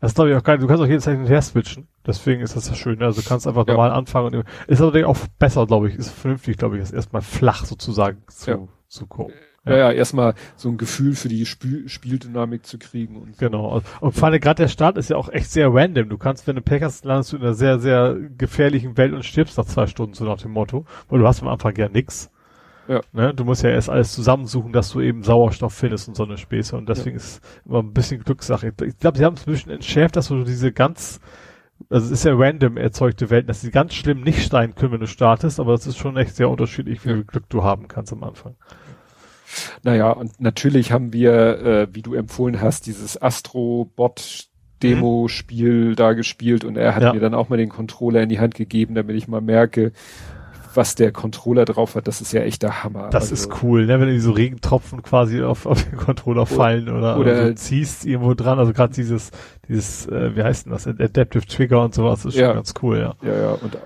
Das glaube ich auch geil. Du kannst auch jederzeit hin und her switchen. Deswegen ist das ja schön. Also du kannst einfach Ja. normal anfangen. Und ist aber auch besser, glaube ich. Ist vernünftig, glaube ich, ist erstmal flach sozusagen zu, Ja. zu gucken. Ja, ja, erstmal so ein Gefühl für die Spiel Spieldynamik zu kriegen und so. Genau. Und- vor allem gerade der Start ist ja auch echt sehr random. Du kannst, wenn du Pech hast, landest du in einer sehr, sehr gefährlichen Welt und stirbst nach zwei Stunden, so nach dem Motto. Weil du hast am Anfang ja nix. Ja. Ne? Du musst ja erst alles zusammensuchen, dass du eben Sauerstoff findest und so eine Späße. Und deswegen ist immer ein bisschen Glückssache. Ich glaube, sie haben es ein bisschen entschärft, dass du diese ganz also es ist ja random erzeugte Welten, dass sie ganz schlimm nicht steigen können, wenn du startest, aber das ist schon echt sehr unterschiedlich, wie viel Glück du haben kannst am Anfang. Naja, und natürlich haben wir, äh, wie du empfohlen hast, dieses Astro-Bot Demo-Spiel da gespielt und er hat Ja. mir dann auch mal den Controller in die Hand gegeben, damit ich mal merke, was der Controller drauf hat. Das ist ja echt der Hammer. Das Also, ist cool, ne? wenn die so Regentropfen quasi auf, auf den Controller fallen oder, oder- du ziehst irgendwo dran, also gerade dieses, dieses, äh, wie heißt denn das, Adaptive Trigger und sowas ist schon Ja. ganz cool, ja. Ja, ja, und äh,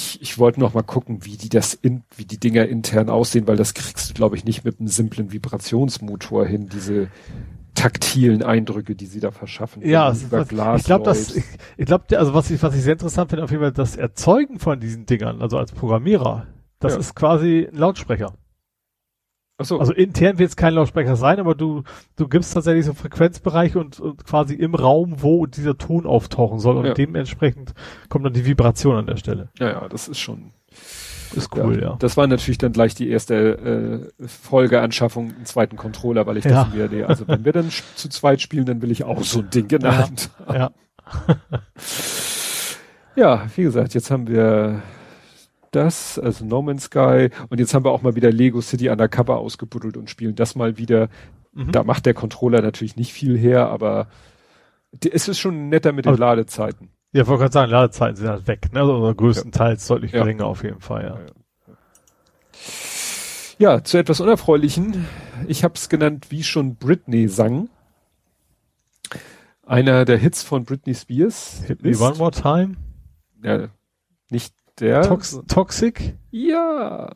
ich, ich wollte noch mal gucken, wie die das in, wie die Dinger intern aussehen, weil das kriegst du, glaube ich, nicht mit einem simplen Vibrationsmotor hin, diese taktilen Eindrücke, die sie da verschaffen. Ja, über was, Glas ich glaube, das, ich, ich glaube, also was ich, was ich sehr interessant finde, auf jeden Fall das Erzeugen von diesen Dingern, also als Programmierer, das Ja. ist quasi ein Lautsprecher. So, Also intern wird es kein Lautsprecher sein, aber du, du gibst tatsächlich so Frequenzbereiche und, und quasi im Raum, wo dieser Ton auftauchen soll und Ja. dementsprechend kommt dann die Vibration an der Stelle. ja, ja, das ist schon Ist cool, ja. Das war natürlich dann gleich die erste äh, Folgeanschaffung, einen zweiten Controller, weil ich Ja. dachte mir, nee, also wenn wir dann zu zweit spielen, dann will ich auch so ein Ding in der Ja. Hand. Ja, Ja, wie gesagt, jetzt haben wir das, also No Man's Sky, und jetzt haben wir auch mal wieder Lego City Undercover ausgebuddelt und spielen das mal wieder. Mhm. Da macht der Controller natürlich nicht viel her, aber es ist schon netter mit den Aber- Ladezeiten. ja, wollte gerade sagen, Ladezeiten sind halt weg, ne? Also oder größtenteils deutlich Ja. geringer auf jeden Fall, ja. Ja, zu etwas Unerfreulichen. Ich habe es genannt, wie schon Britney sang. Einer der Hits von Britney Spears. Hit me one more time. Ja, nicht der. Tox Toxic. Ja.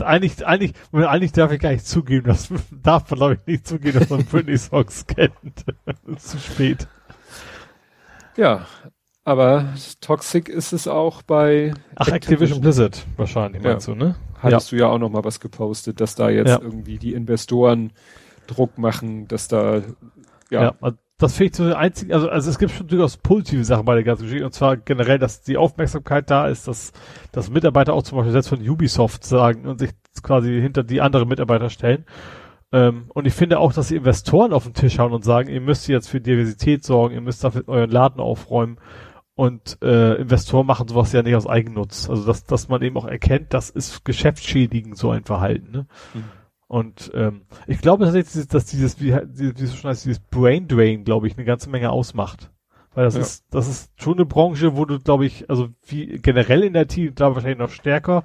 Eigentlich, eigentlich, eigentlich darf ich gar nicht zugeben, das darf man glaube ich nicht zugeben, dass man Britney Songs kennt. Zu spät. Ja. Aber Toxic ist es auch bei Ach, Activision Blizzard wahrscheinlich, meinst du, ne? Hattest du ja auch noch mal was gepostet, dass da jetzt Ja. irgendwie die Investoren Druck machen, dass da ja, Ja, also das finde ich so der einzige, also, also es gibt schon durchaus positive Sachen bei der ganzen Geschichte, und zwar generell, dass die Aufmerksamkeit da ist, dass, dass Mitarbeiter auch zum Beispiel selbst von Ubisoft sagen und sich quasi hinter die anderen Mitarbeiter stellen. Ähm, und ich finde auch, dass die Investoren auf den Tisch hauen und sagen, ihr müsst jetzt für Diversität sorgen, ihr müsst dafür euren Laden aufräumen. Und äh, Investoren machen sowas ja nicht aus Eigennutz. Also dass, dass man eben auch erkennt, das ist geschäftsschädigend, so ein Verhalten. Ne? Mhm. Und ähm, ich glaube tatsächlich, dass dieses, wie, wie, es schon heißt, dieses Brain Drain, glaube ich, eine ganze Menge ausmacht. Weil das Ja. ist, das ist schon eine Branche, wo du, glaube ich, also wie generell in der IT, da wahrscheinlich noch stärker,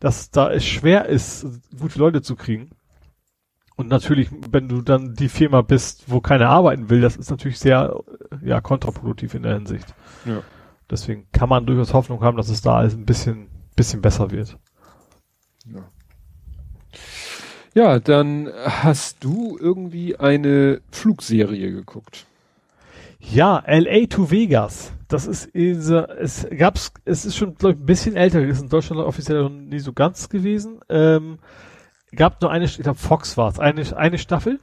dass da es schwer ist, gute Leute zu kriegen. Und natürlich, wenn du dann die Firma bist, wo keiner arbeiten will, das ist natürlich sehr, ja, kontraproduktiv in der Hinsicht. Ja. Deswegen kann man durchaus Hoffnung haben, dass es da alles ein bisschen, bisschen besser wird. Ja. Ja, dann hast du irgendwie eine Flugserie geguckt. Ja, LA to Vegas. Das ist diese, es gab's, es ist schon, glaube ich, ein bisschen älter, ist in Deutschland offiziell noch nie so ganz gewesen. Ähm, gab nur eine, ich glaube Fox war es, eine, eine Staffel.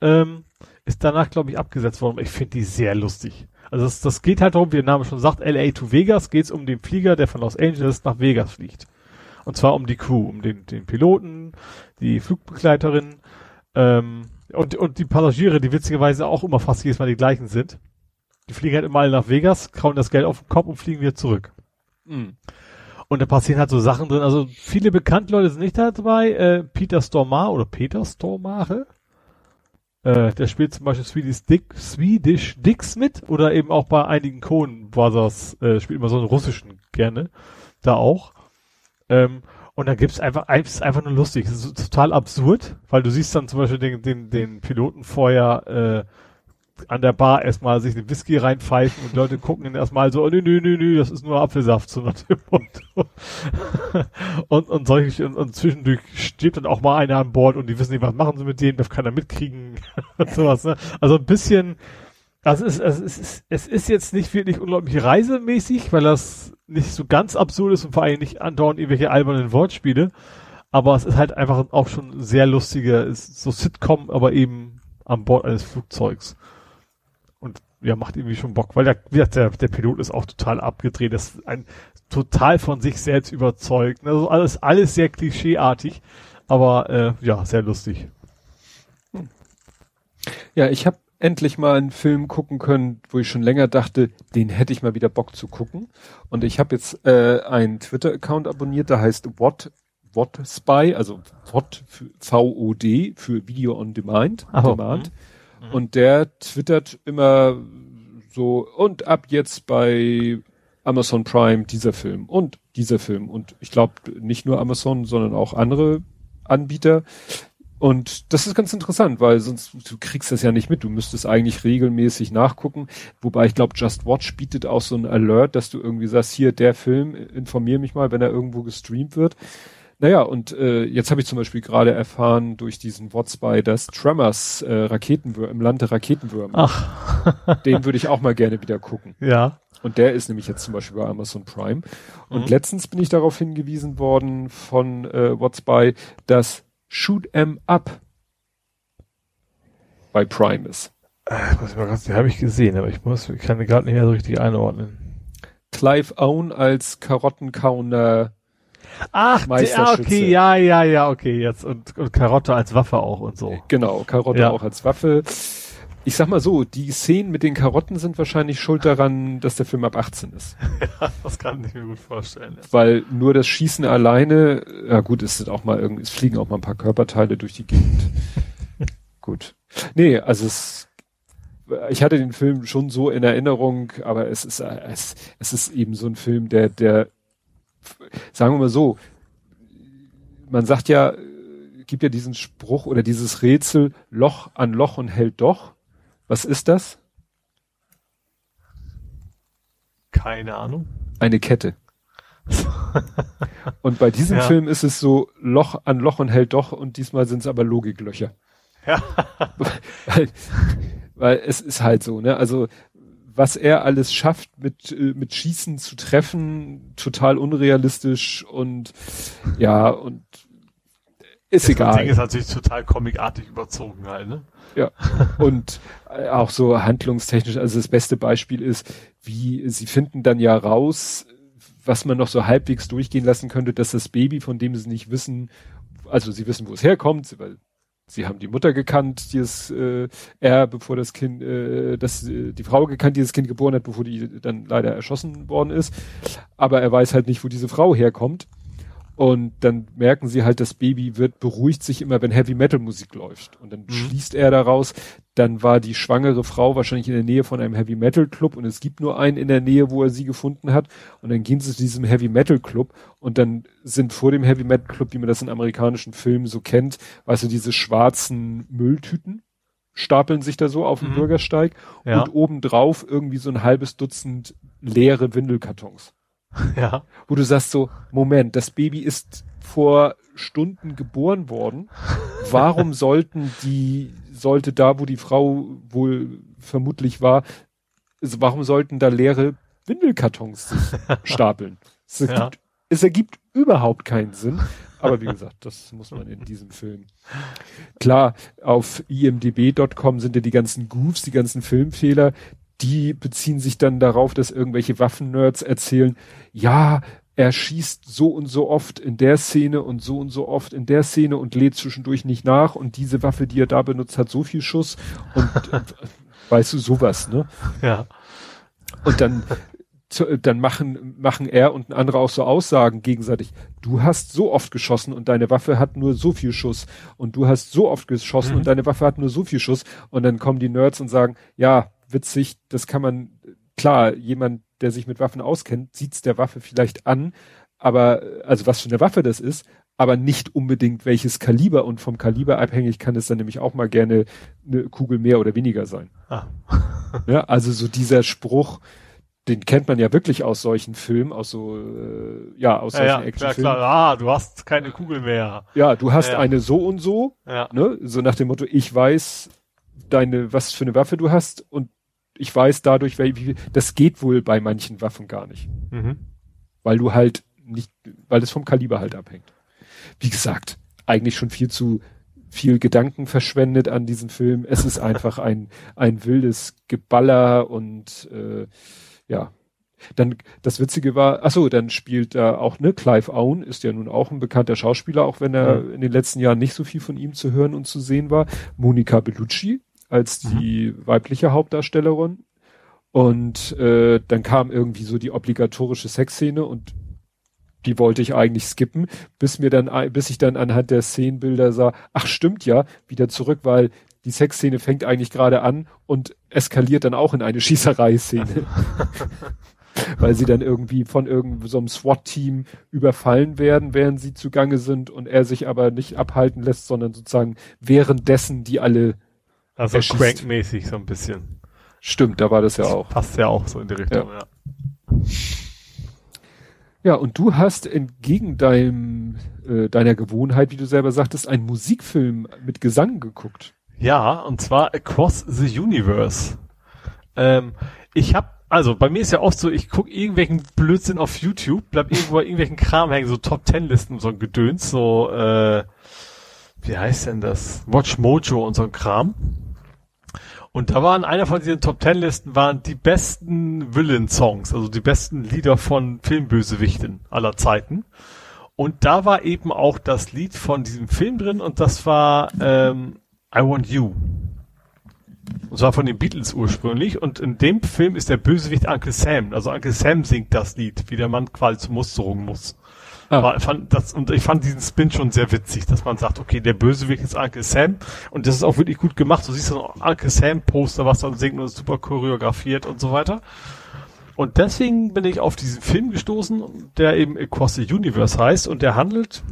Ähm, ist danach, glaube ich, abgesetzt worden. Ich finde die sehr lustig. Also das, das geht halt darum, wie der Name schon sagt, LA to Vegas geht es um den Flieger, der von Los Angeles nach Vegas fliegt. Und zwar um die Crew, um den, den Piloten, die Flugbegleiterin ähm, und, und die Passagiere, die witzigerweise auch immer fast jedes Mal die gleichen sind. Die fliegen halt immer alle nach Vegas, kauen das Geld auf den Kopf und fliegen wieder zurück. Mhm. Und da passieren halt so Sachen drin. Also viele bekannte Leute sind nicht dabei. Äh, Peter Stormare oder Peter Stormare. Äh, der spielt zum Beispiel Swedish, Dick, Swedish Dicks mit oder eben auch bei einigen Coen Brothers äh, spielt immer so einen russischen gerne. Da auch. Ähm, und da gibt's einfach, ist einfach nur lustig. Es ist total absurd, weil du siehst dann zum Beispiel den, den, den Piloten vorher äh, an der Bar erstmal sich den Whisky reinpfeifen und Leute gucken ihn erstmal so, oh, nö, nö, nö, nö, das ist nur Apfelsaft, so nach dem Motto. und, und solche, und, und zwischendurch stirbt dann auch mal einer an Bord und die wissen nicht, was machen sie mit dem, darf keiner mitkriegen und sowas, ne? Also ein bisschen, also es ist, es ist, es ist jetzt nicht wirklich unglaublich reisemäßig, weil das nicht so ganz absurd ist und vor allem nicht andauernd irgendwelche albernen Wortspiele, aber es ist halt einfach auch schon sehr lustige, ist so Sitcom, aber eben an Bord eines Flugzeugs. Und ja, macht irgendwie schon Bock, weil der, der, der Pilot ist auch total abgedreht, ist ein total von sich selbst überzeugt. Also alles, alles sehr klischeeartig, aber äh, ja, sehr lustig. Ja, ich habe endlich mal einen Film gucken können, wo ich schon länger dachte, den hätte ich mal wieder Bock zu gucken. Und ich habe jetzt äh, einen Twitter-Account abonniert, der heißt What What Spy, also What VOD für Video on Demand. Ach, Demand. Und der twittert immer so und ab jetzt bei Amazon Prime dieser Film und dieser Film und ich glaube nicht nur Amazon, sondern auch andere Anbieter. Und das ist ganz interessant, weil sonst du kriegst das ja nicht mit. Du müsstest eigentlich regelmäßig nachgucken. Wobei ich glaube, Just Watch bietet auch so ein Alert, dass du irgendwie sagst, hier der Film, informier mich mal, wenn er irgendwo gestreamt wird. Naja, und äh, jetzt habe ich zum Beispiel gerade erfahren durch diesen Watspy, dass Tremors äh, Raketenwürmer im Land der Raketenwürmer, Ach. den würde ich auch mal gerne wieder gucken. ja. Und der ist nämlich jetzt zum Beispiel bei Amazon Prime. Und Mhm. letztens bin ich darauf hingewiesen worden von äh, Watspy, dass Shoot 'em Up bei Prime ist. Äh, muss ich mal ganz, die habe ich gesehen, aber ich muss, ich kann die gerade nicht mehr so richtig einordnen. Clive Owen als Karottenkauender. Ach, Meisterschütze. okay, ja, ja, ja, okay, jetzt und, und Karotte als Waffe auch und so. Genau, Karotte Ja. auch als Waffe. Ich sag mal so, die Szenen mit den Karotten sind wahrscheinlich schuld daran, dass der Film ab 18 ist. Das kann ich mir gut vorstellen. Weil nur das Schießen alleine, ja gut, es sind auch mal irgendwie, es fliegen auch mal ein paar Körperteile durch die Gegend. gut. Nee, also es, ich hatte den Film schon so in Erinnerung, aber es ist, es, es ist eben so ein Film, der, der, sagen wir mal so, man sagt ja, gibt ja diesen Spruch oder dieses Rätsel, Loch an Loch und hält doch. Was ist das? Keine Ahnung. Eine Kette. und bei diesem Ja. Film ist es so Loch an Loch und hält doch und diesmal sind es aber Logiklöcher. Ja. weil, weil es ist halt so, ne? Also was er alles schafft mit äh, mit Schießen zu treffen, total unrealistisch und ja und ist Das egal. Ding ist natürlich total comicartig überzogen halt, ne? Ja. Und äh, auch so handlungstechnisch, also das beste Beispiel ist, wie sie finden dann ja raus, was man noch so halbwegs durchgehen lassen könnte, dass das Baby, von dem sie nicht wissen, also sie wissen, wo es herkommt, weil sie haben die Mutter gekannt, die es äh, er, bevor das Kind, äh, das, äh, die Frau gekannt, die das Kind geboren hat, bevor die dann leider erschossen worden ist. Aber er weiß halt nicht, wo diese Frau herkommt. Und dann merken sie halt, das Baby wird beruhigt sich immer, wenn Heavy Metal Musik läuft. Und dann Mhm. schließt er daraus, dann war die schwangere Frau wahrscheinlich in der Nähe von einem Heavy Metal Club und es gibt nur einen in der Nähe, wo er sie gefunden hat. Und dann gehen sie zu diesem Heavy Metal Club und dann sind vor dem Heavy Metal Club, wie man das in amerikanischen Filmen so kennt, weißt du, diese schwarzen Mülltüten stapeln sich da so auf dem Mhm. Bürgersteig Ja. und obendrauf irgendwie so ein halbes Dutzend leere Windelkartons Ja. wo du sagst so, Moment, das Baby ist vor Stunden geboren worden. Warum sollten die, sollte da, wo die Frau wohl vermutlich war, also warum sollten da leere Windelkartons sich stapeln? Es ergibt, Ja. es ergibt überhaupt keinen Sinn. Aber wie gesagt, das muss man in diesem Film. Klar, auf imdb.com sind ja die ganzen Goofs, die ganzen Filmfehler, die beziehen sich dann darauf, dass irgendwelche Waffennerds erzählen, ja, er schießt so und so oft in der Szene und so und so oft in der Szene und lädt zwischendurch nicht nach und diese Waffe, die er da benutzt, hat so viel Schuss und äh, weißt du, sowas, ne? Ja. Und dann, dann machen, machen er und ein anderer auch so Aussagen gegenseitig. Du hast so oft geschossen und deine Waffe hat nur so viel Schuss. Und du hast so oft geschossen Mhm. und deine Waffe hat nur so viel Schuss. Und dann kommen die Nerds und sagen, ja, witzig, das kann man, klar, jemand, der sich mit Waffen auskennt, sieht's der Waffe vielleicht an, aber, also was für eine Waffe das ist, aber nicht unbedingt welches Kaliber und vom Kaliber abhängig kann es dann nämlich auch mal gerne eine Kugel mehr oder weniger sein. Ah. Ja, also so dieser Spruch, den kennt man ja wirklich aus solchen Filmen, aus so, äh, ja, aus Ja, solchen ja, Actionfilmen. klar. Ah, du hast keine Kugel mehr. Ja, du hast Ja, ja. eine so und so, Ja. ne, so nach dem Motto, ich weiß deine, was für eine Waffe du hast und ich weiß dadurch, wie, das geht wohl bei manchen Waffen gar nicht, Mhm. weil du halt nicht, weil es vom Kaliber halt abhängt. Wie gesagt, eigentlich schon viel zu viel Gedanken verschwendet an diesem Film. Es ist einfach ein, ein wildes Geballer und äh, ja. Dann das Witzige war, ach so, dann spielt da auch ne Clive Owen ist ja nun auch ein bekannter Schauspieler, auch wenn er Mhm. in den letzten Jahren nicht so viel von ihm zu hören und zu sehen war. Monica Bellucci als Mhm. die weibliche Hauptdarstellerin. Und äh, dann kam irgendwie so die obligatorische Sexszene und die wollte ich eigentlich skippen, bis mir dann, bis ich dann anhand der Szenenbilder sah, ach stimmt ja, wieder zurück, weil die Sexszene fängt eigentlich gerade an und eskaliert dann auch in eine Schießerei-Szene. weil sie dann irgendwie von irgendeinem so einem SWAT-Team überfallen werden, während sie zugange sind und er sich aber nicht abhalten lässt, sondern sozusagen währenddessen die alle, Also. Crank-mäßig so ein bisschen. stimmt, da war das ja auch. Passt ja auch so in die Richtung, ja. Ja, und du hast entgegen deinem, äh, deiner Gewohnheit, wie du selber sagtest, einen Musikfilm mit Gesang geguckt. Ja, und zwar Across the Universe. Ähm, ich hab, also bei mir ist ja oft so, ich guck irgendwelchen Blödsinn auf YouTube, bleib irgendwo bei irgendwelchen Kram hängen, so Top Ten Listen, so ein Gedöns, so, äh, wie heißt denn das? Watch Mojo und so ein Kram. Und da waren einer von diesen Top Ten Listen waren die besten Villain-Songs, also die besten Lieder von Filmbösewichten aller Zeiten. Und da war eben auch das Lied von diesem Film drin und das war ähm, I Want You. Und zwar von den Beatles ursprünglich. Und in dem Film ist der Bösewicht Uncle Sam. Also Uncle Sam singt das Lied, wie der Mann quasi zur Musterung muss. Ah. War, fand das, und ich fand diesen Spin schon sehr witzig, dass man sagt, okay, der Bösewicht ist Uncle Sam. Und das ist auch wirklich gut gemacht. Du siehst so ein Uncle Sam Poster, was dann singt und super choreografiert und so weiter. Und deswegen bin ich auf diesen Film gestoßen, der eben Across the Universe heißt und der handelt,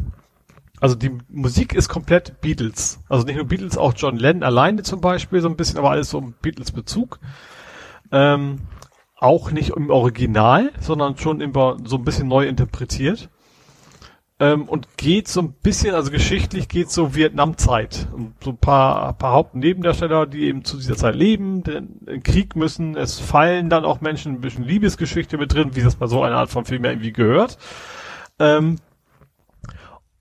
also die Musik ist komplett Beatles. Also nicht nur Beatles, auch John Lennon alleine zum Beispiel, so ein bisschen, aber alles so im Beatles-Bezug. Ähm, auch nicht im Original, sondern schon immer so ein bisschen neu interpretiert. Ähm, und geht so ein bisschen, also geschichtlich geht so Vietnamzeit. So ein paar, ein paar Hauptnebendarsteller, die eben zu dieser Zeit leben, den, in Krieg müssen. Es fallen dann auch Menschen, ein bisschen Liebesgeschichte mit drin, wie das bei so einer Art von Film ja irgendwie gehört. Ähm,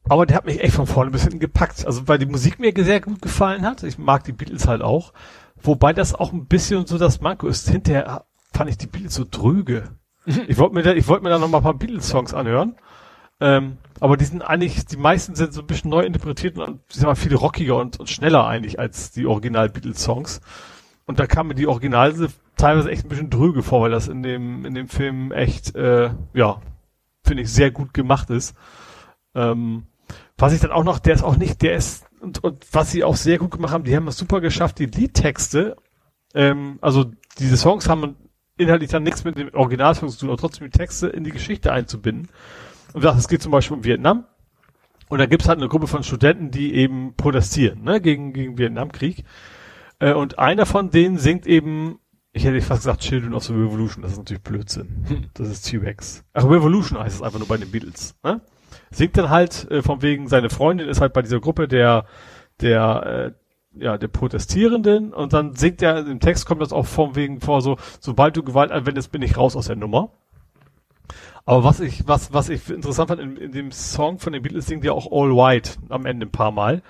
aber der hat mich echt von vorne bis hinten gepackt. Also weil die Musik mir sehr gut gefallen hat. Ich mag die Beatles halt auch. Wobei das auch ein bisschen so das Manko ist. Hinterher fand ich die Beatles so dröge. Ich wollte mir da, ich wollte mir da noch mal ein paar Beatles-Songs anhören. Ähm, aber die sind eigentlich, die meisten sind so ein bisschen neu interpretiert und sag mal, viel rockiger und, und schneller eigentlich als die Original-Beatles-Songs. Und da kam mir die Originale teilweise echt ein bisschen dröge vor, weil das in dem, in dem Film echt, äh, ja, finde ich, sehr gut gemacht ist. Ähm, was ich dann auch noch, der ist auch nicht, der ist, und, und was sie auch sehr gut gemacht haben, die haben es super geschafft, die Liedtexte, ähm, also diese Songs haben inhaltlich dann nichts mit dem Originalsong zu tun, aber trotzdem die Texte in die Geschichte einzubinden. Und das, es geht zum Beispiel um Vietnam. Und da gibt's halt eine Gruppe von Studenten, die eben protestieren, ne, gegen, gegen Vietnamkrieg. Äh, und einer von denen singt eben, ich hätte fast gesagt Children of the Revolution, das ist natürlich Blödsinn. Das ist T-Rex. Ach, Revolution heißt es einfach nur bei den Beatles, ne? Singt dann halt, äh, von wegen, seine Freundin ist halt bei dieser Gruppe der, der, äh, ja, der Protestierenden und dann singt er, im Text kommt das auch von wegen vor so, sobald du Gewalt anwendest, bin ich raus aus der Nummer. Aber was ich, was, was ich interessant fand, in, in dem Song von den Beatles singt ja auch All White am Ende ein paar Mal.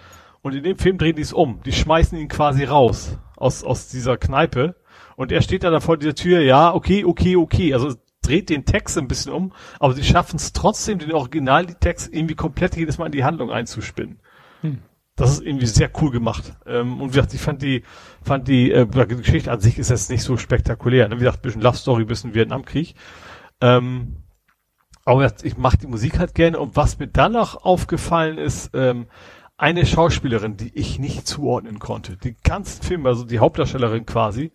Und in dem Film drehen die es um. Die schmeißen ihn quasi raus aus, aus dieser Kneipe. Und er steht da, vor dieser Tür, ja, okay, okay, okay. Also dreht den Text ein bisschen um, aber sie schaffen es trotzdem, den Originaltext irgendwie komplett jedes Mal in die Handlung einzuspinnen. Das ist irgendwie sehr cool gemacht. Ähm, und wie gesagt, ich fand die, fand die, äh, die Geschichte an sich ist jetzt nicht so spektakulär. Ne? Wie gesagt, bisschen Love Story, bisschen Vietnamkrieg. Ähm, aber wie gesagt, ich mache die Musik halt gerne. Und was mir dann noch aufgefallen ist, ähm, eine Schauspielerin, die ich nicht zuordnen konnte. Die ganzen Filme, also die Hauptdarstellerin quasi.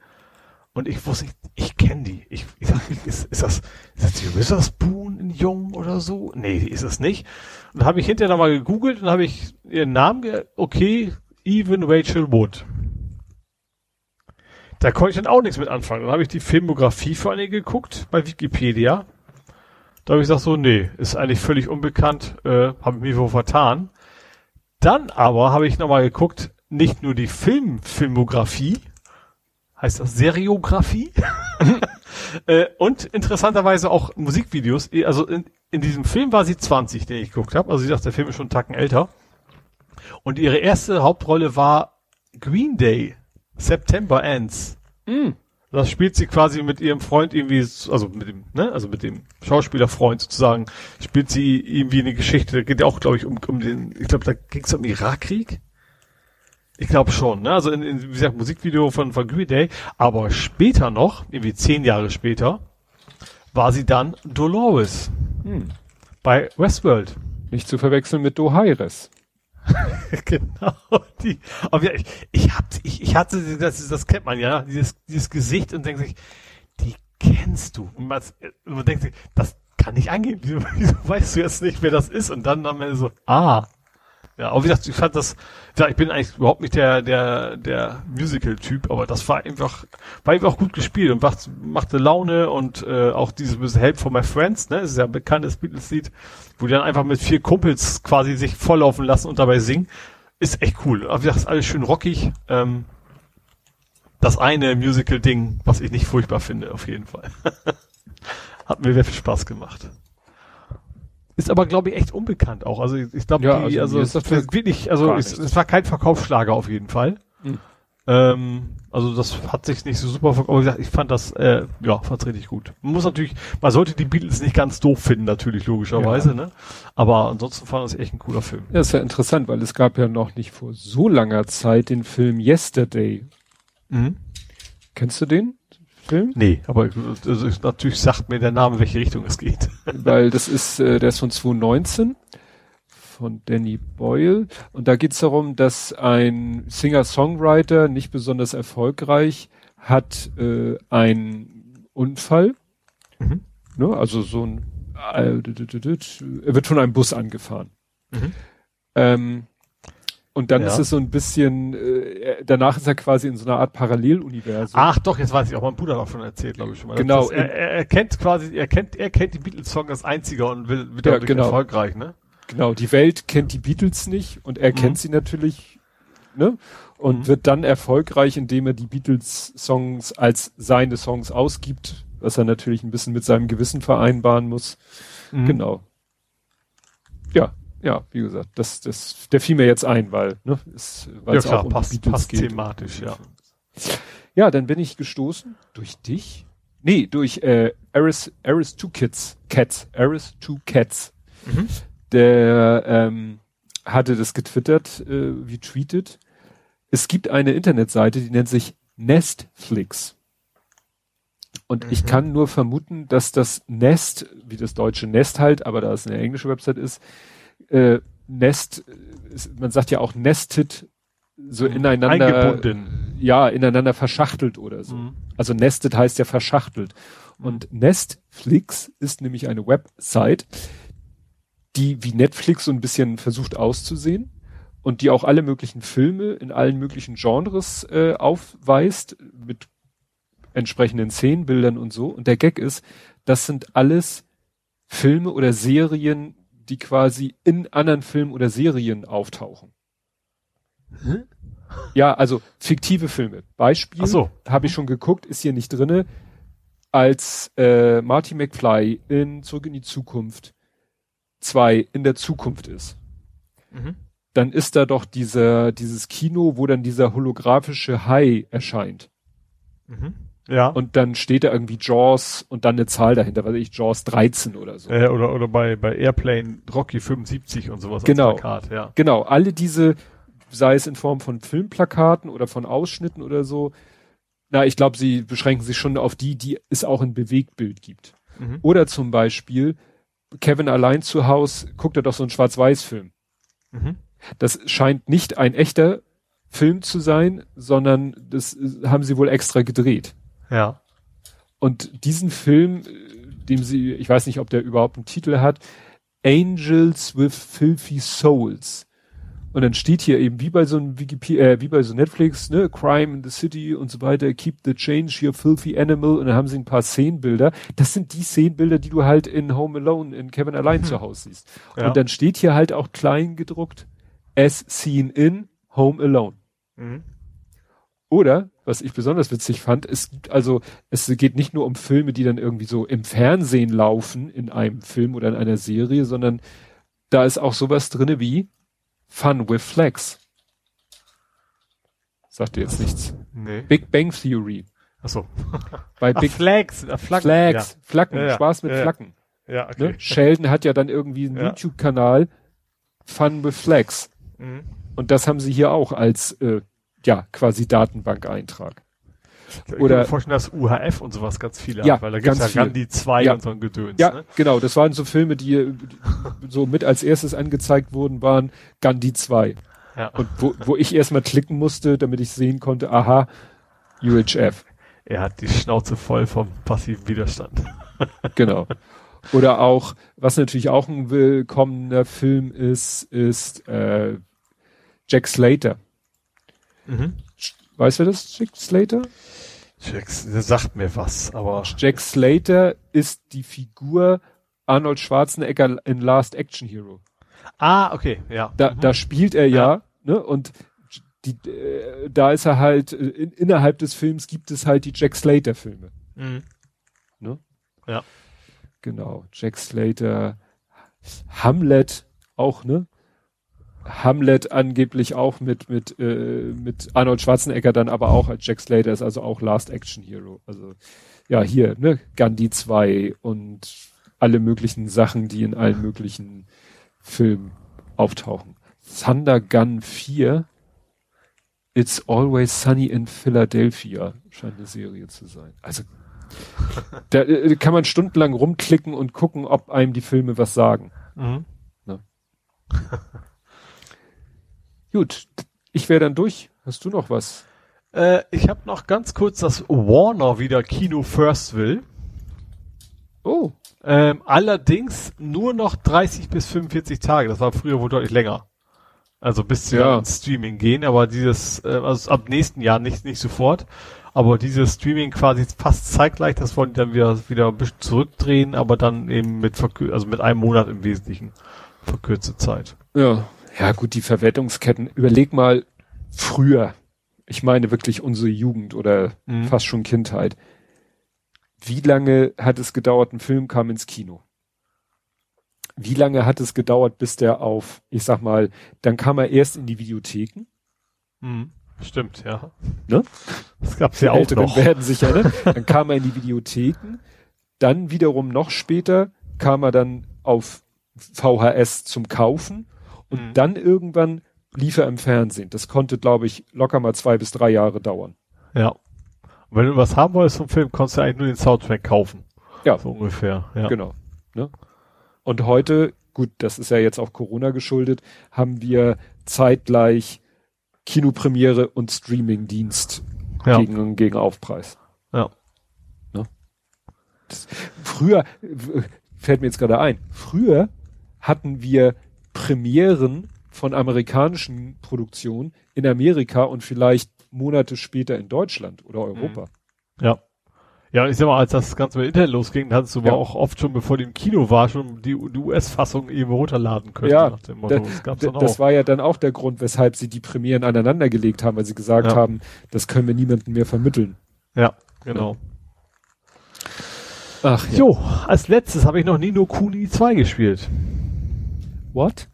Und ich wusste, ich, ich kenne die. Ich, ich sag, ist, ist das, ist das die Witherspoon in Jung oder so? Nee, ist es nicht. Und habe ich hinterher nochmal gegoogelt und habe ich ihren Namen, ge okay, Even Rachel Wood. Da konnte ich dann auch nichts mit anfangen. Dann habe ich die Filmografie für eine geguckt bei Wikipedia. Da habe ich gesagt so, nee, ist eigentlich völlig unbekannt, äh, habe ich mich wohl vertan. Dann aber habe ich nochmal geguckt, nicht nur die Film-Filmografie, heißt das Seriografie? äh, und interessanterweise auch Musikvideos. Also in, in diesem Film war sie 20, den ich geguckt habe. Also sie sagt, der Film ist schon einen Tacken älter. Und ihre erste Hauptrolle war Green Day, September Ends. Mm. Das spielt sie quasi mit ihrem Freund irgendwie, also mit dem, ne, also mit dem Schauspielerfreund sozusagen, spielt sie irgendwie eine Geschichte, da geht ja auch, glaube ich, um, um den, ich glaube, da ging es um den Irakkrieg. Ich glaube schon, ne? Also in, in wie gesagt, Musikvideo von, von Green Day, aber später noch, irgendwie zehn Jahre später, war sie dann Dolores Hm. bei Westworld. Nicht zu verwechseln mit Dohaires. genau, die. Aber ja, ich, ich hab, ich, ich hatte, das, das kennt man ja, dieses, dieses Gesicht und denkt sich, die kennst du. Und man, man denkt sich, das kann nicht angehen. Wieso, weißt du jetzt nicht, wer das ist? Und dann am Ende so, ah. Ja, aber wie gesagt, ich fand das, ja, ich bin eigentlich überhaupt nicht der, der, der Musical-Typ, aber das war einfach, war einfach gut gespielt und macht, machte Laune und äh, auch dieses bisschen Help for My Friends, ne, das ist ja ein bekanntes Beatles-Lied, wo die dann einfach mit vier Kumpels quasi sich volllaufen lassen und dabei singen, ist echt cool. Aber wie gesagt, ist alles schön rockig. Ähm, das eine Musical-Ding, was ich nicht furchtbar finde, auf jeden Fall. Hat mir sehr viel Spaß gemacht. Ist aber, glaube ich, echt unbekannt auch. Also ich, ich glaube, Ja, die, also also, ist das wirklich, also es, war kein Verkaufsschlager auf jeden Fall. Hm. Ähm, also das hat sich nicht so super verkauft. Aber ich fand das, äh, ja, fand's richtig gut. Man muss natürlich, man sollte die Beatles nicht ganz doof finden, natürlich, logischerweise, Ja. ne? Aber ansonsten fand das echt ein cooler Film. Ja, ist ja interessant, weil es gab ja noch nicht vor so langer Zeit den Film Yesterday. Mhm. Kennst du den Film? Nee, aber also, ich- natürlich sagt mir der Name, welche Richtung es geht. weil das ist, äh, der ist von 2019 von Danny Boyle und da geht's darum, dass ein Singer-Songwriter, nicht besonders erfolgreich, hat äh, einen Unfall, Mhm. ne, also so ein, äh, er wird von einem Bus angefahren. Mhm. Ähm, und dann Ja. ist es so ein bisschen, äh, danach ist er quasi in so einer Art Paralleluniversum. Ach doch, jetzt weiß ich auch, mein Bruder hat auch schon erzählt, glaube ich schon mal. Genau. Das, er, er, er kennt quasi, er kennt, er kennt die Beatles-Song als einziger und will, wird Ja, dadurch genau. erfolgreich, ne? Genau, die Welt kennt die Beatles nicht und er Mhm. kennt sie natürlich, ne? Und Mhm. wird dann erfolgreich, indem er die Beatles-Songs als seine Songs ausgibt, was er natürlich ein bisschen mit seinem Gewissen vereinbaren muss. Mhm. Genau. Ja, ja, wie gesagt, das, das, der fiel mir jetzt ein, weil, ne, ist, weil Ja es klar, auch um passt, passt geht. thematisch, ja. Ja, dann bin ich gestoßen durch dich. Nee, durch äh, Aris, Aris Two Kids, Cats, Aris Two Cats. Mhm. Der ähm, hatte das getwittert, äh, wie tweetet. Es gibt eine Internetseite, die nennt sich Nestflix. Und ich Mhm. kann nur vermuten, dass das Nest, wie das deutsche Nest halt, aber da es eine englische Website ist, äh, Nest, man sagt ja auch nested, so ineinander, Eingebunden. ja, ineinander verschachtelt oder so. Mhm. Also nested heißt ja verschachtelt. Und Nestflix ist nämlich eine Website, die wie Netflix so ein bisschen versucht auszusehen und die auch alle möglichen Filme in allen möglichen Genres äh, aufweist mit entsprechenden Szenenbildern und so. Und der Gag ist, das sind alles Filme oder Serien, die quasi in anderen Filmen oder Serien auftauchen. Hä? Ja, also fiktive Filme. Beispiel Ach so. habe ich schon geguckt, ist hier nicht drinne. Als äh, Marty McFly in Zurück in die Zukunft 2 in der Zukunft ist, Mhm. dann ist da doch dieser, dieses Kino, wo dann dieser holographische Hai erscheint. Mhm. Ja. Und dann steht da irgendwie Jaws und dann eine Zahl dahinter, weiß ich, Jaws 13 oder so. äh, oder, oder bei, bei Airplane Rocky 75 und sowas Genau. als Plakat, ja. Genau, alle diese, sei es in Form von Filmplakaten oder von Ausschnitten oder so, na, ich glaube, sie beschränken sich schon auf die, die es auch in Bewegtbild gibt. Mhm. Oder zum Beispiel, Kevin allein zu Haus, guckt er doch so einen Schwarz-Weiß-Film. Mhm. Das scheint nicht ein echter Film zu sein, sondern das äh, haben sie wohl extra gedreht. Ja. Und diesen Film, äh, dem sie, ich weiß nicht, ob der überhaupt einen Titel hat, Angels with Filthy Souls. Und dann steht hier eben wie bei so einem Wikipedia, äh, wie bei so Netflix, ne, Crime in the City und so weiter, keep the change, your filthy animal. Und dann haben sie ein paar Szenenbilder. Das sind die Szenenbilder, die du halt in Home Alone, in Kevin allein zu Hause siehst. Ja. Und dann steht hier halt auch klein gedruckt, as seen in Home Alone. Mhm. Oder, was ich besonders witzig fand, es gibt also, es geht nicht nur um Filme, die dann irgendwie so im Fernsehen laufen, in einem Film oder in einer Serie, sondern da ist auch sowas drinne wie Fun with Flags. Sagt dir jetzt nichts. Nee. Big Bang Theory. Achso. Bei Ach, Big Flags, äh, Flaggen. Flags, Flaggen, Ja, ja. Spaß mit Ja, ja. Flaggen. Ja, ja okay. Ne? Sheldon hat ja dann irgendwie einen Ja. YouTube-Kanal, Fun with Flags. Mhm. Und das haben sie hier auch als, äh, ja, quasi Datenbankeintrag. Ich kann Oder- mir vorstellen, dass UHF und sowas ganz viele Ja, hat, weil da gibt's ganz ja viel. Gandhi 2 Ja. und so ein Gedöns. Ja, Ne? genau. Das waren so Filme, die so mit als erstes angezeigt wurden, waren Gandhi 2. Ja. Und wo, wo ich erstmal klicken musste, damit ich sehen konnte, aha, UHF. Er hat die Schnauze voll vom passiven Widerstand. Genau. Oder auch, was natürlich auch ein willkommener Film ist, ist äh, Jack Slater. Mhm. Weißt du das, Jack Slater? Das sagt mir was, aber Jack Slater ist die Figur Arnold Schwarzenegger in Last Action Hero. ah, okay, ja. Da, Mhm. da spielt er ja, ne? Und die, äh, da ist er halt, äh, in, innerhalb des Films gibt es halt die Jack Slater Filme. Mhm. Ne? Ja. Genau. Jack Slater, Hamlet auch, ne? Hamlet angeblich auch mit, mit, äh, mit Arnold Schwarzenegger dann aber auch als Jack Slater ist also auch Last Action Hero. Also, ja, hier, ne? Gandhi 2 und alle möglichen Sachen, die in allen möglichen Filmen auftauchen. Thunder Gun 4, It's Always Sunny in Philadelphia, scheint eine Serie zu sein. Also, da äh, kann man stundenlang rumklicken und gucken, ob einem die Filme was sagen. Mhm. Gut, ich wäre dann durch. Hast du noch was? Äh, ich habe noch ganz kurz, dass Warner wieder Kino First will. Oh, Ähm, allerdings nur noch 30 bis 45 Tage. Das war früher wohl deutlich länger. Also bis sie Ja. ins Streaming gehen, aber dieses, äh, also ab nächsten Jahr nicht, nicht sofort. Aber dieses Streaming quasi fast zeitgleich, das wollen die dann wieder, wieder ein bisschen zurückdrehen, aber dann eben mit also mit einem Monat im Wesentlichen verkürzte Zeit. ja. Ja, gut, die Verwertungsketten. Überleg mal früher. Ich meine wirklich unsere Jugend oder Mhm. fast schon Kindheit. Wie lange hat es gedauert, ein Film kam ins Kino? Wie lange hat es gedauert, bis der auf, ich sag mal, dann kam er erst in die Videotheken? Mhm. Stimmt, ja. Ne? Das gab's Die ja auch Älteren noch. werden sich erinnern. Dann kam er in die Videotheken. Dann wiederum noch später kam er dann auf VHS zum Kaufen. Und Mhm. dann irgendwann lief er im Fernsehen. Das konnte, glaube ich, locker mal zwei bis drei Jahre dauern. Ja. Und wenn du was haben wolltest vom Film, konntest du eigentlich nur den Soundtrack kaufen. Ja. So ungefähr, ja. Genau. Ne? Und heute, gut, das ist ja jetzt auch Corona geschuldet, haben wir zeitgleich Kinopremiere und Streamingdienst Ja. gegen, gegen Aufpreis. Ja. Früher, äh, fällt mir jetzt gerade ein, früher hatten wir Premieren von amerikanischen Produktionen in Amerika und vielleicht Monate später in Deutschland oder Europa. Ja. Ja, und ich sag mal, als das Ganze mit Internet losging, hattest du Ja. aber auch oft schon, bevor die im Kino war, schon die, die US-Fassung eben runterladen können. Ja, nach dem Motto. Da, das das auch. war ja dann auch der Grund, weshalb sie die Premieren aneinander gelegt haben, weil sie gesagt Ja. haben, das können wir niemandem mehr vermitteln. ja, genau. Ach Jo, als letztes habe ich noch Nino Kuni 2 gespielt. What?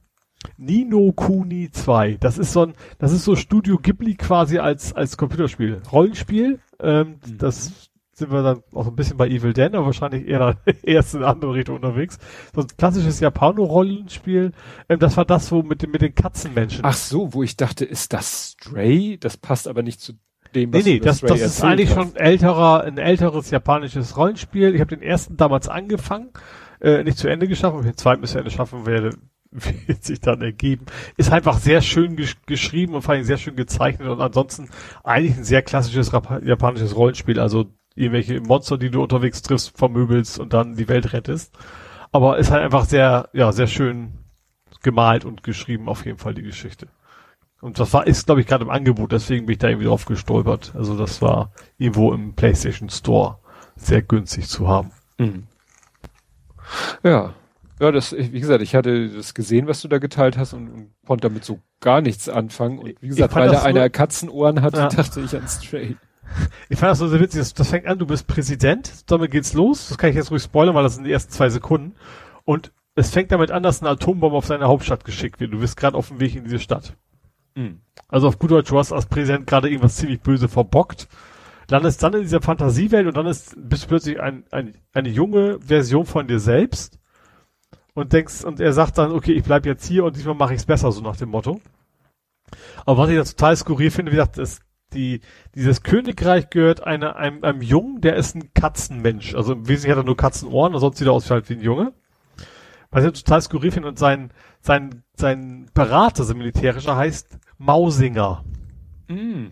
Nino Kuni 2. Das ist so ein, das ist so Studio Ghibli quasi als, als Computerspiel. Rollenspiel. Ähm, Mhm. Das sind wir dann auch ein bisschen bei Evil Dead, aber wahrscheinlich eher erst in eine andere Richtung unterwegs. So ein klassisches Japano-Rollenspiel. Ähm, das war das, wo mit den, mit den Katzenmenschen. Ach so, wo ich dachte, ist das Stray? Das passt aber nicht zu dem, Nee, was nee, über das, das ist eigentlich hast. schon älterer, ein älteres japanisches Rollenspiel. Ich habe den ersten damals angefangen, äh, nicht zu Ende geschafft, und den zweiten bis zu Ende schaffen werde, wird sich dann ergeben. Ist einfach sehr schön gesch geschrieben und vor allem sehr schön gezeichnet und ansonsten eigentlich ein sehr klassisches japanisches Rollenspiel. Also irgendwelche Monster, die du unterwegs triffst, vermöbelst und dann die Welt rettest. Aber ist halt einfach sehr, ja, sehr schön gemalt und geschrieben auf jeden Fall die Geschichte. Und das war, ist, glaube ich, gerade im Angebot, deswegen bin ich da irgendwie drauf gestolpert. Also das war irgendwo im PlayStation Store sehr günstig zu haben. Mhm. Ja. Ja, das, wie gesagt, ich hatte das gesehen, was du da geteilt hast und, und konnte damit so gar nichts anfangen. Und wie gesagt, weil da einer Katzenohren hatte, Ja. dachte ich an Stray. Ich fand das so sehr witzig, das, das fängt an, du bist Präsident, damit geht's los. Das kann ich jetzt ruhig spoilern, weil das sind die ersten zwei Sekunden. Und es fängt damit an, dass eine Atombombe auf seine Hauptstadt geschickt wird. Du bist gerade auf dem Weg in diese Stadt. Mhm. Also auf gut Deutsch, du hast als Präsident gerade irgendwas ziemlich böse verbockt, landest dann in dieser Fantasiewelt und dann ist, bist du plötzlich ein, ein, eine junge Version von dir selbst und denkst, und er sagt dann, okay, ich bleib jetzt hier und diesmal mache ich's besser, so nach dem Motto. Aber was ich da total skurril finde, wie gesagt, ist die, dieses Königreich gehört einer, einem, einem Jungen, der ist ein Katzenmensch. Also im Wesentlichen hat er nur Katzenohren, sonst sieht er aus halt wie ein Junge. Was ich total skurril finde und sein, sein, sein Berater, sein militärischer heißt Mausinger. Mm.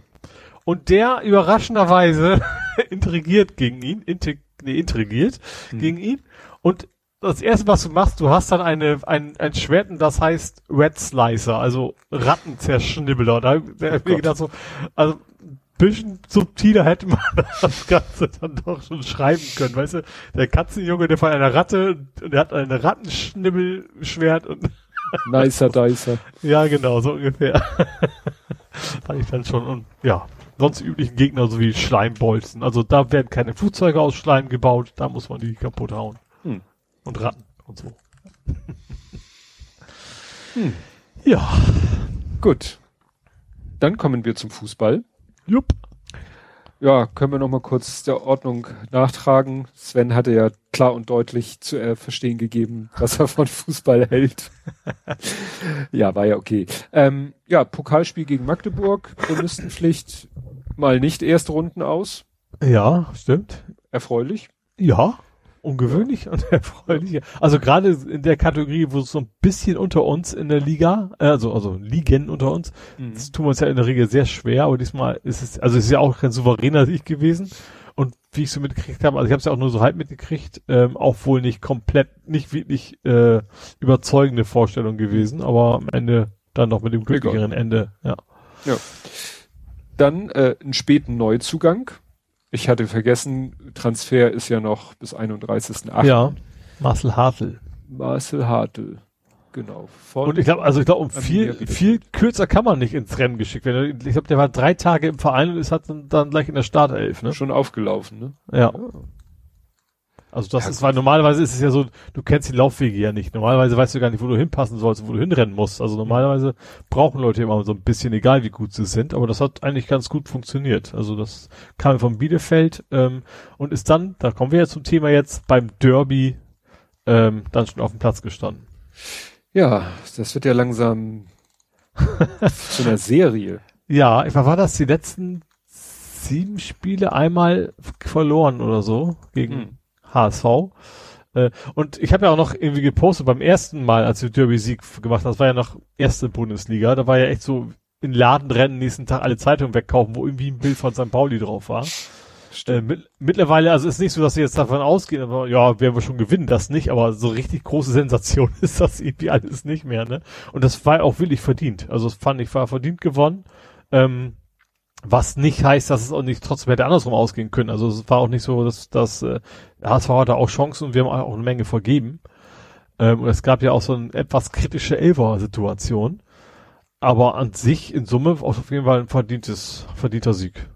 Und der überraschenderweise intrigiert gegen ihn, integ nee, intrigiert Hm. gegen ihn. Und das erste, was du machst, du hast dann eine, ein, ein Schwert, und das heißt Red Slicer, also Rattenzerschnibbler. Da, da ich mir gedacht so, also ein bisschen subtiler hätte man das Ganze dann doch schon schreiben können, weißt du? Der Katzenjunge, der von einer Ratte, der hat eine Rattenschnibbelschwert und Nicer Dicer. ja, genau, so ungefähr. Fand ich dann schon. Und ja, sonst üblichen Gegner sowie Schleimbolzen. Also da werden keine Flugzeuge aus Schleim gebaut, da muss man die kaputt hauen. Und Ratten und so. Hm. Ja. Gut. Dann kommen wir zum Fußball. Jupp. Ja, können wir noch mal kurz der Ordnung nachtragen. Sven hatte ja klar und deutlich zu äh, verstehen gegeben, was er von Fußball hält. ja, war ja okay. Ähm, ja, Pokalspiel gegen Magdeburg, Chronisten mal nicht erste Runden aus. Ja, stimmt. Erfreulich. Ja. Ungewöhnlich und erfreulich. Also gerade in der Kategorie, wo es so ein bisschen unter uns in der Liga, äh, also, also Ligen unter uns, Das tun wir uns ja in der Regel sehr schwer, aber diesmal ist es, also es ist ja auch kein souveräner Sieg gewesen. Und wie ich so mitgekriegt habe, also ich habe es ja auch nur so halb mitgekriegt, ähm, auch wohl nicht komplett, nicht wirklich äh, überzeugende Vorstellung gewesen, aber am Ende dann noch mit dem glücklicheren Ende, ja. Dann äh, einen späten Neuzugang. Ich hatte vergessen, Transfer ist ja noch bis 31.8. Ja, Marcel Hartl. Marcel Hartl. Genau. Und ich glaube, also ich glaube, um viel, viel kürzer kann man nicht ins Rennen geschickt werden. Ich glaube, der war drei Tage im Verein und ist hat dann, dann gleich in der Startelf, ne? schon aufgelaufen, ne? Ja. Also das Ja, ist, weil normalerweise ist es ja so, du kennst die Laufwege ja nicht. Normalerweise weißt du gar nicht, wo du hinpassen sollst, und wo du hinrennen musst. Also normalerweise brauchen Leute immer so ein bisschen, egal wie gut sie sind, aber das hat eigentlich ganz gut funktioniert. Also das kam von Bielefeld ähm, und ist dann, da kommen wir ja zum Thema jetzt, beim Derby ähm, dann schon auf dem Platz gestanden. Ja, das wird ja langsam zu einer Serie. Ja, ich war, war das die letzten sieben Spiele einmal verloren oder so gegen Hm. HSV. Äh, und ich habe ja auch noch irgendwie gepostet beim ersten Mal, als wir Derby-Sieg gemacht haben, das war ja noch erste Bundesliga, da war ja echt so in Laden rennen, nächsten Tag alle Zeitungen wegkaufen, wo irgendwie ein Bild von St. Pauli drauf war. Äh, mit, mittlerweile, also ist nicht so, dass sie jetzt davon ausgehen, aber ja, werden wir schon gewinnen, das nicht, aber so richtig große Sensation ist das irgendwie alles nicht mehr, ne? Und das war auch wirklich verdient. Also das fand ich war verdient gewonnen. Ähm, was nicht heißt, dass es auch nicht trotzdem hätte andersrum ausgehen können. Also es war auch nicht so, dass dass äh, HSV hatte auch Chancen und wir haben auch eine Menge vergeben. Ähm, und es gab ja auch so eine etwas kritische Elfer-Situation. Aber an sich in Summe auf jeden Fall ein verdientes, verdienter Sieg.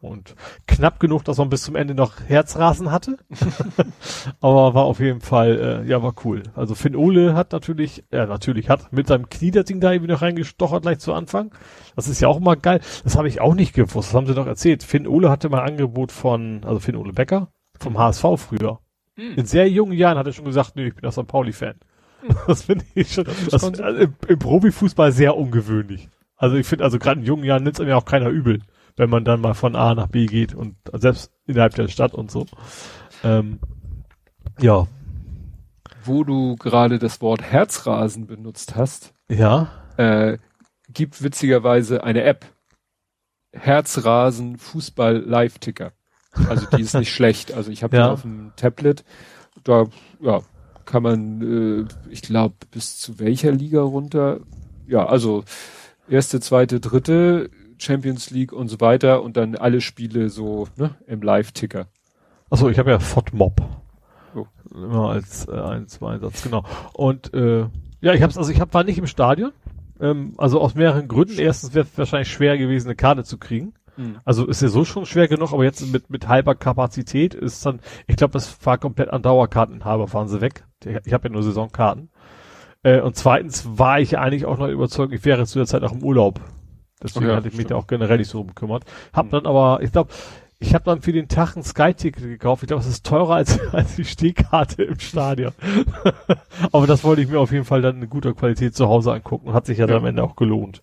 Und knapp genug, dass man bis zum Ende noch Herzrasen hatte. Aber war auf jeden Fall, äh, ja, war cool. Also Finn Ole hat natürlich, ja, natürlich hat mit seinem Knie das Ding da irgendwie noch reingestochert gleich zu Anfang. Das ist ja auch immer geil. Das habe ich auch nicht gewusst. Das haben sie doch erzählt. Finn Ole hatte mal ein Angebot von, also Finn Ole Becker, vom HSV früher. In sehr jungen Jahren hat er schon gesagt, nee, ich bin auch St. Pauli-Fan. Das finde ich schon, das, also im, im Profifußball sehr ungewöhnlich. Also ich finde, also gerade in jungen Jahren nimmt es mir auch keiner übel, wenn man dann mal von A nach B geht und selbst innerhalb der Stadt und so. Ähm, ja, Wo du gerade das Wort Herzrasen benutzt hast, ja, äh, gibt witzigerweise eine App. Herzrasen Fußball Live-Ticker. Also die ist nicht schlecht. Also ich habe Ja. die auf dem Tablet. Da ja, kann man, äh, ich glaube, bis zu welcher Liga runter? Ja, also erste, zweite, dritte, Champions League und so weiter und dann alle Spiele so ne, im Live-Ticker. Achso, ich habe ja FODMOB. Oh. Immer als äh, ein, zwei Einsatz, genau. Und äh, ja, ich hab's, also ich hab, war nicht im Stadion. Ähm, also aus mehreren Gründen. Erstens wäre es wahrscheinlich schwer gewesen, eine Karte zu kriegen. Mhm. Also ist ja so schon schwer genug, aber jetzt mit, mit halber Kapazität ist dann, ich glaube, das war komplett an Dauerkarteninhaber, fahren sie weg. Ich habe ja nur Saisonkarten. Äh, und zweitens war ich eigentlich auch noch überzeugt, ich wäre zu der Zeit auch im Urlaub. Deswegen ja, hatte ich mich stimmt. da auch generell nicht so gekümmert. Hab Hm. dann aber, ich glaube, ich habe dann für den Tag ein Sky-Ticket gekauft. Ich glaube, es ist teurer als, als die Stehkarte im Stadion. aber das wollte ich mir auf jeden Fall dann in guter Qualität zu Hause angucken hat sich ja, dann Ja. am Ende auch gelohnt.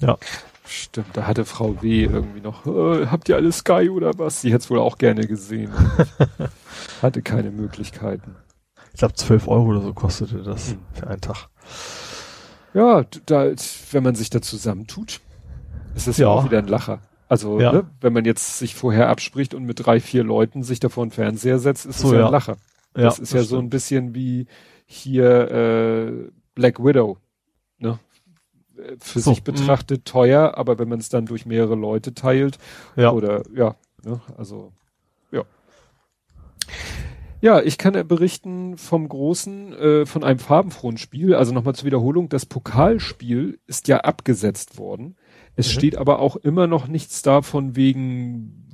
Ja. Stimmt, da hatte Frau W. irgendwie noch, äh, habt ihr alle Sky oder was? Sie hätte es wohl auch gerne gesehen. hatte keine Möglichkeiten. Ich glaube, 12 Euro oder so kostete das hm. für einen Tag. Ja, da, wenn man sich da zusammentut, ist es ja. auch wieder ein Lacher. Also, ja. ne, wenn man jetzt sich vorher abspricht und mit drei, vier Leuten sich davor einen Fernseher setzt, ist so, es ja, ein Lacher. Das ja, ist das ja stimmt. so ein bisschen wie hier äh, Black Widow. Ne? Für so, sich mhm. betrachtet mh. teuer, aber wenn man es dann durch mehrere Leute teilt, ja. oder ja, ne, also ja. Ja, ich kann berichten vom großen, äh, von einem farbenfrohen Spiel. Also nochmal zur Wiederholung, das Pokalspiel ist ja abgesetzt worden. Es mhm. steht aber auch immer noch nichts davon wegen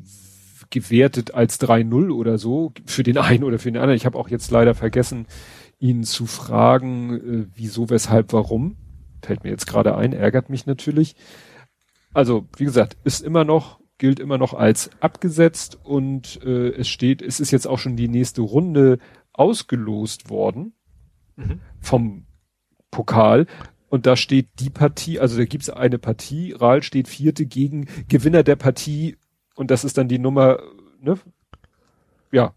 gewertet als 3-0 oder so, für den einen oder für den anderen. Ich habe auch jetzt leider vergessen, ihn zu fragen, äh, wieso, weshalb, warum. Fällt mir jetzt gerade ein, ärgert mich natürlich. Also, wie gesagt, ist immer noch, gilt immer noch als abgesetzt und äh, es steht, es ist jetzt auch schon die nächste Runde ausgelost worden mhm. vom Pokal. Und da steht die Partie, also da gibt's eine Partie, Rahl steht vierte gegen Gewinner der Partie und das ist dann die Nummer, ne? Ja.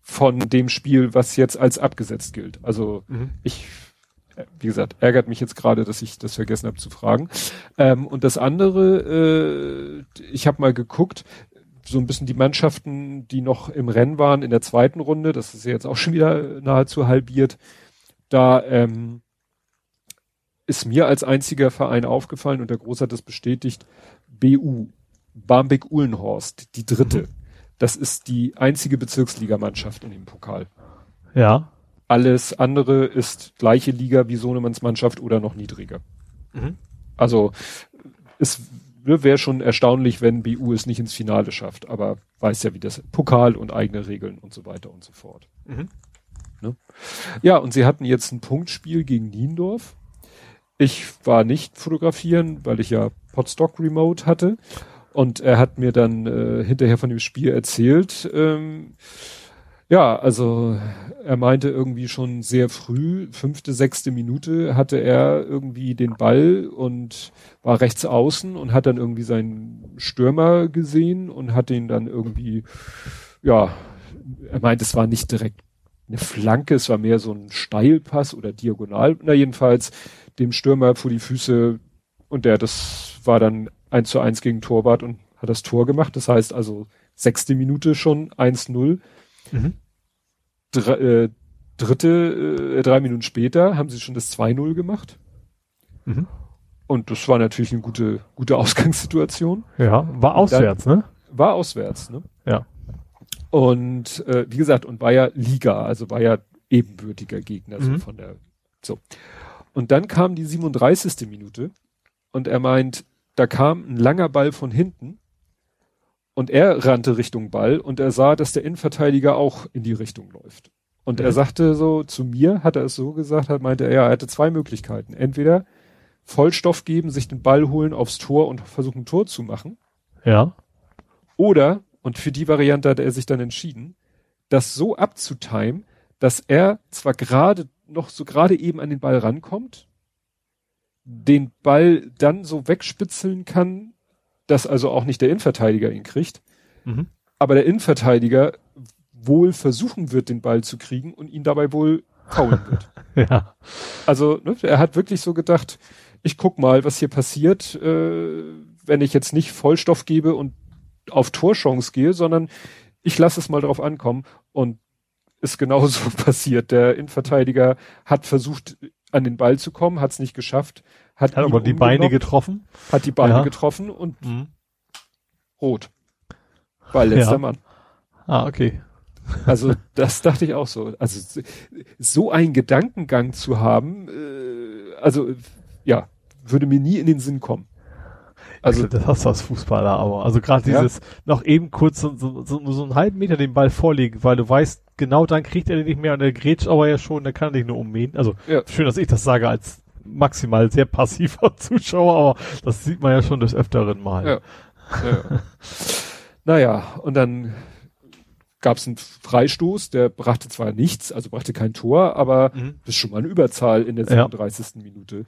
Von dem Spiel, was jetzt als abgesetzt gilt. Also mhm. ich, wie gesagt, ärgert mich jetzt gerade, dass ich das vergessen habe zu fragen. Ähm, und das andere, äh, ich habe mal geguckt, so ein bisschen die Mannschaften, die noch im Rennen waren in der zweiten Runde, das ist ja jetzt auch schon wieder nahezu halbiert, da ähm, ist mir als einziger Verein aufgefallen und der Groß hat das bestätigt, BU, Barmbek-Uhlenhorst, die dritte. Mhm. Das ist die einzige Bezirksligamannschaft in dem Pokal. Ja. Alles andere ist gleiche Liga wie Sohnemanns Mannschaft oder noch niedriger. Mhm. Also es wäre schon erstaunlich, wenn BU es nicht ins Finale schafft, aber weiß ja, wie das Pokal und eigene Regeln und so weiter und so fort. Mhm. Ne? Ja, und sie hatten jetzt ein Punktspiel gegen Niendorf. Ich war nicht fotografieren, weil ich ja Podstock Remote hatte. Und er hat mir dann äh, hinterher von dem Spiel erzählt. Ähm, ja, also er meinte irgendwie schon sehr früh, fünfte, sechste Minute, hatte er irgendwie den Ball und war rechts außen und hat dann irgendwie seinen Stürmer gesehen und hat den dann irgendwie, ja, er meint, es war nicht direkt eine Flanke, es war mehr so ein Steilpass oder diagonal, na jedenfalls dem Stürmer vor die Füße und der, das war dann eins zu eins gegen Torwart und hat das Tor gemacht. Das heißt also sechste Minute schon 1-0. Mhm. Dr äh, dritte, äh, drei Minuten später haben sie schon das 2-0 gemacht. Mhm. Und das war natürlich eine gute, gute Ausgangssituation. Ja, war auswärts, dann, ne? War auswärts, ne? Ja. Und äh, wie gesagt, und war ja Liga, also war ja ebenbürtiger Gegner, so mhm. von der so. Und dann kam die 37. Minute und er meint, da kam ein langer Ball von hinten und er rannte Richtung Ball und er sah, dass der Innenverteidiger auch in die Richtung läuft. Und mhm. er sagte so zu mir, hat er es so gesagt, hat, meinte er, ja, er hatte zwei Möglichkeiten. Entweder Vollstoff geben, sich den Ball holen aufs Tor und versuchen, ein Tor zu machen. Ja. Oder, und für die Variante hat er sich dann entschieden, das so abzutimen, dass er zwar gerade noch so gerade eben an den Ball rankommt, den Ball dann so wegspitzeln kann, dass also auch nicht der Innenverteidiger ihn kriegt, mhm. aber der Innenverteidiger wohl versuchen wird, den Ball zu kriegen und ihn dabei wohl kauen wird. ja. Also ne, er hat wirklich so gedacht, ich guck mal, was hier passiert, äh, wenn ich jetzt nicht Vollstoff gebe und auf Torchance gehe, sondern ich lasse es mal drauf ankommen und ist genauso passiert. Der Innenverteidiger hat versucht, an den Ball zu kommen, hat es nicht geschafft. Hat, hat aber die Beine getroffen. Hat die Beine ja. getroffen und mhm. rot. Weil letzter ja. Mann. Ah, okay. Also das dachte ich auch so. Also so einen Gedankengang zu haben, äh, also ja, würde mir nie in den Sinn kommen. Also das hast du als Fußballer, aber also gerade dieses ja. noch eben kurz so, so, so, so einen halben Meter den Ball vorlegen, weil du weißt, genau dann kriegt er den nicht mehr und der grätscht aber ja schon, der kann dich nur ummähen. Also ja. schön, dass ich das sage als maximal sehr passiver Zuschauer, aber das sieht man ja schon des Öfteren mal. Ja. ja. naja, und dann gab es einen Freistoß, der brachte zwar nichts, also brachte kein Tor, aber Mhm. das ist schon mal eine Überzahl in der Ja. 37. Minute.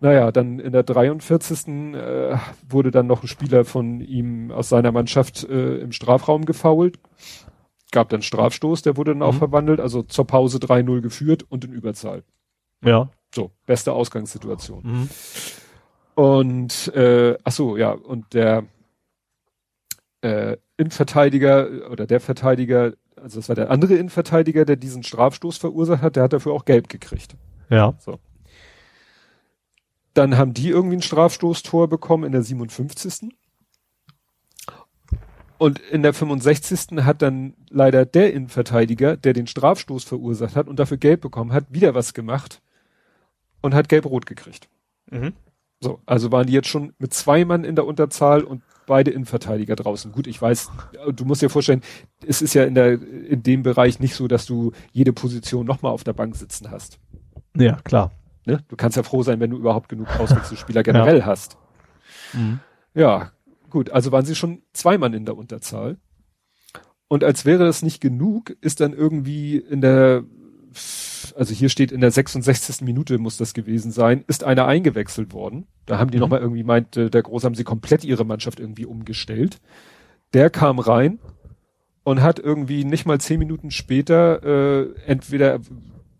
Naja, dann in der 43. Äh, wurde dann noch ein Spieler von ihm aus seiner Mannschaft äh, im Strafraum gefoult. Gab dann Strafstoß, der wurde dann auch Mhm. verwandelt, also zur Pause 3-0 geführt und in Überzahl. Ja. So, beste Ausgangssituation. Mhm. Und äh, ach so, ja, und der äh, Innenverteidiger oder der Verteidiger, also das war der andere Innenverteidiger, der diesen Strafstoß verursacht hat, der hat dafür auch gelb gekriegt. Ja. Dann haben die irgendwie ein Strafstoßtor bekommen in der 57. Und in der 65. hat dann leider der Innenverteidiger, der den Strafstoß verursacht hat und dafür gelb bekommen hat, wieder was gemacht und hat gelb-rot gekriegt. Mhm. So, also waren die jetzt schon mit zwei Mann in der Unterzahl und beide Innenverteidiger draußen. Gut, ich weiß, du musst dir vorstellen, es ist ja in der, in dem Bereich nicht so, dass du jede Position nochmal auf der Bank sitzen hast. Ja, klar. Ne? Du kannst ja froh sein, wenn du überhaupt genug Auswechselspieler generell hast. Mhm. Ja, gut, also waren sie schon zwei Mann in der Unterzahl. Und als wäre das nicht genug, ist dann irgendwie in der, also hier steht in der 66. Minute muss das gewesen sein, ist einer eingewechselt worden. Da haben die Mhm. nochmal irgendwie meint, äh, der Groß haben sie komplett ihre Mannschaft irgendwie umgestellt. Der kam rein und hat irgendwie nicht mal zehn Minuten später äh, entweder,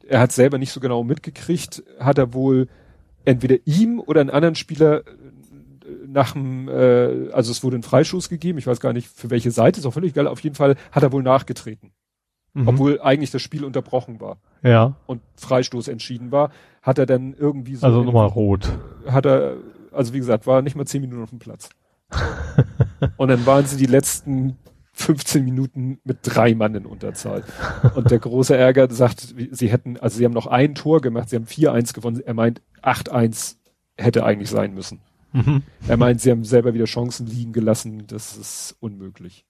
er hat selber nicht so genau mitgekriegt, hat er wohl entweder ihm oder einen anderen Spieler äh, nach dem, äh, also es wurde ein Freischuss gegeben, ich weiß gar nicht für welche Seite, ist auch völlig egal, auf jeden Fall hat er wohl nachgetreten, Mhm. obwohl eigentlich das Spiel unterbrochen war Ja. und Freistoß entschieden war, hat er dann irgendwie so, Also nochmal rot. hat er, also wie gesagt, war nicht mal zehn Minuten auf dem Platz. und dann waren sie die letzten 15 Minuten mit drei Mann in Unterzahl. Und der große Ärger sagt, sie hätten, also sie haben noch ein Tor gemacht, sie haben 4-1 gewonnen. Er meint, 8-1 hätte eigentlich sein müssen. Mhm. Er meint, sie haben selber wieder Chancen liegen gelassen. Das ist unmöglich.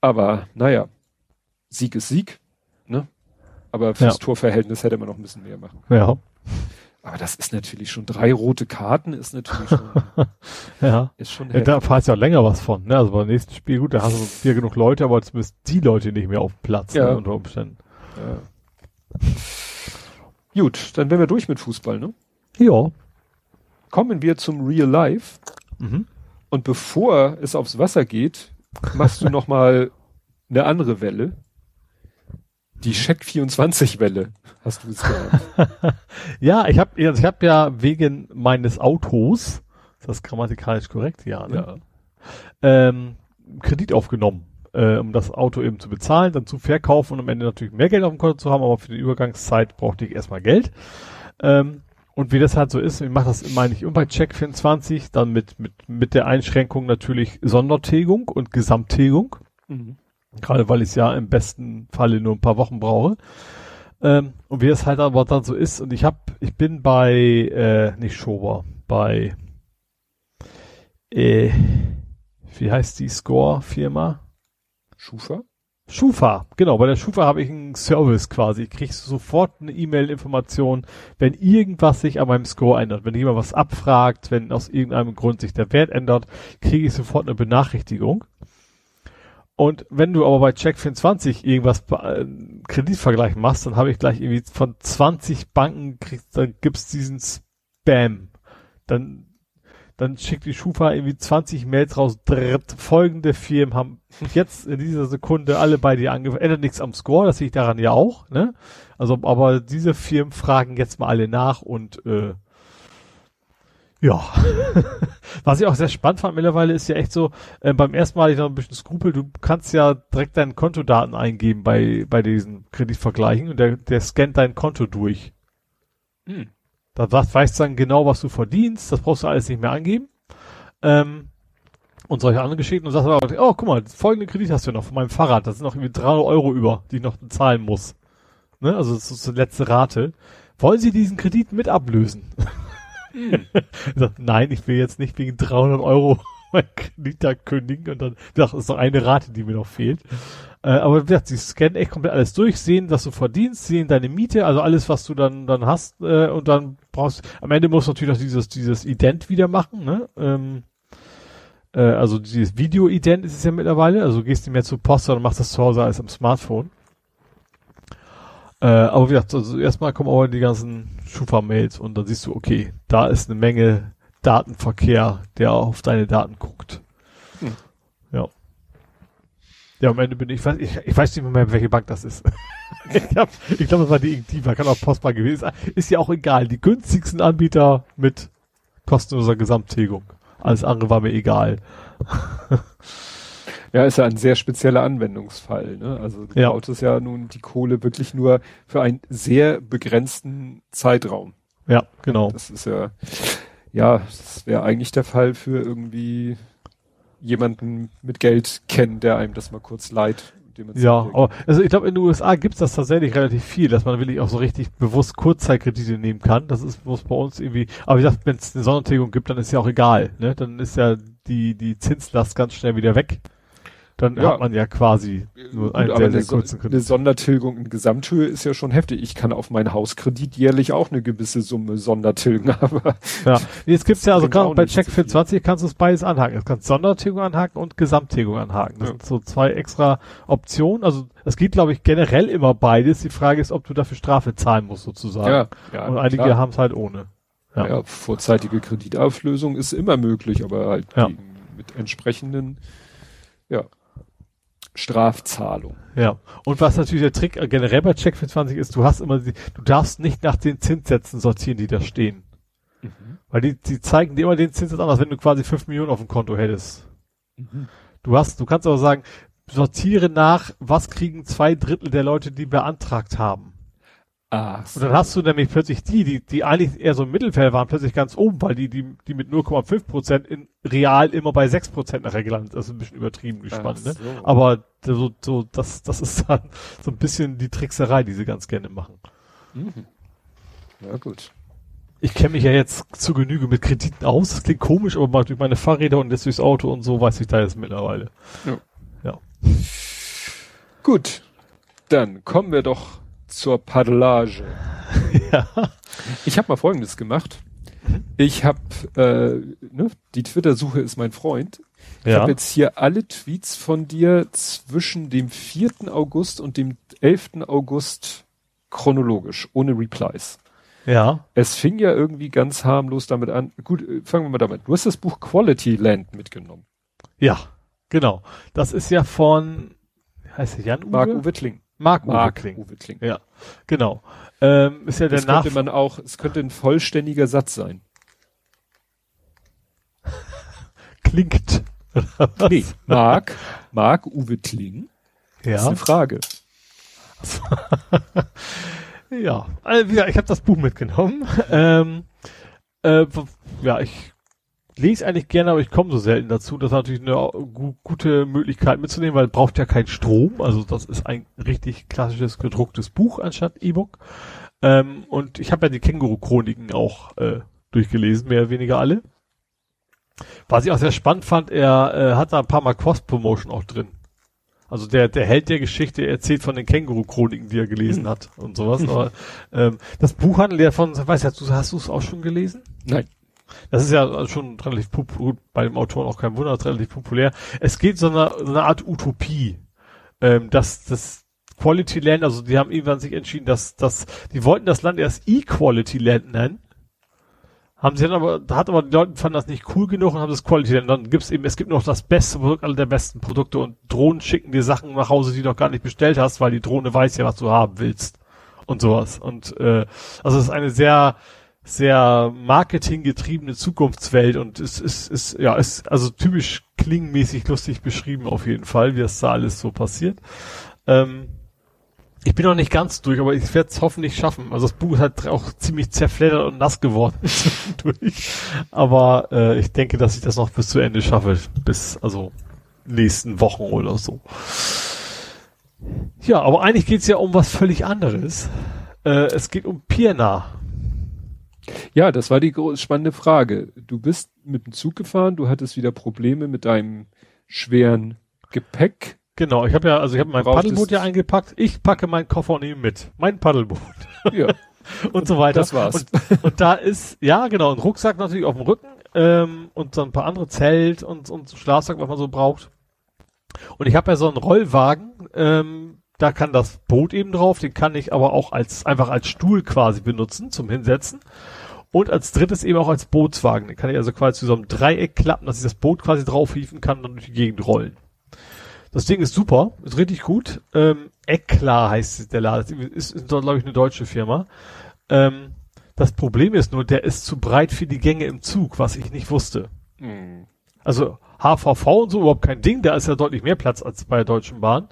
Aber naja, Sieg ist Sieg. Ne? Aber fürs Ja. Torverhältnis hätte man noch ein bisschen mehr machen. Ja. Aber das ist natürlich schon drei rote Karten, ist natürlich schon, Ja. ist schon ja heftig. da fahrst ja auch länger was von, ne? Also beim nächsten Spiel, gut, da hast du wieder genug Leute, aber zumindest die Leute nicht mehr auf dem Platz, Ja. ne, unter Umständen. Ja. Gut, dann wären wir durch mit Fußball, ne? Ja. Kommen wir zum Real Life. Mhm. Und bevor es aufs Wasser geht, machst du noch mal eine andere Welle. Die Check 24 Welle, hast du es genannt. Ja, ich habe also ich hab ja wegen meines Autos, ist das grammatikalisch korrekt? Ja, ne? Ja. ähm, Kredit aufgenommen, äh, um das Auto eben zu bezahlen, dann zu verkaufen und am Ende natürlich mehr Geld auf dem Konto zu haben, aber für die Übergangszeit brauchte ich erstmal Geld. Ähm, und wie das halt so ist, ich mache das meine ich immer bei Check24, dann mit, mit, mit der Einschränkung natürlich Sondertilgung und Gesamttilgung. Mhm. Gerade weil ich es ja im besten Falle nur ein paar Wochen brauche. Ähm, und wie es halt aber dann so ist, und ich hab, ich bin bei, äh, nicht Schober, bei, äh, wie heißt die Score-Firma? Schufa? Schufa, genau, bei der Schufa habe ich einen Service quasi. Ich kriege sofort eine E-Mail-Information, wenn irgendwas sich an meinem Score ändert. Wenn jemand was abfragt, wenn aus irgendeinem Grund sich der Wert ändert, kriege ich sofort eine Benachrichtigung. Und wenn du aber bei Check24 irgendwas äh, Kreditvergleich machst, dann habe ich gleich irgendwie von 20 Banken kriegst, dann gibt's diesen Spam. Dann dann schickt die Schufa irgendwie 20 Mails raus. Dritt, folgende Firmen haben jetzt in dieser Sekunde alle bei dir angefangen. Ändert nichts am Score, das sehe ich daran ja auch. Ne? Also, aber diese Firmen fragen jetzt mal alle nach und äh, ja. Was ich auch sehr spannend fand mittlerweile ist ja echt so, äh, beim ersten Mal hatte ich noch ein bisschen Skrupel, du kannst ja direkt deine Kontodaten eingeben bei, bei diesen Kreditvergleichen und der, der scannt dein Konto durch. Hm. Da weißt dann genau, was du verdienst, das brauchst du alles nicht mehr angeben. Ähm, und solche anderen Geschichten und sagst aber, oh, guck mal, folgende Kredit hast du noch von meinem Fahrrad, das sind noch irgendwie 300 Euro über, die ich noch zahlen muss. Ne? Also das ist die letzte Rate. Wollen Sie diesen Kredit mit ablösen? Hm. Ich sag, Nein, ich will jetzt nicht wegen 300 Euro mein Kredit kündigen und dann, ich sag, das ist noch eine Rate, die mir noch fehlt. Äh, aber wie gesagt, sie scannen echt komplett alles durch, sehen, was du verdienst, sehen deine Miete, also alles, was du dann, dann hast, äh, und dann brauchst, am Ende musst du natürlich noch dieses, dieses Ident wieder machen, ne? Ähm, Äh, also dieses Video-Ident ist es ja mittlerweile. Also du gehst nicht mehr zur Post, sondern machst das zu Hause als am Smartphone. Äh, aber wie gesagt, also erstmal kommen auch die ganzen Schufa-Mails und dann siehst du, okay, da ist eine Menge Datenverkehr, der auf deine Daten guckt. Hm. Ja. Ja, am Ende bin ich, ich weiß, ich, ich weiß nicht mehr, welche Bank das ist. ich glaube, ich glaub, das war die Inktiva, kann auch Postbank gewesen sein. Ist ja auch egal. Die günstigsten Anbieter mit kostenloser Gesamttilgung. Alles andere war mir egal. ja, ist ja ein sehr spezieller Anwendungsfall. Ne? Also du ja. brauchst ja nun die Kohle wirklich nur für einen sehr begrenzten Zeitraum. Ja, genau. Das ist ja, ja, das wäre eigentlich der Fall für irgendwie jemanden mit Geld kennen, der einem das mal kurz leiht. Ja, aber also ich glaube, in den USA gibt's das tatsächlich relativ viel, dass man wirklich auch so richtig bewusst Kurzzeitkredite nehmen kann. Das ist muss bei uns irgendwie, aber wie gesagt, wenn es eine Sondertilgung gibt, dann ist ja auch egal. Ne? Dann ist ja die, die Zinslast ganz schnell wieder weg dann ja. hat man ja quasi nur Gut, einen sehr, sehr kurzen Kredit. Eine Sondertilgung in Gesamthöhe ist ja schon heftig. Ich kann auf meinen Hauskredit jährlich auch eine gewisse Summe Sondertilgen, aber. Ja, jetzt gibt's ja also gerade bei Check 24 kannst du es beides anhaken. Du kannst Sondertilgung anhaken und Gesamttilgung anhaken. Das ja. sind so zwei extra Optionen. Also es geht, glaube ich, generell immer beides. Die Frage ist, ob du dafür Strafe zahlen musst, sozusagen. Ja, ja, und einige haben es halt ohne. Ja. ja, vorzeitige Kreditauflösung ist immer möglich, aber halt mit entsprechenden, ja, Strafzahlung. Ja. Und was natürlich der Trick generell bei Check 24 ist, du hast immer die, du darfst nicht nach den Zinssätzen sortieren, die da stehen. Mhm. Weil die, die zeigen dir immer den Zinssatz an, als wenn du quasi 5 Millionen auf dem Konto hättest. Mhm. Du hast, du kannst aber sagen, sortiere nach, was kriegen zwei Drittel der Leute, die beantragt haben. Ah, so. Und dann hast du nämlich plötzlich die, die, die eigentlich eher so im Mittelfeld waren, plötzlich ganz oben, weil die, die, die mit 0,5 Prozent in real immer bei 6 Prozent nachher gelandet. Das ist ein bisschen übertrieben gespannt, ne? so. ne? Aber so, so, das, das ist dann so ein bisschen die Trickserei, die sie ganz gerne machen. Mhm. Ja, gut. Ich kenne mich ja jetzt zu Genüge mit Krediten aus. Das klingt komisch, aber durch meine Fahrräder und jetzt durchs Auto und so weiß ich da jetzt mittlerweile. Ja. ja. Gut. Dann kommen wir doch zur Paddelage. ja. Ich habe mal Folgendes gemacht. Ich habe, äh, ne, die Twitter-Suche ist mein Freund. Ich ja. habe jetzt hier alle Tweets von dir zwischen dem 4. August und dem 11. August chronologisch, ohne Replies. Ja. Es fing ja irgendwie ganz harmlos damit an. Gut, äh, fangen wir mal damit. Du hast das Buch Quality Land mitgenommen. Ja, genau. Das ist ja von, heißt der Jan Uwe? Marc Uwe Kling. Mark, Mark Uwe, Kling. Uwe Kling. Ja, genau. Ähm, ist ja der das könnte man auch, es könnte ein vollständiger Satz sein. Klingt. nee, Mark, Mark Uwe Kling. Ja. ist eine Frage. ja, also, ja, ich habe das Buch mitgenommen. Ähm, äh, ja, ich lese eigentlich gerne, aber ich komme so selten dazu. Das ist natürlich eine gu gute Möglichkeit mitzunehmen, weil braucht ja keinen Strom. Also das ist ein richtig klassisches gedrucktes Buch anstatt E-Book. Ähm, und ich habe ja die Känguru-Chroniken auch äh, durchgelesen, mehr oder weniger alle. Was ich auch sehr spannend fand, er äh, hat da ein paar Mal Cross-Promotion auch drin. Also der, der Held der Geschichte erzählt von den Känguru-Chroniken, die er gelesen hat und sowas. Aber ähm, das Buch handelt ja von, weißt du, hast du es auch schon gelesen? Nein. Das ist ja schon relativ bei dem Autoren auch kein Wunder, relativ populär. Es geht so eine, so eine Art Utopie, ähm, dass das Quality Land, also die haben irgendwann sich entschieden, dass, dass die wollten das Land erst Equality Land nennen. Haben sie dann aber, da hat aber die Leute fanden das nicht cool genug und haben das Quality Land. Dann gibt's eben, es gibt noch das beste Produkt, alle der besten Produkte und Drohnen schicken dir Sachen nach Hause, die du noch gar nicht bestellt hast, weil die Drohne weiß ja, was du haben willst. Und sowas. Und äh, also es ist eine sehr sehr marketinggetriebene Zukunftswelt und es ist, ist, ja, ist also typisch klingmäßig lustig beschrieben auf jeden Fall, wie das da alles so passiert. Ähm, ich bin noch nicht ganz durch, aber ich werde es hoffentlich schaffen. Also das Buch halt auch ziemlich zerfleddert und nass geworden durch. Aber äh, ich denke, dass ich das noch bis zu Ende schaffe, bis also nächsten Wochen oder so. Ja, aber eigentlich geht's ja um was völlig anderes. Äh, es geht um Pirna. Ja, das war die spannende Frage. Du bist mit dem Zug gefahren, du hattest wieder Probleme mit deinem schweren Gepäck. Genau, ich habe ja, also ich habe mein Paddelboot ja eingepackt. Ich packe meinen Koffer und nehme mit. Mein Paddelboot. Ja. und so weiter. Das war's. Und, und da ist, ja genau, ein Rucksack natürlich auf dem Rücken ähm, und so ein paar andere Zelt und, und Schlafsack, was man so braucht. Und ich habe ja so einen Rollwagen, ähm, da kann das Boot eben drauf, den kann ich aber auch als einfach als Stuhl quasi benutzen zum Hinsetzen. Und als drittes eben auch als Bootswagen. Den kann ich also quasi zu so einem Dreieck klappen, dass ich das Boot quasi draufhieven kann und dann durch die Gegend rollen. Das Ding ist super, ist richtig gut. Ähm, Eklar heißt der Laden. Ist, ist, glaube ich, eine deutsche Firma. Ähm, das Problem ist nur, der ist zu breit für die Gänge im Zug, was ich nicht wusste. Mhm. Also HVV und so überhaupt kein Ding, da ist ja deutlich mehr Platz als bei der Deutschen Bahn.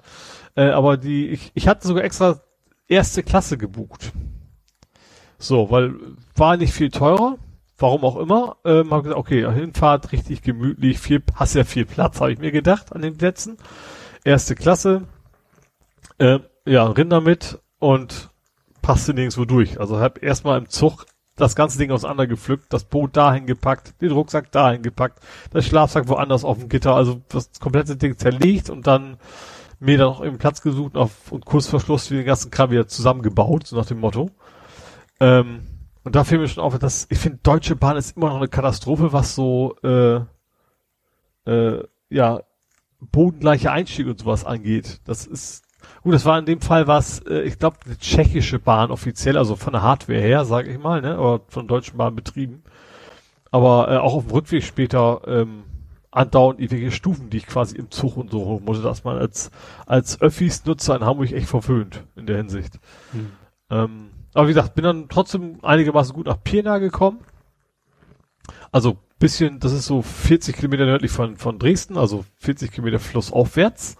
Äh, aber die, ich, ich hatte sogar extra erste Klasse gebucht. So, weil war nicht viel teurer, warum auch immer. Ähm, hab gesagt, okay, Hinfahrt richtig gemütlich, viel, hast ja viel Platz, habe ich mir gedacht an den Plätzen. Erste Klasse, äh, ja, Rinder mit und passte nirgendwo durch. Also hab erstmal im Zug das ganze Ding auseinandergepflückt, das Boot dahin gepackt, den Rucksack dahin gepackt, das Schlafsack woanders auf dem Gitter, also das komplette Ding zerlegt und dann mir dann noch eben Platz gesucht auf, und kurz vor Schluss den ganzen Kram wieder zusammengebaut, so nach dem Motto. Ähm, und da fiel mir schon auf, dass ich finde, Deutsche Bahn ist immer noch eine Katastrophe, was so äh, äh, ja bodengleiche Einstieg und sowas angeht. Das ist gut, das war in dem Fall was, äh, ich glaube, eine tschechische Bahn offiziell, also von der Hardware her, sage ich mal, ne, aber von Deutschen Bahn betrieben. Aber äh, auch auf dem Rückweg später ähm, andauernd irgendwelche Stufen, die ich quasi im Zug und so hoch musste, dass man als, als Öffis-Nutzer in Hamburg echt verwöhnt in der Hinsicht. Hm. Ähm, aber wie gesagt, bin dann trotzdem einigermaßen gut nach Pirna gekommen. Also bisschen, das ist so 40 Kilometer nördlich von, von Dresden, also 40 Kilometer flussaufwärts,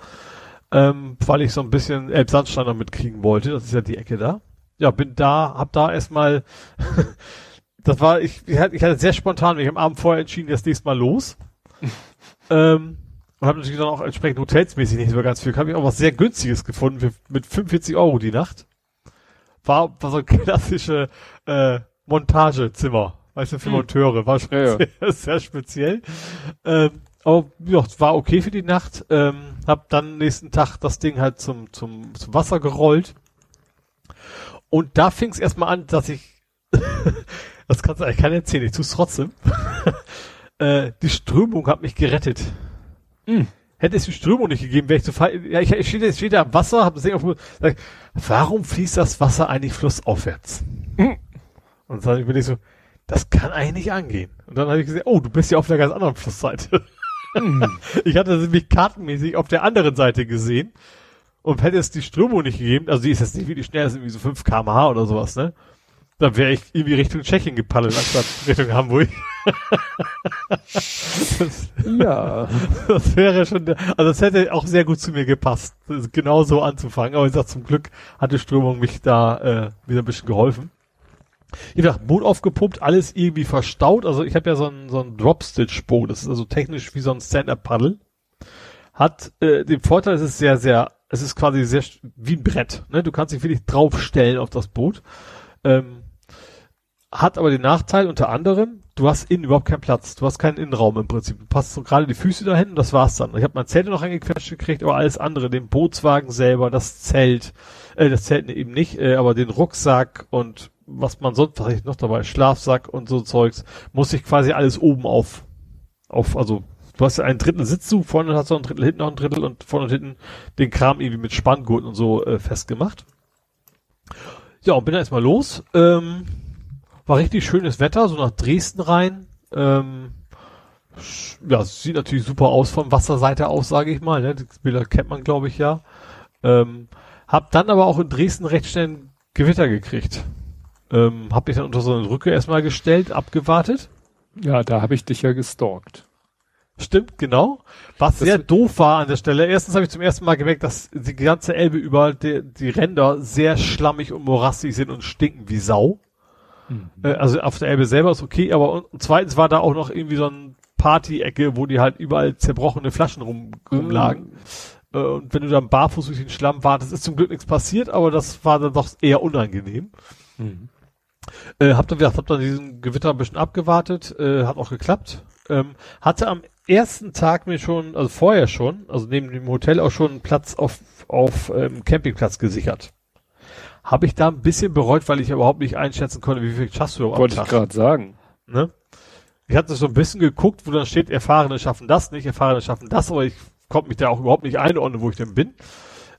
ähm, weil ich so ein bisschen Elbsandstein noch mitkriegen wollte. Das ist ja die Ecke da. Ja, bin da, hab da erstmal, das war, ich, ich hatte sehr spontan, ich am Abend vorher entschieden, jetzt nächstes Mal los. ähm, und habe natürlich dann auch entsprechend hotelsmäßig nicht so ganz viel. Habe ich auch was sehr günstiges gefunden für, mit 45 Euro die Nacht. War, war so ein klassische äh, Montagezimmer. Weißt du, für hm. Monteure. War schon ja, ja. Sehr, sehr speziell. Ähm, aber ja, war okay für die Nacht. Ähm, hab dann nächsten Tag das Ding halt zum, zum, zum Wasser gerollt. Und da fing es erstmal an, dass ich, das kannst du eigentlich keiner erzählen, ich tue es trotzdem. Äh, die Strömung hat mich gerettet. Mm. Hätte es die Strömung nicht gegeben, wäre ich zu fallen. Ja, ich, ich stehe jetzt wieder am Wasser, habe das Ding auf sag, warum fließt das Wasser eigentlich flussaufwärts? Mm. Und dann bin ich so, das kann eigentlich nicht angehen. Und dann habe ich gesehen, oh, du bist ja auf der ganz anderen Flussseite. Mm. ich hatte nämlich kartenmäßig auf der anderen Seite gesehen. Und hätte es die Strömung nicht gegeben, also die ist jetzt nicht wirklich schnell, das ist irgendwie so 5 kmh oder sowas, ne? Dann wäre ich irgendwie Richtung Tschechien gepaddelt, anstatt Richtung Hamburg. das, ja. Das wäre schon, also das hätte auch sehr gut zu mir gepasst, genau so anzufangen. Aber ich sag, zum Glück hat die Strömung mich da äh, wieder ein bisschen geholfen. Ich habe Boot aufgepumpt, alles irgendwie verstaut. Also ich habe ja so ein, so ein Drop-Stitch-Boot. Das ist also technisch wie so ein Stand-Up-Paddle. Hat äh, den Vorteil, es ist sehr, sehr, es ist quasi sehr wie ein Brett. Ne? Du kannst dich wirklich draufstellen auf das Boot. Ähm, hat aber den Nachteil unter anderem, du hast innen überhaupt keinen Platz. Du hast keinen Innenraum im Prinzip. Du passt so gerade die Füße dahin und das war's dann. Ich habe mein Zelt noch eingequetscht gekriegt, aber alles andere, den Bootswagen selber, das Zelt, äh, das Zelt eben nicht, äh, aber den Rucksack und was man sonst was ich noch dabei, Schlafsack und so Zeugs, muss ich quasi alles oben auf, auf, also du hast ja ein Drittel Sitzzug, vorne hast du ein Drittel, hinten noch ein Drittel und vorne und hinten den Kram irgendwie mit Spanngurten und so äh, festgemacht. Ja, und bin dann erstmal los. Ähm, war richtig schönes Wetter, so nach Dresden rein. Ähm, ja, sieht natürlich super aus von Wasserseite aus, sage ich mal. Ne? Die Bilder kennt man, glaube ich, ja. Ähm, hab dann aber auch in Dresden recht schnell ein Gewitter gekriegt. Ähm, hab mich dann unter so eine Rücke erstmal gestellt, abgewartet. Ja, da habe ich dich ja gestalkt. Stimmt, genau. Was das sehr doof war an der Stelle. Erstens habe ich zum ersten Mal gemerkt, dass die ganze Elbe über die, die Ränder sehr schlammig und morassig sind und stinken wie Sau. Mhm. Äh, also auf der Elbe selber ist okay, aber zweitens war da auch noch irgendwie so ein Party-Ecke, wo die halt überall zerbrochene Flaschen rum, rumlagen. Mhm. Äh, und wenn du dann barfuß durch den Schlamm wartest, ist zum Glück nichts passiert, aber das war dann doch eher unangenehm. Mhm. Äh, hab dann, gesagt, hab dann diesen Gewitter ein bisschen abgewartet, äh, hat auch geklappt. Ähm, hatte am ersten Tag mir schon, also vorher schon, also neben dem Hotel auch schon einen Platz auf, auf ähm, Campingplatz gesichert. Habe ich da ein bisschen bereut, weil ich überhaupt nicht einschätzen konnte, wie viel schaffst du am Wollte ich gerade sagen. Ne? Ich hatte so ein bisschen geguckt, wo dann steht, Erfahrene schaffen das nicht, Erfahrene schaffen das, aber ich konnte mich da auch überhaupt nicht einordnen, wo ich denn bin.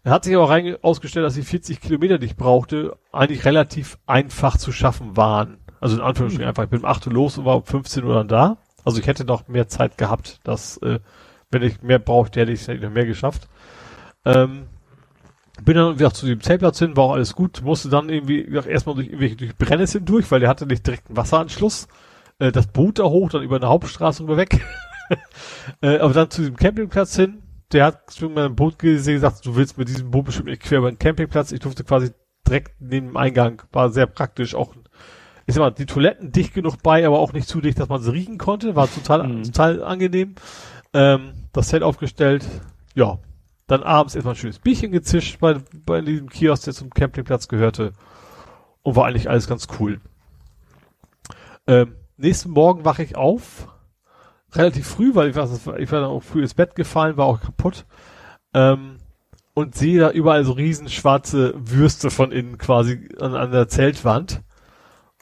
Er hat sich aber rein ausgestellt, dass die 40 Kilometer, die ich brauchte, eigentlich relativ einfach zu schaffen waren. Also in Anführungsstrichen einfach, ich bin um 8 Uhr los und war um 15 Uhr dann da. Also ich hätte noch mehr Zeit gehabt, dass, äh, wenn ich mehr brauchte, hätte ich noch mehr geschafft. Ähm, bin dann wieder zu dem Zeltplatz hin, war auch alles gut, musste dann irgendwie wie gesagt, erstmal durch irgendwelche durch Brennnesseln durch, weil der hatte nicht direkt einen Wasseranschluss. Äh, das Boot da hoch, dann über eine Hauptstraße rüber weg. äh, aber dann zu dem Campingplatz hin, der hat mal ein Boot gesehen, gesagt, du willst mit diesem Boot bestimmt nicht quer über den Campingplatz. Ich durfte quasi direkt neben dem Eingang, war sehr praktisch, auch ich sag mal, die Toiletten dicht genug bei, aber auch nicht zu dicht, dass man sie riechen konnte, war total, Mhm. total angenehm. Ähm, das Zelt aufgestellt, ja, dann abends erstmal ein schönes Bierchen gezischt bei, bei diesem Kiosk, der zum Campingplatz gehörte. Und war eigentlich alles ganz cool. Ähm, nächsten Morgen wache ich auf. Relativ früh, weil ich war, ich war dann auch früh ins Bett gefallen, war auch kaputt. Ähm, und sehe da überall so riesen schwarze Würste von innen quasi an, an der Zeltwand.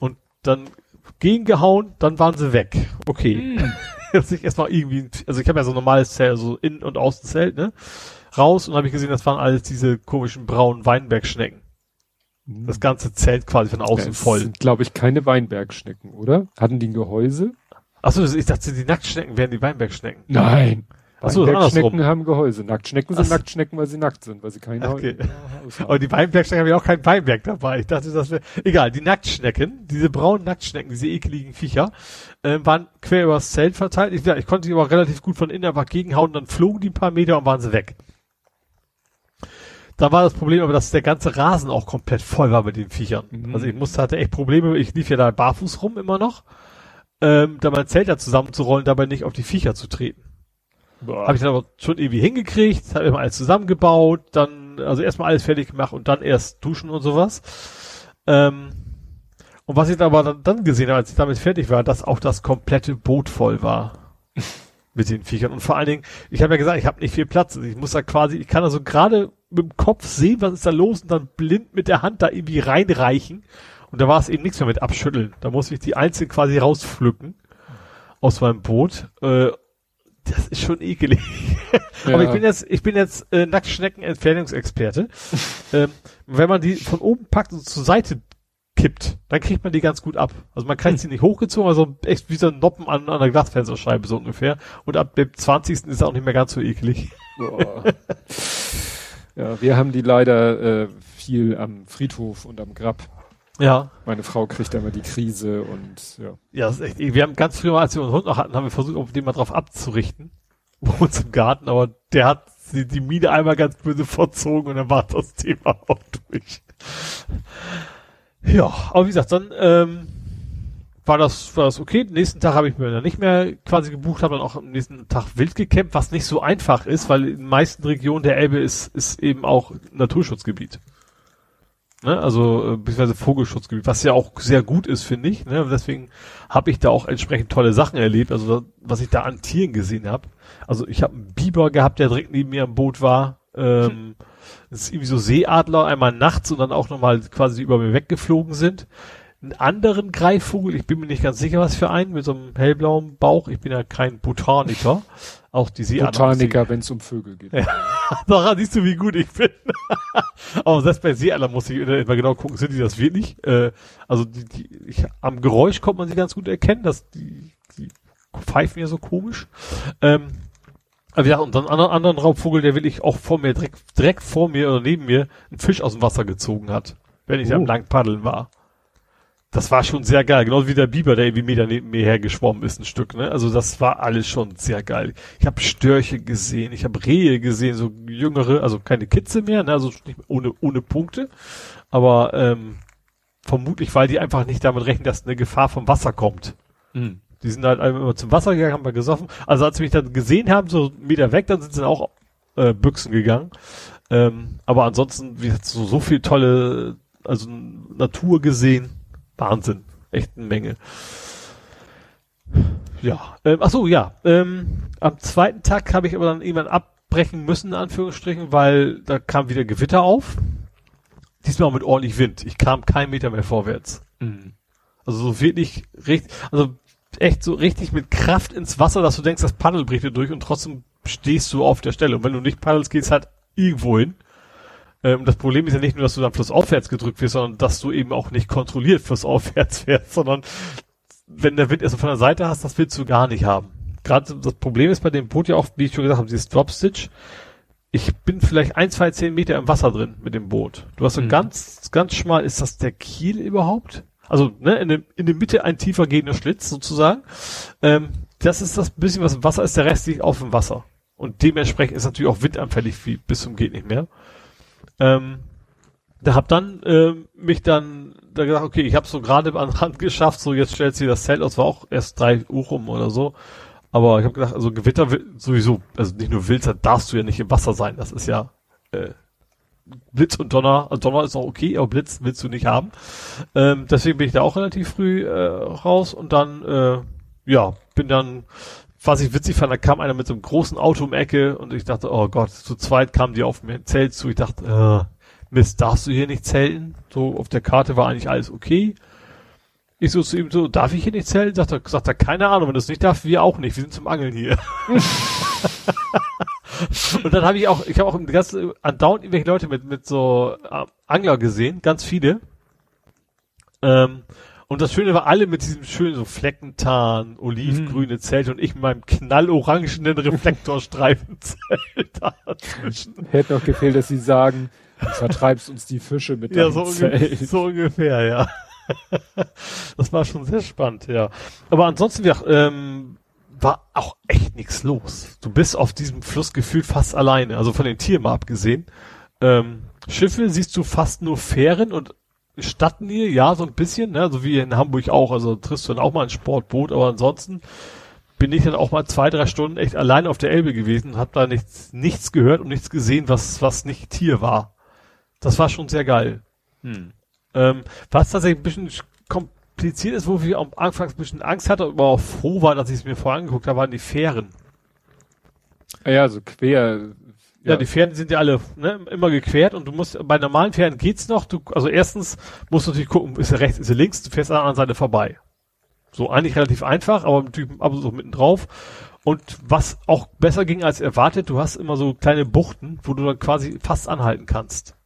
Und dann gegengehauen, dann waren sie weg. Okay. Jetzt nicht erstmal irgendwie, also ich habe ja so ein normales Zelt, so Innen- und Außenzelt, ne? Raus und habe ich gesehen, das waren alles diese komischen braunen Weinbergschnecken. Das ganze Zelt quasi von außen Das voll. sind, glaube ich, keine Weinbergschnecken, oder? Hatten die ein Gehäuse? Achso, ich dachte, die Nacktschnecken wären die Weinbergschnecken. Nein. Ach so, Weinbergschnecken andersrum. haben Gehäuse. Nacktschnecken sind Ach. Nacktschnecken, weil sie nackt sind, weil sie keine Okay. Haus Aber die Weinbergschnecken haben ja auch kein Weinberg dabei. Ich dachte, das wäre, egal, die Nacktschnecken, diese braunen Nacktschnecken, diese ekligen Viecher, äh, waren quer übers Zelt verteilt. Ich, ich konnte die aber relativ gut von innen einfach gegenhauen, dann flogen die ein paar Meter und waren sie weg. Da war das Problem aber, dass der ganze Rasen auch komplett voll war mit den Viechern. Mhm. Also ich musste, hatte echt Probleme, ich lief ja da barfuß rum immer noch, ähm, da mein Zelt da zusammenzurollen, dabei nicht auf die Viecher zu treten. Habe ich dann aber schon irgendwie hingekriegt, habe immer alles zusammengebaut, dann, also erstmal alles fertig gemacht und dann erst duschen und sowas. Ähm, und was ich dann aber dann, gesehen habe, als ich damit fertig war, dass auch das komplette Boot voll war. mit den Viechern. Und vor allen Dingen, ich habe ja gesagt, ich habe nicht viel Platz. Ich muss da quasi, ich kann also gerade mit dem Kopf sehen, was ist da los und dann blind mit der Hand da irgendwie reinreichen. Und da war es eben nichts mehr mit abschütteln. Da muss ich die einzeln quasi rauspflücken aus meinem Boot. Äh, das ist schon ekelig. Aber ich bin jetzt, ich bin jetzt äh, Nacktschnecken-Entfernungsexperte. ähm, wenn man die von oben packt und zur Seite kippt, dann kriegt man die ganz gut ab. Also man kriegt sie nicht hochgezogen, also echt wie so ein Noppen an, an der Glasfensterscheibe so ungefähr. Und ab dem 20. ist er auch nicht mehr ganz so eklig. Ja, wir haben die leider äh, viel am Friedhof und am Grab. Ja. Meine Frau kriegt immer die Krise und ja. Ja, das ist echt, wir haben ganz früher, als wir unseren Hund noch hatten, haben wir versucht, auf den mal drauf abzurichten. Bei uns im Garten, aber der hat die, die Mine einmal ganz böse verzogen und dann war das Thema auch durch. Ja, aber wie gesagt, dann ähm, war das war das okay. Den nächsten Tag habe ich mir dann nicht mehr quasi gebucht, habe dann auch am nächsten Tag wild gecampt, was nicht so einfach ist, weil in den meisten Regionen der Elbe ist ist eben auch Naturschutzgebiet. Ne? Also äh, beziehungsweise Vogelschutzgebiet, was ja auch sehr gut ist, finde ich. Ne? Deswegen habe ich da auch entsprechend tolle Sachen erlebt, also was ich da an Tieren gesehen habe. Also ich habe einen Biber gehabt, der direkt neben mir am Boot war. Ähm, das ist irgendwie so Seeadler, einmal nachts und dann auch nochmal quasi über mir weggeflogen sind. Einen anderen Greifvogel, ich bin mir nicht ganz sicher, was für einen, mit so einem hellblauen Bauch. Ich bin ja kein Botaniker. Auch die Seeadler. Botaniker, wenn es um Vögel geht. Ja. Daran siehst du, wie gut ich bin. Aber selbst bei Seeadler muss ich immer genau gucken, sind die das wirklich? Äh, also die, die, ich, am Geräusch kommt man sie ganz gut erkennen, dass die, die pfeifen ja so komisch. Ähm, aber ja, und dann einen anderen, anderen Raubvogel, der wirklich auch vor mir, direkt, direkt vor mir oder neben mir, einen Fisch aus dem Wasser gezogen hat, wenn ich Oh. am lang paddeln war. Das war schon sehr geil, genauso wie der Biber, der irgendwie Meter neben mir hergeschwommen ist, ein Stück. Ne? Also das war alles schon sehr geil. Ich habe Störche gesehen, ich habe Rehe gesehen, so jüngere, also keine Kitze mehr, ne? also nicht ohne ohne Punkte, aber ähm, vermutlich, weil die einfach nicht damit rechnen, dass eine Gefahr vom Wasser kommt. Mhm. Die sind halt immer zum Wasser gegangen, haben wir gesoffen. Also als sie mich dann gesehen haben, so Meter weg, dann sind sie auch äh, Büchsen gegangen. Ähm, aber ansonsten, wie gesagt, so, so viel tolle, also Natur gesehen. Wahnsinn. Echt eine Menge. Ja. Ähm, ach so, ja. Ähm, am zweiten Tag habe ich aber dann irgendwann abbrechen müssen, in Anführungsstrichen, weil da kam wieder Gewitter auf. Diesmal mit ordentlich Wind. Ich kam keinen Meter mehr vorwärts. Mhm. Also so wirklich richtig, also echt so richtig mit Kraft ins Wasser, dass du denkst, das Paddel bricht dir durch und trotzdem stehst du auf der Stelle. Und wenn du nicht paddelst, geht's halt irgendwo hin. Ähm, das Problem ist ja nicht nur, dass du dann flussaufwärts gedrückt wirst, sondern dass du eben auch nicht kontrolliert flussaufwärts fährst, sondern wenn der Wind erst von der Seite hast, das willst du gar nicht haben. Gerade das Problem ist bei dem Boot ja auch, wie ich schon gesagt habe, dieses Dropstitch. Ich bin vielleicht ein, zwei, zehn Meter im Wasser drin mit dem Boot. Du hast so mhm. ganz, ganz schmal, ist das der Kiel überhaupt? Also ne, in, dem, in der Mitte ein tiefer gehender Schlitz sozusagen. Ähm, das ist das bisschen, was im Wasser ist, der Rest liegt auf dem Wasser. Und dementsprechend ist natürlich auch windanfällig wie bis zum geht nicht mehr. Ähm, da hab dann äh, mich dann da gesagt, okay, ich habe so gerade an Rand geschafft, so jetzt stellt sie das Zelt aus, war auch erst drei Uhr rum oder so. Aber ich habe gedacht, also Gewitter sowieso, also nicht nur Wilzer, darfst du ja nicht im Wasser sein. Das ist ja äh, Blitz und Donner. Also Donner ist auch okay, aber Blitz willst du nicht haben. Ähm, deswegen bin ich da auch relativ früh äh, raus und dann, äh, ja, bin dann, was ich witzig fand, da kam einer mit so einem großen Auto um Ecke und ich dachte, oh Gott, zu zweit kamen die auf mir Zelt zu. Ich dachte, äh, Mist, darfst du hier nicht zelten? So, auf der Karte war eigentlich alles okay. Ich so zu ihm so, darf ich hier nicht zelten? Sagt er, sagt er, keine Ahnung, wenn du es nicht darfst, wir auch nicht, wir sind zum Angeln hier. und dann habe ich auch, ich habe auch ganz andauernd irgendwelche Leute mit, mit so äh, Angler gesehen, ganz viele. Ähm, und das Schöne war, alle mit diesem schönen so Fleckentarn, olivgrüne mhm. Zelt und ich mit meinem knallorangenen Reflektorstreifenzelt dazwischen. Hätte noch gefehlt, dass sie sagen, Du vertreibst uns die Fische mit ja, so, Zelt. so ungefähr, ja. das war schon sehr spannend, ja. Aber ansonsten wir, ähm, war auch echt nichts los. Du bist auf diesem Fluss gefühlt fast alleine, also von den Tieren mal abgesehen. Ähm, Schiffe siehst du fast nur Fähren und Stadtnähe, ja, so ein bisschen, ne, so wie in Hamburg auch, also triffst du dann auch mal ein Sportboot, aber ansonsten bin ich dann auch mal zwei, drei Stunden echt allein auf der Elbe gewesen, hab da nichts, nichts gehört und nichts gesehen, was, was nicht Tier war. Das war schon sehr geil. Hm. Ähm, was tatsächlich ein bisschen kompliziert ist, wo ich am Anfang ein bisschen Angst hatte, aber auch froh war, dass ich es mir vorher angeguckt habe, waren die Fähren. Ja, so quer. Ja, ja, die Fähren sind ja alle ne, immer gequert und du musst, bei normalen Fähren geht's noch, du, also erstens musst du natürlich gucken, ist er rechts, ist er links, du fährst an der anderen Seite vorbei. So eigentlich relativ einfach, aber natürlich ab und so mitten drauf. Und was auch besser ging als erwartet, du hast immer so kleine Buchten, wo du dann quasi fast anhalten kannst.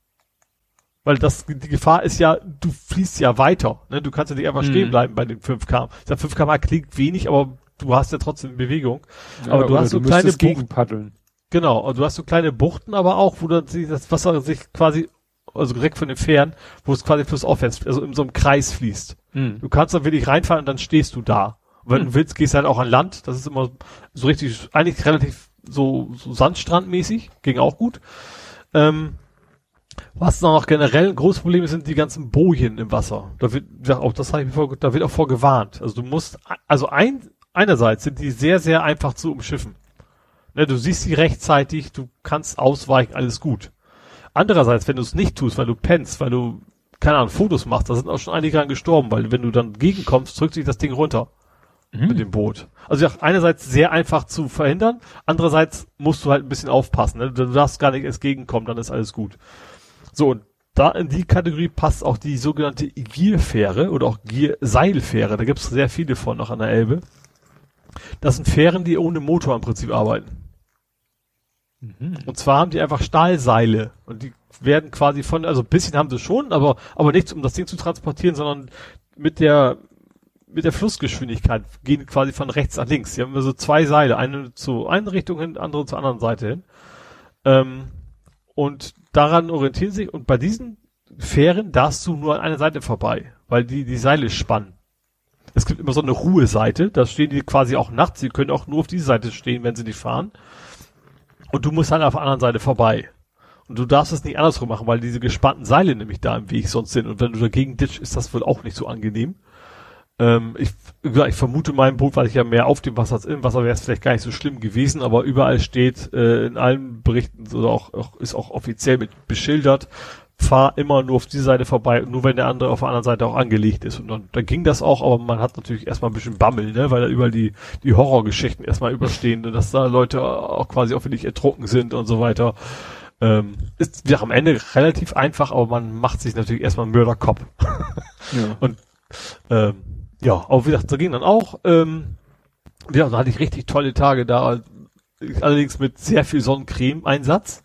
Weil das, die Gefahr ist ja, du fließt ja weiter. Ne? Du kannst ja nicht einfach mhm. stehen bleiben bei den 5 km. Der 5 km klingt wenig, aber du hast ja trotzdem Bewegung. Ja, aber du hast so du kleine Buchten. Genau, und du hast so kleine Buchten, aber auch, wo dann das Wasser sich quasi, also direkt von den Fähren, wo es quasi flussaufwärts, also in so einem Kreis fließt. Mhm. Du kannst dann wirklich reinfahren und dann stehst du da. Und wenn mhm. du willst, gehst du halt auch an Land. Das ist immer so richtig, eigentlich relativ so, so Sandstrandmäßig, ging auch gut. Ähm, was noch generell ein großes Problem ist, sind die ganzen Bojen im Wasser. Da wird, auch das habe ich mir vor, da wird auch vor gewarnt. Also du musst, also ein, einerseits sind die sehr, sehr einfach zu umschiffen. Ne, du siehst sie rechtzeitig, du kannst ausweichen, alles gut. Andererseits, wenn du es nicht tust, weil du pennst, weil du, keine Ahnung, Fotos machst, da sind auch schon einige dran gestorben, weil wenn du dann gegenkommst, drückt sich das Ding runter. Mhm. Mit dem Boot. Also ja, einerseits sehr einfach zu verhindern, andererseits musst du halt ein bisschen aufpassen. Ne? Du darfst gar nicht erst gegenkommen, dann ist alles gut. So, und da in die Kategorie passt auch die sogenannte Gierfähre oder auch Gierseilfähre. Da gibt's sehr viele von noch an der Elbe. Das sind Fähren, die ohne Motor im Prinzip arbeiten. Mhm. Und zwar haben die einfach Stahlseile und die werden quasi von, also ein bisschen haben sie schon, aber, aber nichts, um das Ding zu transportieren, sondern mit der, mit der Flussgeschwindigkeit gehen quasi von rechts nach links. Die haben so zwei Seile, eine zu einer Richtung hin, andere zur anderen Seite hin. Ähm, und daran orientieren sich und bei diesen Fähren darfst du nur an einer Seite vorbei, weil die die Seile spannen. Es gibt immer so eine Ruheseite, da stehen die quasi auch nachts, sie können auch nur auf diese Seite stehen, wenn sie nicht fahren. Und du musst dann auf der anderen Seite vorbei. Und du darfst es nicht andersrum machen, weil diese gespannten Seile nämlich da im Weg sonst sind. Und wenn du dagegen ditch, ist das wohl auch nicht so angenehm. Ähm, ich, ich vermute mein Boot, weil ich ja mehr auf dem Wasser als im Wasser wäre es vielleicht gar nicht so schlimm gewesen, aber überall steht äh, in allen Berichten oder auch, auch ist auch offiziell mit beschildert, fahr immer nur auf die Seite vorbei und nur wenn der andere auf der anderen Seite auch angelegt ist. Und dann, dann ging das auch, aber man hat natürlich erstmal ein bisschen Bammel, ne, weil da überall die, die Horrorgeschichten erstmal überstehen, ne, dass da Leute auch quasi auch wirklich ertrunken sind und so weiter. Ähm, ist ja am Ende relativ einfach, aber man macht sich natürlich erstmal Mörderkopf. ja. Und ähm, ja, aber wie gesagt, da ging dann auch, ähm, ja, da hatte ich richtig tolle Tage da, allerdings mit sehr viel Sonnencreme-Einsatz.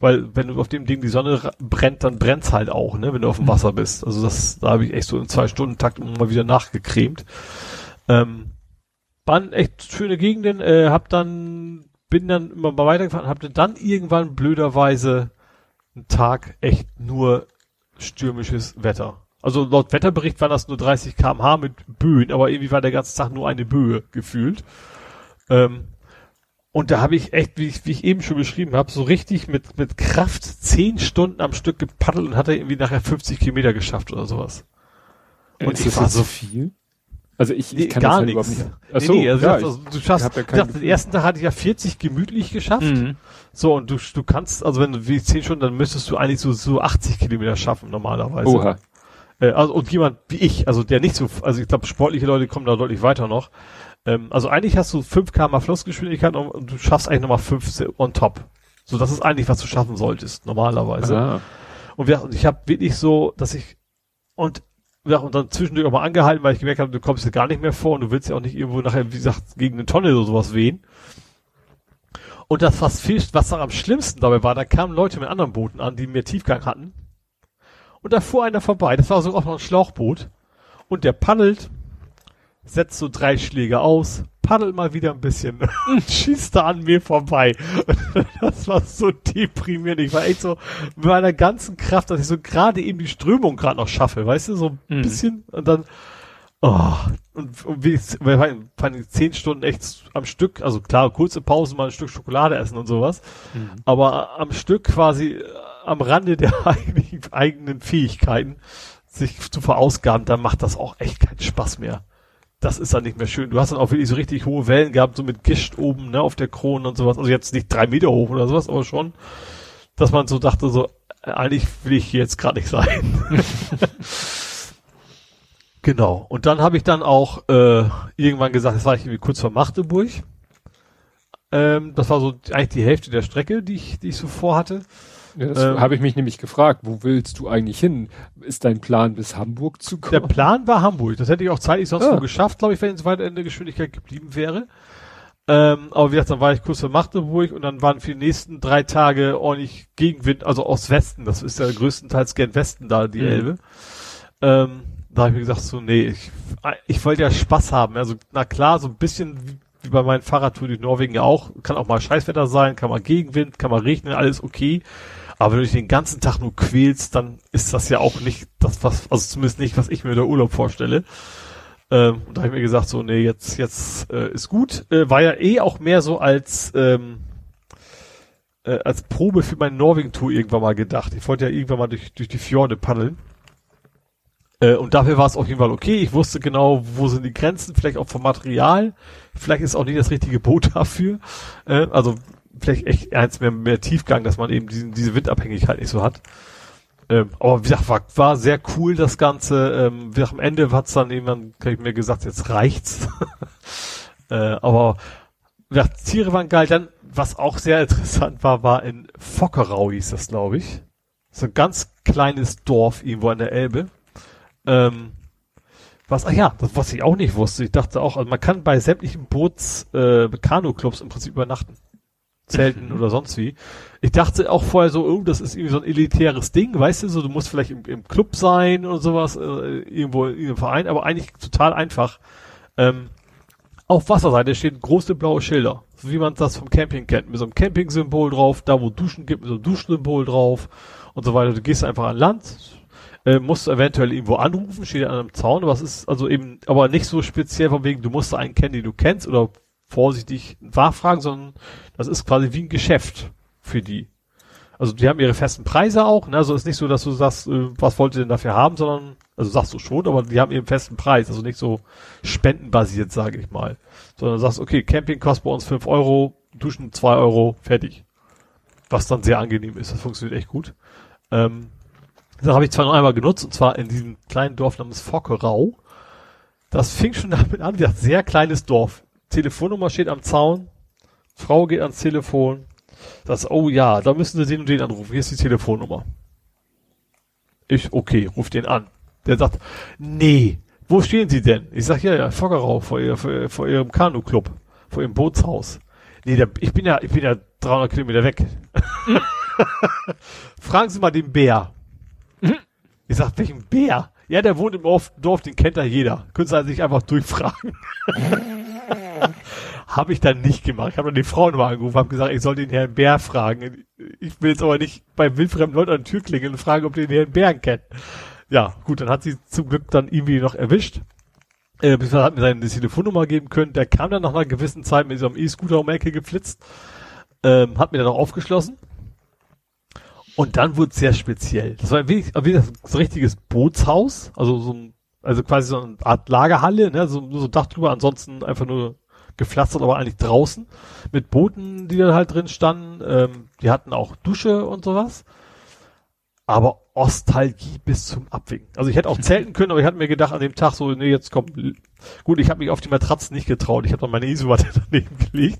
Weil wenn du auf dem Ding die Sonne brennt, dann brennt's halt auch, ne, wenn du auf dem Wasser bist. Also das, da habe ich echt so in zwei Stunden Takt mal wieder nachgecremt. Ähm, waren echt schöne Gegenden, äh, hab dann, bin dann immer mal weitergefahren, hab dann irgendwann blöderweise einen Tag echt nur stürmisches Wetter. Also laut Wetterbericht waren das nur 30 kmh mit Böen, aber irgendwie war der ganze Tag nur eine Böe gefühlt. Ähm, und da habe ich echt, wie ich, wie ich eben schon beschrieben habe, so richtig mit, mit Kraft zehn Stunden am Stück gepaddelt und hatte irgendwie nachher 50 Kilometer geschafft oder sowas. Und ist ich war so viel? Also ich, ich kann gar das halt nichts. Nicht. Nee, nee, also, ja, also du schaffst, ja dachte, den ersten Tag hatte ich ja 40 gemütlich geschafft. Mhm. So, und du, du kannst, also wenn du wie 10 Stunden, dann müsstest du eigentlich so, so 80 Kilometer schaffen normalerweise. Oha. Äh, also, und jemand wie ich, also der nicht so, also ich glaube, sportliche Leute kommen da deutlich weiter noch. Ähm, also eigentlich hast du 5 km Flussgeschwindigkeit und, und, du schaffst eigentlich nochmal 5 on top. So, das ist eigentlich, was du schaffen solltest, normalerweise. Aha. Und, wir, ich habe wirklich so, dass ich, und ja, und dann zwischendurch auch mal angehalten, weil ich gemerkt habe, du kommst ja gar nicht mehr vor und du willst ja auch nicht irgendwo nachher, wie gesagt, gegen eine Tonne oder sowas wehen. Und das, was viel, was dann am schlimmsten dabei war, da kamen Leute mit anderen Booten an, die mehr Tiefgang hatten. Und da fuhr einer vorbei, das war so auch noch ein Schlauchboot. Und der paddelt, setzt so drei Schläge aus, paddelt mal wieder ein bisschen und schießt da an mir vorbei. das war so deprimierend. Ich war echt so mit meiner ganzen Kraft, dass ich so gerade eben die Strömung gerade noch schaffe, weißt du, so ein mhm. bisschen und dann oh, und, und wie wir waren zehn Stunden echt am Stück, also klar, kurze Pause, mal ein Stück Schokolade essen und sowas, mhm. aber am Stück quasi äh, am Rande der eigenen Fähigkeiten sich zu verausgaben, dann macht das auch echt keinen Spaß mehr das ist dann nicht mehr schön. Du hast dann auch wirklich so richtig hohe Wellen gehabt, so mit Gischt oben, ne, auf der Krone und sowas. Also jetzt nicht drei Meter hoch oder sowas, aber schon, dass man so dachte, so, äh, eigentlich will ich hier jetzt gerade nicht sein. genau. Und dann habe ich dann auch äh, irgendwann gesagt, das war ich irgendwie kurz vor Magdeburg. Ähm, das war so eigentlich die Hälfte der Strecke, die ich, die ich so vorhatte. Ja, das ähm, habe ich mich nämlich gefragt, wo willst du eigentlich hin? Ist dein Plan bis Hamburg zu kommen? Der Plan war Hamburg. Das hätte ich auch zeitlich sonst ah. wo geschafft, glaube ich, wenn es weiter in der Geschwindigkeit geblieben wäre. Ähm, aber wie gesagt, dann war ich kurz vor Magdeburg und dann waren für die nächsten drei Tage ordentlich Gegenwind, also aus Westen. Das ist ja größtenteils gern Westen da, die mhm. Elbe. Ähm, da habe ich mir gesagt, so, nee, ich, ich wollte ja Spaß haben. Also, na klar, so ein bisschen wie, bei meinen Fahrradtour durch Norwegen ja auch. Kann auch mal Scheißwetter sein, kann mal Gegenwind, kann mal regnen, alles okay. Aber wenn du dich den ganzen Tag nur quälst, dann ist das ja auch nicht das, was, also zumindest nicht, was ich mir der Urlaub vorstelle. Ähm, und da habe ich mir gesagt, so, nee, jetzt, jetzt äh, ist gut. Äh, war ja eh auch mehr so als, ähm, äh, als Probe für meine Norwegen-Tour irgendwann mal gedacht. Ich wollte ja irgendwann mal durch, durch die Fjorde paddeln. Äh, und dafür war es auf jeden Fall okay. Ich wusste genau, wo sind die Grenzen, vielleicht auch vom Material. Vielleicht ist auch nicht das richtige Boot dafür. Äh, also vielleicht echt eins mehr, mehr Tiefgang, dass man eben diesen, diese Windabhängigkeit nicht so hat. Ähm, aber wie gesagt, war, war sehr cool das Ganze. Ähm, wie gesagt, am Ende hat's dann irgendwann, kann ich mir gesagt, jetzt reicht's. äh, aber gesagt, Tiere waren geil. Dann, was auch sehr interessant war, war in Fockerau hieß das, glaube ich. So ein ganz kleines Dorf irgendwo an der Elbe. Ähm, was, ach ja, das, was ich auch nicht wusste. Ich dachte auch, also man kann bei sämtlichen Boots, äh, Kanu-Clubs im Prinzip übernachten. Zelten oder sonst wie. Ich dachte auch vorher so, oh, das ist irgendwie so ein elitäres Ding, weißt du, so du musst vielleicht im, im Club sein oder sowas, äh, irgendwo in einem Verein, aber eigentlich total einfach. Ähm, auf Wasserseite stehen große blaue Schilder, so wie man das vom Camping kennt, mit so einem Camping-Symbol drauf, da wo Duschen gibt, mit so einem Duschsymbol drauf und so weiter. Du gehst einfach an Land, äh, musst eventuell irgendwo anrufen, steht an einem Zaun, was ist also eben, aber nicht so speziell von wegen, du musst einen kennen, den du kennst oder vorsichtig nachfragen, sondern das ist quasi wie ein Geschäft für die. Also die haben ihre festen Preise auch, ne? Also ist nicht so, dass du sagst, äh, was wollt ihr denn dafür haben, sondern, also sagst du schon, aber die haben ihren festen Preis, also nicht so spendenbasiert, sage ich mal. Sondern sagst, okay, Camping kostet bei uns fünf Euro, Duschen zwei Euro, fertig. Was dann sehr angenehm ist, das funktioniert echt gut. Ähm, das habe ich zwar noch einmal genutzt, und zwar in diesem kleinen Dorf namens Fockerau. Das fing schon damit an, wie ein sehr kleines Dorf. Telefonnummer steht am Zaun, Frau geht ans Telefon, das, oh ja, da müssen Sie den und den anrufen, hier ist die Telefonnummer. Ich, okay, ruf den an. Der sagt, nee, wo stehen Sie denn? Ich sag, ja, ja, Foggerau, vor, ihr, vor, vor Ihrem Kanu-Club, vor Ihrem Bootshaus. Nee, der, ich bin ja, ich bin ja 300 Kilometer weg. Fragen Sie mal den Bär. Ich sag, welchen Bär? Ja, der wohnt im Dorf, den kennt da jeder. Können Sie also sich einfach durchfragen. habe ich dann nicht gemacht. Ich habe dann die Frau nochmal angerufen, habe gesagt, ich soll den Herrn Bär fragen. Ich will jetzt aber nicht bei wildfremden Leuten an die Tür klingeln und fragen, ob die den Herrn Bären kennen. Ja, gut, dann hat sie zum Glück dann irgendwie noch erwischt. Äh, hat mir seine Telefonnummer geben können. Der kam dann nach einer gewissen Zeit mit so einem E-Scooter um Ecke geflitzt. Ähm, hat mir dann auch aufgeschlossen. Und dann wurde es sehr speziell. Das war wirklich, wirklich so ein richtiges Bootshaus, also so ein, also quasi so eine Art Lagerhalle, ne, so, so Dach drüber, ansonsten einfach nur gepflastert, aber eigentlich draußen mit Booten, die da halt drin standen. Ähm, die hatten auch Dusche und sowas. Aber Ostalgie bis zum Abwinken. Also ich hätte auch zelten können, aber ich hatte mir gedacht an dem Tag so, nee, jetzt kommt, gut, ich habe mich auf die Matratzen nicht getraut, ich habe dann meine Isomatte daneben gelegt,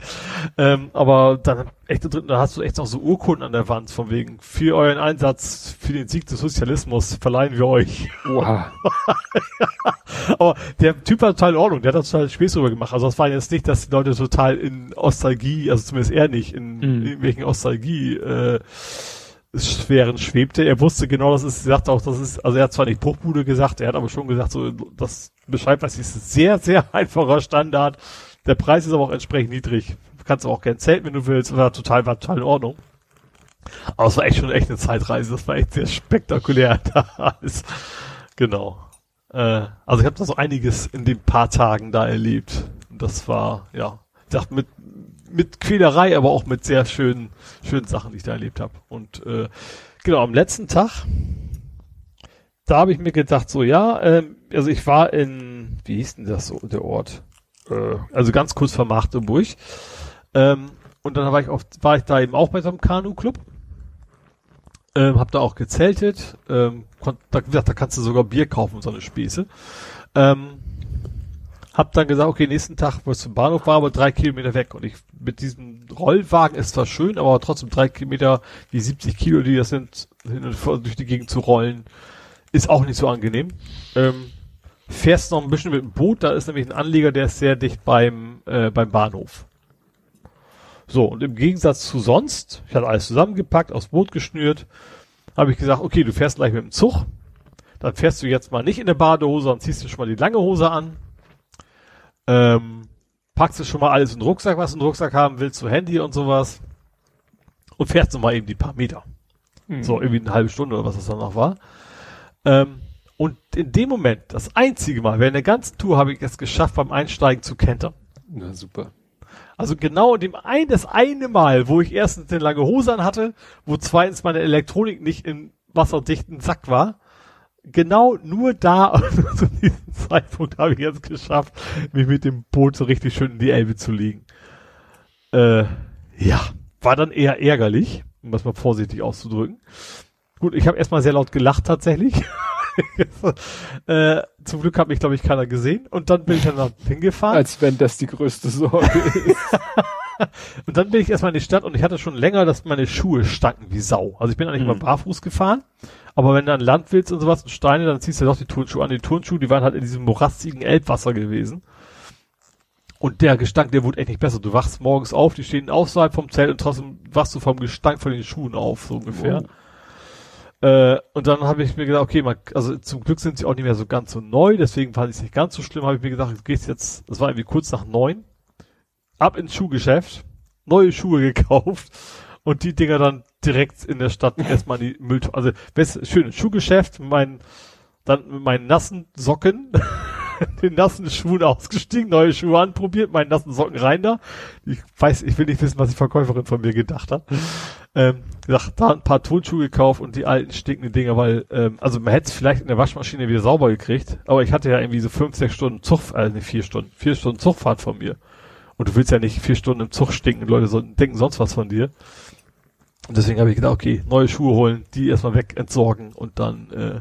ähm, aber dann echt da hast du echt noch so Urkunden an der Wand von wegen, für euren Einsatz für den Sieg des Sozialismus verleihen wir euch. Oha. aber der Typ war total in Ordnung, der hat das total Spaß drüber gemacht, also das war jetzt nicht, dass die Leute total in Ostalgie, also zumindest er nicht, in, Mhm. irgendwelchen Ostalgie, äh, Sphären schwebte. Er wusste genau, das ist, sagte auch, das ist, also er hat zwar nicht Bruchbude gesagt, er hat aber schon gesagt, so, das beschreibt, was ist ein sehr, sehr einfacher Standard. Der Preis ist aber auch entsprechend niedrig. Du kannst auch gern zelten, wenn du willst, war total, war total in Ordnung. Aber es war echt schon echt eine Zeitreise, das war echt sehr spektakulär da alles. Genau. Äh, also ich habe da so einiges in den paar Tagen da erlebt. Und das war, ja, ich dachte mit, mit Quälerei, aber auch mit sehr schönen, schönen Sachen, die ich da erlebt habe. Und äh, genau, am letzten Tag, da habe ich mir gedacht, so ja, ähm, also ich war in, wie hieß denn das so, der Ort? Äh, also ganz kurz vor Magdeburg. Ähm, und dann war ich, auf, war ich da eben auch bei so einem Kanu-Club. Ähm, hab da auch gezeltet. Ähm, konnt, da, da kannst du sogar Bier kaufen und so eine Späße. Ähm, hab dann gesagt, okay, nächsten Tag, wo es zum Bahnhof war, aber drei Kilometer weg. Und ich mit diesem Rollwagen ist zwar schön, aber trotzdem drei Kilometer, die 70 Kilo, die das sind, hin und vor durch die Gegend zu rollen, ist auch nicht so angenehm. Ähm, fährst noch ein bisschen mit dem Boot, da ist nämlich ein Anleger, der ist sehr dicht beim, äh, beim Bahnhof. So, und im Gegensatz zu sonst, ich hatte alles zusammengepackt, aufs Boot geschnürt, habe ich gesagt, okay, du fährst gleich mit dem Zug, dann fährst du jetzt mal nicht in der Badehose, dann ziehst du schon mal die lange Hose an, ähm, packst du schon mal alles in den Rucksack, was du in den Rucksack haben willst, so Handy und sowas, und fährst noch mal eben die paar Meter. Mhm. So, irgendwie eine halbe Stunde oder was das dann noch war. Ähm, und in dem Moment, das einzige Mal, während der ganzen Tour habe ich es geschafft, beim Einsteigen zu kentern. Na super. Also genau dem ein, das eine Mal, wo ich erstens eine lange Hose an hatte, wo zweitens meine Elektronik nicht im wasserdichten Sack war. Genau nur da, zu diesem Zeitpunkt habe ich jetzt geschafft, mich mit dem Boot so richtig schön in die Elbe zu legen. Äh, ja, war dann eher ärgerlich, um das mal vorsichtig auszudrücken. Gut, ich habe erstmal sehr laut gelacht tatsächlich. äh, zum Glück hat mich, glaube ich, keiner gesehen. Und dann bin ich dann hingefahren. Als wenn das die größte Sorge ist. Und dann bin ich erstmal in die Stadt und ich hatte schon länger, dass meine Schuhe stanken wie Sau. Also ich bin eigentlich Mhm. immer barfuß gefahren, aber wenn du an Land willst und sowas und Steine, dann ziehst du doch die Turnschuhe an. Die Turnschuhe, die waren halt in diesem morastigen Elbwasser gewesen. Und der Gestank, der wurde echt nicht besser. Du wachst morgens auf, die stehen außerhalb vom Zelt und trotzdem wachst du vom Gestank von den Schuhen auf, so ungefähr. Äh, und dann habe ich mir gedacht, okay, man, also zum Glück sind sie auch nicht mehr so ganz so neu, deswegen fand ich es nicht ganz so schlimm, habe ich mir gedacht, du gehst jetzt, das war irgendwie kurz nach neun, ab ins Schuhgeschäft, neue Schuhe gekauft und die Dinger dann direkt in der Stadt erstmal in die Mülltonne. Also best, schönes Schuhgeschäft, mein, dann mit meinen nassen Socken, den nassen Schuhen ausgestiegen, neue Schuhe anprobiert, meinen nassen Socken rein da. Ich weiß, ich will nicht wissen, was die Verkäuferin von mir gedacht hat. Ähm, gesagt, da ein paar Tonschuhe gekauft und die alten stinkenden Dinger, weil, ähm, also man hätte es vielleicht in der Waschmaschine wieder sauber gekriegt, aber ich hatte ja irgendwie so fünf, sechs Stunden Zug, äh, nicht vier Stunden, vier Stunden Zugfahrt von mir. Und du willst ja nicht vier Stunden im Zug stinken, Leute so, denken sonst was von dir. Und deswegen habe ich gedacht, okay, neue Schuhe holen, die erstmal weg entsorgen und dann, äh,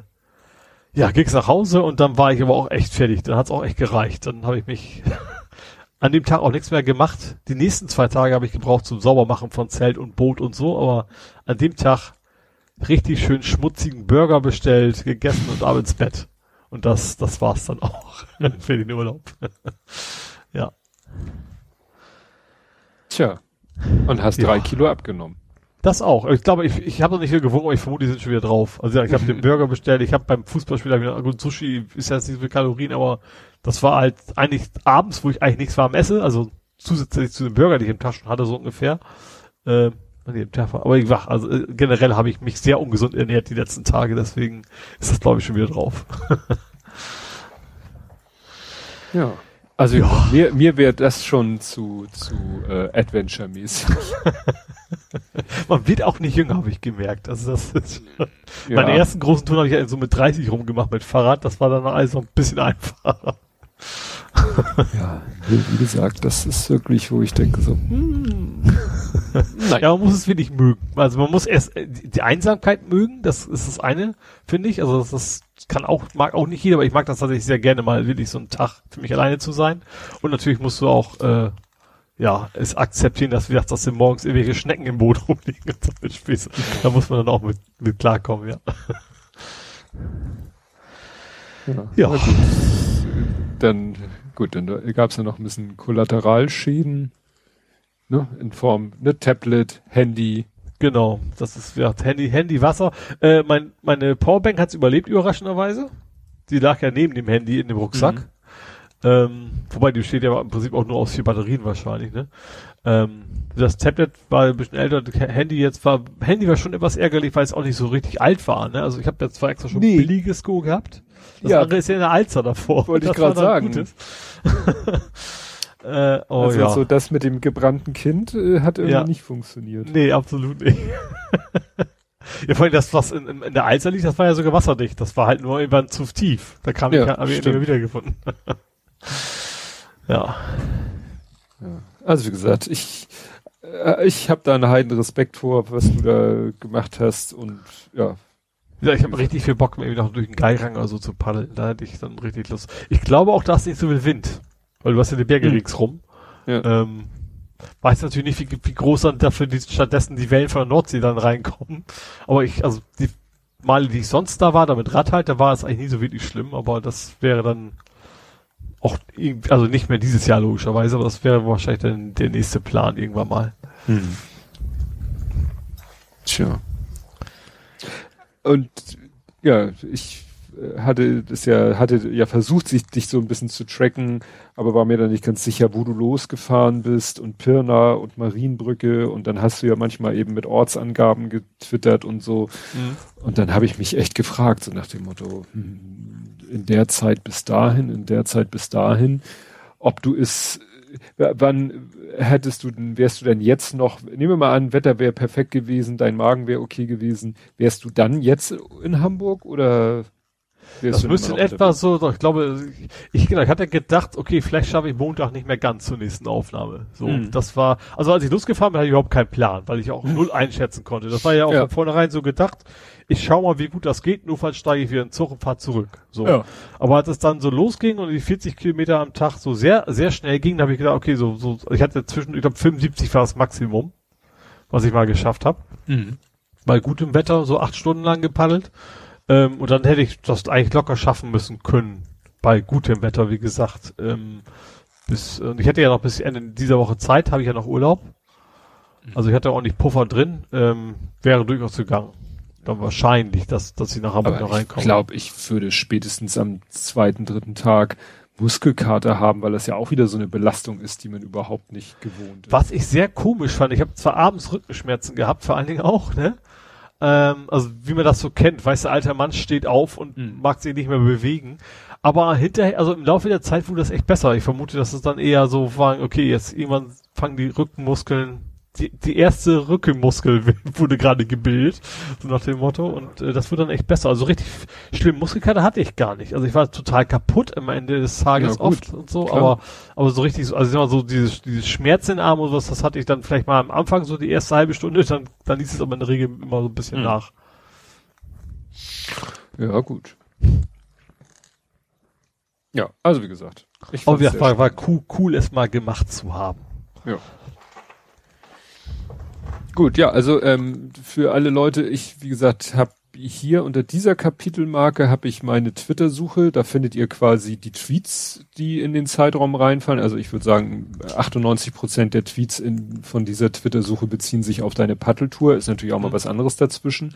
ja, ging's nach Hause und dann war ich aber auch echt fertig. Dann hat's auch echt gereicht. Dann habe ich mich an dem Tag auch nichts mehr gemacht. Die nächsten zwei Tage habe ich gebraucht zum Saubermachen von Zelt und Boot und so, aber an dem Tag richtig schön schmutzigen Burger bestellt, gegessen und ab ins Bett. Und das, das war's dann auch für den Urlaub. ja. Tja. Und hast ja. drei Kilo abgenommen. Das auch. Ich glaube, ich, ich habe noch nicht viel gewogen, aber ich vermute, die sind schon wieder drauf. Also ja, ich habe den Burger bestellt, ich habe beim Fußballspieler wieder, gut, Sushi ist ja nicht so viel Kalorien, aber das war halt eigentlich abends, wo ich eigentlich nichts warm esse, also zusätzlich zu dem Burger, die ich im Taschen hatte, so ungefähr. Äh, Tag, aber ich wach, also äh, generell habe ich mich sehr ungesund ernährt die letzten Tage, deswegen ist das glaube ich schon wieder drauf. ja. Also ja. mir, mir wäre das schon zu, zu äh, Adventure-mäßig. Man wird auch nicht jünger, habe ich gemerkt. Also das ist ja. meine ersten großen Touren habe ich ja so mit 30 rumgemacht mit Fahrrad. Das war dann also ein bisschen einfacher. ja, wie gesagt, das ist wirklich, wo ich denke so, hm. ja, man muss es wirklich mögen. Also man muss erst äh, die Einsamkeit mögen, das ist das eine, finde ich. Also das, das kann auch, mag auch nicht jeder, aber ich mag das tatsächlich sehr gerne mal wirklich so einen Tag für mich alleine zu sein. Und natürlich musst du auch, äh, ja, es akzeptieren, dass, wie gesagt, dass morgens irgendwelche Schnecken im Boot rumliegen und so mit Spieß. Da muss man dann auch mit, mit klarkommen, ja. Ja. ja. Dann, gut, dann gab es ja noch ein bisschen Kollateralschäden, ne, in Form, ne, Tablet, Handy. Genau, das ist, ja, Handy, Handy, Wasser. Äh, mein, meine Powerbank hat's überlebt, überraschenderweise. Die lag ja neben dem Handy in dem Rucksack. Mhm. Ähm, wobei die steht ja im Prinzip auch nur aus vier Batterien wahrscheinlich, ne? Ähm, das Tablet war ein bisschen älter, Handy jetzt war, Handy war schon etwas ärgerlich, weil es auch nicht so richtig alt war, ne? Also ich habe jetzt zwar extra schon nee. billiges Go gehabt. Das ja. andere ist ja eine Alzer davor. Wollte ich gerade sagen. äh, oh, also ja. so das mit dem gebrannten Kind äh, hat irgendwie ja. nicht funktioniert. Nee, absolut nicht. ja, vor allem das, was in, in, der Alzer liegt, das war ja sogar wasserdicht. Das war halt nur irgendwann zu tief. Da kam ja, ich, ihn wieder gefunden. ja. ja. Also wie gesagt, ich äh, ich habe da einen heiden Respekt vor, was du da gemacht hast und ja, ja, ich habe richtig viel Bock, irgendwie noch durch den Geirang oder so zu paddeln. Da hätte ich dann richtig Lust. Ich glaube auch, da ist nicht so viel Wind. Weil du hast ja die Berge mhm. ringsrum. Ja. Ähm, weiß natürlich nicht, wie, wie groß dann dafür die, stattdessen die Wellen von der Nordsee dann reinkommen. Aber ich, also die Male, die ich sonst da war, damit Rad halt, da war es eigentlich nie so wirklich schlimm, aber das wäre dann auch, also nicht mehr dieses Jahr logischerweise, aber das wäre wahrscheinlich dann der nächste Plan irgendwann mal. Hm. Tja. Und ja, ich hatte das ja, hatte ja versucht, sich dich so ein bisschen zu tracken, aber war mir dann nicht ganz sicher, wo du losgefahren bist und Pirna und Marienbrücke und dann hast du ja manchmal eben mit Ortsangaben getwittert und so. Mhm. Und dann habe ich mich echt gefragt, so nach dem Motto, hm, in der Zeit bis dahin, in der Zeit bis dahin, ob du es wann hättest du denn, wärst du denn jetzt noch, nehmen wir mal an, Wetter wäre perfekt gewesen, dein Magen wäre okay gewesen, wärst du dann jetzt in Hamburg oder das müsste in etwa so, doch, ich glaube, ich, genau, ich hatte gedacht, okay, vielleicht schaffe ich Montag nicht mehr ganz zur nächsten Aufnahme. So, mhm. das war, also als ich losgefahren bin, hatte ich überhaupt keinen Plan, weil ich auch null einschätzen konnte. Das war ja auch ja. von vornherein so gedacht, ich schau mal, wie gut das geht, nur falls steige ich wieder in den Zug und fahre zurück. So. Ja. Aber als es dann so losging und die 40 Kilometer am Tag so sehr, sehr schnell ging, habe ich gedacht, okay, so, so, ich hatte zwischen, ich glaube 75 war das Maximum, was ich mal geschafft habe. Mhm. Bei gutem Wetter, so acht Stunden lang gepaddelt. Ähm, und dann hätte ich das eigentlich locker schaffen müssen können. Bei gutem Wetter, wie gesagt. Ähm, bis, und ich hätte ja noch bis Ende dieser Woche Zeit, habe ich ja noch Urlaub. Also ich hatte auch nicht Puffer drin, ähm, wäre durchaus gegangen dann wahrscheinlich, dass, dass sie nach Hamburg noch reinkommen. Ich glaube, ich würde spätestens am zweiten, dritten Tag Muskelkater haben, weil das ja auch wieder so eine Belastung ist, die man überhaupt nicht gewohnt ist. Was ich sehr komisch fand, ich habe zwar abends Rückenschmerzen gehabt, vor allen Dingen auch, ne? Ähm, also wie man das so kennt, weißt du, alter Mann steht auf und mhm. mag sich nicht mehr bewegen. Aber hinterher, also im Laufe der Zeit wurde das echt besser. Ich vermute, dass es dann eher so war, okay, jetzt irgendwann fangen die Rückenmuskeln die, die erste Rückenmuskel wurde gerade gebildet, so nach dem Motto. Und äh, das wird dann echt besser. Also richtig schlimm Muskelkater hatte ich gar nicht. Also ich war total kaputt am Ende des Tages ja, oft und so, klar. aber aber so richtig, also ich sag mal so dieses, dieses Schmerz in den Arm und was, das hatte ich dann vielleicht mal am Anfang so die erste halbe Stunde, dann, dann ließ es aber in der Regel immer so ein bisschen mhm. nach. Ja, gut. Ja, also wie gesagt. Ich aber ja, war, war cool, cool, es mal gemacht zu haben. Ja. Gut, ja, also ähm, für alle Leute, ich, wie gesagt, habe hier unter dieser Kapitelmarke habe ich meine Twitter-Suche. Da findet ihr quasi die Tweets, die in den Zeitraum reinfallen. Also ich würde sagen, 98 Prozent der Tweets in, von dieser Twitter-Suche beziehen sich auf deine Paddeltour. Ist natürlich auch mal mhm. was anderes dazwischen.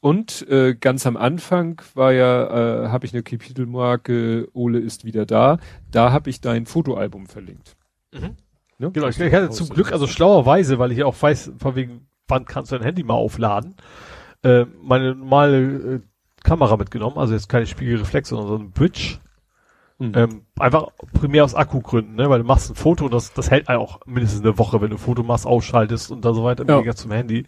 Und äh, ganz am Anfang war ja, äh, habe ich eine Kapitelmarke, Ole ist wieder da. Da habe ich dein Fotoalbum verlinkt. Mhm. Ne? Genau, ich, ich hatte zum Glück, also schlauerweise, weil ich auch weiß, von wegen, wann kannst du dein Handy mal aufladen, äh, meine normale äh, Kamera mitgenommen, also jetzt keine Spiegelreflex, sondern so ein Bridge. Mhm. Ähm, einfach primär aus Akkugründen, ne? weil du machst ein Foto und das, das hält auch mindestens eine Woche, wenn du ein Foto machst, ausschaltest und da so weiter, ja. mega zum Handy.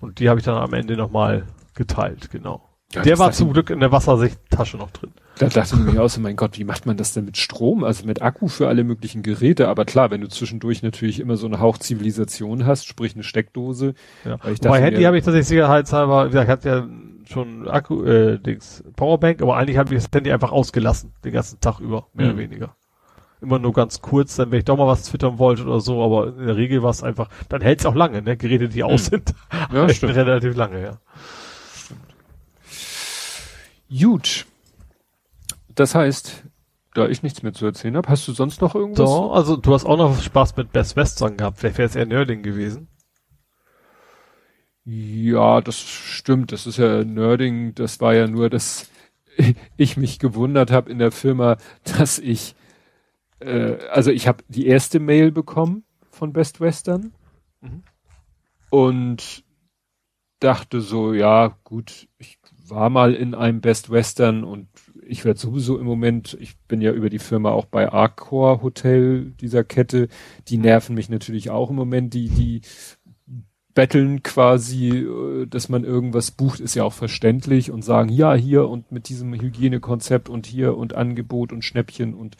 Und die habe ich dann am Ende nochmal geteilt, genau. Ja, der war zum Glück in der Wassersichttasche noch drin. Da dachte ich mir auch so, mein Gott, wie macht man das denn mit Strom? Also mit Akku für alle möglichen Geräte. Aber klar, wenn du zwischendurch natürlich immer so eine Hauchzivilisation hast, sprich eine Steckdose. Ja. ich dachte, Bei Handy habe ich tatsächlich sicherheitshalber, wie gesagt, ich hatte ja schon Akku, äh, Dings, Powerbank, aber eigentlich habe ich das Handy einfach ausgelassen, den ganzen Tag über, mehr mhm. oder weniger. Immer nur ganz kurz, dann wenn ich doch mal was twittern wollte oder so, aber in der Regel war es einfach, dann hält es auch lange, ne? Geräte, die aus mhm. sind, ja, stimmt. relativ lange, ja. Gut. Das heißt, da ich nichts mehr zu erzählen habe, hast du sonst noch irgendwas? So, also du hast auch noch Spaß mit Best Western gehabt. Vielleicht wäre es eher Nerding gewesen. Ja, das stimmt. Das ist ja Nerding. Das war ja nur, dass ich mich gewundert habe in der Firma, dass ich, äh, also ich habe die erste Mail bekommen von Best Western mhm. und dachte so, ja gut, ich war mal in einem Best Western und ich werde sowieso im Moment, ich bin ja über die Firma auch bei Arcor Hotel dieser Kette, die nerven mich natürlich auch im Moment, die, die betteln quasi, äh, dass man irgendwas bucht, ist ja auch verständlich und sagen, ja, hier und mit diesem Hygienekonzept und hier und Angebot und Schnäppchen und,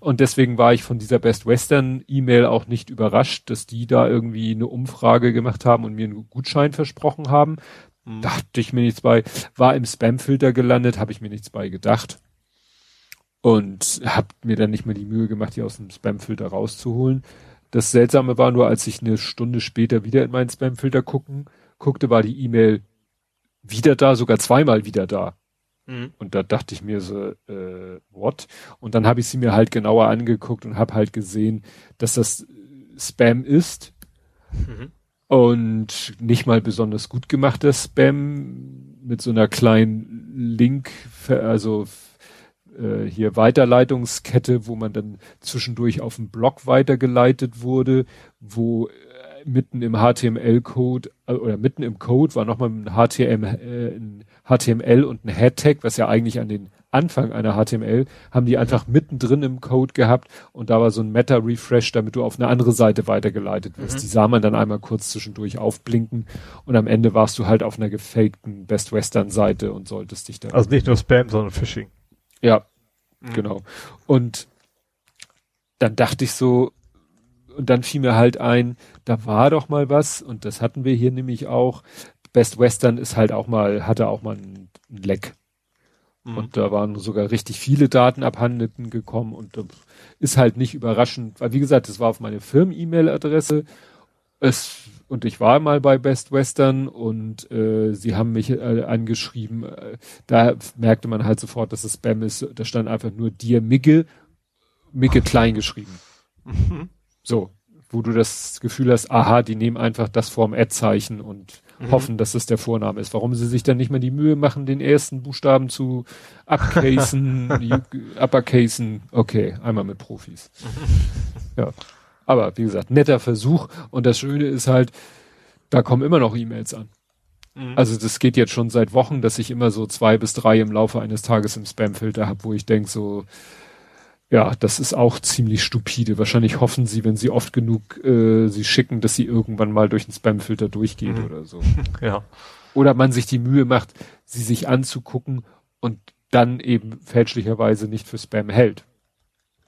und deswegen war ich von dieser Best Western E-Mail auch nicht überrascht, dass die da irgendwie eine Umfrage gemacht haben und mir einen Gutschein versprochen haben. Mhm. Dachte ich mir nichts bei. War im Spamfilter gelandet, habe ich mir nichts bei gedacht. Und habe mir dann nicht mehr die Mühe gemacht, die aus dem Spamfilter rauszuholen. Das Seltsame war nur, als ich eine Stunde später wieder in meinen Spamfilter gucken, guckte, war die E-Mail wieder da, sogar zweimal wieder da. Mhm. Und da dachte ich mir so, äh, what? Und dann habe ich sie mir halt genauer angeguckt und habe halt gesehen, dass das Spam ist. Mhm und nicht mal besonders gut gemachter Spam mit so einer kleinen Link, also äh, hier Weiterleitungskette, wo man dann zwischendurch auf einen Blog weitergeleitet wurde, wo äh, mitten im HTML-Code äh, oder mitten im Code war nochmal ein, HTML, ein HTML und ein Head-Tag, was ja eigentlich an den Anfang einer HTML, haben die einfach mittendrin im Code gehabt und da war so ein Meta-Refresh, damit du auf eine andere Seite weitergeleitet wirst. Mhm. Die sah man dann einmal kurz zwischendurch aufblinken und am Ende warst du halt auf einer gefakten Best Western Seite und solltest dich dann. Also nicht nur Spam, sondern Phishing. Ja, mhm. genau. Und dann dachte ich so, und dann fiel mir halt ein, da war doch mal was, und das hatten wir hier nämlich auch. Best Western ist halt auch mal, hatte auch mal ein Leck. Mhm. Und da waren sogar richtig viele Daten abhanden gekommen und das ist halt nicht überraschend, weil wie gesagt, das war auf meine Firmen-E-Mail-Adresse. Es und ich war mal bei Best Western und äh, sie haben mich äh, angeschrieben. Äh, da merkte man halt sofort, dass es Spam ist. Da stand einfach nur dir Migge, Migge klein geschrieben. Mhm. So, wo du das Gefühl hast, aha, die nehmen einfach das Form Ad-Zeichen und mhm. hoffen, dass es der Vorname ist. Warum sie sich dann nicht mehr die Mühe machen, den ersten Buchstaben zu upcasen, uppercasen, okay, einmal mit Profis. ja. Aber wie gesagt, netter Versuch. Und das Schöne ist halt, da kommen immer noch E-Mails an. Mhm. Also das geht jetzt schon seit Wochen, dass ich immer so zwei bis drei im Laufe eines Tages im Spamfilter habe, wo ich denke so, ja, das ist auch ziemlich stupide. Wahrscheinlich hoffen sie, wenn sie oft genug äh, sie schicken, dass sie irgendwann mal durch den Spamfilter durchgeht mhm. oder so. ja. Oder man sich die Mühe macht, sie sich anzugucken und dann eben fälschlicherweise nicht für Spam hält.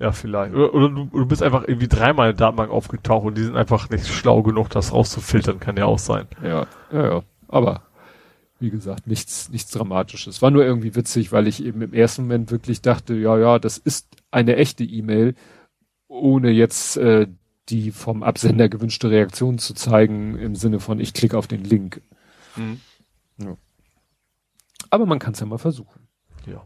Ja, vielleicht. Oder, oder du, du, bist einfach irgendwie dreimal in der Datenbank aufgetaucht und die sind einfach nicht schlau genug, das rauszufiltern, kann ja auch sein. Ja, ja, ja. Aber wie gesagt, nichts, nichts Dramatisches. War nur irgendwie witzig, weil ich eben im ersten Moment wirklich dachte, ja, ja, das ist eine echte E-Mail, ohne jetzt äh, die vom Absender gewünschte Reaktion zu zeigen, im Sinne von, ich klicke auf den Link. Mhm. Ja. Aber man kann es ja mal versuchen. Ja.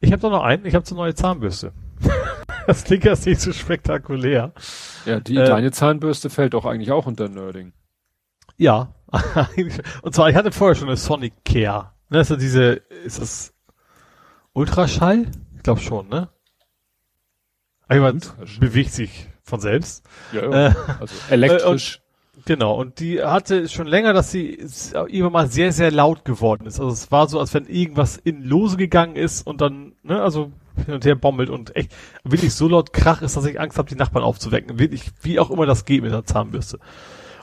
Ich habe doch noch einen, ich habe so eine neue Zahnbürste. das klingt jetzt nicht so spektakulär. Ja, die, Äh, deine Zahnbürste fällt doch eigentlich auch unter Nerding. Ja. Und zwar, ich hatte vorher schon eine Sonic Care. Ne, ist ja diese, ist das Ultraschall? Ich glaube schon, ne? Aber Ultraschall. bewegt sich von selbst. Ja, Äh, also elektrisch. Genau, und die hatte schon länger, dass sie irgendwann mal sehr, sehr laut geworden ist. Also es war so, als wenn irgendwas in Lose gegangen ist und dann, ne, also hin und her bommelt und echt wirklich so laut Krach ist, dass ich Angst habe, die Nachbarn aufzuwecken. Wirklich, wie auch immer das geht mit der Zahnbürste.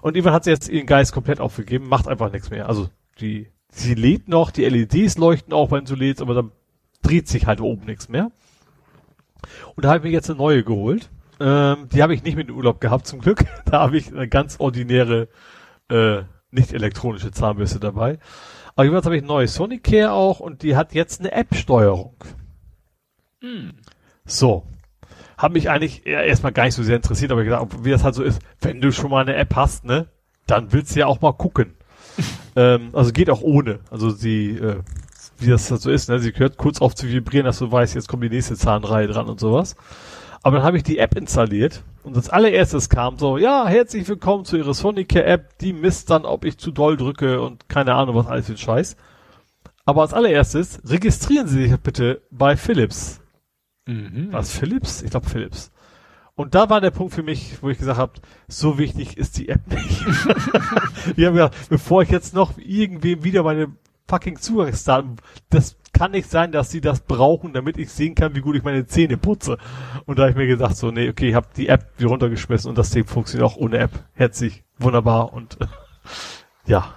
Und irgendwann hat sie jetzt ihren Geist komplett aufgegeben, macht einfach nichts mehr. Also die, sie lädt noch, die LEDs leuchten auch, wenn du lädst, aber dann dreht sich halt oben nichts mehr. Und da habe ich mir jetzt eine neue geholt. Ähm, die habe ich nicht mit in den Urlaub gehabt, zum Glück. Da habe ich eine ganz ordinäre, äh, nicht elektronische Zahnbürste dabei. Aber jedenfalls habe ich eine neue Sonicare auch und die hat jetzt eine App-Steuerung. So. Hat mich eigentlich erstmal gar nicht so sehr interessiert, aber ich gedacht, wie das halt so ist, wenn du schon mal eine App hast, ne, dann willst du ja auch mal gucken. ähm, also geht auch ohne. Also sie, äh, wie das halt so ist, ne, sie hört kurz auf zu vibrieren, dass du weißt, jetzt kommt die nächste Zahnreihe dran und sowas. Aber dann habe ich die App installiert und als allererstes kam so, ja, herzlich willkommen zu Ihrer Sonicare App, die misst dann, ob ich zu doll drücke und keine Ahnung, was alles für ein Scheiß. Aber als allererstes registrieren Sie sich bitte bei Philips. Mhm. Was, Philips? Ich glaube Philips. Und da war der Punkt für mich, wo ich gesagt habe, so wichtig ist die App nicht. Wir haben gesagt, bevor ich jetzt noch irgendwem wieder meine fucking Zugangsdaten, das kann nicht sein, dass sie das brauchen, damit ich sehen kann, wie gut ich meine Zähne putze. Und da habe ich mir gesagt, so, nee, okay, ich habe die App wieder runtergeschmissen und das Ding funktioniert auch ohne App. Herzlich, wunderbar und ja.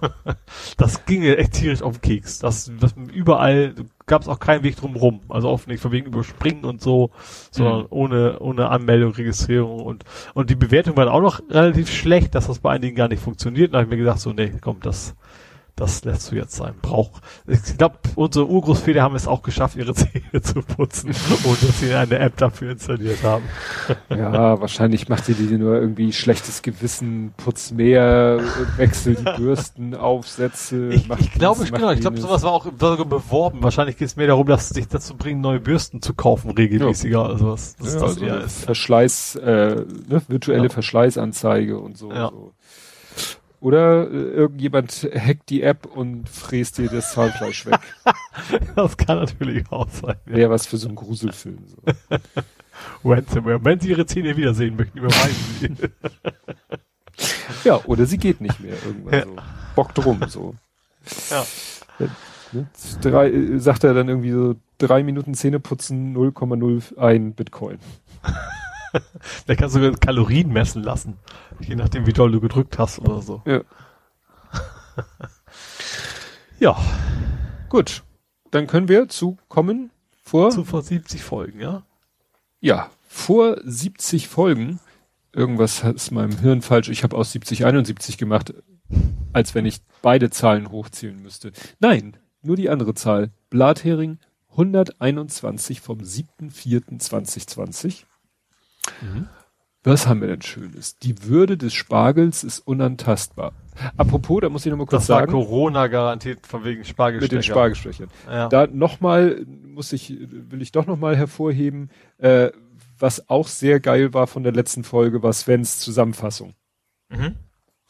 das ging mir echt tierisch auf den Keks. Das, das überall gab es auch keinen Weg drum rum. Also oft nicht von wegen überspringen und so, sondern Mhm. ohne, ohne Anmeldung, Registrierung und, und die Bewertung war auch noch relativ schlecht, dass das bei einigen gar nicht funktioniert. Da habe ich mir gedacht, so, nee, komm, das, das lässt du jetzt sein. Brauch. Ich glaube, unsere Urgroßväter haben es auch geschafft, ihre Zähne zu putzen, ohne dass sie eine App dafür installiert haben. Ja, wahrscheinlich macht ihr die nur irgendwie schlechtes Gewissen, putz mehr, wechsel die Bürsten, Aufsätze. Ich, ich glaube, dies, ich, genau, ich glaube, sowas war auch beworben. Wahrscheinlich geht es mehr darum, dass dich dazu bringen, neue Bürsten zu kaufen, regelmäßiger. Also was, was Ja, das also ist. Verschleiß, äh, ne, virtuelle Ja. Verschleißanzeige und so. Ja. so. Oder äh, irgendjemand hackt die App und fräst dir das Zahnfleisch weg. Das kann natürlich auch sein. Ja. Wäre was für so einen Gruselfilm. So. Ransomware. Wenn Sie Ihre Zähne wiedersehen möchten, überweisen Sie. Ja, oder sie geht nicht mehr irgendwann Ja. so. Bockt rum, so. Ja. Ne? Drei, äh, sagt er dann irgendwie so, drei Minuten Zähne putzen, 0,01 Bitcoin. Vielleicht kannst du Kalorien messen lassen. Je nachdem, wie doll du gedrückt hast oder so. Ja. Ja, Gut. Dann können wir zu kommen vor, zu vor 70 Folgen, ja? ja, vor 70 Folgen. Irgendwas ist meinem Hirn falsch. Ich habe aus 70 71 gemacht, als wenn ich beide Zahlen hochzählen müsste. Nein, nur die andere Zahl. Blathering 121 vom 7.4.2020. Was haben wir denn Schönes? Die Würde des Spargels ist unantastbar. Apropos, da muss ich noch mal kurz Das war sagen, Corona garantiert von wegen Spargelstecher. mit den Spargelsprechern. Ja. Da nochmal, muss ich, will ich doch nochmal hervorheben, äh, was auch sehr geil war von der letzten Folge, war Svens Zusammenfassung. Mhm.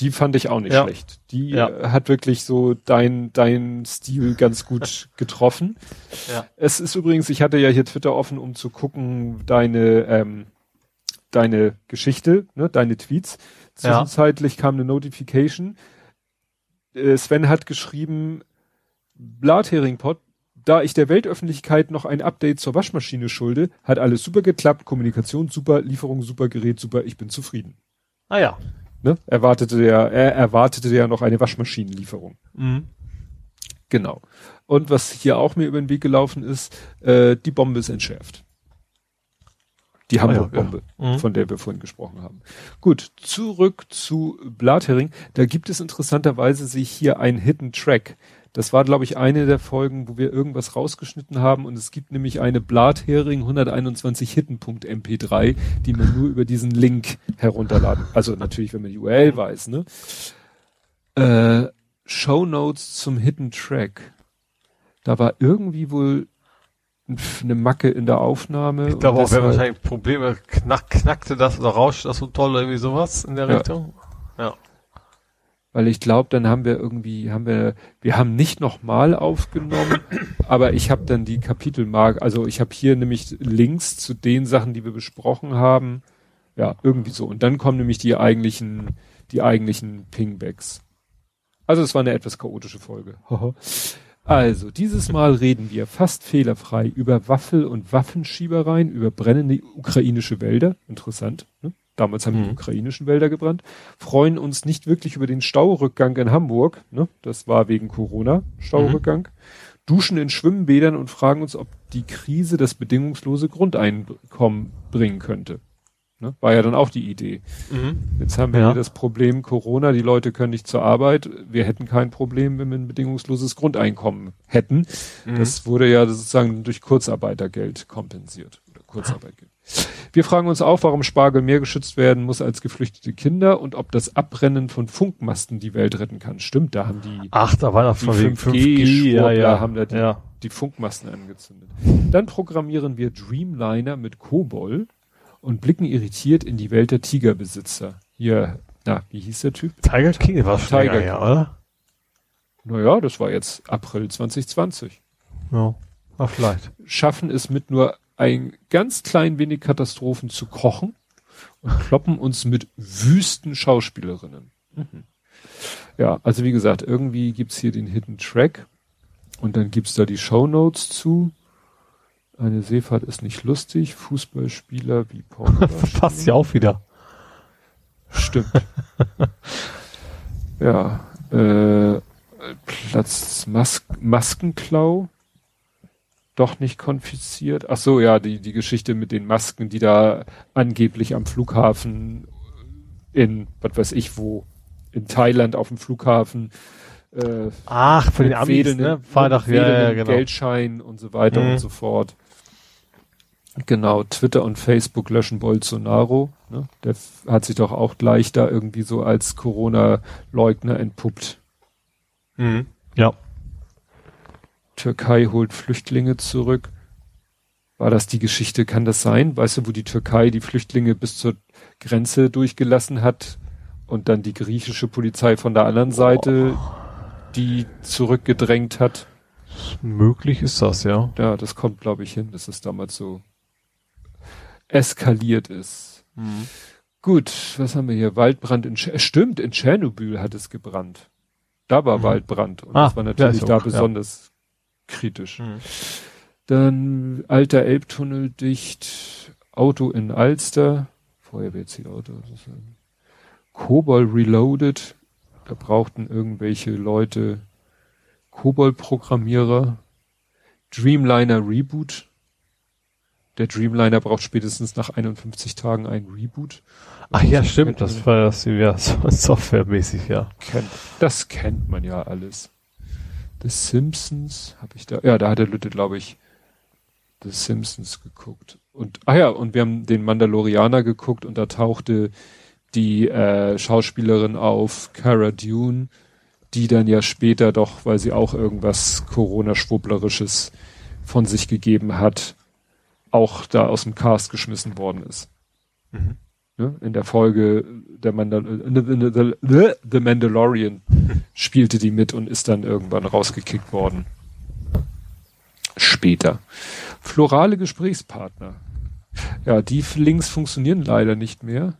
Die fand ich auch nicht Ja. schlecht. Die Ja. äh, hat wirklich so dein, dein Stil ganz gut getroffen. Ja. Es ist übrigens, ich hatte ja hier Twitter offen, um zu gucken, deine, ähm, deine Geschichte, ne, deine Tweets. Ja. Zwischenzeitlich kam eine Notification. Äh, Sven hat geschrieben, Blatheringpot, da ich der Weltöffentlichkeit noch ein Update zur Waschmaschine schulde, hat alles super geklappt, Kommunikation super, Lieferung super, Gerät super, ich bin zufrieden. Ah ja. Ne? Erwartete der, er erwartete ja noch eine Waschmaschinenlieferung. Mhm. Genau. Und was hier auch mir über den Weg gelaufen ist, äh, die Bombe ist entschärft. Die Hamburg-Bombe, Ah ja. Mhm. von der wir vorhin gesprochen haben. Gut, zurück zu Blathering. Da gibt es interessanterweise sich hier ein Hidden Track. Das war, glaube ich, eine der Folgen, wo wir irgendwas rausgeschnitten haben und es gibt nämlich eine Blathering 121 Hidden.mp3, die man nur über diesen Link herunterladen. Also natürlich, wenn man die URL weiß, ne? Äh, Show Notes zum Hidden Track. Da war irgendwie wohl eine Macke in der Aufnahme. Ich glaube auch, wir wahrscheinlich Probleme, knack, knackte das oder rauschte das so toll oder irgendwie sowas in der Ja. Richtung. Ja. Weil ich glaube, dann haben wir irgendwie, haben wir, wir haben nicht nochmal aufgenommen, aber ich habe dann die Kapitelmark, also ich habe hier nämlich Links zu den Sachen, die wir besprochen haben. Ja, irgendwie so. Und dann kommen nämlich die eigentlichen, die eigentlichen Pingbacks. Also es war eine etwas chaotische Folge. also, dieses Mal reden wir fast fehlerfrei über Waffel- und Waffenschiebereien, über brennende ukrainische Wälder. Interessant. Ne? Damals haben die Mhm. ukrainischen Wälder gebrannt. Freuen uns nicht wirklich über den Staurückgang in Hamburg. Ne? Das war wegen Corona, Staurückgang. Duschen in Schwimmbädern und fragen uns, ob die Krise das bedingungslose Grundeinkommen bringen könnte. Ne? War ja dann auch die Idee. Mhm. Jetzt haben wir Ja. hier das Problem Corona, die Leute können nicht zur Arbeit. Wir hätten kein Problem, wenn wir ein bedingungsloses Grundeinkommen hätten. Mhm. Das wurde ja sozusagen durch Kurzarbeitergeld kompensiert. Oder Kurzarbeitgeld. Wir fragen uns auch, warum Spargel mehr geschützt werden muss als geflüchtete Kinder und ob das Abbrennen von Funkmasten die Welt retten kann. Stimmt, da haben die, Ach, da war das die von wegen 5G, ja, 5G-Schwurbler ja. haben da die, ja. die Funkmasten angezündet. Dann programmieren wir Dreamliner mit Kobol und blicken irritiert in die Welt der Tigerbesitzer. Hier, na, wie hieß der Typ? Tiger King war schon Tiger her, oder? Naja, das war jetzt April 2020. Ja. Ach, vielleicht. Schaffen es mit nur ein ganz klein wenig Katastrophen zu kochen und kloppen uns mit wüsten Schauspielerinnen. Mhm. Ja, also wie gesagt, irgendwie gibt's hier den Hidden Track und dann gibt's da die Shownotes zu. Eine Seefahrt ist nicht lustig, Fußballspieler wie Paul. Passt ja auch wieder. Stimmt. ja, äh, Platz Mas Maskenklau. Doch nicht konfisziert. Ach so, ja, die, die Geschichte mit den Masken, die da angeblich am Flughafen in, was weiß ich wo, in Thailand auf dem Flughafen, äh, Ach, von den Amis, ne? Fahrrad, ja, ja, genau. Geldschein und so weiter Mhm. und so fort. Genau, Twitter und Facebook löschen Bolsonaro. Ne? Der hat sich doch auch gleich da irgendwie so als Corona-Leugner entpuppt. Mhm. Ja. Türkei holt Flüchtlinge zurück. War das die Geschichte? Kann das sein? Weißt du, wo die Türkei die Flüchtlinge bis zur Grenze durchgelassen hat und dann die griechische Polizei von der anderen Seite die zurückgedrängt hat? Möglich ist das, ja. Ja, das kommt, glaube ich, hin, dass es damals so eskaliert ist. Gut, was haben wir hier? Waldbrand in Sch Stimmt, in Tschernobyl hat es gebrannt. Da war Mhm. Waldbrand und Ah, das war ja, natürlich ist da auch, ja. besonders kritisch. Mhm. Dann alter Elbtunnel dicht, Auto in Alster, Feuerwehrzielauto, das? Kobol Reloaded, da brauchten irgendwelche Leute Kobol-Programmierer, Dreamliner Reboot. Der Dreamliner braucht spätestens nach 51 Tagen ein Reboot. Ach ja, stimmt, das war das ja so softwaremäßig, ja. kennt, das kennt man ja alles. The Simpsons habe ich da, ja, da hat der Lütte, glaube ich, The Simpsons geguckt. Und, ah ja, und wir haben den Mandalorianer geguckt und da tauchte die äh, Schauspielerin auf, Cara Dune, die dann ja später doch, weil sie auch irgendwas Corona-Schwubblerisches von sich gegeben hat, auch da aus dem Cast geschmissen worden ist. Mhm. Ne? In der Folge der Mandal the, the, the, the Mandalorian spielte die mit und ist dann irgendwann rausgekickt worden. Später. Florale Gesprächspartner. Ja, die Links funktionieren leider nicht mehr.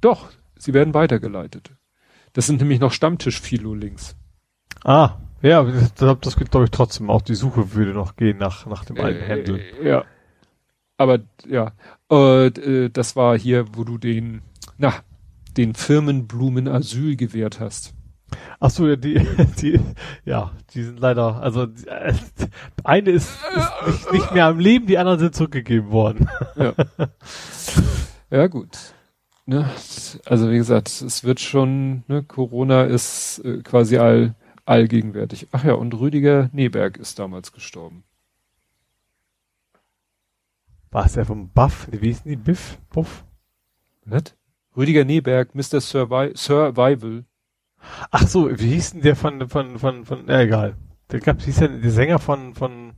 Doch, sie werden weitergeleitet. Das sind nämlich noch Stammtisch-Philo-Links. Ah, ja, das, das glaube ich, trotzdem auch. Die Suche würde noch gehen nach, nach dem alten Händel. Äh, ja. Aber ja, äh, äh, das war hier, wo du den, na, den Firmenblumen Asyl gewährt hast. Ach so, ja, die, die, ja, die sind leider, also, die, äh, eine ist, ist nicht, nicht mehr am Leben, die anderen sind zurückgegeben worden. Ja, ja gut. Ne? Also wie gesagt, es wird schon, ne, Corona ist äh, quasi all, allgegenwärtig. Ach ja, und Rüdiger Neberg ist damals gestorben. War es der vom Buff? Wie hießen die? Biff? Buff? Was? Rüdiger Neberg, Mr. Survi Survival. Ach so, wie hieß denn der von, von, von, von, ja, egal. Der gab hieß ja der Sänger von, von,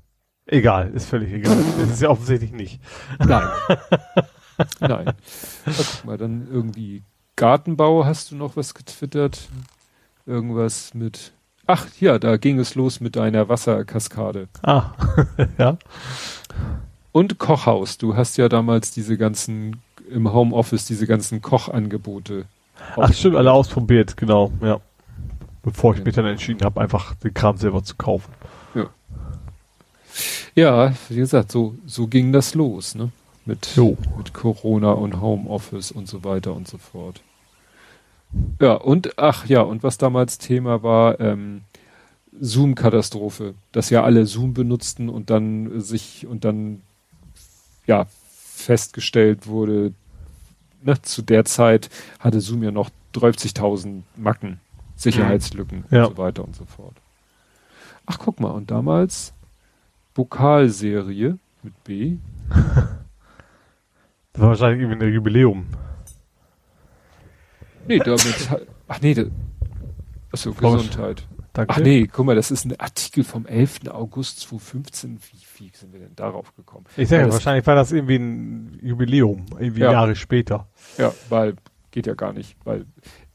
egal, ist völlig egal. das ist ja offensichtlich nicht. Nein. Nein. Na, guck mal, dann irgendwie Gartenbau hast du noch was getwittert? Irgendwas mit, ach ja, da ging es los mit deiner Wasserkaskade. Ah, ja. Und Kochhaus. Du hast ja damals diese ganzen, im Homeoffice diese ganzen Kochangebote. Ach stimmt, alle ausprobiert, genau, ja. Bevor ich mich dann entschieden habe, einfach den Kram selber zu kaufen. Ja. Ja, wie gesagt, so, so ging das los, ne? Mit, Jo. mit Corona und Homeoffice und so weiter und so fort. Ja, und, ach ja, und was damals Thema war, ähm, Zoom-Katastrophe, dass ja alle Zoom benutzten und dann sich und dann ja festgestellt wurde, ne, zu der Zeit hatte Zoom ja noch 30.000 Macken, Sicherheitslücken Ja. und so weiter und so fort. Ach, guck mal, und damals Vokalserie mit B. Das war wahrscheinlich irgendwie ein Jubiläum. Nee, damit, ach nee, da, achso, Gesundheit. Danke. Ach nee, guck mal, das ist ein Artikel vom 11. August 2015. Wie, wie sind wir denn darauf gekommen? Ich das- wahrscheinlich war das irgendwie ein Jubiläum, irgendwie Ja. Jahre später. Ja, weil geht ja gar nicht, weil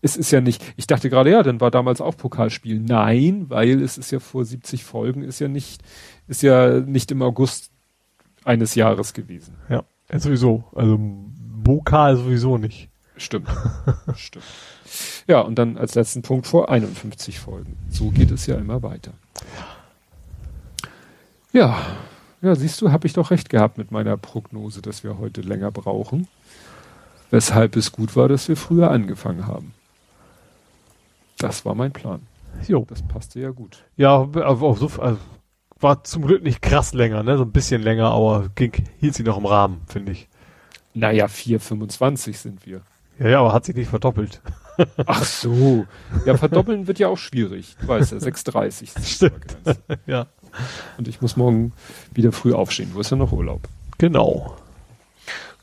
es ist ja nicht, ich dachte gerade, ja, dann war damals auch Pokalspiel. Nein, weil es ist ja vor 70 Folgen, ist ja nicht, ist ja nicht im August eines Jahres gewesen. Ja, sowieso. Also Bokal sowieso nicht. Stimmt. Stimmt. Ja, und dann als letzten Punkt vor 51 Folgen. So geht es ja immer weiter. Ja, ja, siehst du, habe ich doch recht gehabt mit meiner Prognose, dass wir heute länger brauchen. Weshalb es gut war, dass wir früher angefangen haben. Das war mein Plan. Jo. Das passte ja gut. Ja, aber auch so, also, war zum Glück nicht krass länger, ne? So ein bisschen länger, aber ging, hielt sie noch im Rahmen, finde ich. Naja, 4,25 sind wir. Ja, ja, aber hat sich nicht verdoppelt. Ach so. Ja, verdoppeln wird ja auch schwierig. Du weißt ja, 6,30. ist die Stimmt. Ja. Und ich muss morgen wieder früh aufstehen. Du hast ja noch Urlaub. Genau.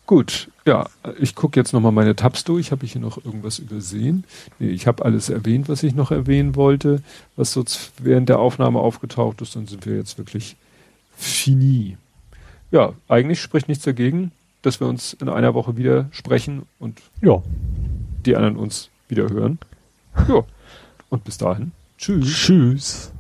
Gut, ja, ich gucke jetzt nochmal meine Tabs durch. Habe ich hier noch irgendwas übersehen? Nee, ich habe alles erwähnt, was ich noch erwähnen wollte, was so während der Aufnahme aufgetaucht ist. Dann sind wir jetzt wirklich fini. Ja, eigentlich spricht nichts dagegen, dass wir uns in einer Woche wieder sprechen und Ja. die anderen uns wieder hören. Ja, und bis dahin. Tschüss. Tschüss.